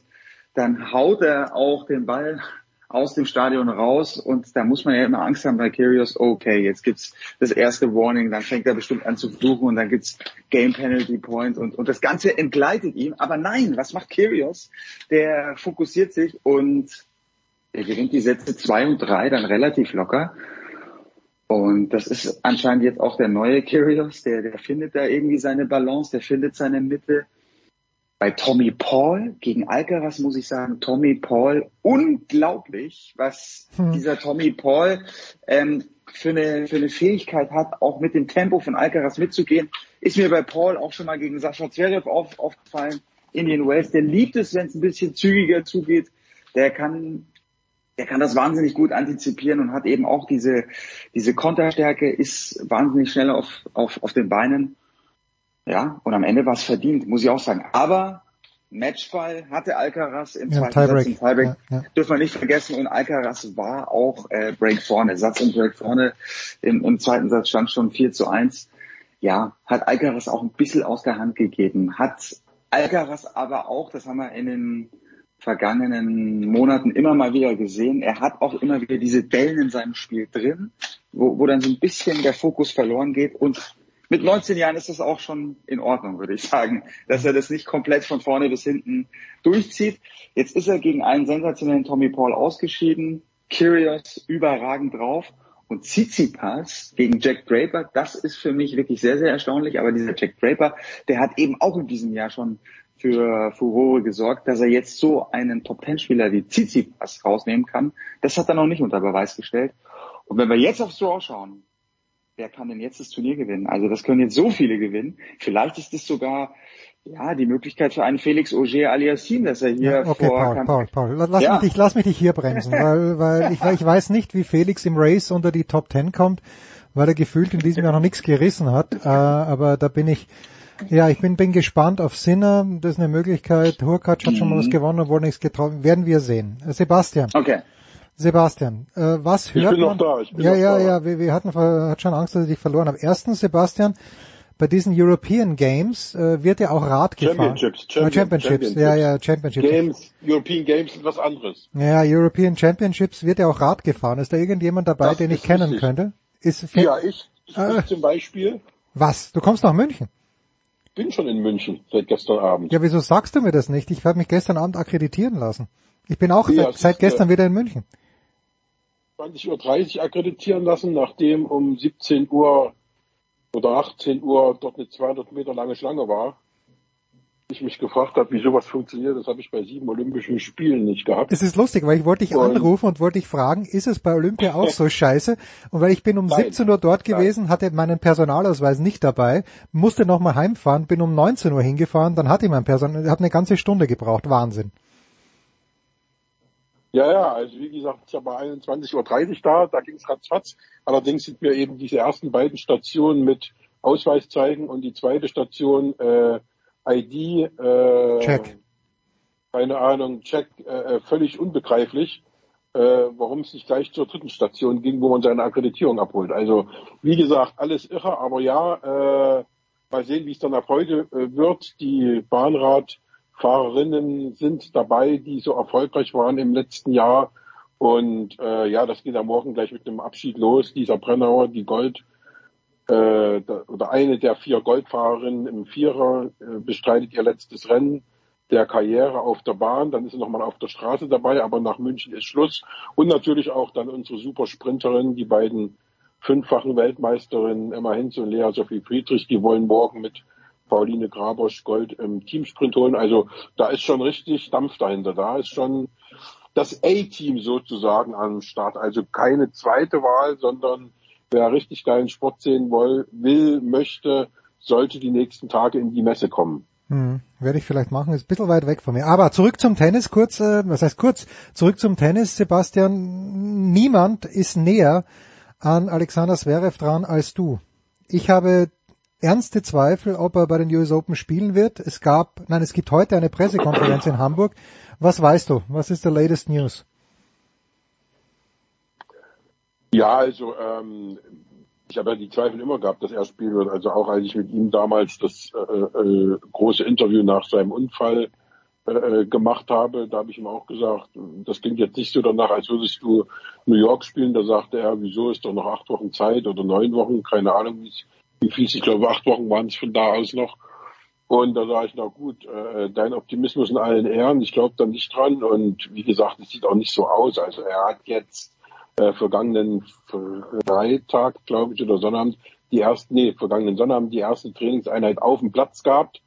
dann haut er auch den Ball aus dem Stadion raus und da muss man ja immer Angst haben bei Kyrgios, okay, jetzt gibt's das erste Warning, dann fängt er bestimmt an zu fluchen und dann gibt's Game Penalty Point und, und das Ganze entgleitet ihm. Aber nein, was macht Kyrgios? Der fokussiert sich und er gewinnt die Sätze zwei und drei dann relativ locker. Und das ist anscheinend jetzt auch der neue Kyrgios, der, der findet da irgendwie seine Balance, der findet seine Mitte bei Tommy Paul gegen Alcaraz muss ich sagen, Tommy Paul, unglaublich, was hm. dieser Tommy Paul ähm, für, eine, für eine Fähigkeit hat, auch mit dem Tempo von Alcaraz mitzugehen. Ist mir bei Paul auch schon mal gegen Sascha Zverev auf, aufgefallen. Indian Wells, der liebt es, wenn es ein bisschen zügiger zugeht. Der kann, der kann das wahnsinnig gut antizipieren und hat eben auch diese, diese Konterstärke, ist wahnsinnig schnell auf, auf, auf den Beinen. Ja, und am Ende war es verdient, muss ich auch sagen. Aber Matchball hatte Alcaraz im ja, zweiten Tiebreak. Satz im Tiebreak. Ja, ja. Dürfen wir nicht vergessen. Und Alcaraz war auch äh, Break vorne. Satz und Break vorne. Im, Im zweiten Satz stand schon 4 zu 1. Ja, hat Alcaraz auch ein bisschen aus der Hand gegeben. Hat Alcaraz aber auch, das haben wir in den vergangenen Monaten immer mal wieder gesehen, er hat auch immer wieder diese Dellen in seinem Spiel drin, wo, wo dann so ein bisschen der Fokus verloren geht und mit 19 Jahren ist das auch schon in Ordnung, würde ich sagen, dass er das nicht komplett von vorne bis hinten durchzieht. Jetzt ist er gegen einen sensationellen Tommy Paul ausgeschieden, Curious überragend drauf Und Tsitsipas gegen Jack Draper, das ist für mich wirklich sehr, sehr erstaunlich. Aber dieser Jack Draper, der hat eben auch in diesem Jahr schon für Furore gesorgt, dass er jetzt so einen Top-Ten-Spieler wie Tsitsipas rausnehmen kann. Das hat er noch nicht unter Beweis gestellt. Und wenn wir jetzt aufs Draw schauen, wer kann denn jetzt das Turnier gewinnen? Also das können jetzt so viele gewinnen. Vielleicht ist es sogar ja, die Möglichkeit für einen Felix Auger aliassime, dass er hier ja, okay, vor... Paul, Paul, Paul, lass, ja. mich dich, lass mich dich hier bremsen, weil, weil ich, ich weiß nicht, wie Felix im Race unter die Top Ten kommt, weil er gefühlt in diesem Jahr noch nichts gerissen hat, äh, aber da bin ich, ja, ich bin, bin gespannt auf Sinner, das ist eine Möglichkeit, Hurkacz hat mhm. schon mal was mhm. gewonnen, obwohl nichts getroffen, werden wir sehen. Äh, Sebastian. Okay. Sebastian, äh, was hört ich bin man? Noch da, ich bin ja, noch ja, da. ja, wir, wir hatten, hat schon Angst, dass ich dich verloren habe. Erstens, Sebastian, bei diesen European Games äh, wird ja auch Rad gefahren. Championships, Champion, Championships, Championships, ja, ja, Championships. Games, European Games sind was anderes. Ja, European Championships wird ja auch Rad gefahren. Ist da irgendjemand dabei, Das den ich kennen richtig. könnte? Ist Ja, ich, ich Ah. zum Beispiel Was? Du kommst nach München? bin schon in München seit gestern Abend. Ja, wieso sagst du mir das nicht? Ich habe mich gestern Abend akkreditieren lassen. Ich bin auch Ja, seit, seit gestern äh, wieder in München. 20.30 Uhr akkreditieren lassen, nachdem um 17 Uhr oder 18 Uhr dort eine 200 Meter lange Schlange war. Ich mich gefragt habe, wie sowas funktioniert, das habe ich bei sieben Olympischen Spielen nicht gehabt. Es ist lustig, weil ich wollte dich Und- anrufen und wollte dich fragen, ist es bei Olympia auch so <laughs> scheiße? Und weil ich bin um Nein. 17 Uhr dort gewesen, hatte meinen Personalausweis nicht dabei, musste nochmal heimfahren, bin um 19 Uhr hingefahren, dann hatte ich mein Personal, habe eine ganze Stunde gebraucht, Wahnsinn. Ja, ja, also wie gesagt, ich war 21.30 Uhr da, da ging es ratzfatz. Allerdings sind mir eben diese ersten beiden Stationen mit Ausweis zeigen und die zweite Station äh, ID, äh, Check. keine Ahnung, Check, äh, völlig unbegreiflich, äh, warum es nicht gleich zur dritten Station ging, wo man seine Akkreditierung abholt. Also wie gesagt, alles irre, aber ja, äh, mal sehen, wie es dann ab heute äh, wird. Die Bahnradfahrerinnen sind dabei, die so erfolgreich waren im letzten Jahr. Und äh, ja, das geht am Morgen gleich mit dem Abschied los. Dieser Brennauer, die Gold äh, oder eine der vier Goldfahrerinnen im Vierer äh, bestreitet ihr letztes Rennen der Karriere auf der Bahn. Dann ist sie nochmal auf der Straße dabei, aber nach München ist Schluss. Und natürlich auch dann unsere Supersprinterin, die beiden fünffachen Weltmeisterinnen Emma Hinz und Lea Sophie Friedrich, die wollen morgen mit Pauline Grabosch Gold im Teamsprint holen. Also da ist schon richtig Dampf dahinter. Da ist schon das A-Team sozusagen am Start. Also keine zweite Wahl, sondern wer richtig geilen Sport sehen will, will, möchte, sollte die nächsten Tage in die Messe kommen. Hm, werde ich vielleicht machen, ist ein bisschen weit weg von mir. Aber zurück zum Tennis, kurz, äh, was heißt kurz, zurück zum Tennis, Sebastian. Niemand ist näher an Alexander Zverev dran als du. Ich habe ernste Zweifel, ob er bei den US Open spielen wird. Es gab, nein, es gibt heute eine Pressekonferenz in Hamburg. Was weißt du? Was ist der latest News? Ja, also ähm, ich habe ja die Zweifel immer gehabt, dass er spielen wird. Also auch als ich mit ihm damals das äh, äh, große Interview nach seinem Unfall äh, gemacht habe, da habe ich ihm auch gesagt, das klingt jetzt nicht so danach, als würdest du New York spielen. Da sagte er, wieso ist doch noch acht Wochen Zeit oder neun Wochen, keine Ahnung, wie es- ich glaube acht Wochen waren es von da aus noch. Und da sage ich, na gut, äh, dein Optimismus in allen Ehren, ich glaube da nicht dran. Und wie gesagt, es sieht auch nicht so aus. Also er hat jetzt äh, vergangenen Freitag, glaube ich, oder Sonnabend, die erste, nee, vergangenen Sonnabend die erste Trainingseinheit auf dem Platz gehabt.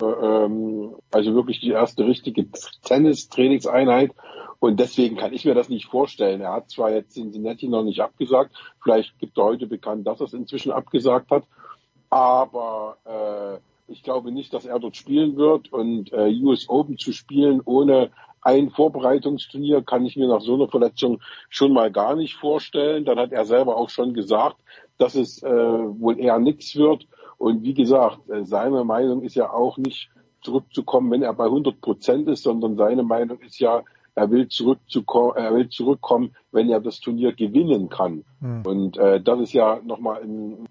Äh, ähm, also wirklich die erste richtige Tennis-Trainingseinheit. Und deswegen kann ich mir das nicht vorstellen. Er hat zwar jetzt Cincinnati noch nicht abgesagt, vielleicht gibt er heute bekannt, dass er es inzwischen abgesagt hat, aber äh, ich glaube nicht, dass er dort spielen wird. Und äh, US Open zu spielen ohne ein Vorbereitungsturnier kann ich mir nach so einer Verletzung schon mal gar nicht vorstellen. Dann hat er selber auch schon gesagt, dass es äh, wohl eher nichts wird. Und wie gesagt, äh, seine Meinung ist ja auch nicht zurückzukommen, wenn er bei 100 Prozent ist, sondern seine Meinung ist ja, er will zurückzukommen, er will zurückkommen, wenn er das Turnier gewinnen kann. Hm. Und äh, das ist ja nochmal ein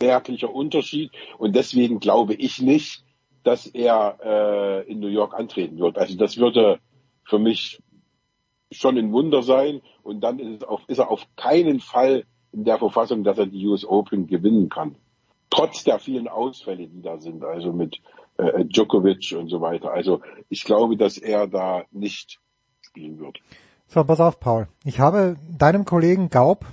merklicher Unterschied. Und deswegen glaube ich nicht, dass er äh, in New York antreten wird. Also das würde für mich schon ein Wunder sein. Und dann ist, es auf, ist er auf keinen Fall in der Verfassung, dass er die US Open gewinnen kann. Trotz der vielen Ausfälle, die da sind, also mit äh, Djokovic und so weiter. Also ich glaube, dass er da nicht spielen wird. So, pass auf, Paul. Ich habe deinem Kollegen Gaub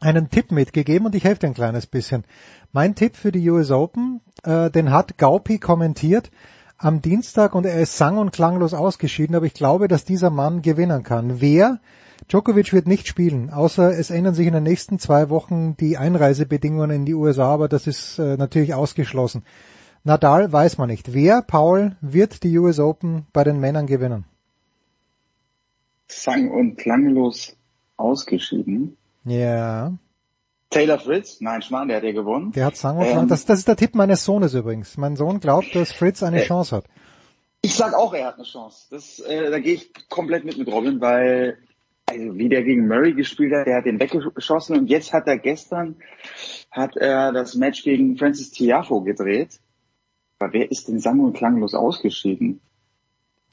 einen Tipp mitgegeben und ich helfe dir ein kleines bisschen. Mein Tipp für die US Open, äh, den hat Gaupi kommentiert am Dienstag und er ist sang- und klanglos ausgeschieden, aber ich glaube, dass dieser Mann gewinnen kann. Wer? Djokovic wird nicht spielen, außer es ändern sich in den nächsten zwei Wochen die Einreisebedingungen in die USA, aber das ist äh, natürlich ausgeschlossen. Nadal weiß man nicht. Wer, Paul, wird die US Open bei den Männern gewinnen? Sang- und klanglos ausgeschieden. Ja. Taylor Fritz? Nein, Schmarrn, der hat ja gewonnen. Der hat sang- und Ähm, klang. Das, das ist der Tipp meines Sohnes übrigens. Mein Sohn glaubt, dass Fritz eine Äh, Chance hat. Ich sag auch, er hat eine Chance. Das, äh, da gehe ich komplett mit mit Robin, weil also wie der gegen Murray gespielt hat, der hat den weggeschossen und jetzt hat er gestern hat er das Match gegen Francis Tiafo gedreht. Aber wer ist denn sang- und klanglos ausgeschieden?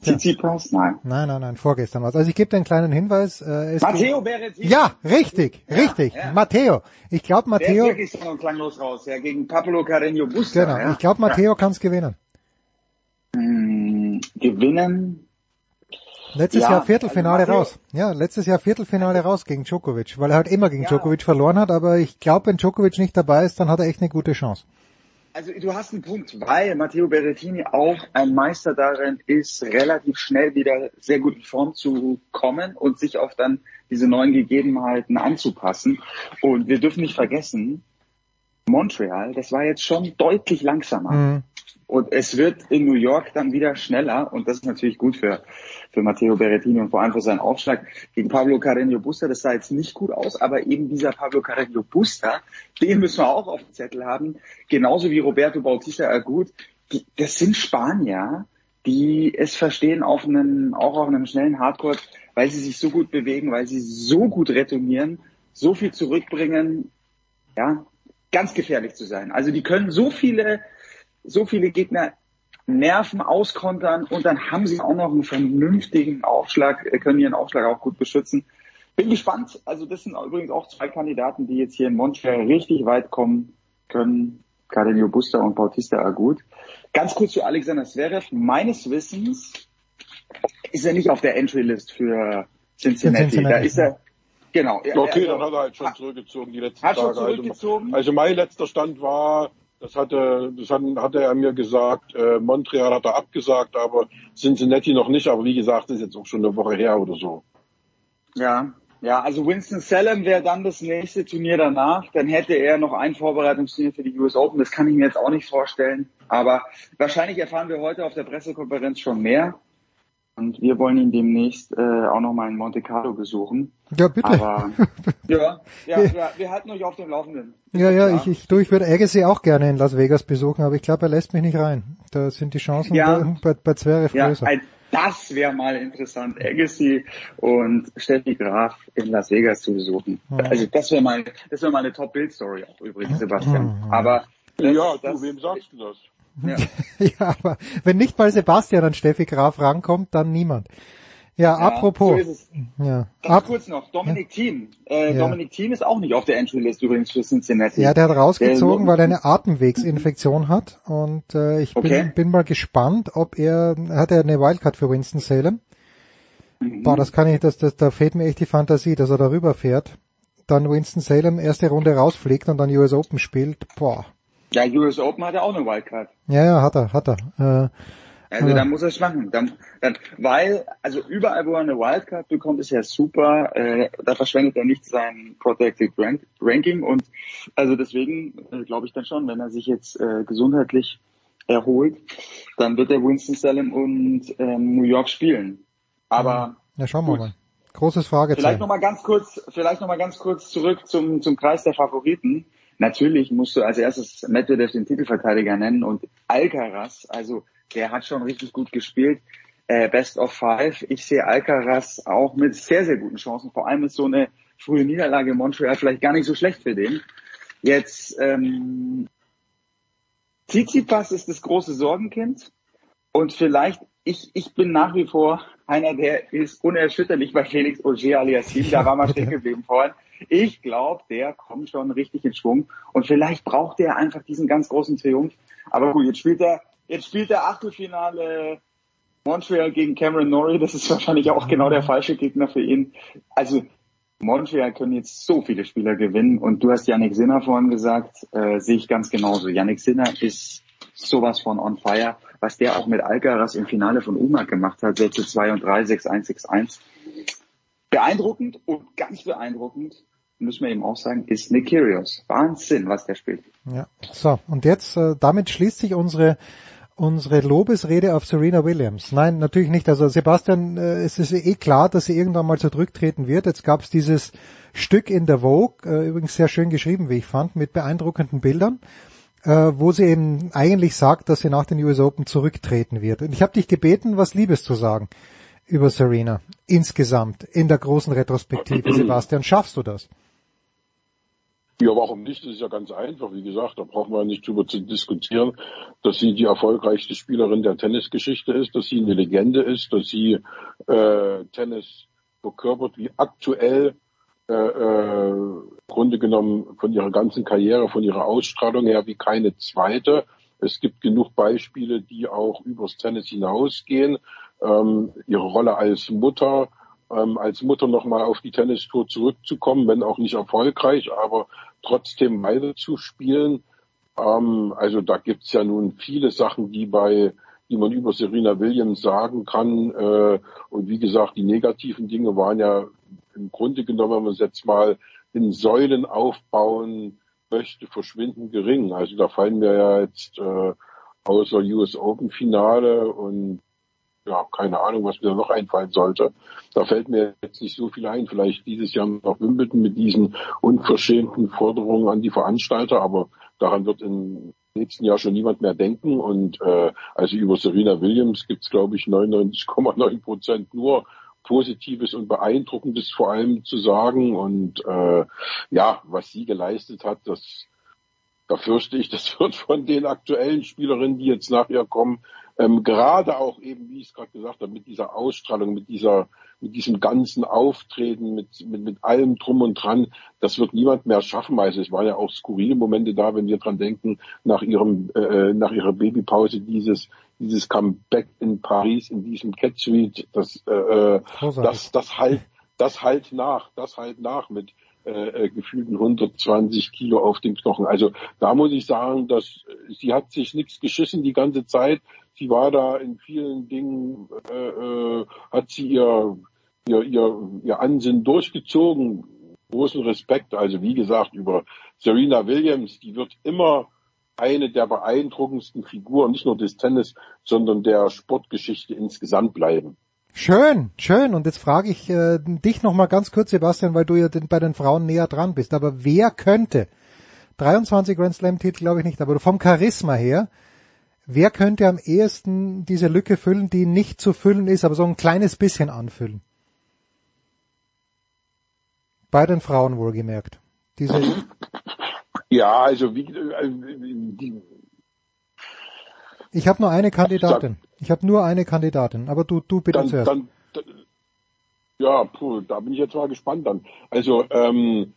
Tsitsipas? Nein. Nein, nein, nein, vorgestern was. Also ich gebe dir einen kleinen Hinweis. Äh, es Matteo Berrettini. Ja, richtig, richtig. ja. Matteo. Ich glaube, Der ist Matteo, wirklich sang- und klanglos raus, ja, gegen Pablo Carreño Busta. genau, ja. ich glaube, Matteo kann's gewinnen. Hm, gewinnen. Letztes Ja, Jahr Viertelfinale also raus. Ja, letztes Jahr Viertelfinale raus gegen Djokovic, weil er halt immer gegen Djokovic verloren hat, aber ich glaube, wenn Djokovic nicht dabei ist, dann hat er echt eine gute Chance. Also du hast einen Punkt, weil Matteo Berrettini auch ein Meister darin ist, relativ schnell wieder sehr gut in Form zu kommen und sich auf dann diese neuen Gegebenheiten anzupassen. Und wir dürfen nicht vergessen, Montreal, das war jetzt schon deutlich langsamer. Mhm. Und es wird in New York dann wieder schneller und das ist natürlich gut für, für Matteo Berrettini und vor allem für seinen Aufschlag gegen Pablo Carreño Busta. Das sah jetzt nicht gut aus, aber eben dieser Pablo Carreño Busta, den müssen wir auch auf dem Zettel haben, genauso wie Roberto Bautista Agut. Die, das sind Spanier, die es verstehen auf einem, auch auf einem schnellen Hardcore, weil sie sich so gut bewegen, weil sie so gut retournieren, so viel zurückbringen, ja, ganz gefährlich zu sein. Also die können so viele, so viele Gegner nerven, auskontern und dann haben sie auch noch einen vernünftigen Aufschlag, äh, können ihren Aufschlag auch gut beschützen. Bin gespannt. Also das sind übrigens auch zwei Kandidaten, die jetzt hier in Montreal richtig weit kommen können. Cardenio Busta und Bautista Agut. Ganz kurz zu Alexander Zverev. Meines Wissens ist er nicht auf der Entry-List für Cincinnati. Cincinnati, Da ist er, genau. Er- Okay, er- dann hat er halt schon zurückgezogen die letzten Hat schon Tage. zurückgezogen? Also, also mein letzter Stand war, das hatte, das hat, hatte er mir gesagt, äh, Montreal hat er abgesagt, aber Cincinnati noch nicht. Aber wie gesagt, ist jetzt auch schon eine Woche her oder so. Ja, ja, also Winston Salem wäre dann das nächste Turnier danach. Dann hätte er noch ein Vorbereitungsturnier für die US Open. Das kann ich mir jetzt auch nicht vorstellen. Aber wahrscheinlich erfahren wir heute auf der Pressekonferenz schon mehr. Und wir wollen ihn demnächst äh, auch nochmal in Monte Carlo besuchen. Ja, bitte. Aber <laughs> ja, ja, ja, wir halten euch auf dem Laufenden. Ja, ja, ich, ich, du, ich würde Agassi auch gerne in Las Vegas besuchen, aber ich glaube, er lässt mich nicht rein. Da sind die Chancen Ja. bei, bei, Zverev Ja, größer. ein, das wäre mal interessant, Agassi und Steffi Graf in Las Vegas zu besuchen. Ja. Also das wäre mal, das wäre mal eine Top-Bild-Story auch übrigens, Sebastian. Aber das, ja, das, du, wem sagst du das? Ja. <laughs> ja, aber wenn nicht mal Sebastian an Steffi Graf rankommt, dann niemand. Ja, Ja, apropos. so ja, Ganz kurz noch, Dominik Thiem. Äh, Ja. Dominik Thiem ist auch nicht auf der Entry-List übrigens für Cincinnati. ja, der hat rausgezogen, Der- weil er eine Atemwegsinfektion hat und äh, ich bin, Okay. bin mal gespannt, ob er hat er eine Wildcard für Winston Salem. Mhm. Boah, das kann ich, das, das, da fehlt mir echt die Fantasie, dass er darüber fährt. Dann Winston Salem erste Runde rausfliegt und dann US Open spielt. Boah. Ja, US Open hat er auch eine Wildcard. Ja, ja, hat er, hat er. Äh, Also Ja. dann muss er es machen. Dann, dann, weil, also überall, wo er eine Wildcard bekommt, ist ja super. Äh, da verschwendet er nicht sein Protected Rank Ranking. Und also deswegen äh, glaube ich dann schon, wenn er sich jetzt äh, gesundheitlich erholt, dann wird er Winston Salem und ähm, New York spielen. Aber ja, schauen wir Gut. mal. Großes Vielleicht Fragezeichen. noch mal ganz kurz, vielleicht noch mal ganz kurz zurück zum zum Kreis der Favoriten. Natürlich musst du als erstes Medvedev den Titelverteidiger nennen und Alcaraz, also der hat schon richtig gut gespielt. Äh, Best of Five. Ich sehe Alcaraz auch mit sehr, sehr guten Chancen. Vor allem ist so eine frühe Niederlage in Montreal vielleicht gar nicht so schlecht für den. Jetzt ähm, Tsitsipas ist das große Sorgenkind. Und vielleicht, ich, ich bin nach wie vor einer, der ist unerschütterlich bei Felix Auger aliasim. Da war mal stehen <laughs> geblieben vorhin. Ich glaube, der kommt schon richtig in Schwung. Und vielleicht braucht er einfach diesen ganz großen Triumph. Aber gut, jetzt spielt er, jetzt spielt er Achtelfinale Montreal gegen Cameron Norrie. Das ist wahrscheinlich auch genau der falsche Gegner für ihn. Also, Montreal können jetzt so viele Spieler gewinnen und du hast Yannick Sinner vorhin gesagt, äh, sehe ich ganz genauso. Yannick Sinner ist sowas von on fire, was der auch mit Alcaraz im Finale von UMAC gemacht hat, 6 2 und 3, 6 1, 6 1. Beeindruckend und ganz beeindruckend, müssen wir eben auch sagen, ist Nick Kyrgios. Wahnsinn, was der spielt. Ja. So, und jetzt, äh, damit schließt sich unsere unsere Lobesrede auf Serena Williams. Nein, natürlich nicht. Also Sebastian, äh, es ist eh klar, dass sie irgendwann mal zurücktreten wird. Jetzt gab es dieses Stück in der Vogue, äh, übrigens sehr schön geschrieben, wie ich fand, mit beeindruckenden Bildern, äh, wo sie eben eigentlich sagt, dass sie nach den US Open zurücktreten wird. Und ich habe dich gebeten, was Liebes zu sagen über Serena insgesamt in der großen Retrospektive. <clears throat> Sebastian, schaffst du das? Ja, warum nicht? Das ist ja ganz einfach. Wie gesagt, da brauchen wir nicht drüber zu diskutieren, dass sie die erfolgreichste Spielerin der Tennisgeschichte ist, dass sie eine Legende ist, dass sie äh, Tennis verkörpert, wie aktuell äh, äh, Grunde genommen von ihrer ganzen Karriere, von ihrer Ausstrahlung her wie keine zweite. Es gibt genug Beispiele, die auch übers Tennis hinausgehen. Ähm, ihre Rolle als Mutter, ähm, als Mutter nochmal auf die Tennistour zurückzukommen, wenn auch nicht erfolgreich, aber trotzdem weiter zu spielen. Ähm, also da gibt's ja nun viele Sachen, die bei die man über Serena Williams sagen kann. Äh, und wie gesagt, die negativen Dinge waren ja im Grunde genommen, wenn man es jetzt mal in Säulen aufbauen möchte, verschwinden gering. Also da fallen mir ja jetzt äh, außer US Open Finale und ja, keine Ahnung, was mir da noch einfallen sollte. Da fällt mir jetzt nicht so viel ein. Vielleicht dieses Jahr noch Wimbledon mit diesen unverschämten Forderungen an die Veranstalter, aber daran wird im nächsten Jahr schon niemand mehr denken. Und äh, also über Serena Williams gibt's glaube ich, 99,9 Prozent nur Positives und Beeindruckendes vor allem zu sagen. Und äh, ja, was sie geleistet hat, das da fürchte ich, das <laughs> wird von den aktuellen Spielerinnen, die jetzt nach ihr kommen, ähm, gerade auch eben, wie ich es gerade gesagt habe, mit dieser Ausstrahlung, mit dieser, mit diesem ganzen Auftreten, mit, mit, mit allem drum und dran, das wird niemand mehr schaffen. Also es waren ja auch skurrile Momente da, wenn wir dran denken, nach ihrem, äh, nach ihrer Babypause dieses, dieses Comeback in Paris, in diesem Cat Suite, das, äh, äh das, das halt, das halt nach, das halt nach mit, äh, äh gefühlten 120 Kilo auf dem Knochen. Also da muss ich sagen, dass sie hat sich nichts geschissen die ganze Zeit. Sie war da in vielen Dingen, äh, äh, hat sie ihr, ihr, ihr, ihr Ansinnen durchgezogen. Großen Respekt. Also wie gesagt, über Serena Williams, die wird immer eine der beeindruckendsten Figuren, nicht nur des Tennis, sondern der Sportgeschichte insgesamt bleiben. Schön, schön. Und jetzt frage ich äh, dich nochmal ganz kurz, Sebastian, weil du ja den, bei den Frauen näher dran bist. Aber wer könnte, 23 Grand Slam Titel glaube ich nicht, aber vom Charisma her, wer könnte am ehesten diese Lücke füllen, die nicht zu füllen ist, aber so ein kleines bisschen anfüllen? Bei den Frauen wohlgemerkt. Diese <laughs> ja, also wie, äh, die, ich habe nur eine Kandidatin. Ich habe nur eine Kandidatin, aber du, du bitte dann, zuerst. Dann, dann, ja, puh, da bin ich jetzt mal gespannt dann. Also ähm,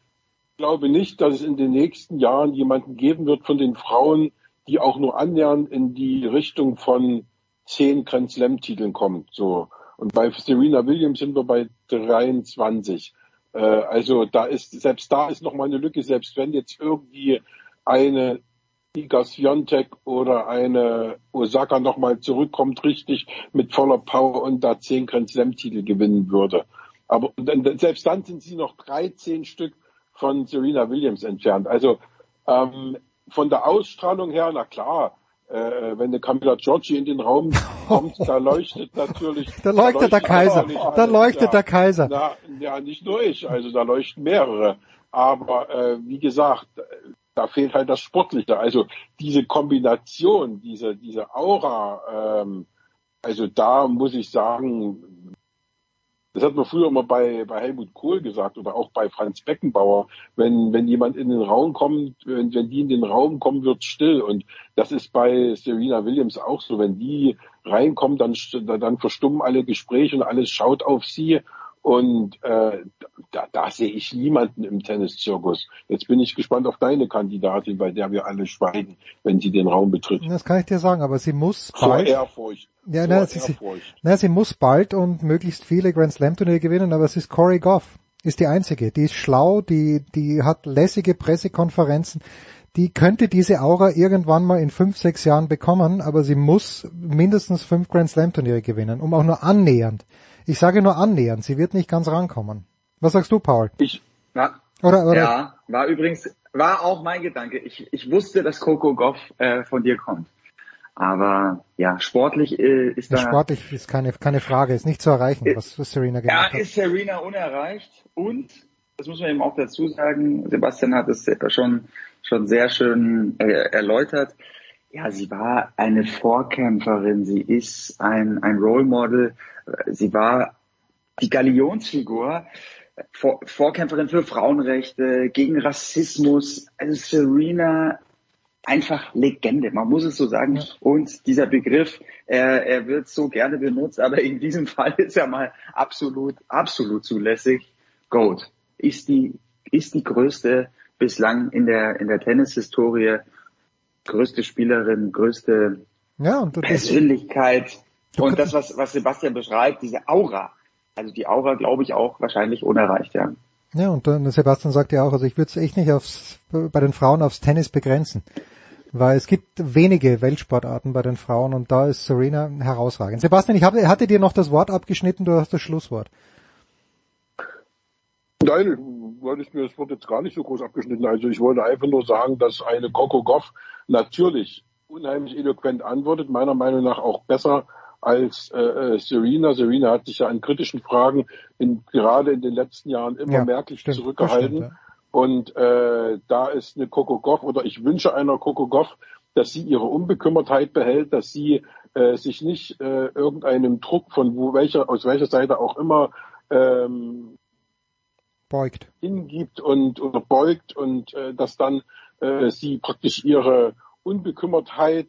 ich glaube nicht, dass es in den nächsten Jahren jemanden geben wird von den Frauen, die auch nur annähernd in die Richtung von zehn Grand Slam Titeln kommt. So und bei Serena Williams sind wir bei 23. Äh, also da ist selbst da ist noch mal eine Lücke. Selbst wenn jetzt irgendwie eine Iga Swiatek oder eine Osaka nochmal zurückkommt, richtig mit voller Power und da zehn Grand Slam Titel gewinnen würde. Aber selbst dann sind sie noch 13 Stück von Serena Williams entfernt. Also ähm, von der Ausstrahlung her, na klar, äh, wenn eine Camilla Giorgi in den Raum <laughs> kommt, da leuchtet natürlich. da leuchtet, da leuchtet der Kaiser. Da leuchtet ja, der Kaiser. Na, ja, nicht nur ich, also da leuchten mehrere. Aber äh, wie gesagt, da fehlt halt das Sportliche. Also diese Kombination, diese, diese Aura, ähm, also da muss ich sagen, das hat man früher immer bei, bei Helmut Kohl gesagt oder auch bei Franz Beckenbauer. Wenn, wenn jemand in den Raum kommt, wenn, wenn die in den Raum kommen, wird still. Und das ist bei Serena Williams auch so. Wenn die reinkommt, dann, dann verstummen alle Gespräche und alles schaut auf sie. Und äh, da, da sehe ich niemanden im Tenniszirkus. Jetzt bin ich gespannt auf deine Kandidatin, bei der wir alle schweigen, wenn sie den Raum betritt. Das kann ich dir sagen, aber sie muss bald. Zur Ehrfurcht. Ja, na, sie, na, sie muss bald und möglichst viele Grand Slam Turniere gewinnen, aber es ist Corey Goff Ist die einzige. Die ist schlau, die, die hat lässige Pressekonferenzen. Die könnte diese Aura irgendwann mal in fünf, sechs Jahren bekommen, aber sie muss mindestens fünf Grand Slam Turniere gewinnen, um auch nur annähernd. Ich sage nur annähernd, sie wird nicht ganz rankommen. Was sagst du, Paul? Ich, na, Oder, oder? ja, war übrigens, war auch mein Gedanke. Ich, ich wusste, dass Coco Goff äh, von dir kommt. Aber ja, sportlich äh, ist da. Sportlich ist keine, keine Frage, ist nicht zu erreichen, was, was Serena Ja, gemacht hat. ist Serena unerreicht und das muss man eben auch dazu sagen. Sebastian hat es schon schon sehr schön äh, erläutert. Ja, sie war eine Vorkämpferin. Sie ist ein ein Role Model. Sie war die Galionsfigur. Vor, Vorkämpferin für Frauenrechte, gegen Rassismus. Also Serena einfach Legende, man muss es so sagen. Und dieser Begriff, er, er wird so gerne benutzt, aber in diesem <laughs> Fall ist er mal absolut, absolut zulässig. Goat ist die, ist die größte bislang in der, in der Tennishistorie, größte Spielerin, größte Ja, und Persönlichkeit. Und das, was, was Sebastian beschreibt, diese Aura. Also die Aura, glaube ich, auch wahrscheinlich unerreicht, ja. ja, und dann Sebastian sagt ja auch, also ich würde es echt nicht aufs, bei den Frauen aufs Tennis begrenzen. Weil es gibt wenige Weltsportarten bei den Frauen und da ist Serena herausragend. Sebastian, ich habe, hatte dir noch das Wort abgeschnitten, du hast das Schlusswort. Nein, wollte ich mir das Wort jetzt gar nicht so groß abgeschnitten. Also ich wollte einfach nur sagen, dass eine Coco Goff natürlich unheimlich eloquent antwortet, meiner Meinung nach auch besser als äh, äh, Serena. Serena hat sich ja an kritischen Fragen in, gerade in den letzten Jahren immer Ja, merklich stimmt, zurückgehalten. stimmt, Und äh, da ist eine Coco Goff oder ich wünsche einer Coco Goff, dass sie ihre Unbekümmertheit behält, dass sie äh, sich nicht äh, irgendeinem Druck von wo welcher aus welcher Seite auch immer ähm, Beugt. hingibt und oder beugt und äh, dass dann äh, sie praktisch ihre Unbekümmertheit,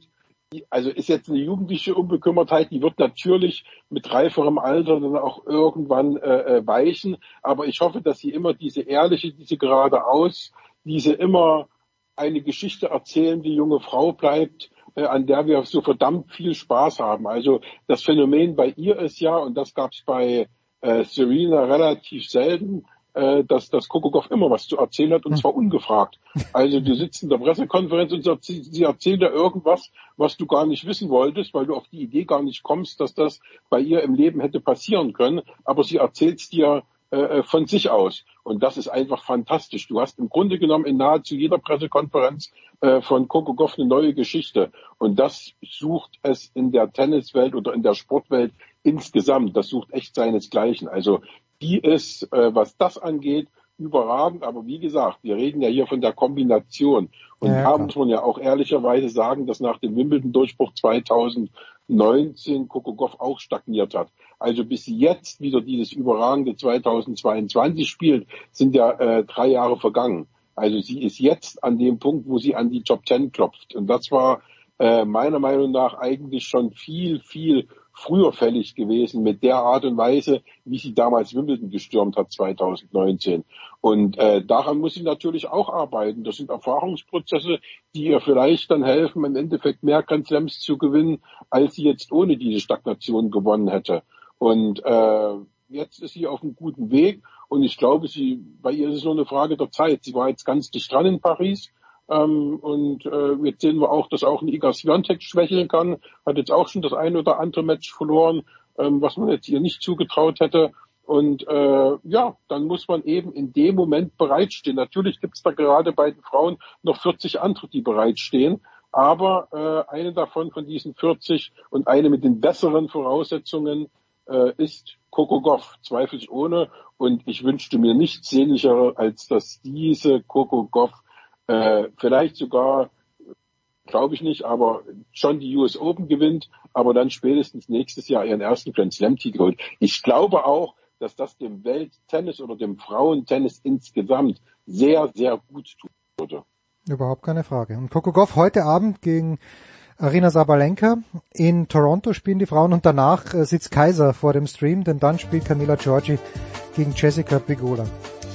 also ist jetzt eine jugendliche Unbekümmertheit, die wird natürlich mit reiferem Alter dann auch irgendwann äh, äh, weichen, aber ich hoffe, dass sie immer diese ehrliche, diese geradeaus, diese immer eine Geschichte erzählende junge Frau bleibt, äh, an der wir so verdammt viel Spaß haben. Also das Phänomen bei ihr ist ja, und das gab es bei äh, Serena relativ selten, äh, dass das Kokokov immer was zu erzählen hat und zwar ungefragt. Also du sitzt in der Pressekonferenz und sie, sie erzählt dir irgendwas, was du gar nicht wissen wolltest, weil du auf die Idee gar nicht kommst, dass das bei ihr im Leben hätte passieren können, aber sie erzählt es dir äh, von sich aus. Und das ist einfach fantastisch. Du hast im Grunde genommen in nahezu jeder Pressekonferenz äh, von Coco Goff eine neue Geschichte. Und das sucht es in der Tenniswelt oder in der Sportwelt insgesamt. Das sucht echt seinesgleichen. Also die ist, äh, was das angeht, überragend. Aber wie gesagt, wir reden ja hier von der Kombination. Und Ja, da muss man ja auch ehrlicherweise sagen, dass nach dem Wimbledon-Durchbruch 2019 Coco Goff auch stagniert hat. Also bis sie jetzt wieder dieses überragende 2022 spielt, sind ja äh, drei Jahre vergangen. Also sie ist jetzt an dem Punkt, wo sie an die Top Ten klopft. Und das war äh, meiner Meinung nach eigentlich schon viel, viel früher fällig gewesen mit der Art und Weise, wie sie damals Wimbledon gestürmt hat 2019. Und äh, daran muss sie natürlich auch arbeiten. Das sind Erfahrungsprozesse, die ihr vielleicht dann helfen, im Endeffekt mehr Grand Slams zu gewinnen, als sie jetzt ohne diese Stagnation gewonnen hätte. Und äh, jetzt ist sie auf einem guten Weg und ich glaube, sie, bei ihr ist es nur eine Frage der Zeit. Sie war jetzt ganz dicht dran in Paris. Ähm, und äh, jetzt sehen wir auch, dass auch ein Iga Swiatek schwächeln kann. Hat jetzt auch schon das ein oder andere Match verloren, ähm, was man jetzt ihr nicht zugetraut hätte. Und äh, ja, dann muss man eben in dem Moment bereitstehen. Natürlich gibt es da gerade bei den Frauen noch 40 andere, die bereitstehen. Aber äh, eine davon von diesen 40 und eine mit den besseren Voraussetzungen äh, ist Coco Goff, zweifelsohne. Und ich wünschte mir nichts sehnlicher, als dass diese Coco Goff äh, vielleicht sogar, glaube ich nicht, aber schon die US Open gewinnt, aber dann spätestens nächstes Jahr ihren ersten Grand Slam Titel holt. Ich glaube auch, dass das dem Welttennis oder dem Frauentennis insgesamt sehr, sehr gut tun würde. Überhaupt keine Frage. Und Coco Goff heute Abend gegen Arina Sabalenka. In Toronto spielen die Frauen und danach äh, sitzt Kaiser vor dem Stream, denn dann spielt Camila Giorgi gegen Jessica Pegula.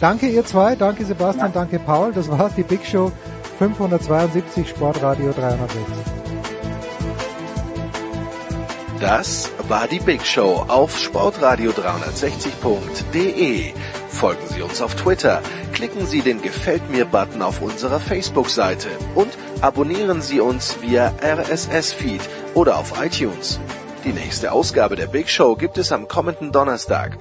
Danke ihr zwei, danke Sebastian, danke Paul. Das war die Big Show 572 Sportradio 360. Das war die Big Show auf sportradio360.de. Folgen Sie uns auf Twitter, klicken Sie den Gefällt mir-Button auf unserer Facebook-Seite und abonnieren Sie uns via RSS-Feed oder auf iTunes. Die nächste Ausgabe der Big Show gibt es am kommenden Donnerstag.